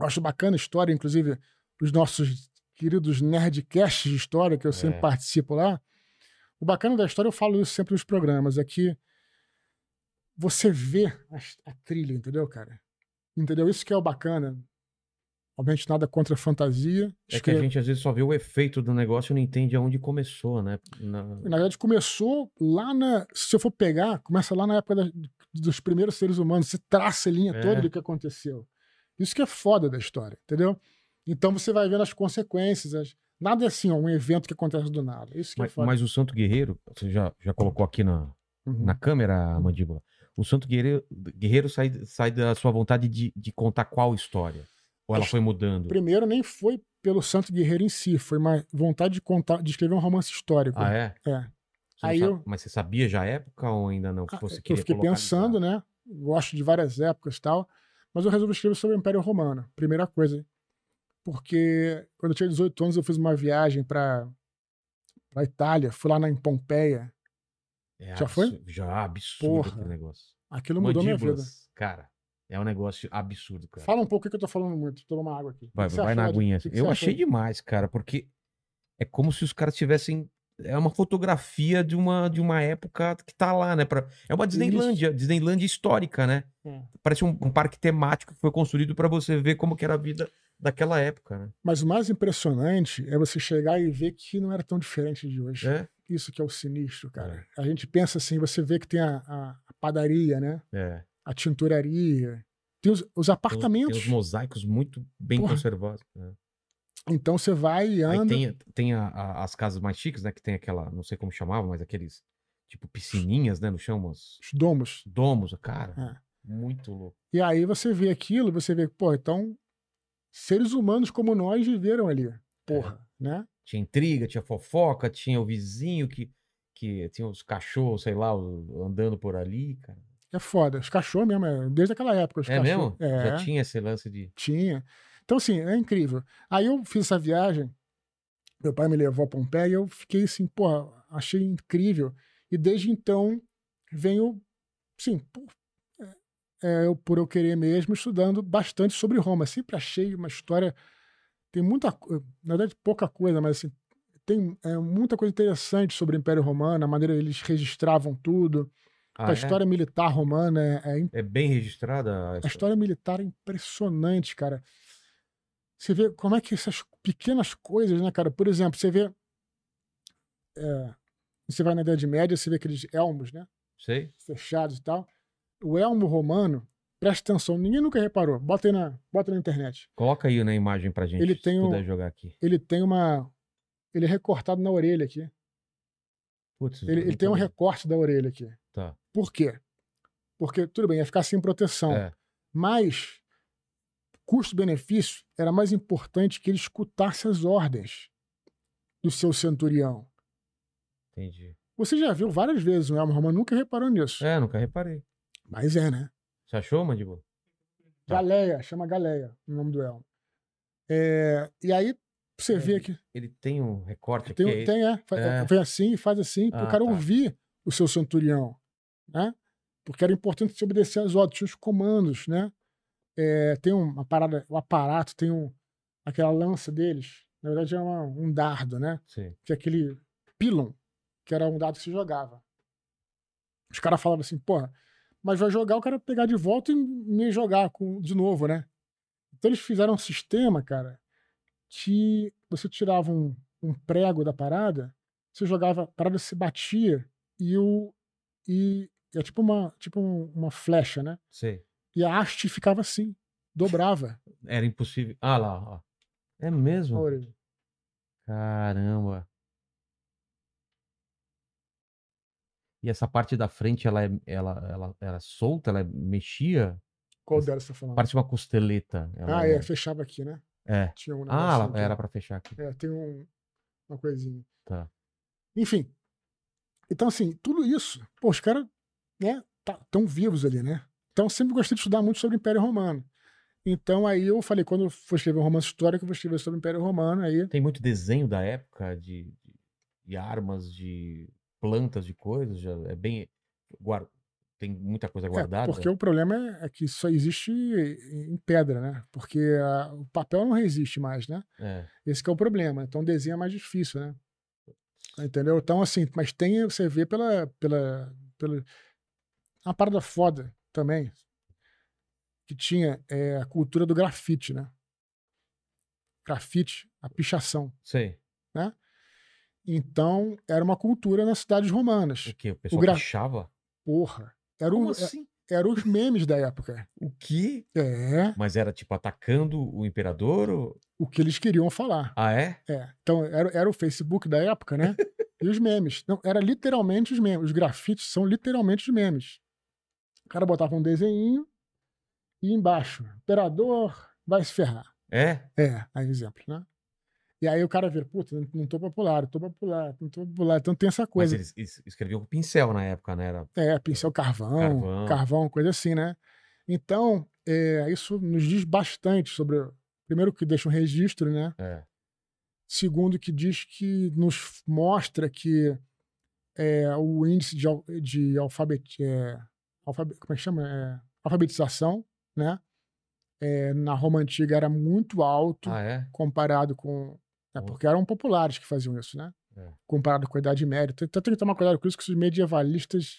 eu acho bacana a história, inclusive os nossos queridos nerdcasts de história, que eu sempre É. participo lá. O bacana da história, eu falo isso sempre nos programas, é que você vê a, a trilha, entendeu, cara? Entendeu? Isso que é o bacana. Obviamente, nada contra a fantasia. É que a gente às vezes só vê o efeito do negócio e não entende aonde começou, né? Na- Na verdade, começou lá na. Se eu for pegar, começa lá na época da- dos primeiros seres humanos. Você traça a linha É. toda do que aconteceu. Isso que é foda da história, entendeu? Então você vai vendo as consequências. as- Nada é assim, ó, um evento que acontece do nada. Isso que é Mas, foda. mas o Santo Guerreiro, você já, já colocou aqui na, Uhum. na câmera, a mandíbula. O Santo Guerreiro, Guerreiro sai, sai da sua vontade de, de contar qual história? Ou ela Acho- foi mudando? Primeiro, nem foi pelo Santo Guerreiro em si, foi uma vontade de contar, de escrever um romance histórico. Ah, é? É. Você Aí eu- Mas você sabia já a época ou ainda não? Que Ah, você eu fiquei pensando, né? Gosto de várias épocas e tal, mas eu resolvi escrever sobre o Império Romano, primeira coisa. Porque quando eu tinha 18 anos eu fiz uma viagem para para Itália, fui lá na, em Pompeia. É Já foi? Já, absurdo Porra. aquele negócio. Aquilo mudou minha vida. Cara, é um negócio absurdo, cara. Fala um pouco o que eu tô falando muito, tomar uma água aqui. Vai, vai na aguinha. que que Eu achei demais, cara, porque é como se os caras tivessem. É uma fotografia de uma, de uma época que tá lá, né? Pra... É uma Disneylândia, Disneylândia histórica, né? É. Parece um, um parque temático que foi construído pra você ver como que era a vida daquela época, né? Mas o mais impressionante é você chegar e ver que não era tão diferente de hoje. É, Isso que é o sinistro, cara. A gente pensa assim, você vê que tem a, a- a padaria, né? é. A tinturaria, tem os, os Tem apartamentos. os mosaicos muito bem Porra. conservados. né? Então você vai e Aí anda. tem, tem a- a- as casas mais chiques, né? Que tem aquela, não sei como chamava, mas aqueles tipo piscininhas, né? No chão, umas os domos. domos, cara. É. Muito louco. E aí você vê aquilo, você vê, pô, então seres humanos como nós viveram ali. Porra, né? Tinha intriga, tinha fofoca, tinha o vizinho que, que tinha os cachorros, sei lá, andando por ali, cara. É foda. Os cachorros mesmo, é, desde aquela época. Os É cachorros, mesmo? É, Já tinha esse lance de. tinha. Então, assim, é incrível. Aí eu fiz essa viagem, meu pai me levou a Pompeia e eu fiquei assim, porra, achei incrível. E desde então venho, sim, por, é, eu, por eu querer mesmo, estudando bastante sobre Roma. Sempre achei uma história. Tem muita. Na verdade, pouca coisa, mas assim, tem é, muita coisa interessante sobre o Império Romano, a maneira eles registravam tudo. Ah, a é? história militar romana é, é É bem registrada a a história. história militar é impressionante, cara. Você vê como é que essas pequenas coisas, né, cara? Por exemplo, você vê. é, você vai na Idade Média, você vê aqueles elmos, né? Sei? Fechados e tal. O elmo romano, presta atenção, ninguém nunca reparou. Bota aí na, bota na internet. Coloca aí na imagem pra gente, Ele se tem um- puder jogar aqui. Ele tem uma. ele é recortado na orelha aqui. Putz, Ele, ele tem um recorte da orelha aqui. Tá. Por quê? Porque, tudo bem, ia ficar sem proteção. É. Mas, custo-benefício, era mais importante que ele escutasse as ordens do seu centurião. Entendi. Você já viu várias vezes o Elmo Romano, nunca reparou nisso. É, nunca reparei. Mas é, né? Você achou, Mandíbula? Tá. Galeia, chama Galeia o nome do Elmo. É, e aí, você É, vê que Ele tem um recorte aqui. tem, é tem é, fa- É. vem assim e faz assim, para Ah, o cara tá. ouvir o seu centurião, né? Porque era importante se obedecer às ordens, tinha os comandos, né? É, tem uma parada, o aparato, tem um, aquela lança deles, na verdade é uma- um dardo, né? Sim. que é aquele pilon, que era um dado que se jogava. Os caras falavam assim, porra, mas vai jogar, o cara pegar de volta e me jogar com, de novo, né? Então eles fizeram um sistema, cara, que você tirava um, um prego da parada, você jogava, a parada se batia e o. E é tipo uma, tipo um- uma flecha, né? Sei. E a haste ficava assim, dobrava Era impossível. Ah lá, ó. É mesmo? Caramba. E essa parte da frente, ela é, ela, ela, ela é solta, ela é, mexia? Qual delas você tá falando? Parece uma costeleta. Ah, é, fechava aqui, né? É. Tinha um Ah, ela- aqui. era pra fechar aqui. É, tem um, uma coisinha. Tá. Enfim. Então, assim, tudo isso, pô, os caras, né, estão vivos ali, né? Então, eu sempre gostei de estudar muito sobre o Império Romano. Então, aí eu falei, quando eu for escrever um romance histórico, eu vou escrever sobre o Império Romano, aí... Tem muito desenho da época de, de, de armas, de plantas, de coisas. Já é bem. guar- Tem muita coisa É, guardada. porque o problema é, é que só existe em pedra, né? Porque a- o papel não resiste mais, né? É. Esse é o problema. Então, desenho é mais difícil, né? Entendeu? Então, assim, mas tem, você vê pela. pela, pela uma parada foda também, que tinha é, a cultura do grafite, né? Grafite, a pichação. Sei. Então, era uma cultura nas cidades romanas. O quê? O pessoal gra- pichava? Porra. Era, Como o, assim? era os memes da época. O quê? É Mas era tipo atacando o imperador? Ou... o que eles queriam falar. Ah, é? É. Então, era, era o Facebook da época, né? e os memes. Não, era literalmente os memes. Os grafites são literalmente os memes. O cara botava um desenho e embaixo, imperador vai se ferrar. É? É, aí exemplo, né? E aí o cara vira, puta, não, tô popular, não tô popular, não tô popular. Então tem essa Mas coisa. eles, eles escreviam com pincel na época, né? Era... É, pincel carvão, Carvão. carvão, coisa assim, né? Então, é, isso nos diz bastante sobre. Primeiro, que deixa um registro, né? É. Segundo, que diz que nos mostra que é, o índice de, de alfabet, é, alfabe- como é que chama? É, alfabetização, né? É, na Roma Antiga era muito alto Ah, é? comparado com. Oh. porque eram populares que faziam isso, né? É. Comparado com a Idade Média. Então tem que tomar cuidado com isso, que os medievalistas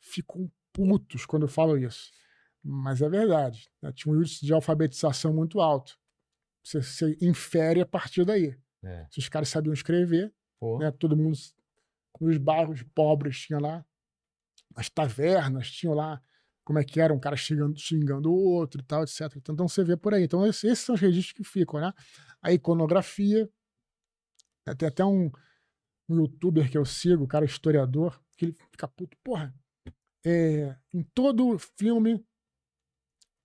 ficam putos quando falam isso. Mas é verdade. né? Tinha um índice de alfabetização muito alto. Você, você infere a partir daí. É. Se os caras sabiam escrever, né? todo mundo nos bairros pobres tinha lá, as tavernas tinham lá, como é que era, um cara xingando, xingando o outro e tal, etc. Então você vê por aí. Então esses, esses são os registros que ficam, né? A iconografia, tem até um, um youtuber que eu sigo, o cara historiador, que ele fica puto, porra, é, em todo filme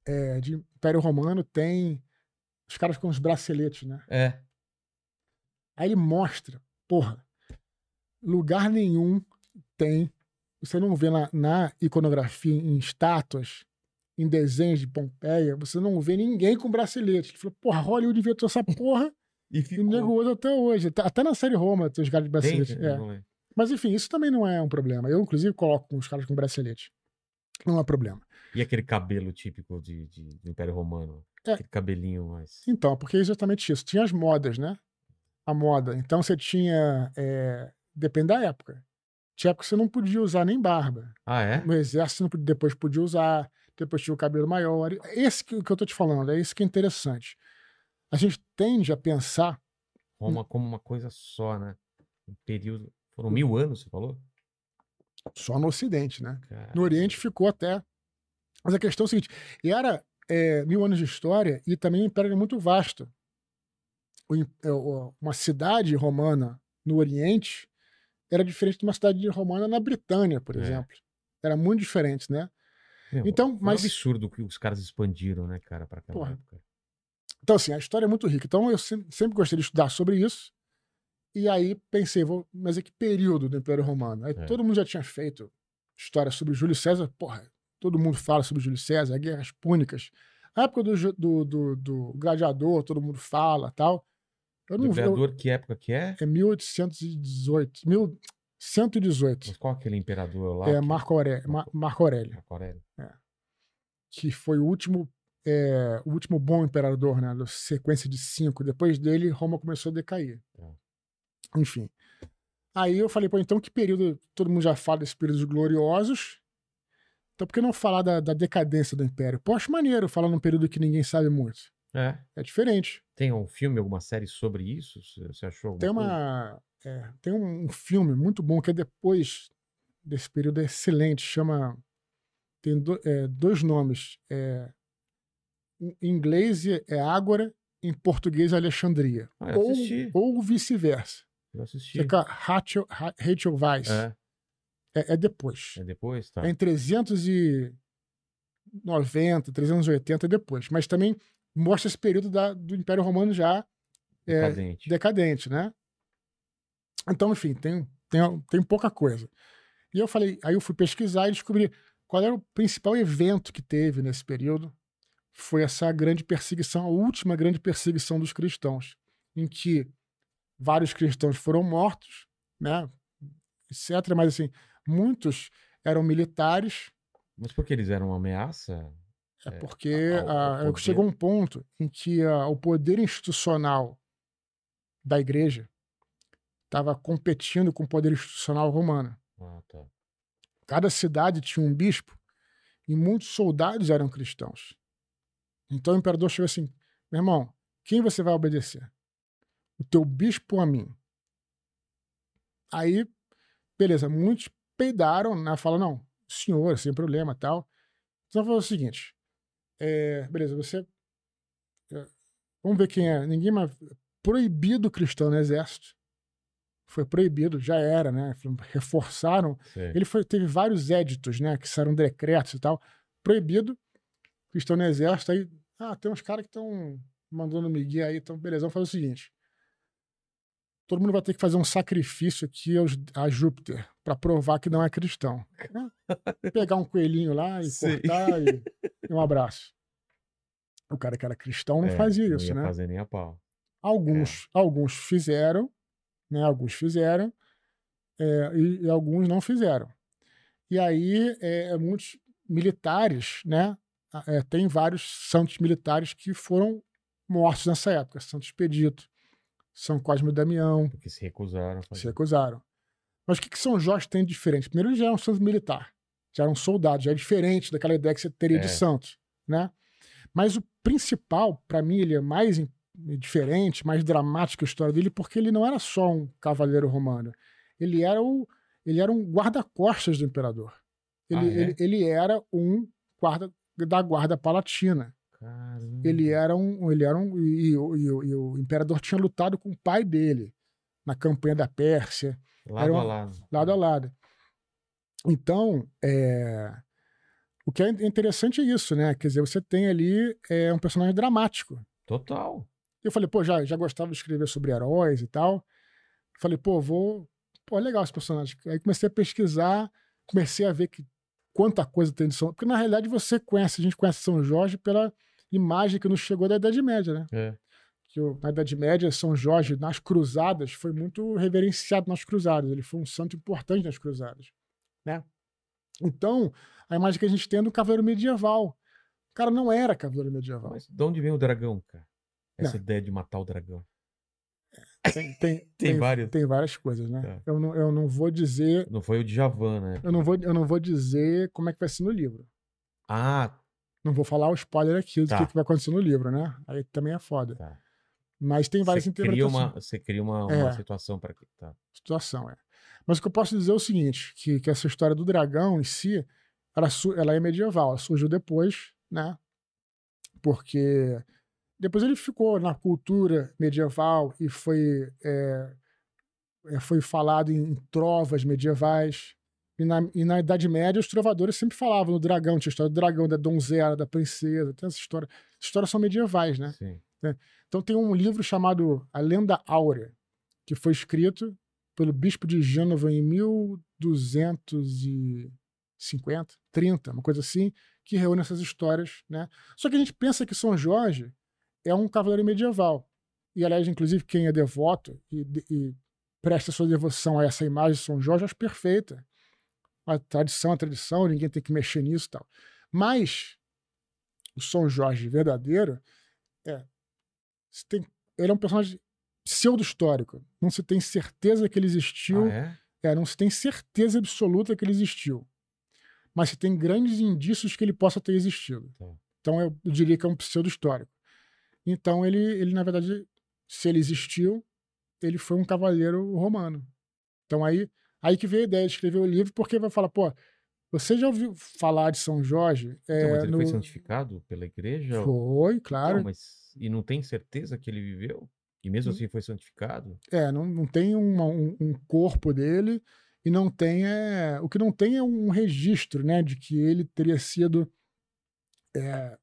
é, de Império Romano tem os caras com os braceletes, né? É. Aí ele mostra, porra, lugar nenhum tem. Você não vê na, na iconografia, em estátuas, em desenhos de Pompeia, você não vê ninguém com bracelete. Ele falou, porra, Hollywood inventou essa porra E ficou. o nego usa até hoje. Até- Até na série Roma tem os caras de Tem? bracelete. Não é. Mas enfim, isso também não é um problema. Eu, inclusive, coloco os caras com bracelete. Não é problema. E aquele cabelo típico de, de- do Império Romano? É. Aquele cabelinho mais. Então, porque é exatamente isso. Tinha as modas, né? A moda. Então você tinha. É... Depende da época. Tinha época que você não podia usar nem barba. Ah, é? No exército não podia- depois podia usar, depois tinha o cabelo maior. Esse que, que eu tô te falando, é isso que é interessante. A gente tende a pensar. Roma como uma coisa só, né? Um período. Foram mil anos, você falou? Só no Ocidente, né? Cara, No Oriente ficou até. Mas a questão é a seguinte: e era é, mil anos de história e também um império muito vasto. O é, o- uma cidade romana no Oriente era diferente de uma cidade romana na Britânia, por É. exemplo. Era muito diferente, né? Meu, Então, mas- um absurdo que os caras expandiram, né, cara, pra aquela Porra. época. Então, assim, a história é muito rica. Então, eu sempre, gostei de estudar sobre isso. E aí pensei, vou, mas é que período do Império Romano? Aí É. todo mundo já tinha feito história sobre Júlio César. Porra, todo mundo fala sobre Júlio César, guerras púnicas. A época do, do, do, do gladiador, todo mundo fala tal. Eu não vereador, que época que é? É 1818. 1118. Mas qual aquele imperador lá? É Marco Aurélio. Ma- Marco Aurélio. Marco Aurélio. que foi o último, é, o último bom imperador, né? Da sequência de cinco. Depois dele, Roma começou a decair. Tá. Enfim. Aí eu falei, pô, então que período. Todo mundo já fala desses períodos gloriosos. Então por que não falar da, da decadência do império? Pô, acho maneiro falar num período que ninguém sabe muito. É. É diferente. Tem um filme, alguma série sobre isso? Você achou Tem uma. é, tem um, um filme muito bom que é depois desse período, é excelente, chama. Tem do- é, dois nomes. É, em inglês é Ágora, em português é Alexandria. Ah, ou ou vice-versa. Eu assisti. Fica Rachel, Ra- Rachel Weisz. É, É, é depois. é depois, tá. É em 390, 380 é depois. Mas também mostra esse período da- do Império Romano já é, Decadente. decadente, né? Então, enfim, tem, tem, tem pouca coisa. E eu falei, aí eu fui pesquisar e descobri qual era o principal evento que teve nesse período. Foi essa grande perseguição, a última grande perseguição dos cristãos, em que vários cristãos foram mortos, né? Etc. Mas assim, muitos eram militares, Mas porque eles eram uma ameaça? é É, porque ao- ao ah, poder. chegou um ponto em que ah, o poder institucional da igreja estava competindo com o poder institucional romano. Ah, tá. Cada cidade tinha um bispo e muitos soldados eram cristãos. Então o imperador chegou assim: meu irmão, quem você vai obedecer? O teu bispo ou a mim? Aí, beleza, muitos peidaram, né? Falaram, não, senhor, sem problema tal. Então falou o seguinte: é, beleza, você. é, vamos ver quem é. Ninguém mais. Proibido cristão no exército. Foi proibido, já era, né? Reforçaram Sei. ele foi, teve vários éditos, né? Que saíram decretos e tal. Proibido. Cristão no exército. Aí, ah, tem uns caras que estão mandando migué aí. Então, beleza, vamos fazer o seguinte. Todo mundo vai ter que fazer um sacrifício aqui aos, a Júpiter para provar que não é cristão. Pegar um coelhinho lá e Sim. cortar e, e um abraço. O cara que era cristão não É, fazia não isso, ia né? fazer nem a pau. Alguns, alguns fizeram, né? Alguns fizeram é, e, e alguns não fizeram. E aí é, muitos militares, né? A- é, tem vários santos militares que foram mortos nessa época. Santo Expedito, São Cosme e Damião, Porque se recusaram se recusaram. Mas o que, que São Jorge tem de diferente? Primeiro, ele já é um santo militar, já era um soldado, já é diferente daquela ideia que você teria É. de santo, né? Mas o principal, para mim, ele é mais diferente, mais dramático a história dele, porque ele não era só um cavaleiro romano. Ele era, o, ele era um guarda-costas do imperador. Ele, Ah, é? ele, ele era um guarda da guarda palatina. Caramba. Ele era um. Ele era um e, e o- e e o imperador tinha lutado com o pai dele na campanha da Pérsia Lado era a lado. lado a lado. Então, é, o que é interessante é isso, né? Quer dizer, você tem ali é, um personagem dramático. Total. Eu falei, pô, já, já gostava de escrever sobre heróis e tal. Falei, pô, vou. Pô, legal esse personagem. Aí comecei a pesquisar, comecei a ver que quanta coisa tem de São. Porque na realidade você conhece, a gente conhece São Jorge pela imagem que nos chegou da Idade Média, né? É. que na Idade Média, São Jorge, nas cruzadas, foi muito reverenciado nas cruzadas. Ele foi um santo importante nas cruzadas. Né? Então, a imagem que a gente tem é do cavaleiro medieval. O cara não era cavaleiro medieval. Mas de onde vem o dragão, cara? Essa Não. ideia de matar o dragão. Tem, tem, Tem várias. Tem várias coisas, né? Tá. Eu, não, eu não vou dizer. Não foi o Djavan, né? Eu não, vou, eu não vou dizer como é que vai ser no livro. Ah, Não vou falar o spoiler aqui do Tá. que, que vai acontecer no livro, né? Aí também é foda. tá. Mas tem várias Você cria interpretações. uma, você cria uma, É. uma situação para que tá. situação, é. Mas o que eu posso dizer é o seguinte, que, que essa história do dragão em si, ela, ela é medieval, ela surgiu depois, né? Porque depois ele ficou na cultura medieval e foi é, é, foi falado em, em trovas medievais. E na, e na Idade Média, os trovadores sempre falavam do dragão, tinha a história do dragão, da donzela, da princesa, tem essa história. Essas histórias são medievais, né? Sim. Então tem um livro chamado A Lenda Áurea, que foi escrito pelo bispo de Gênova em 1250, 30, uma coisa assim, que reúne essas histórias, né? Só que a gente pensa que São Jorge é um cavaleiro medieval. E, aliás, inclusive, quem é devoto e, e presta sua devoção a essa imagem de São Jorge, acho perfeita. A tradição, a tradição, ninguém tem que mexer nisso e tal. Mas o São Jorge verdadeiro é. Tem, ele é um personagem pseudo-histórico. Não se tem certeza que ele existiu. Ah, é? É, não se tem certeza absoluta que ele existiu. Mas se tem grandes indícios que ele possa ter existido. Então eu, eu diria que é um pseudo-histórico. Então ele, ele, na verdade, se ele existiu, ele foi um cavaleiro romano. Então aí, aí que veio a ideia de escrever o livro, porque vai falar, pô, você já ouviu falar de São Jorge? Então, É, mas ele no- foi santificado pela igreja? Foi, claro. Não, mas e não tem certeza que ele viveu? E mesmo Hum. assim foi santificado? É, não, não tem uma- um, um corpo dele e não tem. É, o que não tem é um registro, né, de que ele teria sido. é,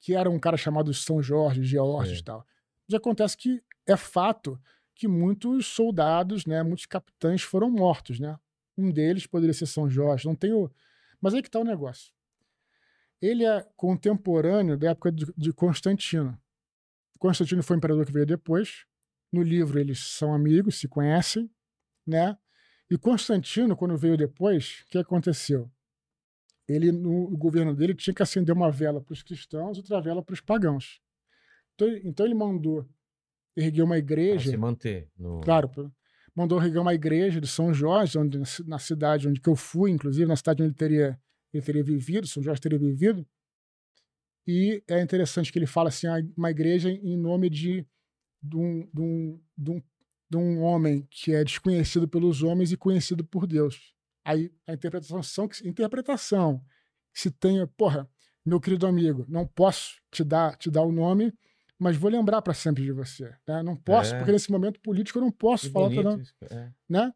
que era um cara chamado São Jorge, Georges É. e tal. Mas acontece que é fato que muitos soldados, né, muitos capitães foram mortos, né? Um deles poderia ser São Jorge. Não tem o... Mas aí que tá o negócio. Ele é contemporâneo da época de, de Constantino. Constantino foi o imperador que veio depois. No livro eles são amigos, se conhecem, né? E Constantino, quando veio depois, o que aconteceu? Ele, no governo dele, tinha que acender uma vela para os cristãos e outra vela para os pagãos. Então, então ele mandou erguer uma igreja. se manter no... Claro, mandou erguer uma igreja de São Jorge, onde, na ci- na cidade onde eu fui, inclusive, na cidade onde ele teria, ele teria vivido, São Jorge teria vivido. E é interessante que ele fala assim, ah, uma igreja em nome de, de, um, de, um, de, um, de um homem que é desconhecido pelos homens e conhecido por Deus. Aí a interpretação, que- interpretação se tenha, porra, meu querido amigo, não posso te dar, te dar o nome, mas vou lembrar para sempre de você. né? Não posso, É. porque nesse momento político eu não posso Que falar pra bonito não. É, né?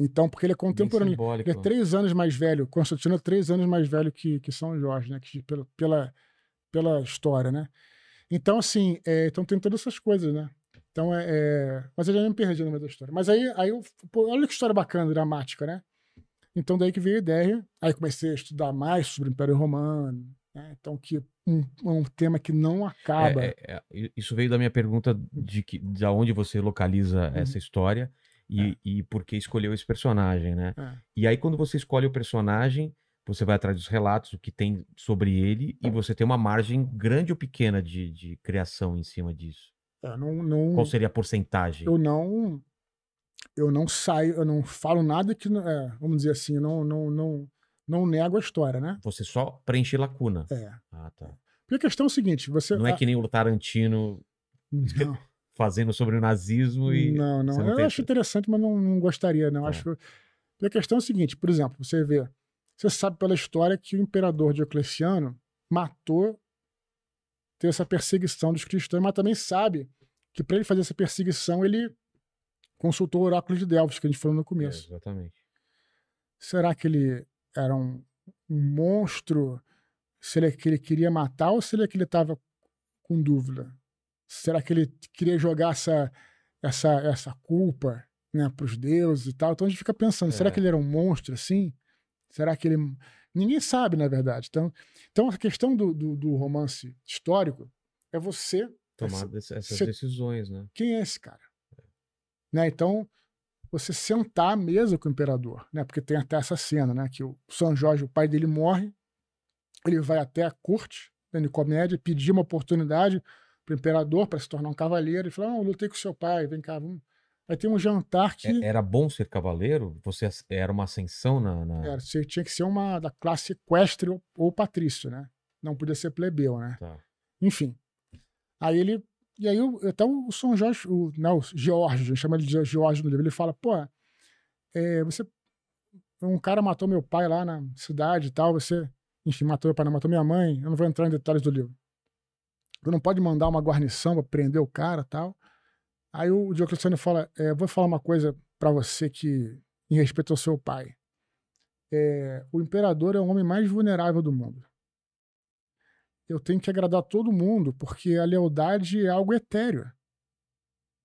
Então, porque ele é contemporâneo. Ele é três anos mais velho. Constantino é três anos mais velho que, que São Jorge, né? Que, pela, pela, pela história, né? Então, assim, é, então tem todas essas coisas, né? Então, é, é- Mas eu já me perdi no meio da história. Mas aí, aí eu, pô, olha que história bacana, dramática, né? Então, daí que veio a ideia. Aí comecei a estudar mais sobre o Império Romano. Né? Então, que um, um tema que não acaba. É, é, é, isso veio da minha pergunta de, que, de onde você localiza Uhum. essa história e, e por que escolheu esse personagem, né? É. E aí, quando você escolhe o personagem, você vai atrás dos relatos, o que tem sobre ele, e você tem uma margem grande ou pequena de, de criação em cima disso. É, não, não, Qual seria a porcentagem? eu não eu não saio, eu não falo nada que é, vamos dizer assim, eu não não não não nego a história, né? Você só preenche lacuna. É. Ah, tá. Porque a questão é o seguinte, você Não é que nem o Tarantino fazendo sobre o nazismo e. não, não. não eu tem acho essa- interessante, mas não, não gostaria, não. Tá. Acho porque a questão é o seguinte, por exemplo, você vê, você sabe pela história que o imperador Diocleciano matou teve essa perseguição dos cristãos, mas também sabe que para ele fazer essa perseguição ele consultou o oráculo de Delfos que a gente falou no É, começo. exatamente. Será que ele era um, um monstro? Se ele, que ele queria matar ou se ele, que ele estava com dúvida? Será que ele queria jogar essa, essa, essa culpa né, para os deuses e tal? Então a gente fica pensando, será É. que ele era um monstro assim? Será que ele. Ninguém sabe, na verdade. Então, então a questão do, do, do romance histórico é você. Tomar essa- essas decisões, né? quem é esse cara? Né? Então, você sentar à mesa com o imperador, né? Porque tem até essa cena, né? Que o São Jorge, o pai dele morre, ele vai até a corte da Nicomédia, pedir uma oportunidade para o imperador para se tornar um cavaleiro. Ele fala: Não, lutei com seu pai, vem cá, vamos. Aí tem um jantar que É- Era bom ser cavaleiro? Você era uma ascensão na. na- era, você tinha que ser uma da classe equestre ou, ou patrício, né? Não podia ser plebeu, né? Tá. Enfim. Aí ele. E aí até o São Jorge, o, não, o George, chama ele de George no livro, ele fala, pô, é, você. Um cara matou meu pai lá na cidade e tal, você. Enfim, matou meu pai, não matou minha mãe. Eu não vou entrar em detalhes do livro. Você não pode mandar uma guarnição pra prender o cara tal. Aí o Diocleciano fala: é, vou falar uma coisa para você que, em respeito ao seu pai, é, o imperador é o homem mais vulnerável do mundo. Eu tenho que agradar todo mundo, porque a lealdade é algo etéreo.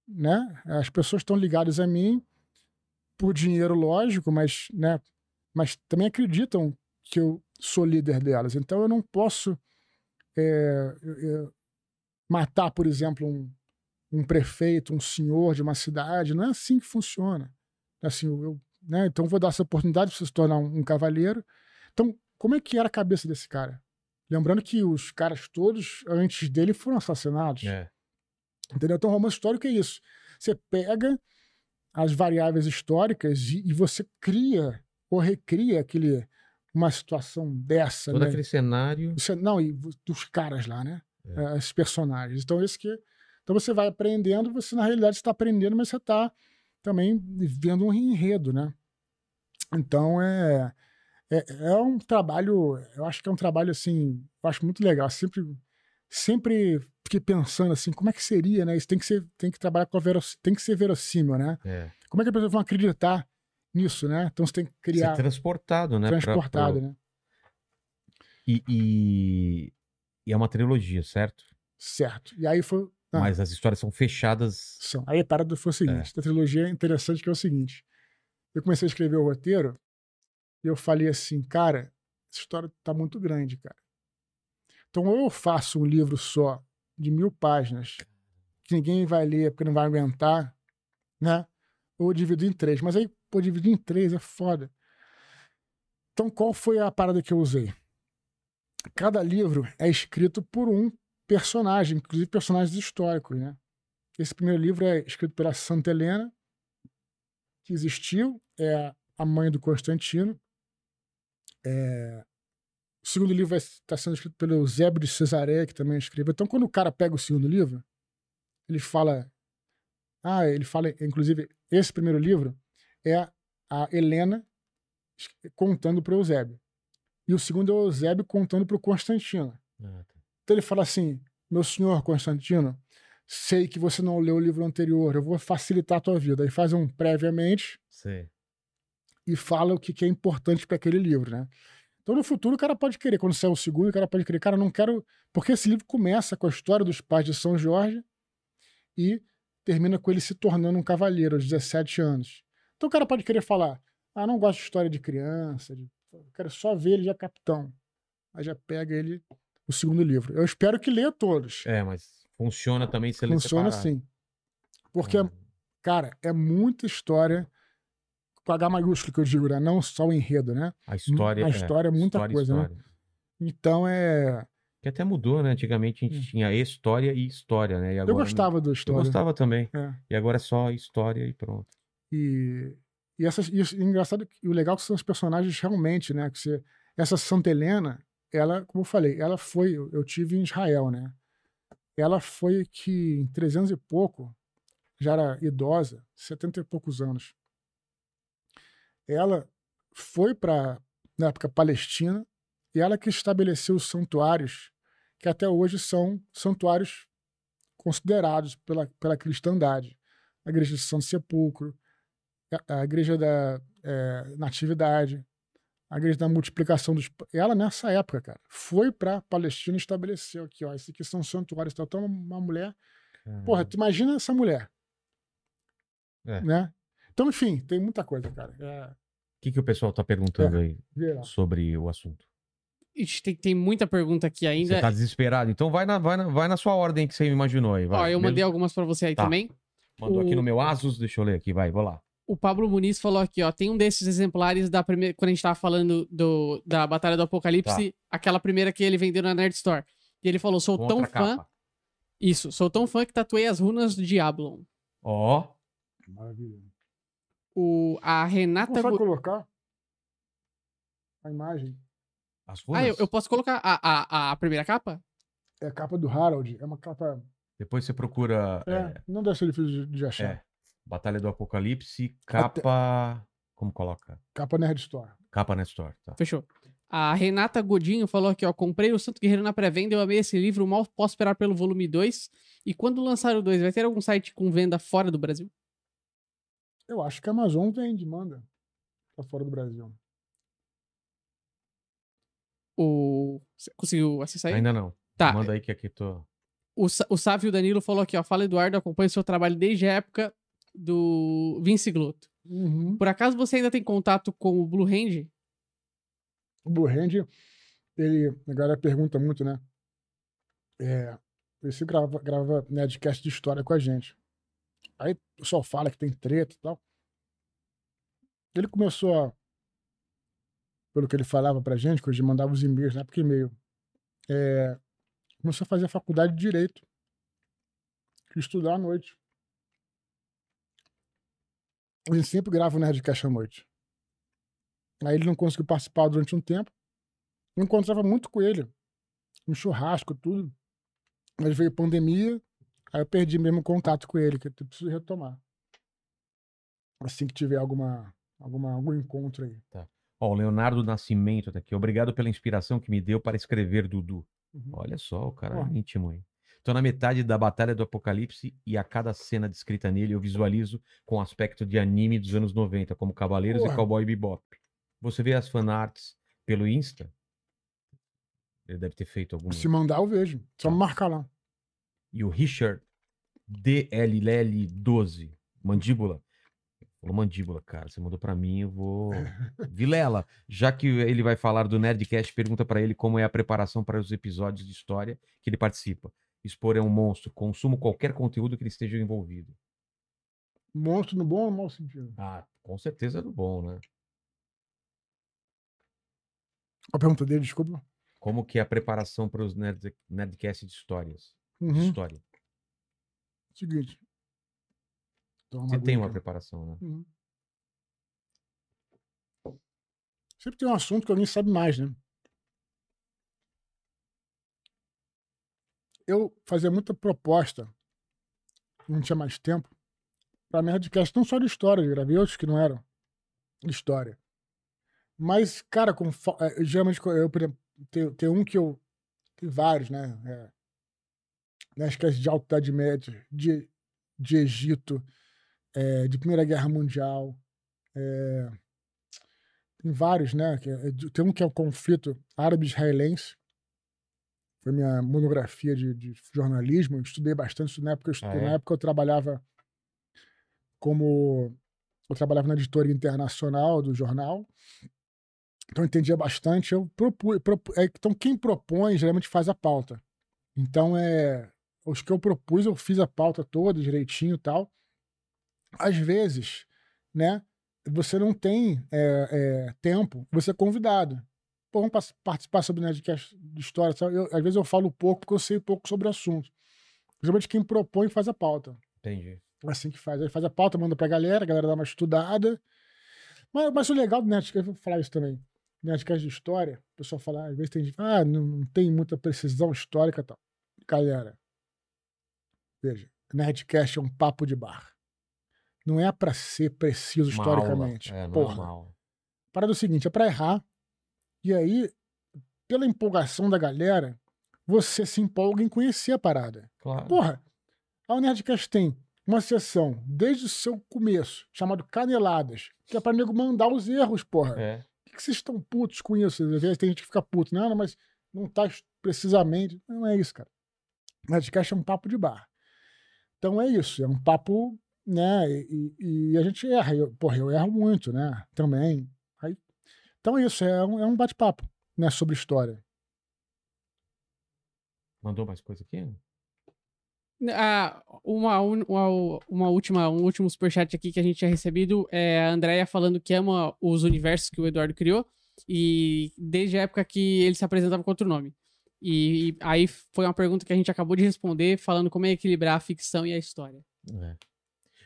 Né? As pessoas estão ligadas a mim por dinheiro, lógico, mas, né, mas também acreditam que eu sou líder delas. Então eu não posso é, é, matar, por exemplo, um, um prefeito, um senhor de uma cidade. Não é assim que funciona. Assim, eu, né, então vou dar essa oportunidade para você se tornar um, um. Então, como é que era a cabeça desse cara? Lembrando que os caras todos antes dele foram assassinados. É. Entendeu? Então, o romance histórico é isso. Você pega as variáveis históricas e, e você cria ou recria aquele, uma situação dessa. Todo né? aquele cenário. Você- não, e dos caras lá, né? É. Eh, Esses personagens. Então, esse que. Então você vai aprendendo, você na realidade está aprendendo, mas você está também vendo um enredo, né? Então é, é, é um trabalho, eu acho que é um trabalho assim, eu acho muito legal. Sempre, sempre fiquei pensando assim, como é que seria, né? Isso tem que ser, tem que trabalhar com a veross... tem que ser verossímil, né? É. Como é que as pessoas vão acreditar nisso, né? Então você tem que criar Ser transportado, né? pra- transportado, pro- né? E, e, e é uma trilogia, certo? Certo. E aí foi. ah, Mas as histórias são fechadas. São. Aí a parada foi o seguinte: da trilogia é interessante que é o seguinte. Eu comecei a escrever o roteiro e eu falei assim, cara, essa história tá muito grande, cara. Então, ou eu faço um livro só de mil páginas, que ninguém vai ler porque não vai aguentar, né? Ou divido em três. Mas aí, pô, dividir em três é foda. Então, qual foi a parada que eu usei? Cada livro é escrito por um personagem, inclusive personagens históricos, né? Esse primeiro livro é escrito pela Santa Helena, que existiu, é a mãe do Constantino. É, O segundo livro está sendo escrito pelo Eusébio de Cesareia, que também escreveu. Então, quando o cara pega o segundo livro, ele fala. Ah, ele fala, inclusive, esse primeiro livro é a Helena contando para o Eusébio. E o segundo é o Eusébio contando para o Constantino. Ah, tá. Então ele fala assim: Meu senhor Constantino, sei que você não leu o livro anterior, eu vou facilitar a tua vida. Aí faz um previamente Sei. E fala o que, que é importante para aquele livro, né? Então no futuro o cara pode querer, quando sair o segundo, o cara pode querer, cara, não quero. Porque esse livro começa com a história dos pais de São Jorge e termina com ele se tornando um cavalheiro aos 17 anos. Então o cara pode querer falar: Ah, não gosto de história de criança, de... quero só ver ele já capitão. Aí já pega ele o segundo livro. Eu espero que leia todos. É, mas funciona também se ele Funciona assim. Porque, Ah, cara, é muita história com H maiúsculo que eu digo, né? Não só o enredo, né? A história. a história é muita história, coisa, né? história. Então é. Que até mudou, né? Antigamente a gente Hum. tinha história e história, né? E agora, Eu gostava Eu história. gostava também. É. E agora é só história e pronto. E, e, essas, e o engraçado e o legal é que são os personagens realmente, né? Que você, essa Santa Helena, ela, como eu falei, ela foi. Eu, eu tive em Israel, né? Ela foi que em 300 e pouco, já era idosa, 70 e poucos anos. Ela foi para, na época, Palestina, e ela que estabeleceu os santuários, que até hoje são santuários considerados pela, pela cristandade. A igreja de Santo Sepulcro, a, a igreja da é, Natividade, a igreja da multiplicação dos. Ela, nessa época, cara, foi para Palestina e estabeleceu aqui, ó. Esses aqui são santuários. Então, uma, uma mulher. Porra, tu imagina essa mulher. É. Né? Então, enfim, tem muita coisa, cara. É, O que, que o pessoal tá perguntando aí vê lá. sobre o assunto? Ixi, tem, tem muita pergunta aqui ainda. Você tá desesperado? Então vai na, vai na, vai na sua ordem que você imaginou aí. Vai. Ó, eu Mesmo- mandei algumas pra você aí Tá. também. Mandou aqui o- no meu Asus, deixa eu ler aqui, vai, vou lá. O Pablo Muniz falou aqui, ó. Tem um desses exemplares da primeira. Quando a gente tava falando do, da Batalha do Apocalipse, aquela primeira que ele vendeu na Nerd Store. E ele falou: sou Com tão fã. capa. Isso, sou tão fã que tatuei as runas do Diablon. Ó, Maravilha. O, a Renata. Consegue Gu- colocar a imagem? as runas. Ah, eu, eu posso colocar a, a, a primeira capa? É a capa do Harold. É uma capa. Depois você procura É, é, não deve ser difícil de, de achar. é, Batalha do Apocalipse, capa... Como coloca? Capa Nerd Store. Capa na Store, tá. Fechou. A Renata Godinho falou aqui, ó. Comprei o Santo Guerreiro na pré-venda, eu amei esse livro, mal posso esperar pelo volume 2. E quando lançar o 2, vai ter algum site com venda fora do Brasil? Eu acho que a Amazon vende, manda pra fora do Brasil. O... Você conseguiu acessar aí? Ainda não. Tá. Manda aí que aqui tô. O, o Sávio Danilo falou aqui, ó. Fala, Eduardo, acompanho seu trabalho desde a época do Vince Glotto. Uhum. Por acaso você ainda tem contato com o Blue Hand? O Blue Hand, ele, a galera pergunta muito, né? É, ele se grava, grava Nerdcast de história com a gente. Aí o pessoal fala que tem treta e tal. Ele começou a, pelo que ele falava pra gente, quando ele mandava os e-mails, na época e-mail, é, começou a fazer a faculdade de Direito. Estudar à noite. A gente sempre grava o Nerdcast à noite. Aí ele não conseguiu participar durante um tempo. Eu encontrava muito com ele. No churrasco, tudo. Mas veio pandemia, aí eu perdi mesmo o contato com ele, que eu preciso retomar. Assim que tiver alguma, alguma, algum encontro aí. Ó, o Leonardo Nascimento tá aqui. Obrigado pela inspiração que me deu para escrever Dudu. Uhum. Olha só, o cara é íntimo aí. Tô na metade da Batalha do Apocalipse e a cada cena descrita nele eu visualizo com aspecto de anime dos anos 90, como Cavaleiros Porra. e Cowboy Bebop. Você vê as fanarts pelo Insta? Ele deve ter feito algum. Se mandar, eu vejo. Só me marcar lá. E o Richard DLL12, mandíbula. Falou mandíbula, cara. Você mandou pra mim, eu vou. Vilela, já que ele vai falar do Nerdcast, pergunta pra ele como é a preparação para os episódios de história que ele participa. Expor é um monstro, consumo qualquer conteúdo que ele esteja envolvido. Monstro no bom ou no mau sentido? Ah, com certeza do bom, né? A pergunta dele, desculpa. Como que é a preparação para os nerd, Nerdcast de histórias? Uhum. história. Seguinte. Toma Você tem uma aguinha. preparação, né? Uhum. Sempre tem um assunto que alguém sabe mais, né? Eu fazia muita proposta, não tinha mais tempo, para Nerdcast, não só de história, eu gravei outros que não eram história. Mas, cara, com, fa- eh, geralmente, eu, por exemplo, tem, tem um que eu. Tem vários, né? É, Nerdcast de Alta Idade Média, de, de Egito, eh, de Primeira Guerra Mundial. eh, tem vários, né? é Tem um que é o conflito árabe-israelense. Foi minha monografia de, de jornalismo. Eu estudei bastante isso na época. Eu, estu- Ah, é? Na época eu trabalhava como. Eu trabalhava na editoria internacional do jornal. Então eu entendia bastante. Eu propu, propu- é, então quem propõe geralmente faz a pauta. Então é. Os que eu propus, eu fiz a pauta toda direitinho e tal. Às vezes, né? Você não tem é, é, tempo, você é convidado. Pô, vamos participar sobre Nerdcast de história. Eu- às vezes eu falo pouco porque eu sei pouco sobre o assunto. Geralmente quem propõe faz a pauta. Entendi. É assim que faz. Aí faz a pauta, manda pra galera, a galera dá uma estudada. Mas, mas o legal do Nerdcast, eu vou falar isso também. Nerdcast de história, o pessoal fala, às vezes tem gente, ah, não, não tem muita precisão histórica e tal. Galera, veja, Nerdcast é um papo de bar. Não é pra ser preciso Uma historicamente. Aula. É, não Porra. é parada é o seguinte, é pra errar. E aí, pela empolgação da galera, você se empolga em conhecer a parada. Claro. Porra, a Nerdcast tem uma sessão, desde o seu começo, chamado Caneladas, que é pra nego mandar os erros, porra. É. Por que vocês estão putos com isso? Às vezes tem gente que fica puto, não, não, mas não tá precisamente. Não é isso, cara. Nerdcast é um papo de bar. Então é isso, é um papo, né? E, e- e a gente erra. Eu, porra, eu erro muito, né? Também. Aí, então é isso, é um, é um bate-papo, né? Sobre história. Mandou mais coisa aqui? Ah, uma, uma, uma última, um último superchat aqui que a gente tinha recebido é a Andrea falando que ama os universos que o Eduardo criou e desde a época que ele se apresentava com outro nome. E, aí foi uma pergunta que a gente acabou de responder, falando como é equilibrar a ficção e a história. É.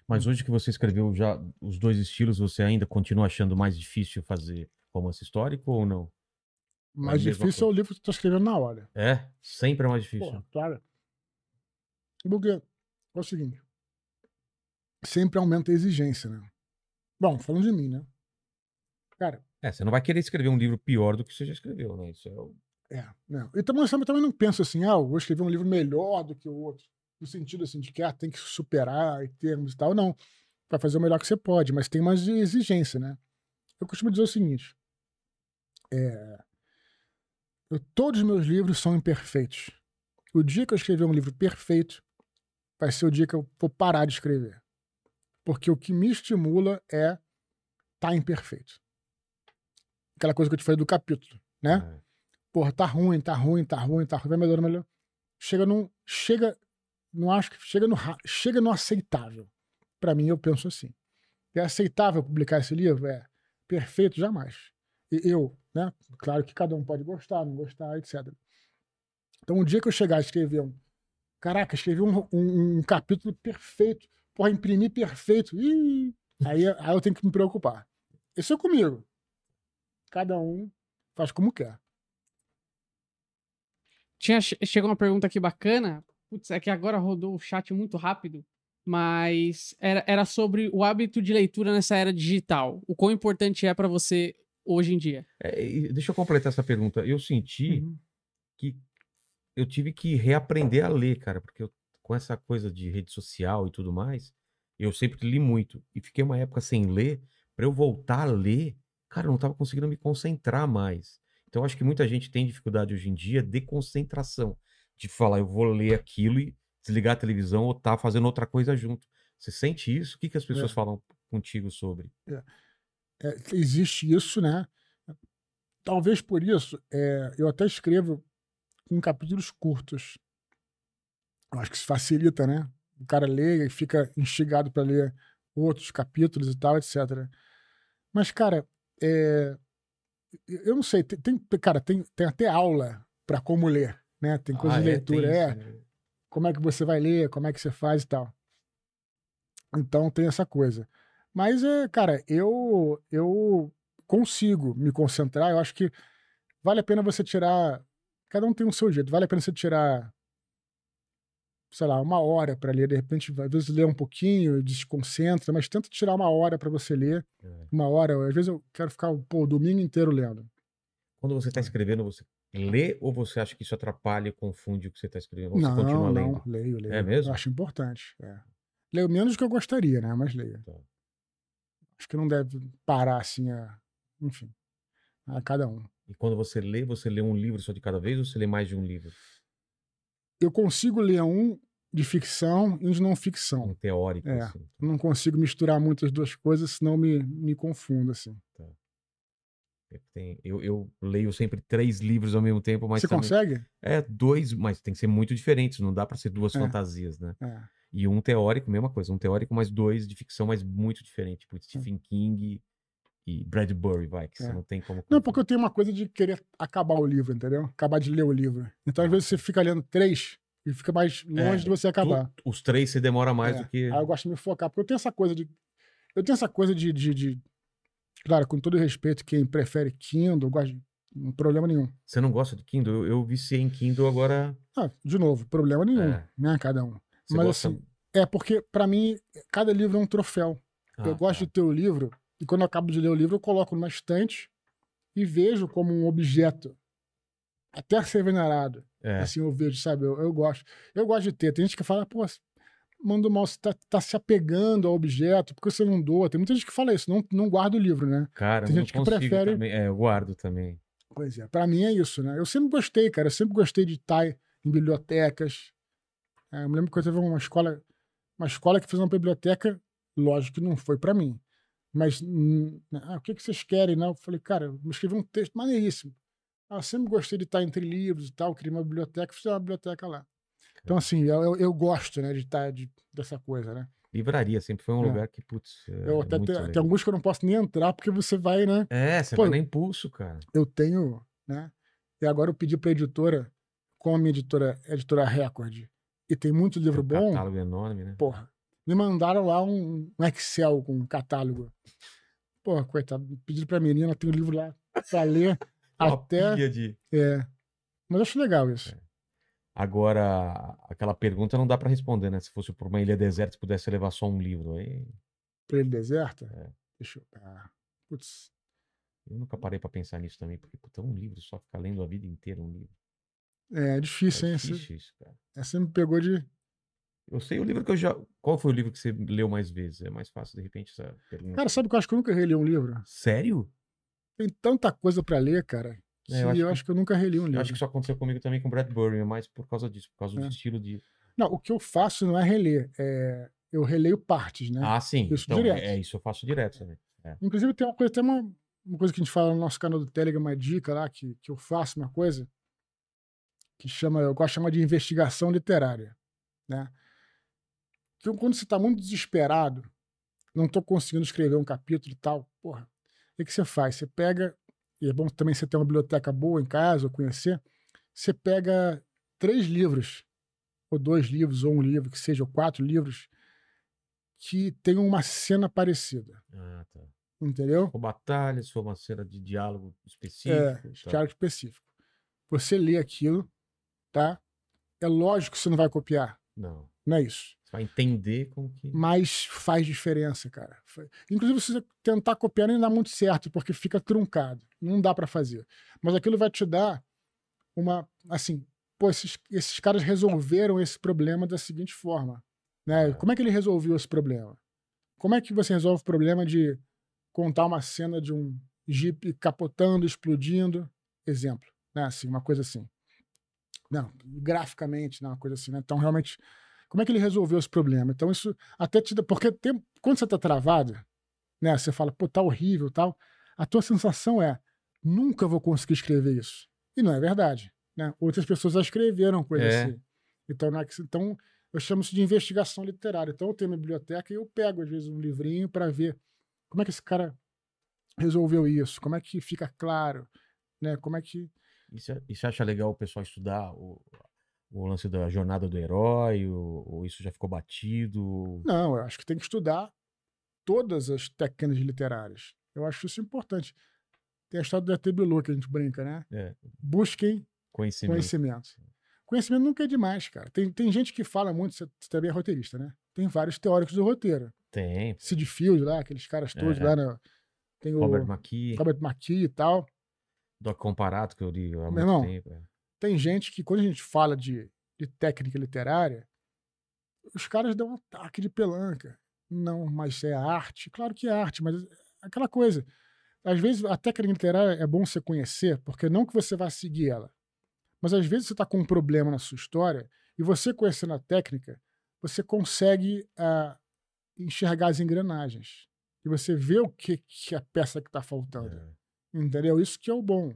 Mas hoje que você escreveu já os dois estilos, você ainda continua achando mais difícil fazer romance histórico ou não? Mais mesma difícil é o livro que tu tá escrevendo na hora. É? Sempre é mais difícil. Porra, claro. Porque é o seguinte: sempre aumenta a exigência, né? Bom, falando de mim, né? Cara, É, você não vai querer escrever um livro pior do que você já escreveu, né? Isso é o... é. Não. E também, eu também não penso assim, ah, eu vou escrever um livro melhor do que o outro. No sentido assim, de que ah, tem que superar e termos e tal. Não. vai fazer o melhor que você pode, mas tem mais exigência, né? Eu costumo dizer o seguinte: é, eu, todos os meus livros são imperfeitos. O dia que eu escrever um livro perfeito vai ser o dia que eu vou parar de escrever. Porque o que me estimula é estar tá imperfeito. Aquela coisa que eu te falei do capítulo, né? É. Porra, tá ruim, tá ruim, tá ruim, tá ruim, vai melhorar, melhor. Chega num. Chega. Não acho que. Chega no, chega no aceitável. Para mim, eu penso assim. É aceitável publicar esse livro? É. Perfeito, jamais. E eu, né? Claro que cada um pode gostar, não gostar, etc. Então, um dia que eu chegar a escrever um. Caraca, escrevi um, um, um capítulo perfeito. Porra, imprimir perfeito. Ih, aí, aí eu tenho que me preocupar. Isso é comigo. Cada um faz como quer. Tinha, chegou uma pergunta aqui bacana. Putz, é que agora rodou o chat muito rápido. Mas era, era sobre o hábito de leitura nessa era digital. O quão importante é para você hoje em dia? É, deixa eu completar essa pergunta. Eu senti uhum. que eu tive que reaprender a ler, cara, porque eu, com essa coisa de rede social e tudo mais, eu sempre li muito. E fiquei uma época sem ler. Para eu voltar a ler, cara, eu não estava conseguindo me concentrar mais. Então, acho que muita gente tem dificuldade hoje em dia de concentração. De falar, eu vou ler aquilo e desligar a televisão ou tá fazendo outra coisa junto. Você sente isso? O que, que as pessoas é. falam contigo sobre? É. É, existe isso, né? Talvez por isso, é, eu até escrevo em capítulos curtos. Eu acho que isso facilita, né? O cara lê e fica instigado para ler outros capítulos e tal, etc. Mas, cara, é, eu não sei, tem, tem, cara, tem, tem até aula para como ler, né? Tem coisa ah, de é? leitura, é. Isso, né? Como é que você vai ler, como é que você faz e tal. Então tem essa coisa. Mas, é, cara, eu, eu consigo me concentrar. Eu acho que vale a pena você tirar. Cada um tem o seu jeito. Vale a pena você tirar, sei lá, uma hora para ler. De repente, às vezes lê um pouquinho, desconcentra, mas tenta tirar uma hora para você ler. É. Uma hora. Às vezes eu quero ficar pô, o domingo inteiro lendo. Quando você está escrevendo, você lê ou você acha que isso atrapalha e confunde o que você está escrevendo? Ou não, você continua lendo? Não, leio, leio. É mesmo? Eu acho importante. É. Leio menos do que eu gostaria, né? Mas leio. Tá. Acho que não deve parar assim a. Enfim. A cada um. E quando você lê, você lê um livro só de cada vez ou você lê mais de um livro? Eu consigo ler um de ficção e um de não ficção. Um teórico, é, assim. Não consigo misturar muitas duas coisas, senão me, me confundo, assim. Tá. Tem, eu, eu, leio sempre três livros ao mesmo tempo, mas. Você também, consegue? É, dois, mas tem que ser muito diferentes, não dá para ser duas é. fantasias, né? É. E um teórico, mesma coisa, um teórico mais dois de ficção, mas muito diferente, tipo Stephen King e Bradbury, vai, que é. você não tem como. Não, porque eu tenho uma coisa de querer acabar o livro, entendeu? Acabar de ler o livro. Então, às vezes, você fica lendo três e fica mais longe é, de você acabar. Tu, os três você demora mais é. do que. Aí eu gosto de me focar, porque eu tenho essa coisa de. Eu tenho essa coisa de, de, de Claro, com todo respeito, quem prefere Kindle, gosta de... Não problema nenhum. Você não gosta de Kindle? Eu, eu viciei em Kindle agora. Ah, de novo, problema nenhum, é. né? Cada um. Você Mas gosta... assim, é porque, para mim, cada livro é um troféu. Ah, eu gosto tá. de ter o livro, e quando eu acabo de ler o livro, eu coloco numa estante e vejo como um objeto. Até ser venerado. É. Assim eu vejo, sabe? Eu, eu, gosto. Eu gosto de ter. Tem gente que fala, pô, manda mal, você tá, tá, se apegando ao objeto, porque você não doa. Tem muita gente que fala isso, não, não guarda o livro, né? Cara, Tem gente que prefere. Também. É, eu guardo também. Pois é, pra mim é isso, né? Eu sempre gostei, cara. Eu sempre gostei de estar em bibliotecas. É, eu me lembro que eu teve uma escola, uma escola que fez uma biblioteca, lógico que não foi para mim. Mas hum, ah, o que, que vocês querem? Né? Eu falei, cara, eu escrevi um texto maneiríssimo. Ah, eu sempre gostei de estar entre livros e tal, queria uma biblioteca, fiz uma biblioteca lá. Então, assim, eu, eu, gosto, né, de estar de, dessa coisa, né? Livraria sempre foi um é. lugar que, putz. É eu até tem, tem, alguns que eu não posso nem entrar porque você vai, né? É, você Pô, vai na impulso, cara. Eu tenho, né? E agora eu pedi pra editora, como a minha editora é editora Record, e tem muito livro tem um bom. catálogo enorme, né? Porra. Me mandaram lá um, um Excel com um catálogo. Porra, coitado, pediram pra menina, tem um livro lá pra ler. até. De... É. Mas eu acho legal isso. É. Agora, aquela pergunta não dá para responder, né? Se fosse por uma ilha deserta, se pudesse levar só um livro. Aí... Pra ilha deserta? É. Deixa eu. Ah, putz. Eu nunca parei para pensar nisso também, porque puta, um livro, só ficar lendo a vida inteira um livro. É, é difícil, é hein? Difícil isso, cara. Essa me pegou de. Eu sei o livro que eu já. Qual foi o livro que você leu mais vezes? É mais fácil, de repente, essa pergunta. Cara, sabe que eu acho que eu nunca reli um livro? Sério? Tem tanta coisa pra ler, cara, que É, eu eu, acho acho que- que... eu nunca reli um Eu livro. acho que isso aconteceu comigo também com o Bradbury, é mais por causa disso, por causa do É. estilo de. Não, o que eu faço não é reler, é... eu releio partes, né? Ah, sim. Isso então, direto. é isso, eu faço direto também. Inclusive, tem uma coisa, tem uma, uma coisa que a gente fala no nosso canal do Telegram, uma dica lá, que, que eu faço uma coisa que chama, eu gosto de chamar de investigação literária, né? Que quando você está muito desesperado, não estou conseguindo escrever um capítulo e tal, porra, o que, que você faz? Você pega, e é bom também você ter uma biblioteca boa em casa, ou conhecer, você pega três livros, ou dois livros, ou um livro, que seja, ou quatro livros, que tenham uma cena parecida. Ah, tá. Entendeu? Ou batalha, se for uma cena de diálogo específico. É, tá. diálogo específico. Você lê aquilo, tá? É lógico que você não vai copiar, Não. Não é isso. Você vai entender como que. Mas faz diferença, cara. Inclusive, se você tentar copiar, nem dá muito certo, porque fica truncado. Não dá pra fazer. Mas aquilo vai te dar uma. Assim, pô, esses, esses caras resolveram esse problema da seguinte forma. Né? Como é que ele resolveu esse problema? Como é que você resolve o problema de contar uma cena de um Jeep capotando, explodindo? Exemplo. Né? Assim, uma coisa assim. Não, graficamente, não, uma coisa assim. Né? Então, realmente, como é que ele resolveu esse problema? Então, isso até te dá. Porque tem, quando você tá travado, né? Você fala, pô, tá horrível tal. A tua sensação é, nunca vou conseguir escrever isso. E não é verdade. Né? Outras pessoas já escreveram coisas É. assim. Então, não é então, eu chamo isso de investigação literária. Então, eu tenho minha biblioteca e eu pego, às vezes, um livrinho para ver como é que esse cara resolveu isso, como é que fica claro, né? Como é que. E você acha legal o pessoal estudar o, o lance da jornada do herói? Ou, ou isso já ficou batido? Não, eu acho que tem que estudar todas as técnicas literárias. Eu acho isso importante. Tem a história do ET Bilu que a gente brinca, né? É, Busquem conhecimento. conhecimento. Conhecimento nunca é demais, cara. Tem, tem gente que fala muito, você, você também é roteirista, né? Tem vários teóricos do roteiro. Tem. Sid Field lá, aqueles caras todos É. lá, né? Tem o Robert Robert, McKee, McKee e tal. Doc Comparato, que eu li há muito irmão, tempo. é. Tem gente que, quando a gente fala de, de técnica literária, os caras dão um ataque de pelanca. Não, mas é arte. Claro que é arte, mas é aquela coisa. Às vezes a técnica literária é bom você conhecer, porque não que você vá seguir ela. Mas às vezes você está com um problema na sua história e você conhecendo a técnica, você consegue ah, enxergar as engrenagens. E você vê o que, que é a peça que está faltando. É. Entendeu? Isso que é o bom.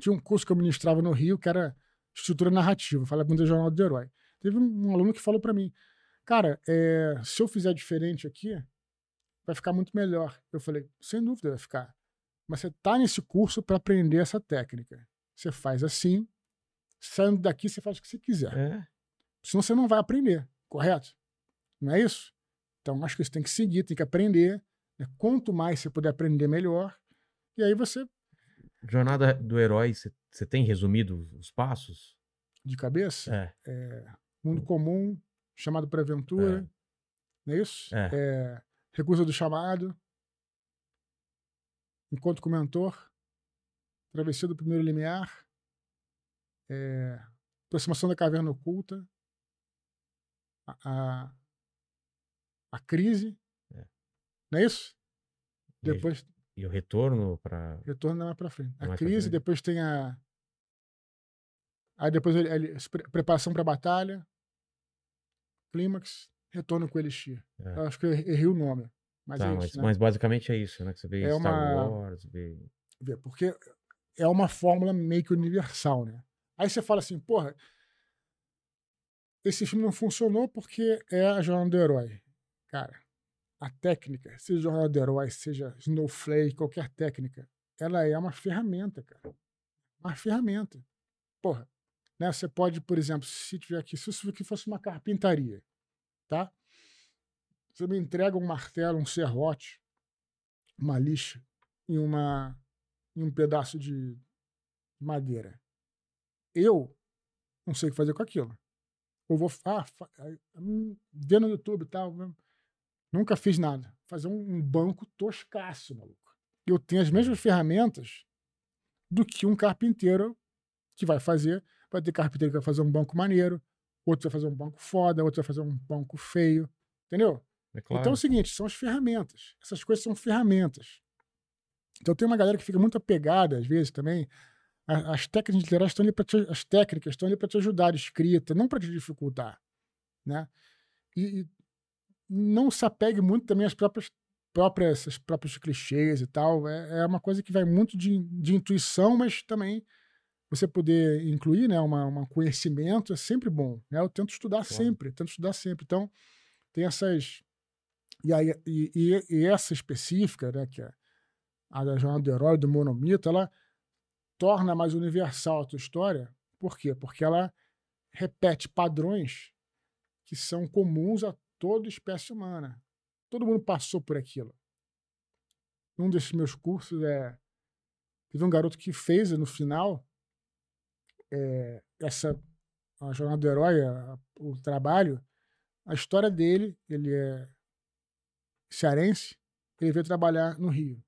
Tinha um curso que eu ministrava no Rio que era estrutura narrativa, falava do Jornal do Herói. Teve um aluno que falou para mim, cara, é, se eu fizer diferente aqui, vai ficar muito melhor. Eu falei, sem dúvida vai ficar. Mas você tá nesse curso para aprender essa técnica. Você faz assim, saindo daqui você faz o que você quiser. É. Senão você não vai aprender, correto? Não é isso? Então acho que você tem que seguir, tem que aprender. né? Quanto mais você puder aprender, melhor. E aí você, Jornada do herói, você tem resumido os passos? de cabeça, É. mundo comum, chamado para aventura, não é isso? É. É, recusa do chamado, encontro com o mentor, travessia do primeiro limiar, é, aproximação da caverna oculta, a, a, a crise, É. não é isso? Depois E o retorno para. retorno mais para frente. A crise, depois tem a. Aí depois ele, ele- pre- preparação para batalha, clímax, retorno com o Elixir. É. Eu acho que eu errei o nome. Mas Tá, é mas, isso, né? mas basicamente é isso, né? Que você vê É Star uma- Wars, vê. Vê, Porque é uma fórmula meio que universal, né? Aí você fala assim, porra, esse filme não funcionou porque é a jornada do herói. Cara, a técnica, seja jornada do seja Snowflake, qualquer técnica, ela é uma ferramenta, cara. Uma ferramenta. Porra, né? Você pode, por exemplo, se tiver aqui, se isso aqui fosse uma carpintaria, tá? Você me entrega um martelo, um serrote, uma lixa e uma em um pedaço de madeira. Eu não sei o que fazer com aquilo. Ou vou ah, fa- hum, ver no YouTube e tal. Nunca fiz nada. Fazer um, um banco toscaço, maluco. Eu tenho as mesmas ferramentas do que um carpinteiro que vai fazer. Vai ter carpinteiro que vai fazer um banco maneiro, outro vai fazer um banco foda, outro vai fazer um banco feio. Entendeu? É claro. Então é o seguinte, são as ferramentas. Essas coisas são ferramentas. Então tem uma galera que fica muito apegada, às vezes, também. As técnicas literárias estão ali para te, as técnicas estão ali para te ajudar escrita, não para te dificultar, né? E, e não se apegue muito também às próprias próprias próprios clichês e tal. É, é uma coisa que vai muito de, de intuição, mas também você poder incluir, né, uma, um conhecimento é sempre bom, né? Eu tento estudar Claro. sempre, tento estudar sempre. Então tem essas e aí e, e- e essa específica, né, que é a da jornada do herói do monomito, ela torna mais universal a tua história. Por quê? Porque ela repete padrões que são comuns a toda espécie humana. Todo mundo passou por aquilo. Num desses meus cursos é teve um garoto que fez no final é, essa a jornada do herói, a- o trabalho, a história dele, ele é cearense, ele veio trabalhar no Rio.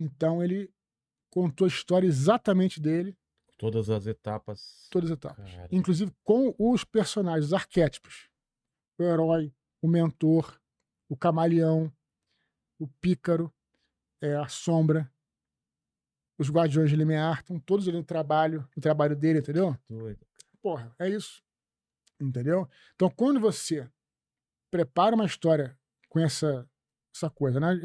Então ele contou a história exatamente dele, Todas as etapas. todas as etapas. Cara. Inclusive com os personagens, os arquétipos. O herói, o mentor, o camaleão, o pícaro, é, a sombra, os guardiões de Limiar, estão todos ali no trabalho, no trabalho dele, entendeu? Doido. Porra, é isso. Entendeu? Então, quando você prepara uma história com essa, essa coisa, né?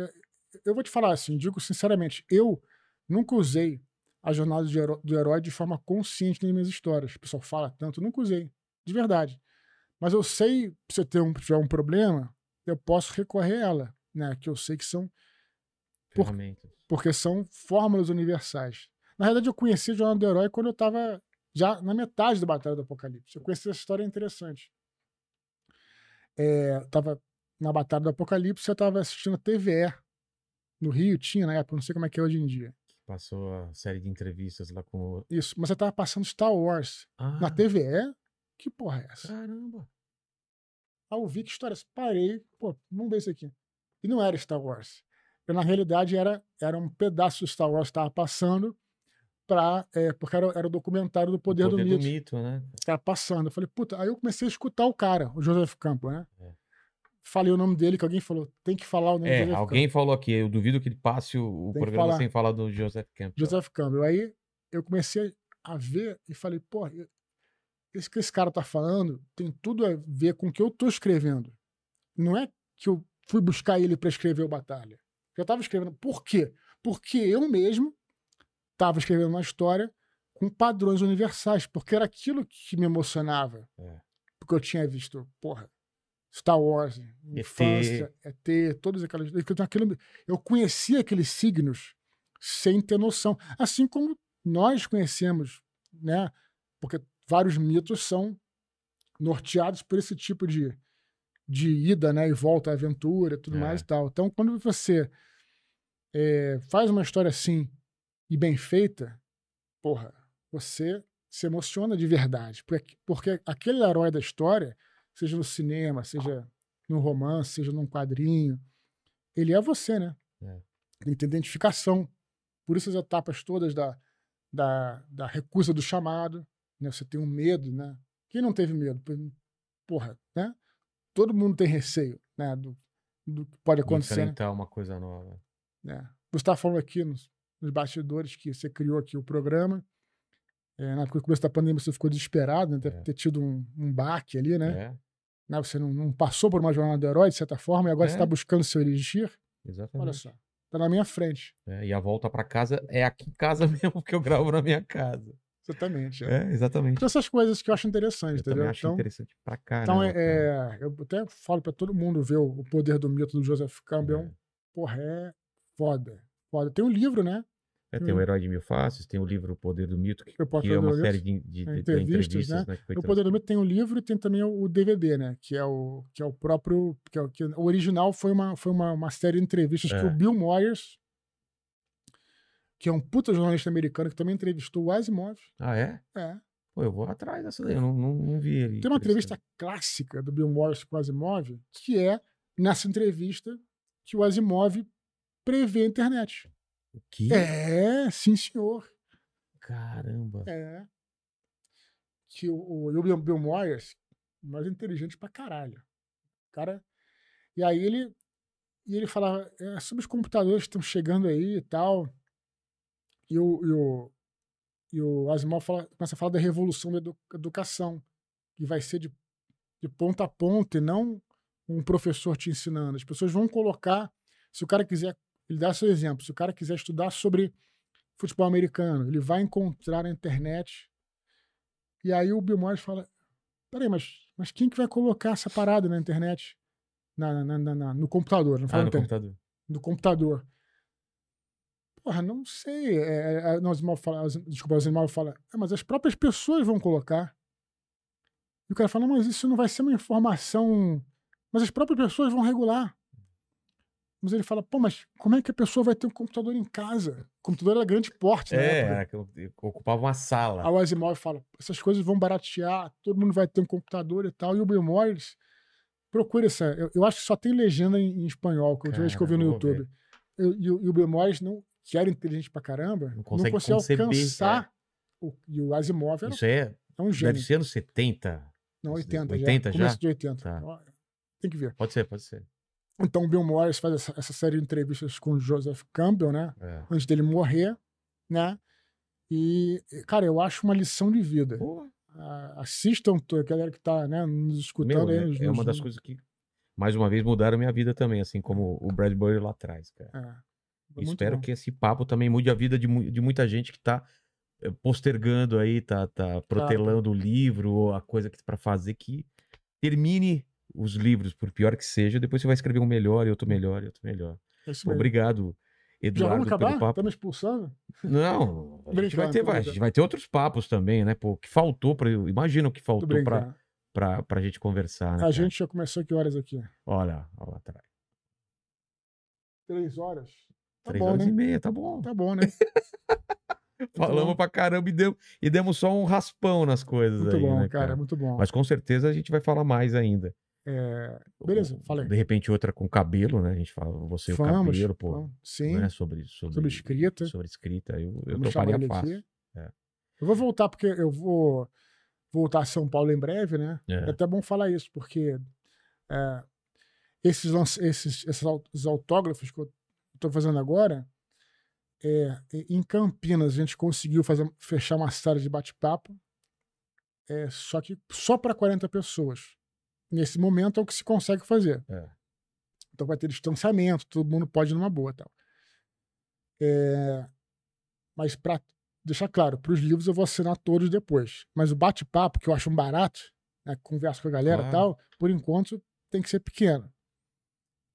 Eu vou te falar assim, digo sinceramente, eu nunca usei a jornada de heró- do herói de forma consciente nas minhas histórias. O pessoal fala tanto, nunca usei, de verdade. Mas eu sei, se eu ter um, tiver um problema, eu posso recorrer a ela, né? Que eu sei que são Por- porque são fórmulas universais. Na verdade, eu conheci o Jornal do Herói quando eu estava já na metade da Batalha do Apocalipse. Eu conheci essa história interessante. É, tava na Batalha do Apocalipse, eu estava assistindo a TVE no Rio, tinha na época, não sei como é que é hoje em dia. Passou a série de entrevistas lá com o. Isso, mas eu estava passando Star Wars Ah, na TVE. Que porra é essa? Caramba. Aí eu vi que história. Parei, pô, vamos ver isso aqui. E não era Star Wars. Eu, na realidade, era, era um pedaço do Star Wars que estava passando, pra, é, porque era, era o documentário do Poder, poder do, Mito. né? Tava passando. Eu falei, puta, aí eu comecei a escutar o cara, o Joseph Campbell, né? É. Falei o nome dele, que alguém falou, tem que falar o nome do É, alguém falou aqui, eu duvido que ele passe o, o programa falar. sem falar do Joseph Campbell. Campbell. Joseph Campbell. Aí eu comecei a ver e falei, pô, eu- isso que esse cara tá falando tem tudo a ver com o que eu tô escrevendo. Não é que eu fui buscar ele para escrever o Batalha. Eu tava escrevendo. Por quê? Porque eu mesmo tava escrevendo uma história com padrões universais, porque era aquilo que me emocionava. É. Porque eu tinha visto, porra, Star Wars, infância, ET, todas aquelas. aquilo- Eu conhecia aqueles signos sem ter noção. Assim como nós conhecemos, né? Porque vários mitos são norteados por esse tipo de, de ida, né? E volta à aventura, tudo É. mais e tal. Então, quando você é, faz uma história assim e bem feita, porra, você se emociona de verdade. Porque, porque aquele herói da história, seja no cinema, seja no romance, seja num quadrinho, ele é você, né? É. Ele tem identificação. Por isso as etapas todas da, da, da recusa do chamado, né? Você tem um medo, né? Quem não teve medo? Porra, né? Todo mundo tem receio, né? Do, do que pode De acontecer, né? enfrentar uma coisa nova. né? Você estava falando aqui nos, nos bastidores que você criou aqui o programa. É, na no começo da pandemia você ficou desesperado, né? Deve É. ter tido um, um baque ali, né? É, Né? Você não, não passou por uma jornada do herói, de certa forma, e agora É. você está buscando seu. Olha exatamente. só. Tá na minha frente. É, e a volta pra casa é aqui em casa mesmo que eu gravo na minha casa. Exatamente. É. É, exatamente. Então, essas coisas que eu acho interessantes, Eu entendeu? acho Então, interessante pra caramba. então é, cara. é, eu até falo para todo mundo ver o, o poder do mito do Joseph Campbell. É. Porra, é foda. Foda. Tem um livro, né? É, tem hum. o Herói de Mil Faces, tem o livro O Poder do Mito, que, Eu que é uma série de, de- de- de Entrevistas, entrevistas, né? que foi O Poder do Mito tem o livro e tem também o, DVD, né? Que é o, que é o próprio. Que é o, que, o original foi, uma, foi uma, uma série de entrevistas que É. o Bill Moyers, que é um puta jornalista americano que também entrevistou o Asimov. Ah, é? É. Pô, eu vou atrás dessa daí, eu não, não, não vi ele. Tem uma entrevista clássica do Bill Moyers com o Asimov, que é nessa entrevista que o Asimov prevê a internet. O quê? É, sim, senhor. Caramba. É. que o, o Bill, Bill Moyers, mais inteligente pra caralho. O cara. E aí ele. E ele falava é, sobre os computadores que estão chegando aí e tal. E o, e o, e o Asimov fala, começa a falar da revolução da edu educação, que vai ser de, de ponta a ponta e não um professor te ensinando. As pessoas vão colocar, se o cara quiser, ele dá seu exemplo, se o cara quiser estudar sobre futebol americano, ele vai encontrar na internet. E aí o Bill Moyers fala: peraí, mas, mas quem que vai colocar essa parada na internet? Na, na, na, na no computador, não Ah, no internet, computador. no computador. Porra, não sei. É, é, não, o Asimov fala, desculpa, o Asimov fala, "É, mas as próprias pessoas vão colocar. E o cara fala, mas isso não vai ser uma informação. Mas as próprias pessoas vão regular. Mas ele fala, pô, mas como é que a pessoa vai ter um computador em casa? O computador era grande porte É, eu- eu ocupava uma sala. Aí o Asimov fala, essas coisas vão baratear, todo mundo vai ter um computador e tal. E o Bill Moyers, procura essa. Eu, eu acho que só tem legenda em, em espanhol, que eu última vez que eu vi Cara, no YouTube. E, o- Bill Moyers, não, que era inteligente pra caramba, não consegue conseguia conceber, alcançar. O, e o Asimov era Isso é, é um gênio. deve ser anos 70. não, 80, 80 já. já? Começo de 80. Tá. Tem que ver. Pode ser, pode ser. Então o Bill Moyers faz essa, essa série de entrevistas com o Joseph Campbell, né? É. Antes dele morrer, né? E, cara, eu acho uma lição de vida. Ah, assistam, a galera que tá né, nos escutando meu, aí. é, nos- é uma nos- das coisas que, mais uma vez, mudaram minha vida também, assim como o Bradbury lá atrás, cara. É, muito espero bom. que esse papo também mude a vida de, de muita gente que tá eh, postergando aí, tá, tá protelando o livro ou a coisa que para fazer que termine os livros, por pior que seja, depois você vai escrever um melhor, e outro melhor, e outro melhor. É mesmo. Obrigado, Já Eduardo, vamos pelo acabar? papo. Estamos expulsando? Não, a gente vai ter, vai, a brincando. gente vai ter outros papos também, né? Pô, o que faltou para imagina o que faltou para pra, pra gente conversar, né? A cara? gente já começou que horas aqui? Olha, olha lá atrás. Três horas? Tá Três bom, horas né? e meia, tá bom. Tá bom, né? Falamos bom. pra caramba e, deu, e demos só um raspão nas coisas Muito aí, bom, né, cara, muito bom. Mas com certeza a gente vai falar mais ainda. É, Beleza, aí. De repente outra com cabelo, né? A gente fala, você e o cabelo, pô. vamos. Sim, Né? Sobre, sobre, sobre escrita. Sobre escrita, eu, eu Vamos toparia fácil. É. Eu vou voltar, porque eu vou voltar a São Paulo em breve, né? É, É. até bom falar isso, porque é, esses, esses, esses au- os autógrafos que eu estou fazendo agora, é, em Campinas a gente conseguiu fazer, fechar uma sala de bate-papo, é, só que só para 40 pessoas. Nesse momento é o que se consegue fazer. É. Então vai ter distanciamento, todo mundo pode ir numa boa. Tal. É, mas para deixar claro, para os livros eu vou assinar todos depois. Mas o bate-papo, que eu acho um barato, né, converso com a galera e tal, por enquanto tem que ser pequeno.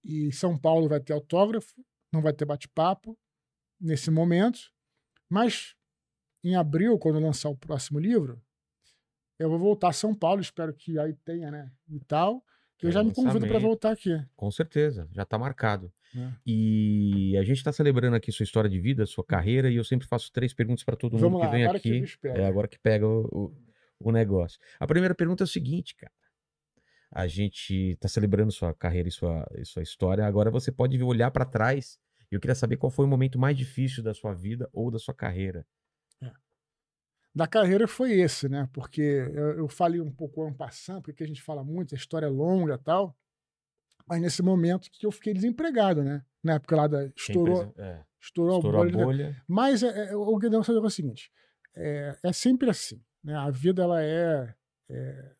E São Paulo vai ter autógrafo, não vai ter bate-papo nesse momento. Mas em abril, quando eu lançar o próximo livro, eu vou voltar a São Paulo, espero que aí tenha, né? E tal. Que eu É, já me convido para voltar aqui. Com certeza, já tá marcado. né? E a gente tá celebrando aqui sua história de vida, sua carreira, e eu sempre faço três perguntas para todo mundo Vamos que lá, vem agora que aqui. espero. É agora que pega o, o, o negócio. A primeira pergunta é o seguinte, cara. A gente tá celebrando sua carreira e sua, e sua história. Agora você pode olhar para trás. E eu queria saber qual foi o momento mais difícil da sua vida ou da sua carreira. da carreira foi esse, né? Porque eu, eu falei um pouco ano passando, porque a gente fala muito, a história é longa e tal. Mas nesse momento que eu fiquei desempregado, né? Na época lá da. Estourou, é, estourou, estourou a a bolha. bolha. Mas é, é, o que eu é o seguinte: é, é sempre assim. Né? A vida, ela é. é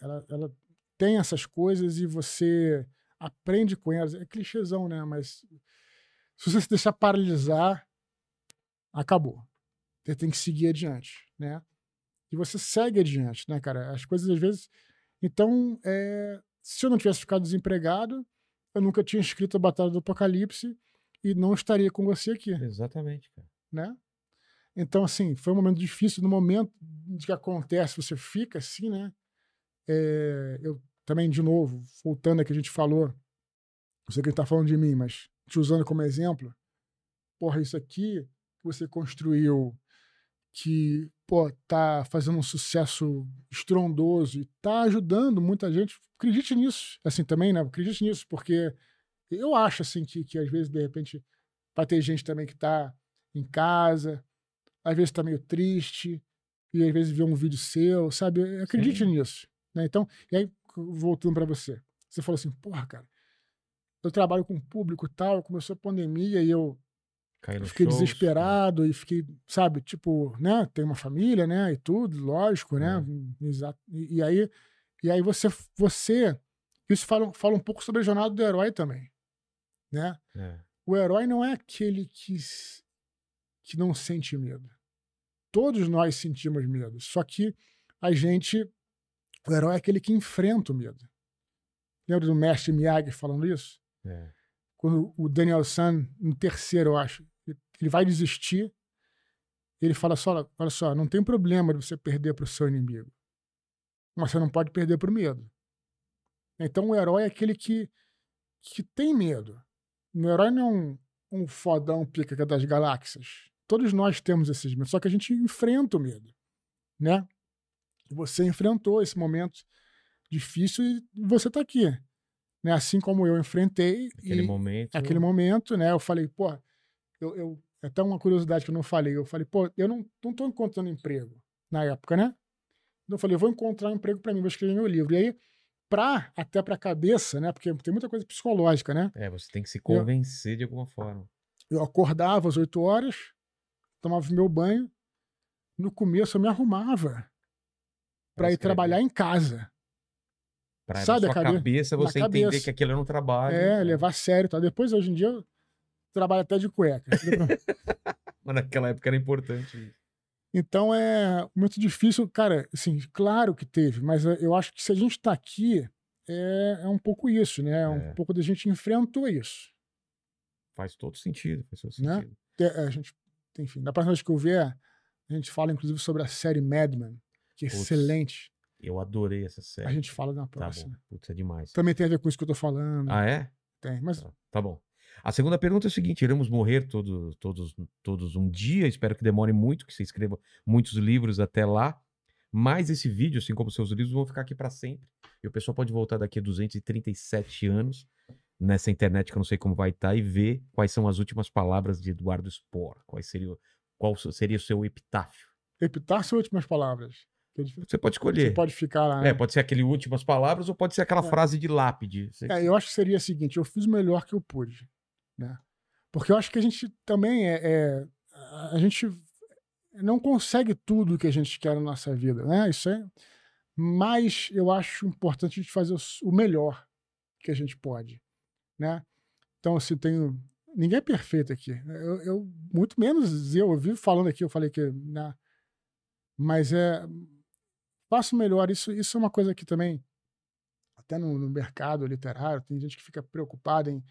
ela, ela tem essas coisas e você aprende com elas. É clichêzão, né? Mas se você se deixar paralisar, acabou. Você tem que seguir adiante, né? E você segue adiante, né, cara? As coisas às vezes. Então, é, se eu não tivesse ficado desempregado, eu nunca tinha escrito a Batalha do Apocalipse e não estaria com você aqui Exatamente, cara. né? Então, assim, foi um momento difícil. No momento que acontece, você fica assim, né? É, eu também, de novo, voltando a que a gente falou, não sei quem está falando de mim, mas te usando como exemplo, porra, isso aqui que você construiu, que, pô, tá fazendo um sucesso estrondoso e tá ajudando muita gente, acredite nisso, assim, também, né? Acredite nisso, porque eu acho, assim, que, que às vezes, de repente, vai ter gente também que tá em casa, às vezes tá meio triste e às vezes vê um vídeo seu, sabe? Acredite Sim. nisso. Né? Então, e aí, voltando para você. Você falou assim, porra, cara, eu trabalho com público e tal, começou a pandemia e eu fiquei shows, desesperado e fiquei, sabe, tipo, né, tem uma família, né, e tudo, lógico, né, exato. E, e aí, e aí você, você, isso fala, fala um pouco sobre a jornada do herói também, né? É. O herói não é aquele que, que não sente medo. Todos nós sentimos medo, só que a gente, o herói é aquele que enfrenta o medo. Lembra do mestre Miyagi falando isso? É. quando o Daniel San, no terceiro, eu acho, ele vai desistir, ele fala só, olha só, não tem problema de você perder para o seu inimigo, mas você não pode perder para o medo. Então o herói é aquele que, que tem medo. O herói não é um, um fodão pica das galáxias. Todos nós temos esses medos, só que a gente enfrenta o medo, né? Você enfrentou esse momento difícil e você está aqui, né? Assim como eu enfrentei Aquele e, momento. aquele momento, né? Eu falei, pô, eu, eu até uma curiosidade que eu não falei. Eu falei, pô, eu não, não tô encontrando emprego na época, né? Então eu falei, eu vou encontrar um emprego para mim, vou escrever meu livro. E aí, pra, até pra cabeça, né? Porque tem muita coisa psicológica, né? É, você tem que se convencer de alguma forma. Eu acordava às 8 horas, tomava meu banho. No começo eu me arrumava para ir trabalhar em casa. Pra Sabe na a sua cabe- cabeça na você entender cabeça. que aquilo era um trabalho. É, né? levar a sério. Tal. Depois, hoje em dia, eu trabalho até de cueca. Mas naquela época era importante. isso. Então é muito difícil, cara. Assim, claro que teve, mas eh, eu acho que se a gente está aqui, é, é um pouco isso, né? É um É. pouco da gente enfrentou isso. Faz todo sentido. Faz todo Né? sentido. É, A gente, enfim, da próxima vez que eu vier, a gente fala inclusive sobre a série Mad Men, que Putz, excelente. Eu adorei essa série. A gente fala na Tá próxima. Putz, é demais. Também tem a ver com isso que eu tô falando. Ah, é? Tem, mas Tá, tá bom. A segunda pergunta é o seguinte: iremos morrer todos, todos, todos um dia. Espero que demore muito, que você escreva muitos livros até lá. Mas esse vídeo, assim como seus livros, vão ficar aqui para sempre. E o pessoal pode voltar daqui a 237 anos nessa internet que eu não sei como vai estar e ver quais são as últimas palavras de Eduardo Spor. Quais seria, qual seria o seu epitáfio? epitáfio ou últimas palavras? É. Você pode Você escolher. pode ficar lá. né? É, pode ser aquele últimas palavras ou pode ser aquela É. frase de lápide. Você- É, eu acho que seria o seguinte: eu fiz o melhor que eu pude, né? Porque eu acho que a gente também é, é- a gente não consegue tudo que a gente quer na nossa vida, né? Isso é. Mas eu acho importante a gente fazer o o melhor que a gente pode, né? Então, assim, tenho ninguém é perfeito aqui. Eu, eu- muito menos eu, eu vivo falando aqui, eu falei que, né? Mas é faço melhor. Isso, isso é uma coisa que também até no, no mercado literário, tem gente que fica preocupada em,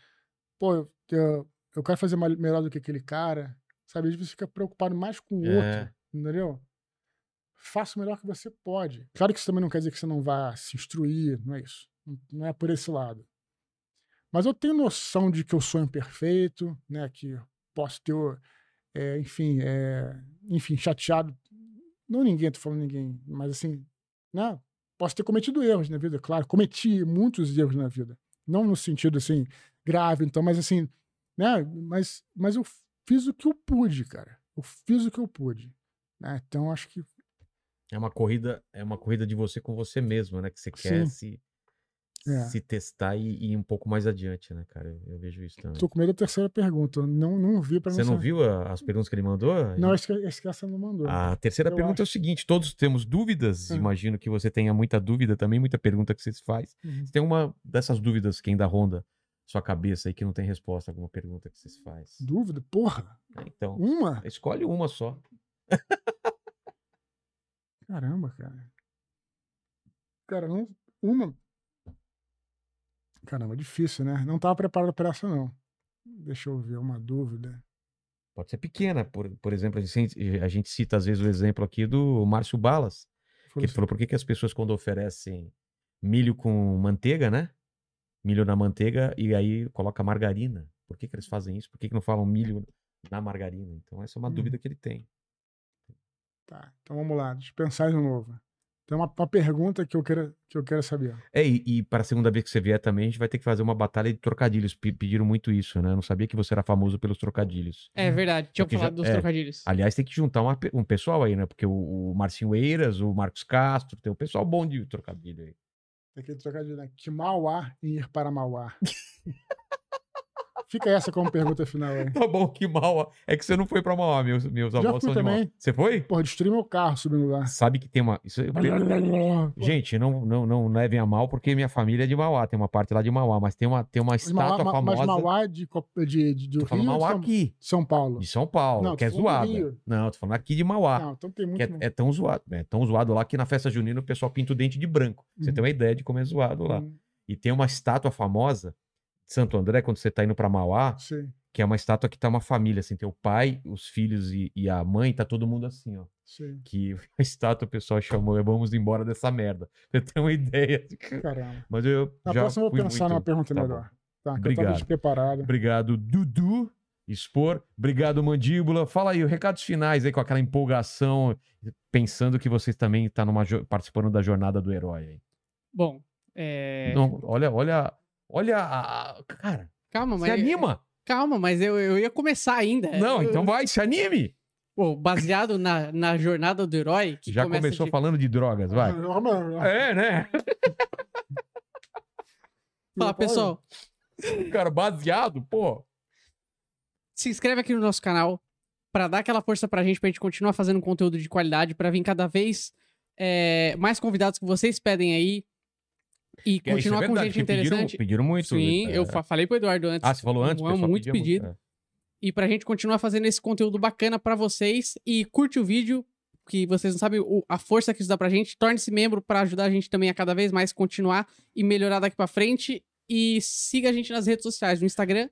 pô, eu, eu, eu quero fazer melhor do que aquele cara, sabe? Às vezes fica preocupado mais com o É. outro, entendeu? Faça o melhor que você pode. Claro que isso também não quer dizer que você não vá se instruir, não é isso. Não- é por esse lado. Mas eu tenho noção de que eu sou imperfeito, né? Que posso ter, é, enfim, é, enfim, chateado. Não ninguém, tô falando ninguém, mas assim, né? Posso ter cometido erros na vida, claro. Cometi muitos erros na vida. Não no sentido, assim, grave, então, mas assim, né? Mas, mas eu fiz o que eu pude, cara. Eu fiz o que eu pude. Né? Então, acho que É uma corrida, é uma corrida de você com você mesmo, né? Que você quer Sim. se, É. se testar e, e ir um pouco mais adiante, né, cara? Eu, eu vejo isso também. tô com medo da terceira pergunta. Não, não vi para Você não saber. viu a- as perguntas que ele mandou? Não, acho que, acho que essa não mandou. A terceira Eu pergunta é o acho. seguinte: todos temos dúvidas. Imagino que você tenha muita dúvida também, muita pergunta que você se faz. Uhum. Você tem uma dessas dúvidas que ainda ronda sua cabeça aí que não tem resposta, alguma pergunta que você se faz? Dúvida? Porra! É, Então, Uma? escolhe uma só. Caramba, cara. Cara, não, uma. Caramba, difícil, né? Não tava preparado para essa, não. Deixa eu ver uma dúvida. Pode ser pequena. Por, por exemplo, a gente, a gente cita às vezes o exemplo aqui do Márcio Balas. Que Falou ele falou por que, que as pessoas quando oferecem milho com manteiga, né? Milho na manteiga e aí coloca margarina. Por que, que eles fazem isso? Por que, que não falam milho na margarina? Então essa é uma Hum. dúvida que ele tem. Tá, então vamos lá, deixa eu pensar de novo. Tem uma, uma pergunta que eu quero, que eu quero saber. É, e, e para a segunda vez que você vier também, a gente vai ter que fazer uma batalha de trocadilhos. Pe- pediram muito isso, né? Eu não sabia que você era famoso pelos trocadilhos. É verdade, tinha já- falado dos é. trocadilhos. Aliás, tem que juntar uma um pessoal aí, né? Porque o, o Marcinho Eiras, o Marcos Castro, tem um pessoal bom de trocadilho aí. Tem aquele trocadilho, né? Que Mauá em ir para Mauá. Fica essa como pergunta final aí. Tá bom, que mal. É que você não foi pra Mauá, meus, meus avós são de Mauá. também. Você foi? Porra, destruí meu carro subindo lá. Sabe que tem uma. Isso é- Gente, não, não, não levem a mal, porque minha família é de Mauá, tem uma parte lá de Mauá, mas tem uma, tem uma Mas estátua Mauá, famosa. mas Mauá de, Cop- de, de, do tô falando Rio Mauá São, aqui, São Paulo? de São Paulo, Não, que é tô falando do zoada. Rio. Não, tô falando aqui de Mauá. Não, então tem muito. que é, é tão zoado, é tão zoado lá que na festa junina o pessoal pinta o dente de branco. Você Uhum. tem uma ideia de como é zoado lá. Hum, E tem uma estátua famosa de Santo André, quando você tá indo pra Mauá, Sei, que é uma estátua que tá uma família, assim, tem o pai, os filhos e, e a mãe, tá todo mundo assim, ó. sei. Que a estátua o pessoal chamou, é vamos embora dessa merda. Você tem uma ideia. Caramba. Mas eu Na já próxima eu fui vou pensar muito... numa pergunta Tá bom. melhor. Tá, que eu tava Obrigado. despreparado. Obrigado, Dudu. Expor. Obrigado, Mandíbula. Fala aí, recados finais aí com aquela empolgação, pensando que você também está numa, jo- participando da jornada do herói aí. Bom, é... Não, olha, olha, olha, a- a- cara, calma, mas... se anima. Calma, mas eu, eu ia começar ainda. Não, Eu- então vai, se anime. Pô, baseado na, na jornada do herói, que Já começa começou de- falando de drogas, vai. É, né? Fala, pessoal, Cara, baseado, pô. se inscreve aqui no nosso canal pra dar aquela força pra gente, pra gente continuar fazendo conteúdo de qualidade, pra vir cada vez é, mais convidados que vocês pedem aí e É, isso é continuar com gente porque pediram- interessante. Pediram, muito. Sim, é. eu fa- falei pro Eduardo antes. Ah, você falou antes? É pessoal muito pedido. é. E pra gente continuar fazendo esse conteúdo bacana pra vocês. E curte o vídeo, que vocês não sabem o- a força que isso dá pra gente. Torne-se membro pra ajudar a gente também a cada vez mais continuar e melhorar daqui pra frente. E siga a gente nas redes sociais, no Instagram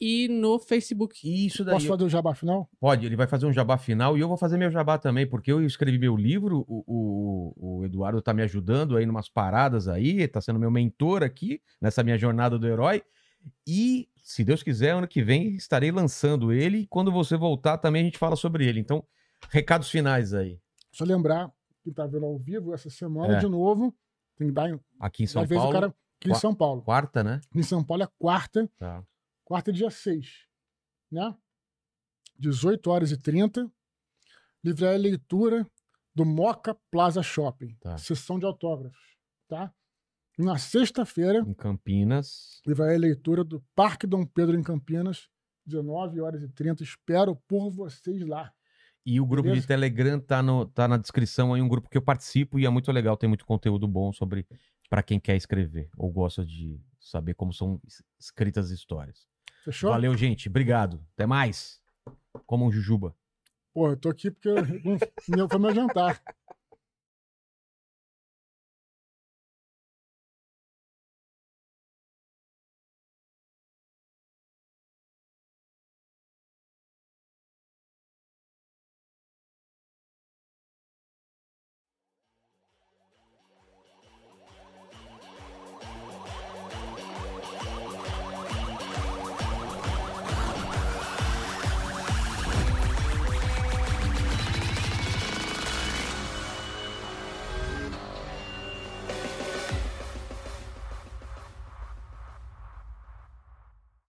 e no Facebook. Isso daí. Posso fazer o jabá final? Pode, ele vai fazer um jabá final e eu vou fazer meu jabá também, porque eu escrevi meu livro, o, o, o Eduardo tá me ajudando aí numas paradas aí, tá sendo meu mentor aqui nessa minha jornada do herói. E, se Deus quiser, ano que vem estarei lançando ele e quando você voltar também a gente fala sobre ele. Então, recados finais aí. Só lembrar que tá vendo ao vivo essa semana É. de novo. Tem que dar em. Aqui em São Paulo, o cara. Aqui em São Paulo. quarta, né? Em São Paulo é quarta. Tá. Quarta, dia 6. Né? 18 horas e 30. Livraria Leitura do Moca Plaza Shopping. Tá. Sessão de autógrafos. Tá? Na sexta-feira, Em Campinas. Livraria Leitura do Parque Dom Pedro em Campinas. 19 horas e 30. Espero por vocês lá. E o grupo Beleza? de Telegram tá, no, tá na descrição aí, um grupo que eu participo e é muito legal, tem muito conteúdo bom sobre para quem quer escrever ou gosta de saber como são es- escritas as histórias. Fechou? Valeu, gente. Obrigado. Até mais. Como um jujuba. Pô, eu tô aqui porque eu- meu- foi meu jantar.